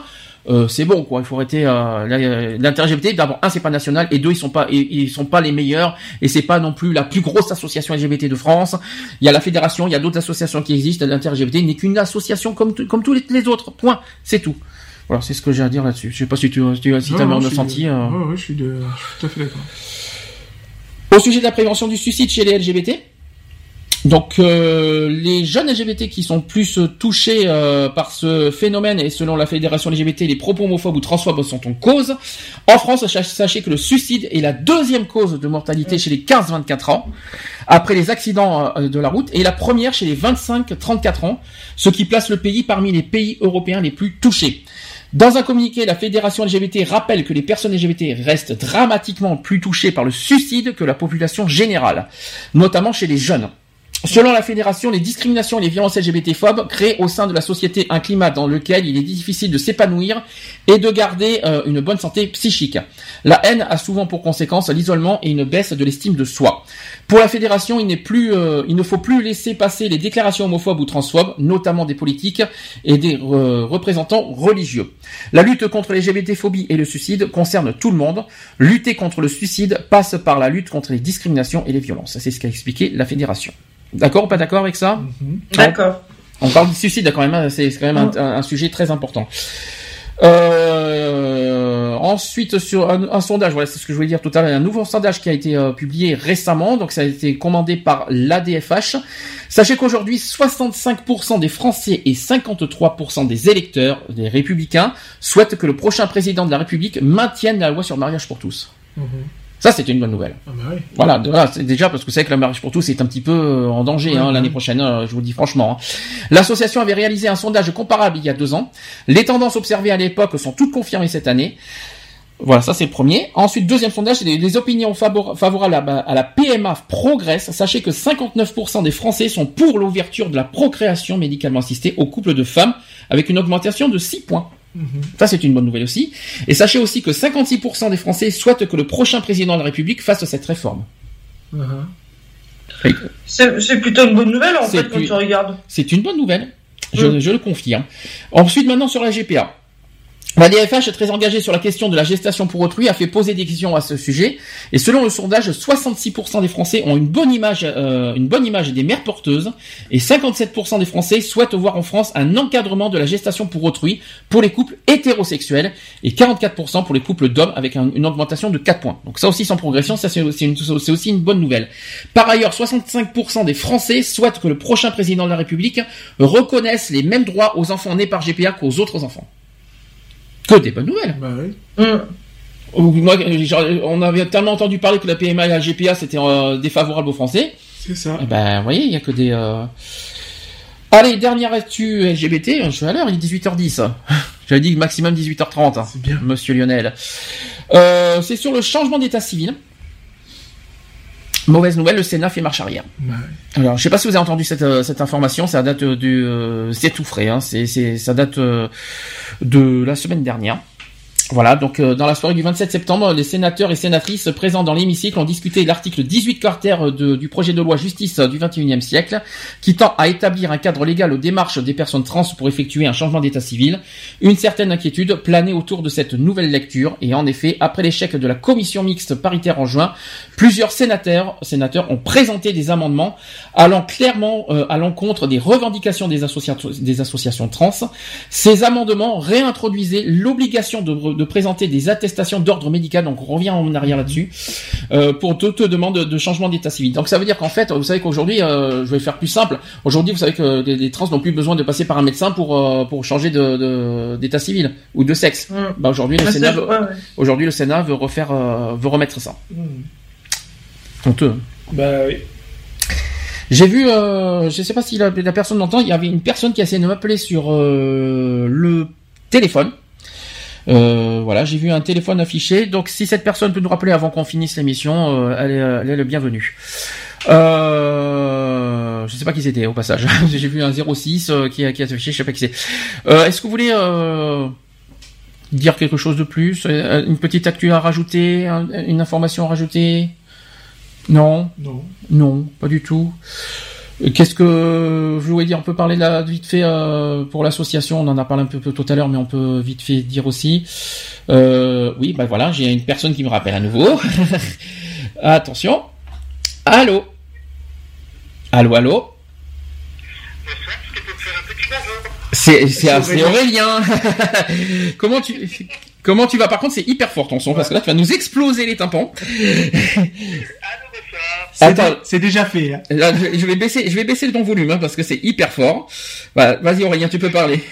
Euh, c'est bon quoi, il faut arrêter euh, l'inter-LGBT. D'abord, un c'est pas national et deux ils sont pas, ils, ils sont pas les meilleurs et c'est pas non plus la plus grosse association LGBT de France. Il y a la fédération, il y a d'autres associations qui existent. L'inter-LGBT n'est qu'une association comme comme tous les, les autres. Point, c'est tout. Voilà, c'est ce que j'ai à dire là-dessus. Je sais pas si tu, si tu si non, un ressenti. euh. Ouais, ouais, je suis, de, je suis tout à fait d'accord. Au sujet de la prévention du suicide chez les LGBT, Donc euh, les jeunes LGBT qui sont plus euh, touchés euh, par ce phénomène et selon la fédération LGBT, les propos homophobes ou transphobes sont en cause. En France, sach- sachez que le suicide est la deuxième cause de mortalité chez les 15-24 ans, après les accidents euh, de la route, et la première chez les 25-34 ans, ce qui place le pays parmi les pays européens les plus touchés. Dans un communiqué, la fédération LGBT rappelle que les personnes LGBT restent dramatiquement plus touchées par le suicide que la population générale, notamment chez les jeunes. Selon la fédération, les discriminations et les violences LGBT-phobes créent au sein de la société un climat dans lequel il est difficile de s'épanouir et de garder euh, une bonne santé psychique. La haine a souvent pour conséquence l'isolement et une baisse de l'estime de soi. Pour la fédération, il plus, euh, il ne faut plus laisser passer les déclarations homophobes ou transphobes, notamment des politiques et des euh, représentants religieux. La lutte contre les LGBT-phobies et le suicide concerne tout le monde. Lutter contre le suicide passe par la lutte contre les discriminations et les violences. C'est ce qu'a expliqué la fédération. D'accord ou pas d'accord avec ça D'accord. On parle du suicide quand même, hein, c'est quand même un, sujet très important. Euh, ensuite, sur un, un sondage, voilà, c'est ce que je voulais dire tout à l'heure, un nouveau sondage qui a été euh, publié récemment, donc ça a été commandé par l'ADFH. Sachez qu'aujourd'hui, 65% des Français et 53% des électeurs, des républicains, souhaitent que le prochain président de la République maintienne la loi sur le mariage pour tous. Ça, c'est une bonne nouvelle. Ah bah oui. Voilà, de- déjà parce que c'est que le mariage pour tous est un petit peu euh, en danger hein, l'année prochaine, euh, je vous le dis franchement. hein. L'association avait réalisé un sondage comparable il y a deux ans. Les tendances observées à l'époque sont toutes confirmées cette année. Voilà, ça c'est le premier. Ensuite, deuxième sondage, c'est les, les opinions favor- favorables à, à la PMA progressent. Sachez que 59% des Français sont pour l'ouverture de la procréation médicalement assistée aux couples de femmes, avec une augmentation de 6 points. Ça, c'est une bonne nouvelle aussi. Et sachez aussi que 56% des Français souhaitent que le prochain président de la République fasse cette réforme. C'est c'est plutôt une bonne nouvelle en fait quand tu regardes. C'est une bonne nouvelle. Je, je le confirme. Ensuite, maintenant sur la GPA. La DFH est très engagée sur la question de la gestation pour autrui, a fait poser des questions à ce sujet. Et selon le sondage, 66% des Français ont une bonne image, euh, une bonne image des mères porteuses, et 57% des Français souhaitent voir en France un encadrement de la gestation pour autrui pour les couples hétérosexuels, et 44% pour les couples d'hommes, avec un- une augmentation de 4 points. Donc ça aussi sans progression, ça c'est aussi une bonne nouvelle. Par ailleurs, 65% des Français souhaitent que le prochain président de la République reconnaisse les mêmes droits aux enfants nés par GPA qu'aux autres enfants. Que des bonnes nouvelles. Bah oui. Moi, genre, on avait tellement entendu parler que la PMA et la GPA c'était euh, défavorable aux Français. C'est ça. Eh ben, vous voyez, il y a que des. euh, Allez, dernière actu LGBT. Je suis à l'heure, il est 18h10. J'avais dit maximum 18h30. hein, C'est bien. Monsieur Lionel. Euh, c'est sur le changement d'état civil. Mauvaise nouvelle, le Sénat fait marche arrière. Alors, je sais pas si vous avez entendu cette, euh, cette information, ça date euh, du, euh, c'est tout frais, hein, c'est, c'est, ça date euh, de la semaine dernière. Voilà, donc euh, dans la soirée du 27 septembre, les sénateurs et sénatrices présents dans l'hémicycle ont discuté l'article 18 quarter du projet de loi justice du 21e siècle, qui tend à établir un cadre légal aux démarches des personnes trans pour effectuer un changement d'état civil. Une certaine inquiétude planait autour de cette nouvelle lecture, et en effet, après l'échec de la commission mixte paritaire en juin, plusieurs sénateurs, ont présenté des amendements allant clairement euh, à l'encontre des revendications des, des associations trans. Ces amendements réintroduisaient l'obligation de, de présenter des attestations d'ordre médical, donc on revient en arrière là-dessus, euh, pour toute demande de changement d'état civil. Donc ça veut dire qu'en fait, vous savez qu'aujourd'hui, euh, je vais faire plus simple, aujourd'hui vous savez que les, les trans n'ont plus besoin de passer par un médecin pour, euh, pour changer de- de- d'état civil ou de sexe. Mm. Bah, aujourd'hui, le Ah, Sénat veut- ouais, ouais. aujourd'hui le Sénat veut refaire, veut remettre ça. Honteux. Bah oui. J'ai vu, euh, je sais pas si la, la personne l'entend, il y avait une personne qui a essayé de m'appeler sur euh, le téléphone. Euh, voilà, j'ai vu un téléphone affiché. Donc, si cette personne peut nous rappeler avant qu'on finisse l'émission, euh, elle, est, elle est le bienvenu. Euh, je sais pas qui c'était au passage. j'ai vu un 06 euh, qui, a- qui a affiché, je sais pas qui c'est. Est-ce que vous voulez dire quelque chose de plus Une petite actu à rajouter un- Une information à rajouter? Non? Non. non, pas du tout. Qu'est-ce que je voulais dire? On peut parler de la, vite fait euh, pour l'association. On en a parlé un peu, peu tout à l'heure, mais on peut vite fait dire aussi. Euh, oui, bah voilà, j'ai une personne qui me rappelle à nouveau. Attention. Allô? Allô, allô? C'est c'est Aurélien. comment tu comment tu vas? Par contre, c'est hyper fort ton son parce que là tu vas nous exploser les tympans. C'est déjà fait. hein. Là, je, je vais baisser, je vais baisser le ton volume hein, parce que c'est hyper fort. Voilà, vas-y Aurélien, tu peux parler.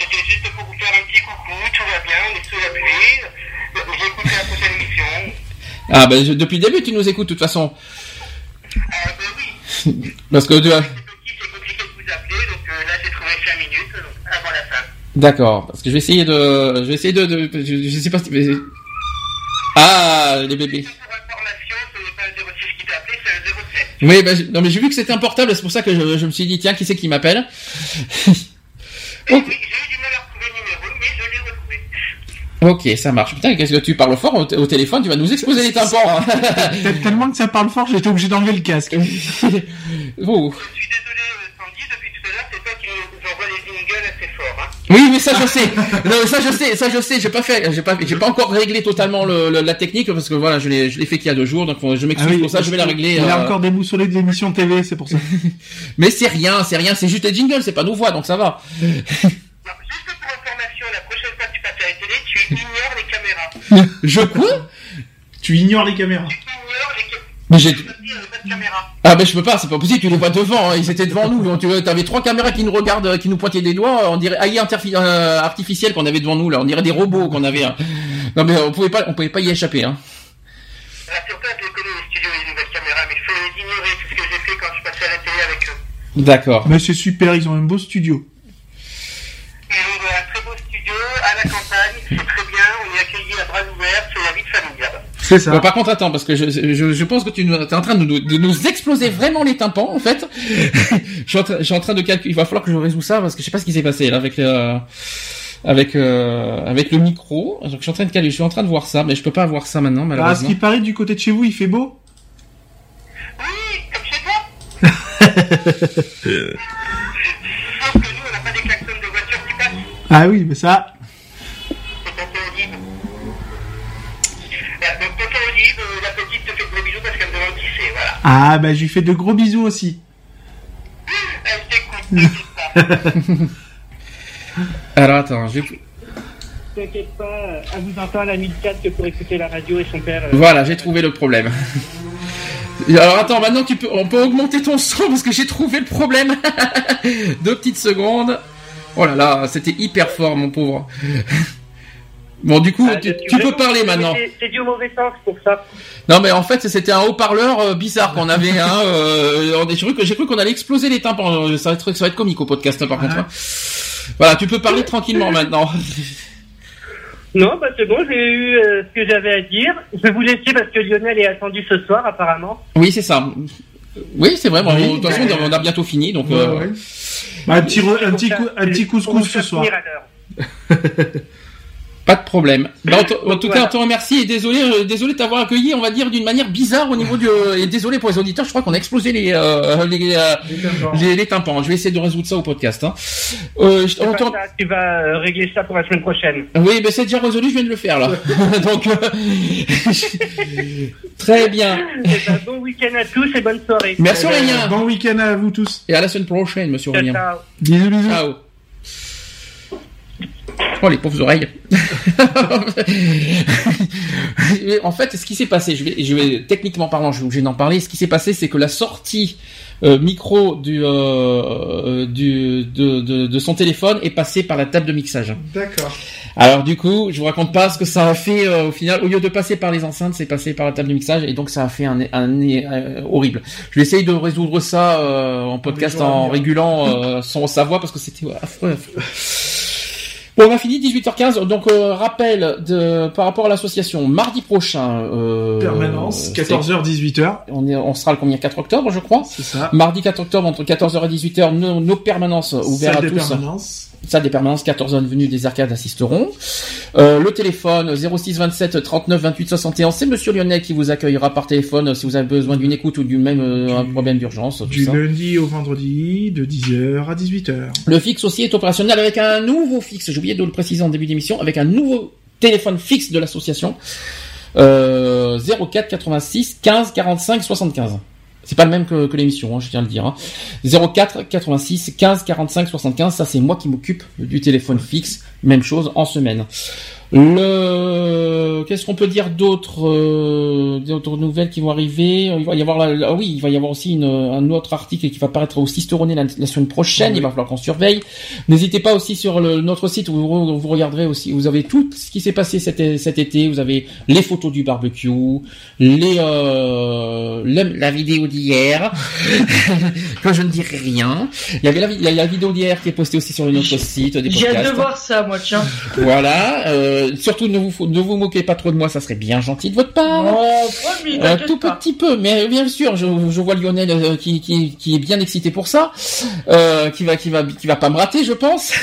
C'était juste pour vous faire un petit coucou, tout va bien, on est sous la pluie. J'ai écouté la prochaine émission. Ah ben je- depuis le début tu nous écoutes de toute façon. Ah ben oui, Parce que tu as... c'est compliqué de vous appeler, donc euh, là j'ai trouvé 5 minutes donc, avant la fin. D'accord, parce que je vais essayer de, je vais essayer de, de- je, je sais pas si. Ah les bébés. Oui, ben, je- non mais j'ai vu que c'était un portable, c'est pour ça que je, je me suis dit tiens qui c'est qui m'appelle? Ok, ça marche. Putain, qu'est-ce que tu parles fort au, au téléphone? Tu vas nous exploser les tympans. hein. Tel- Tellement que ça parle fort, j'étais obligé d'enlever le casque. Oh. Oui, mais ça je sais. Non, ça je sais, ça je sais. J'ai pas fait, j'ai pas, j'ai pas encore réglé totalement le, le- la technique parce que voilà, je l'ai, je l'ai fait qu'il y a deux jours, donc je m'excuse Ah oui, pour ça. Je vais la régler. qu'il a euh, encore déboussolé de l'émission TV, c'est pour ça. Mais c'est rien, c'est rien, c'est juste des jingles, c'est pas nos voix, donc ça va. Je quoi? Tu ignores les caméras. Mais j'ai. Ah ben je peux pas, c'est pas possible, tu les vois devant, hein, ils étaient devant nous, donc tu avais trois caméras qui nous regardent, euh, qui nous pointaient des doigts, on dirait AI euh, artificiel qu'on avait devant nous là, on dirait des robots qu'on avait. hein. Non mais on pouvait pas, on pouvait pas y échapper. Hein. D'accord. Mais c'est super, ils ont un beau studio. C'est ça. Bon, par contre, attends, parce que je, je, je pense que tu es en train de nous, de nous exploser vraiment les tympans, en fait. je, suis en train, je suis en train de calculer. Il va falloir que je résous ça parce que je sais pas ce qui s'est passé là avec euh, avec euh, avec le micro. Donc je suis en train de calculer, je suis en train de voir ça, mais je peux pas voir ça maintenant Ah, ce malheureusement. qui paraît du côté de chez vous, il fait beau Ah oui, mais ça. Ah bah je lui fais de gros bisous aussi. Alors attends, je... T'inquiète pas, elle vous entend, elle a mis le casque pour écouter la radio et son père. euh, voilà, j'ai trouvé le problème. Alors attends, maintenant tu peux, on peut augmenter ton son parce que j'ai trouvé le problème. Deux petites secondes. Oh là là, c'était hyper fort, mon pauvre. Bon, du coup, ah, tu, peux parler maintenant. c'est- au mauvais sens pour ça. Non, mais en fait, c'était un haut-parleur euh, bizarre qu'on avait. Hein, euh, j'ai cru qu'on allait exploser les tympans. Euh, Ça va être, ça va être comique au podcast, par contre. hein. Voilà, tu peux parler tranquillement maintenant. Non, bah c'est bon, j'ai eu euh, ce que j'avais à dire. Je vais vous laisser parce que Lionel est attendu ce soir, apparemment. Oui, c'est ça. Oui, c'est vrai. Bon, Oui, de toute façon, bah, on a bientôt fini, donc. Ouais, euh, ouais. Bah, un petit, un petit, coup, un petit couscous ce soir. Pas de problème. Bah, en, tout cas, on te remercie et désolé, euh, désolé de t'avoir accueilli, on va dire, d'une manière bizarre au niveau du. euh, et désolé pour les auditeurs, je crois qu'on a explosé les euh, les, euh, les, les tympans. Je vais essayer de résoudre ça au podcast. Hein. Euh, je- on te- ça, tu vas régler ça pour la semaine prochaine. Oui, mais c'est déjà résolu, je viens de le faire là. Donc, euh, très bien. Eh ben, bon week-end à tous et bonne soirée. Merci Aurélien. Bon week-end à vous tous. Et à la semaine prochaine, monsieur Aurélien. ciao. Bisous, bisous. Ciao. Oh les pauvres oreilles. en fait, ce qui s'est passé, je vais, je vais techniquement parlant, je suis obligé d'en parler. Ce qui s'est passé, c'est que la sortie euh, micro du, euh, du de, de, de son téléphone est passée par la table de mixage. D'accord. Alors du coup, je vous raconte pas ce que ça a fait euh, au final. Au lieu de passer par les enceintes, c'est passé par la table de mixage et donc ça a fait un, un, euh, horrible. Je vais essayer de résoudre ça euh, en podcast en régulant euh, son sa voix parce que c'était ouais, affreux. affreux. Bon, on a fini 18h15. Donc euh, rappel de par rapport à l'association mardi prochain. Euh, Permanence, c'est- 14h, 18h. On, est, on sera le combien? 4 octobre, je crois? C'est ça. Mardi 4 octobre entre 14h et 18h, nos, nos permanences ouvertes à tous. permanences. Salle des permanences, 14 venues des arcades assisteront. Euh, le téléphone 06 27 39 28 61, c'est Monsieur Lionel qui vous accueillera par téléphone si vous avez besoin d'une écoute ou d'une même euh, un problème d'urgence. Du ça. lundi au vendredi, de 10h à 18h. Le fixe aussi est opérationnel avec un nouveau fixe. J'ai oublié de le préciser en début d'émission, avec un nouveau téléphone fixe de l'association. Euh, 04 86 15 45 75. C'est pas le même que, que l'émission, hein, je tiens à le dire. Hein. 04 86 15 45 75, ça c'est moi qui m'occupe du téléphone fixe. Même chose en semaine. Le qu'est-ce qu'on peut dire euh, d'autres nouvelles qui vont arriver? Il va y avoir la- ah oui, il va y avoir aussi une, un autre article qui va paraître au Cisteronnet la, la semaine prochaine. Il va falloir qu'on surveille. N'hésitez pas aussi sur le- notre site où vous, vous regarderez aussi. Vous avez tout ce qui s'est passé cet, cet été. Vous avez les photos du barbecue, les euh, la vidéo d'hier. que je ne dirai rien. Il y avait la, vidéo d'hier qui est postée aussi sur notre site J'ai hâte de voir ça, moi, tiens. Voilà. euh, surtout ne vous ne vous moquez pas trop de moi, ça serait bien gentil de votre part. Oh, promis, Un t'inquiète tout pas. petit peu, mais bien sûr, je, je vois Lionel euh, qui, qui, qui est bien excité pour ça, euh, qui va qui va qui va pas me rater, je pense.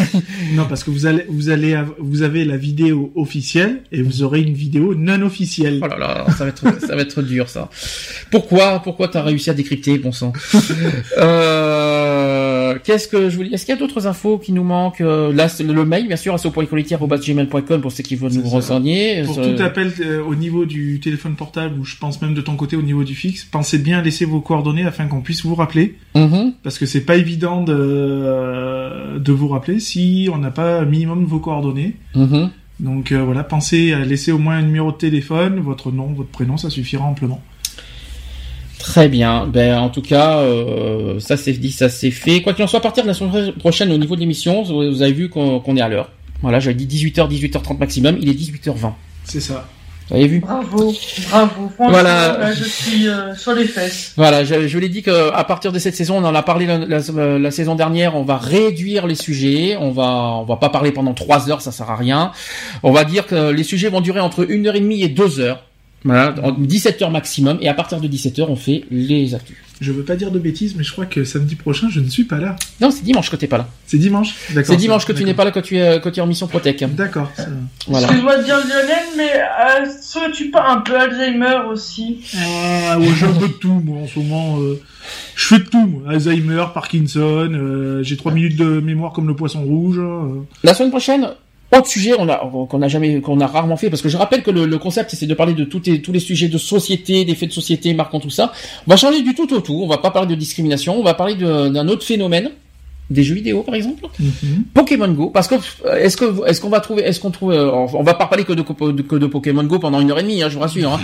Non, parce que vous allez, vous allez, av- vous avez la vidéo officielle et vous aurez une vidéo non officielle. Oh là là, ça va être ça va être dur ça. Pourquoi pourquoi t'as réussi à décrypter, bon sang? Euh, Qu'est-ce que je voulais Est-ce qu'il y a d'autres infos qui nous manquent Euh, Là, c'est le mail, bien sûr, asso.equality@gmail.com pour ceux qui veulent nous renseigner. Pour Euh, tout appel euh, au niveau du téléphone portable ou je pense même de ton côté au niveau du fixe, pensez bien à laisser vos coordonnées afin qu'on puisse vous rappeler. Mhm. Parce que c'est pas évident de, de vous rappeler si on n'a pas un minimum vos coordonnées. Mhm. Donc euh, voilà, pensez à laisser au moins un numéro de téléphone, votre nom, votre prénom, ça suffira amplement. Très bien. Ben, en tout cas, euh, ça c'est dit, ça c'est fait. Quoi qu'il en soit, à partir de la semaine prochaine, au niveau de l'émission, vous avez vu qu'on est à l'heure. Voilà, j'avais dit 18h, 18h30 maximum. Il est 18h20. C'est ça. Vous avez vu? Bravo, bravo. Franchement, Voilà. là, je suis euh, sur les fesses. Voilà, je, je l'ai dit qu'à partir de cette saison, on en a parlé la, la- la saison dernière, on va réduire les sujets, on va on va pas parler pendant trois heures, ça sert à rien. On va dire que les sujets vont durer entre une heure et demie et deux heures. Voilà, en 17 heures maximum, et à partir de 17 heures, on fait les actus. Je veux pas dire de bêtises, mais je crois que samedi prochain, je ne suis pas là. Non, c'est dimanche que t'es pas là. C'est dimanche D'accord. C'est dimanche que tu n'es pas là quand tu es, quand tu es en mission Protec. D'accord. ça. Voilà. Excuse-moi de dire Lionel, mais euh, serais-tu pas un peu Alzheimer aussi? Ah, ouais, j'ai un peu de tout, moi, en ce moment. euh, je fais de tout, moi. Alzheimer, Parkinson, euh, j'ai trois minutes de mémoire comme le poisson rouge. euh. La semaine prochaine, autre sujet qu'on a jamais qu'on a rarement fait parce que je rappelle que le, le concept c'est de parler de tous les, tous les sujets de société, des faits de société marquant tout ça. On va changer du tout au tout. On va pas parler de discrimination, on va parler d'un autre phénomène. Des jeux vidéo, par exemple. Pokémon Go, parce que euh, est-ce que est-ce qu'on va trouver, est-ce qu'on trouve, euh, on va pas parler que de, de- que de Pokémon Go pendant une heure et demie, hein, je vous rassure. Hein.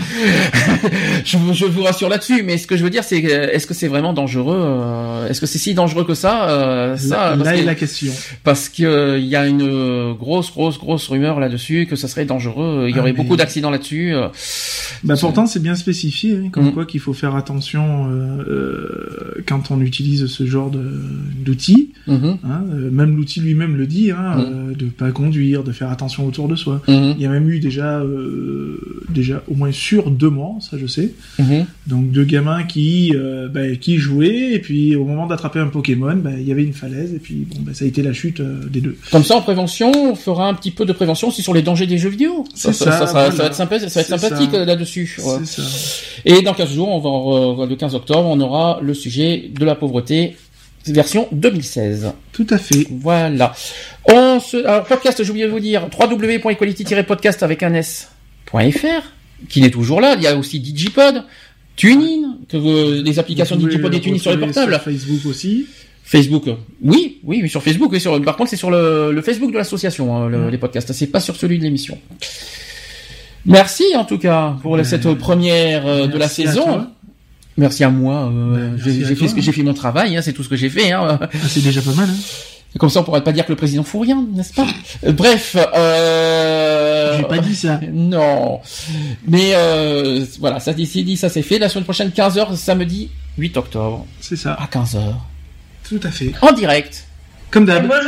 je, vous- je vous rassure là-dessus, mais ce que je veux dire, c'est est-ce que c'est vraiment dangereux euh, Est-ce que c'est si dangereux que ça, euh, ça Là, parce là que- est la question. parce que il y a une grosse, grosse, grosse rumeur là-dessus que ça serait dangereux. Il y Ah, aurait mais- beaucoup d'accidents là-dessus. Bah pourtant c'est bien spécifié, hein, comme Mm. quoi qu'il faut faire attention euh, euh, quand on utilise ce genre de- Mhm. hein, euh, même l'outil lui-même le dit, hein, Mm. euh, de pas conduire, de faire attention autour de soi. Mhm. Il y a même eu déjà, euh, déjà au moins sur deux morts, ça je sais. Mhm. Donc deux gamins qui, bah, qui jouaient et puis au moment d'attraper un Pokémon, bah, il y avait une falaise et puis bon, bah, ça a été la chute des deux. Comme ça, en prévention, on fera un petit peu de prévention aussi sur les dangers des jeux vidéo. Ça, va être sympa, ça va être sympathique là-dessus. Ouais. Et dans 15 jours, on va, le 15 octobre, on aura le sujet de la pauvreté version 2016. Tout à fait. Voilà. On se, alors, podcast, j'ai oublié de vous dire, www.equality-podcast avec un s.fr, qui est toujours là. Il y a aussi Digipod, TuneIn, que vous- les applications Vous Digipod et TuneIn sur les portables. sur Facebook aussi. Facebook, euh, oui, oui, oui, sur Facebook, oui, sur, par contre, c'est sur le, le Facebook de l'association, hein, le- les podcasts, c'est pas sur celui de l'émission. Merci, en tout cas, pour la- cette première euh, de la saison. Merci à moi, euh, merci j'ai fait, ce que- j'ai fait mon travail, hein, c'est tout ce que j'ai fait. Hein. Ah, c'est déjà pas mal. Hein. Comme ça, on pourrait pas dire que le président fout rien, n'est-ce pas? Euh, Bref, euh... J'ai pas dit ça. Non. Mais euh, voilà, ça c'est dit, ça c'est fait. La semaine prochaine, 15h, samedi 8 octobre. C'est ça. À 15h. Tout à fait. En direct. Comme d'hab. moi,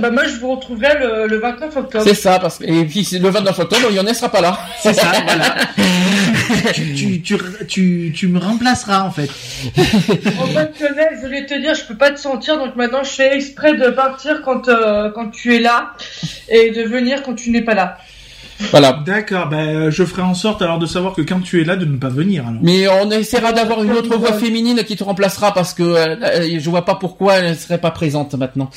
bah, moi, je vous retrouverai le, le 29 octobre. C'est ça, parce que... Et puis le 29 octobre, Lionel sera pas là. C'est ça, voilà. tu, tu, tu, tu, tu me remplaceras en fait. En fait, Lionel, je voulais te dire, je peux pas te sentir, donc maintenant, je fais exprès de partir quand, euh, quand tu es là et de venir quand tu n'es pas là. Voilà. D'accord, ben je ferai en sorte alors de savoir que quand tu es là, de ne pas venir alors. Mais on essaiera d'avoir une autre voix féminine qui te remplacera parce que euh, euh, je vois pas pourquoi elle ne serait pas présente maintenant.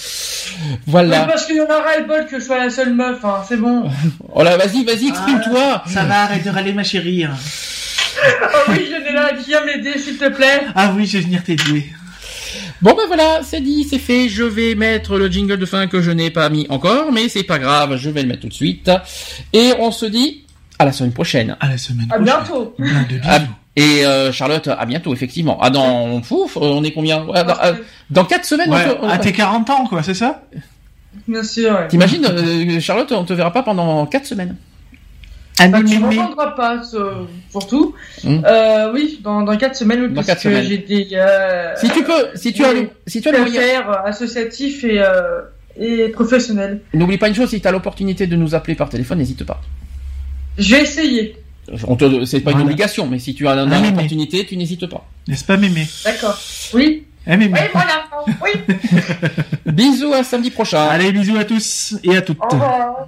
Voilà. parce qu'il y en a ras le bol que je sois la seule meuf, hein, c'est bon. Oh là, vas-y, vas-y, exprime-toi. Ça va, arrête de râler ma chérie. hein. Ah oui, je n'ai là, viens m'aider, s'il te plaît. Ah oui, je vais venir t'aider. Bon ben voilà, c'est dit, c'est fait. Je vais mettre le jingle de fin que je n'ai pas mis encore, mais c'est pas grave, je vais le mettre tout de suite. Et on se dit à la semaine prochaine. À la semaine À bientôt. Ah, et euh, Charlotte, à bientôt, effectivement. Ah, dans, pouf, on est combien? Ouais, dans, euh, dans 4 semaines, Ouais, on te- à tes 40 ans, quoi, c'est ça? Bien sûr. ouais. T'imagines, euh, Charlotte, on te verra pas pendant 4 semaines. Bah, tu m'entendras pas, ce- surtout. Hmm. Euh, oui, dans, dans 4 semaines, Dans parce quatre que semaines. j'ai des. Euh, Si tu peux, si tu as le- si tu as le moyen- affaires associatifs et, euh, et professionnels. N'oublie pas une chose, si tu as l'opportunité de nous appeler par téléphone, n'hésite pas. Je vais essayer. On te, c'est pas une obligation, mais si tu as Ah, une opportunité, tu n'hésites pas. N'est-ce pas, mémé? D'accord. Oui. Eh, mémé. Oui, voilà. Oui. Bisous à samedi prochain. Allez, bisous à tous et à toutes. Au revoir.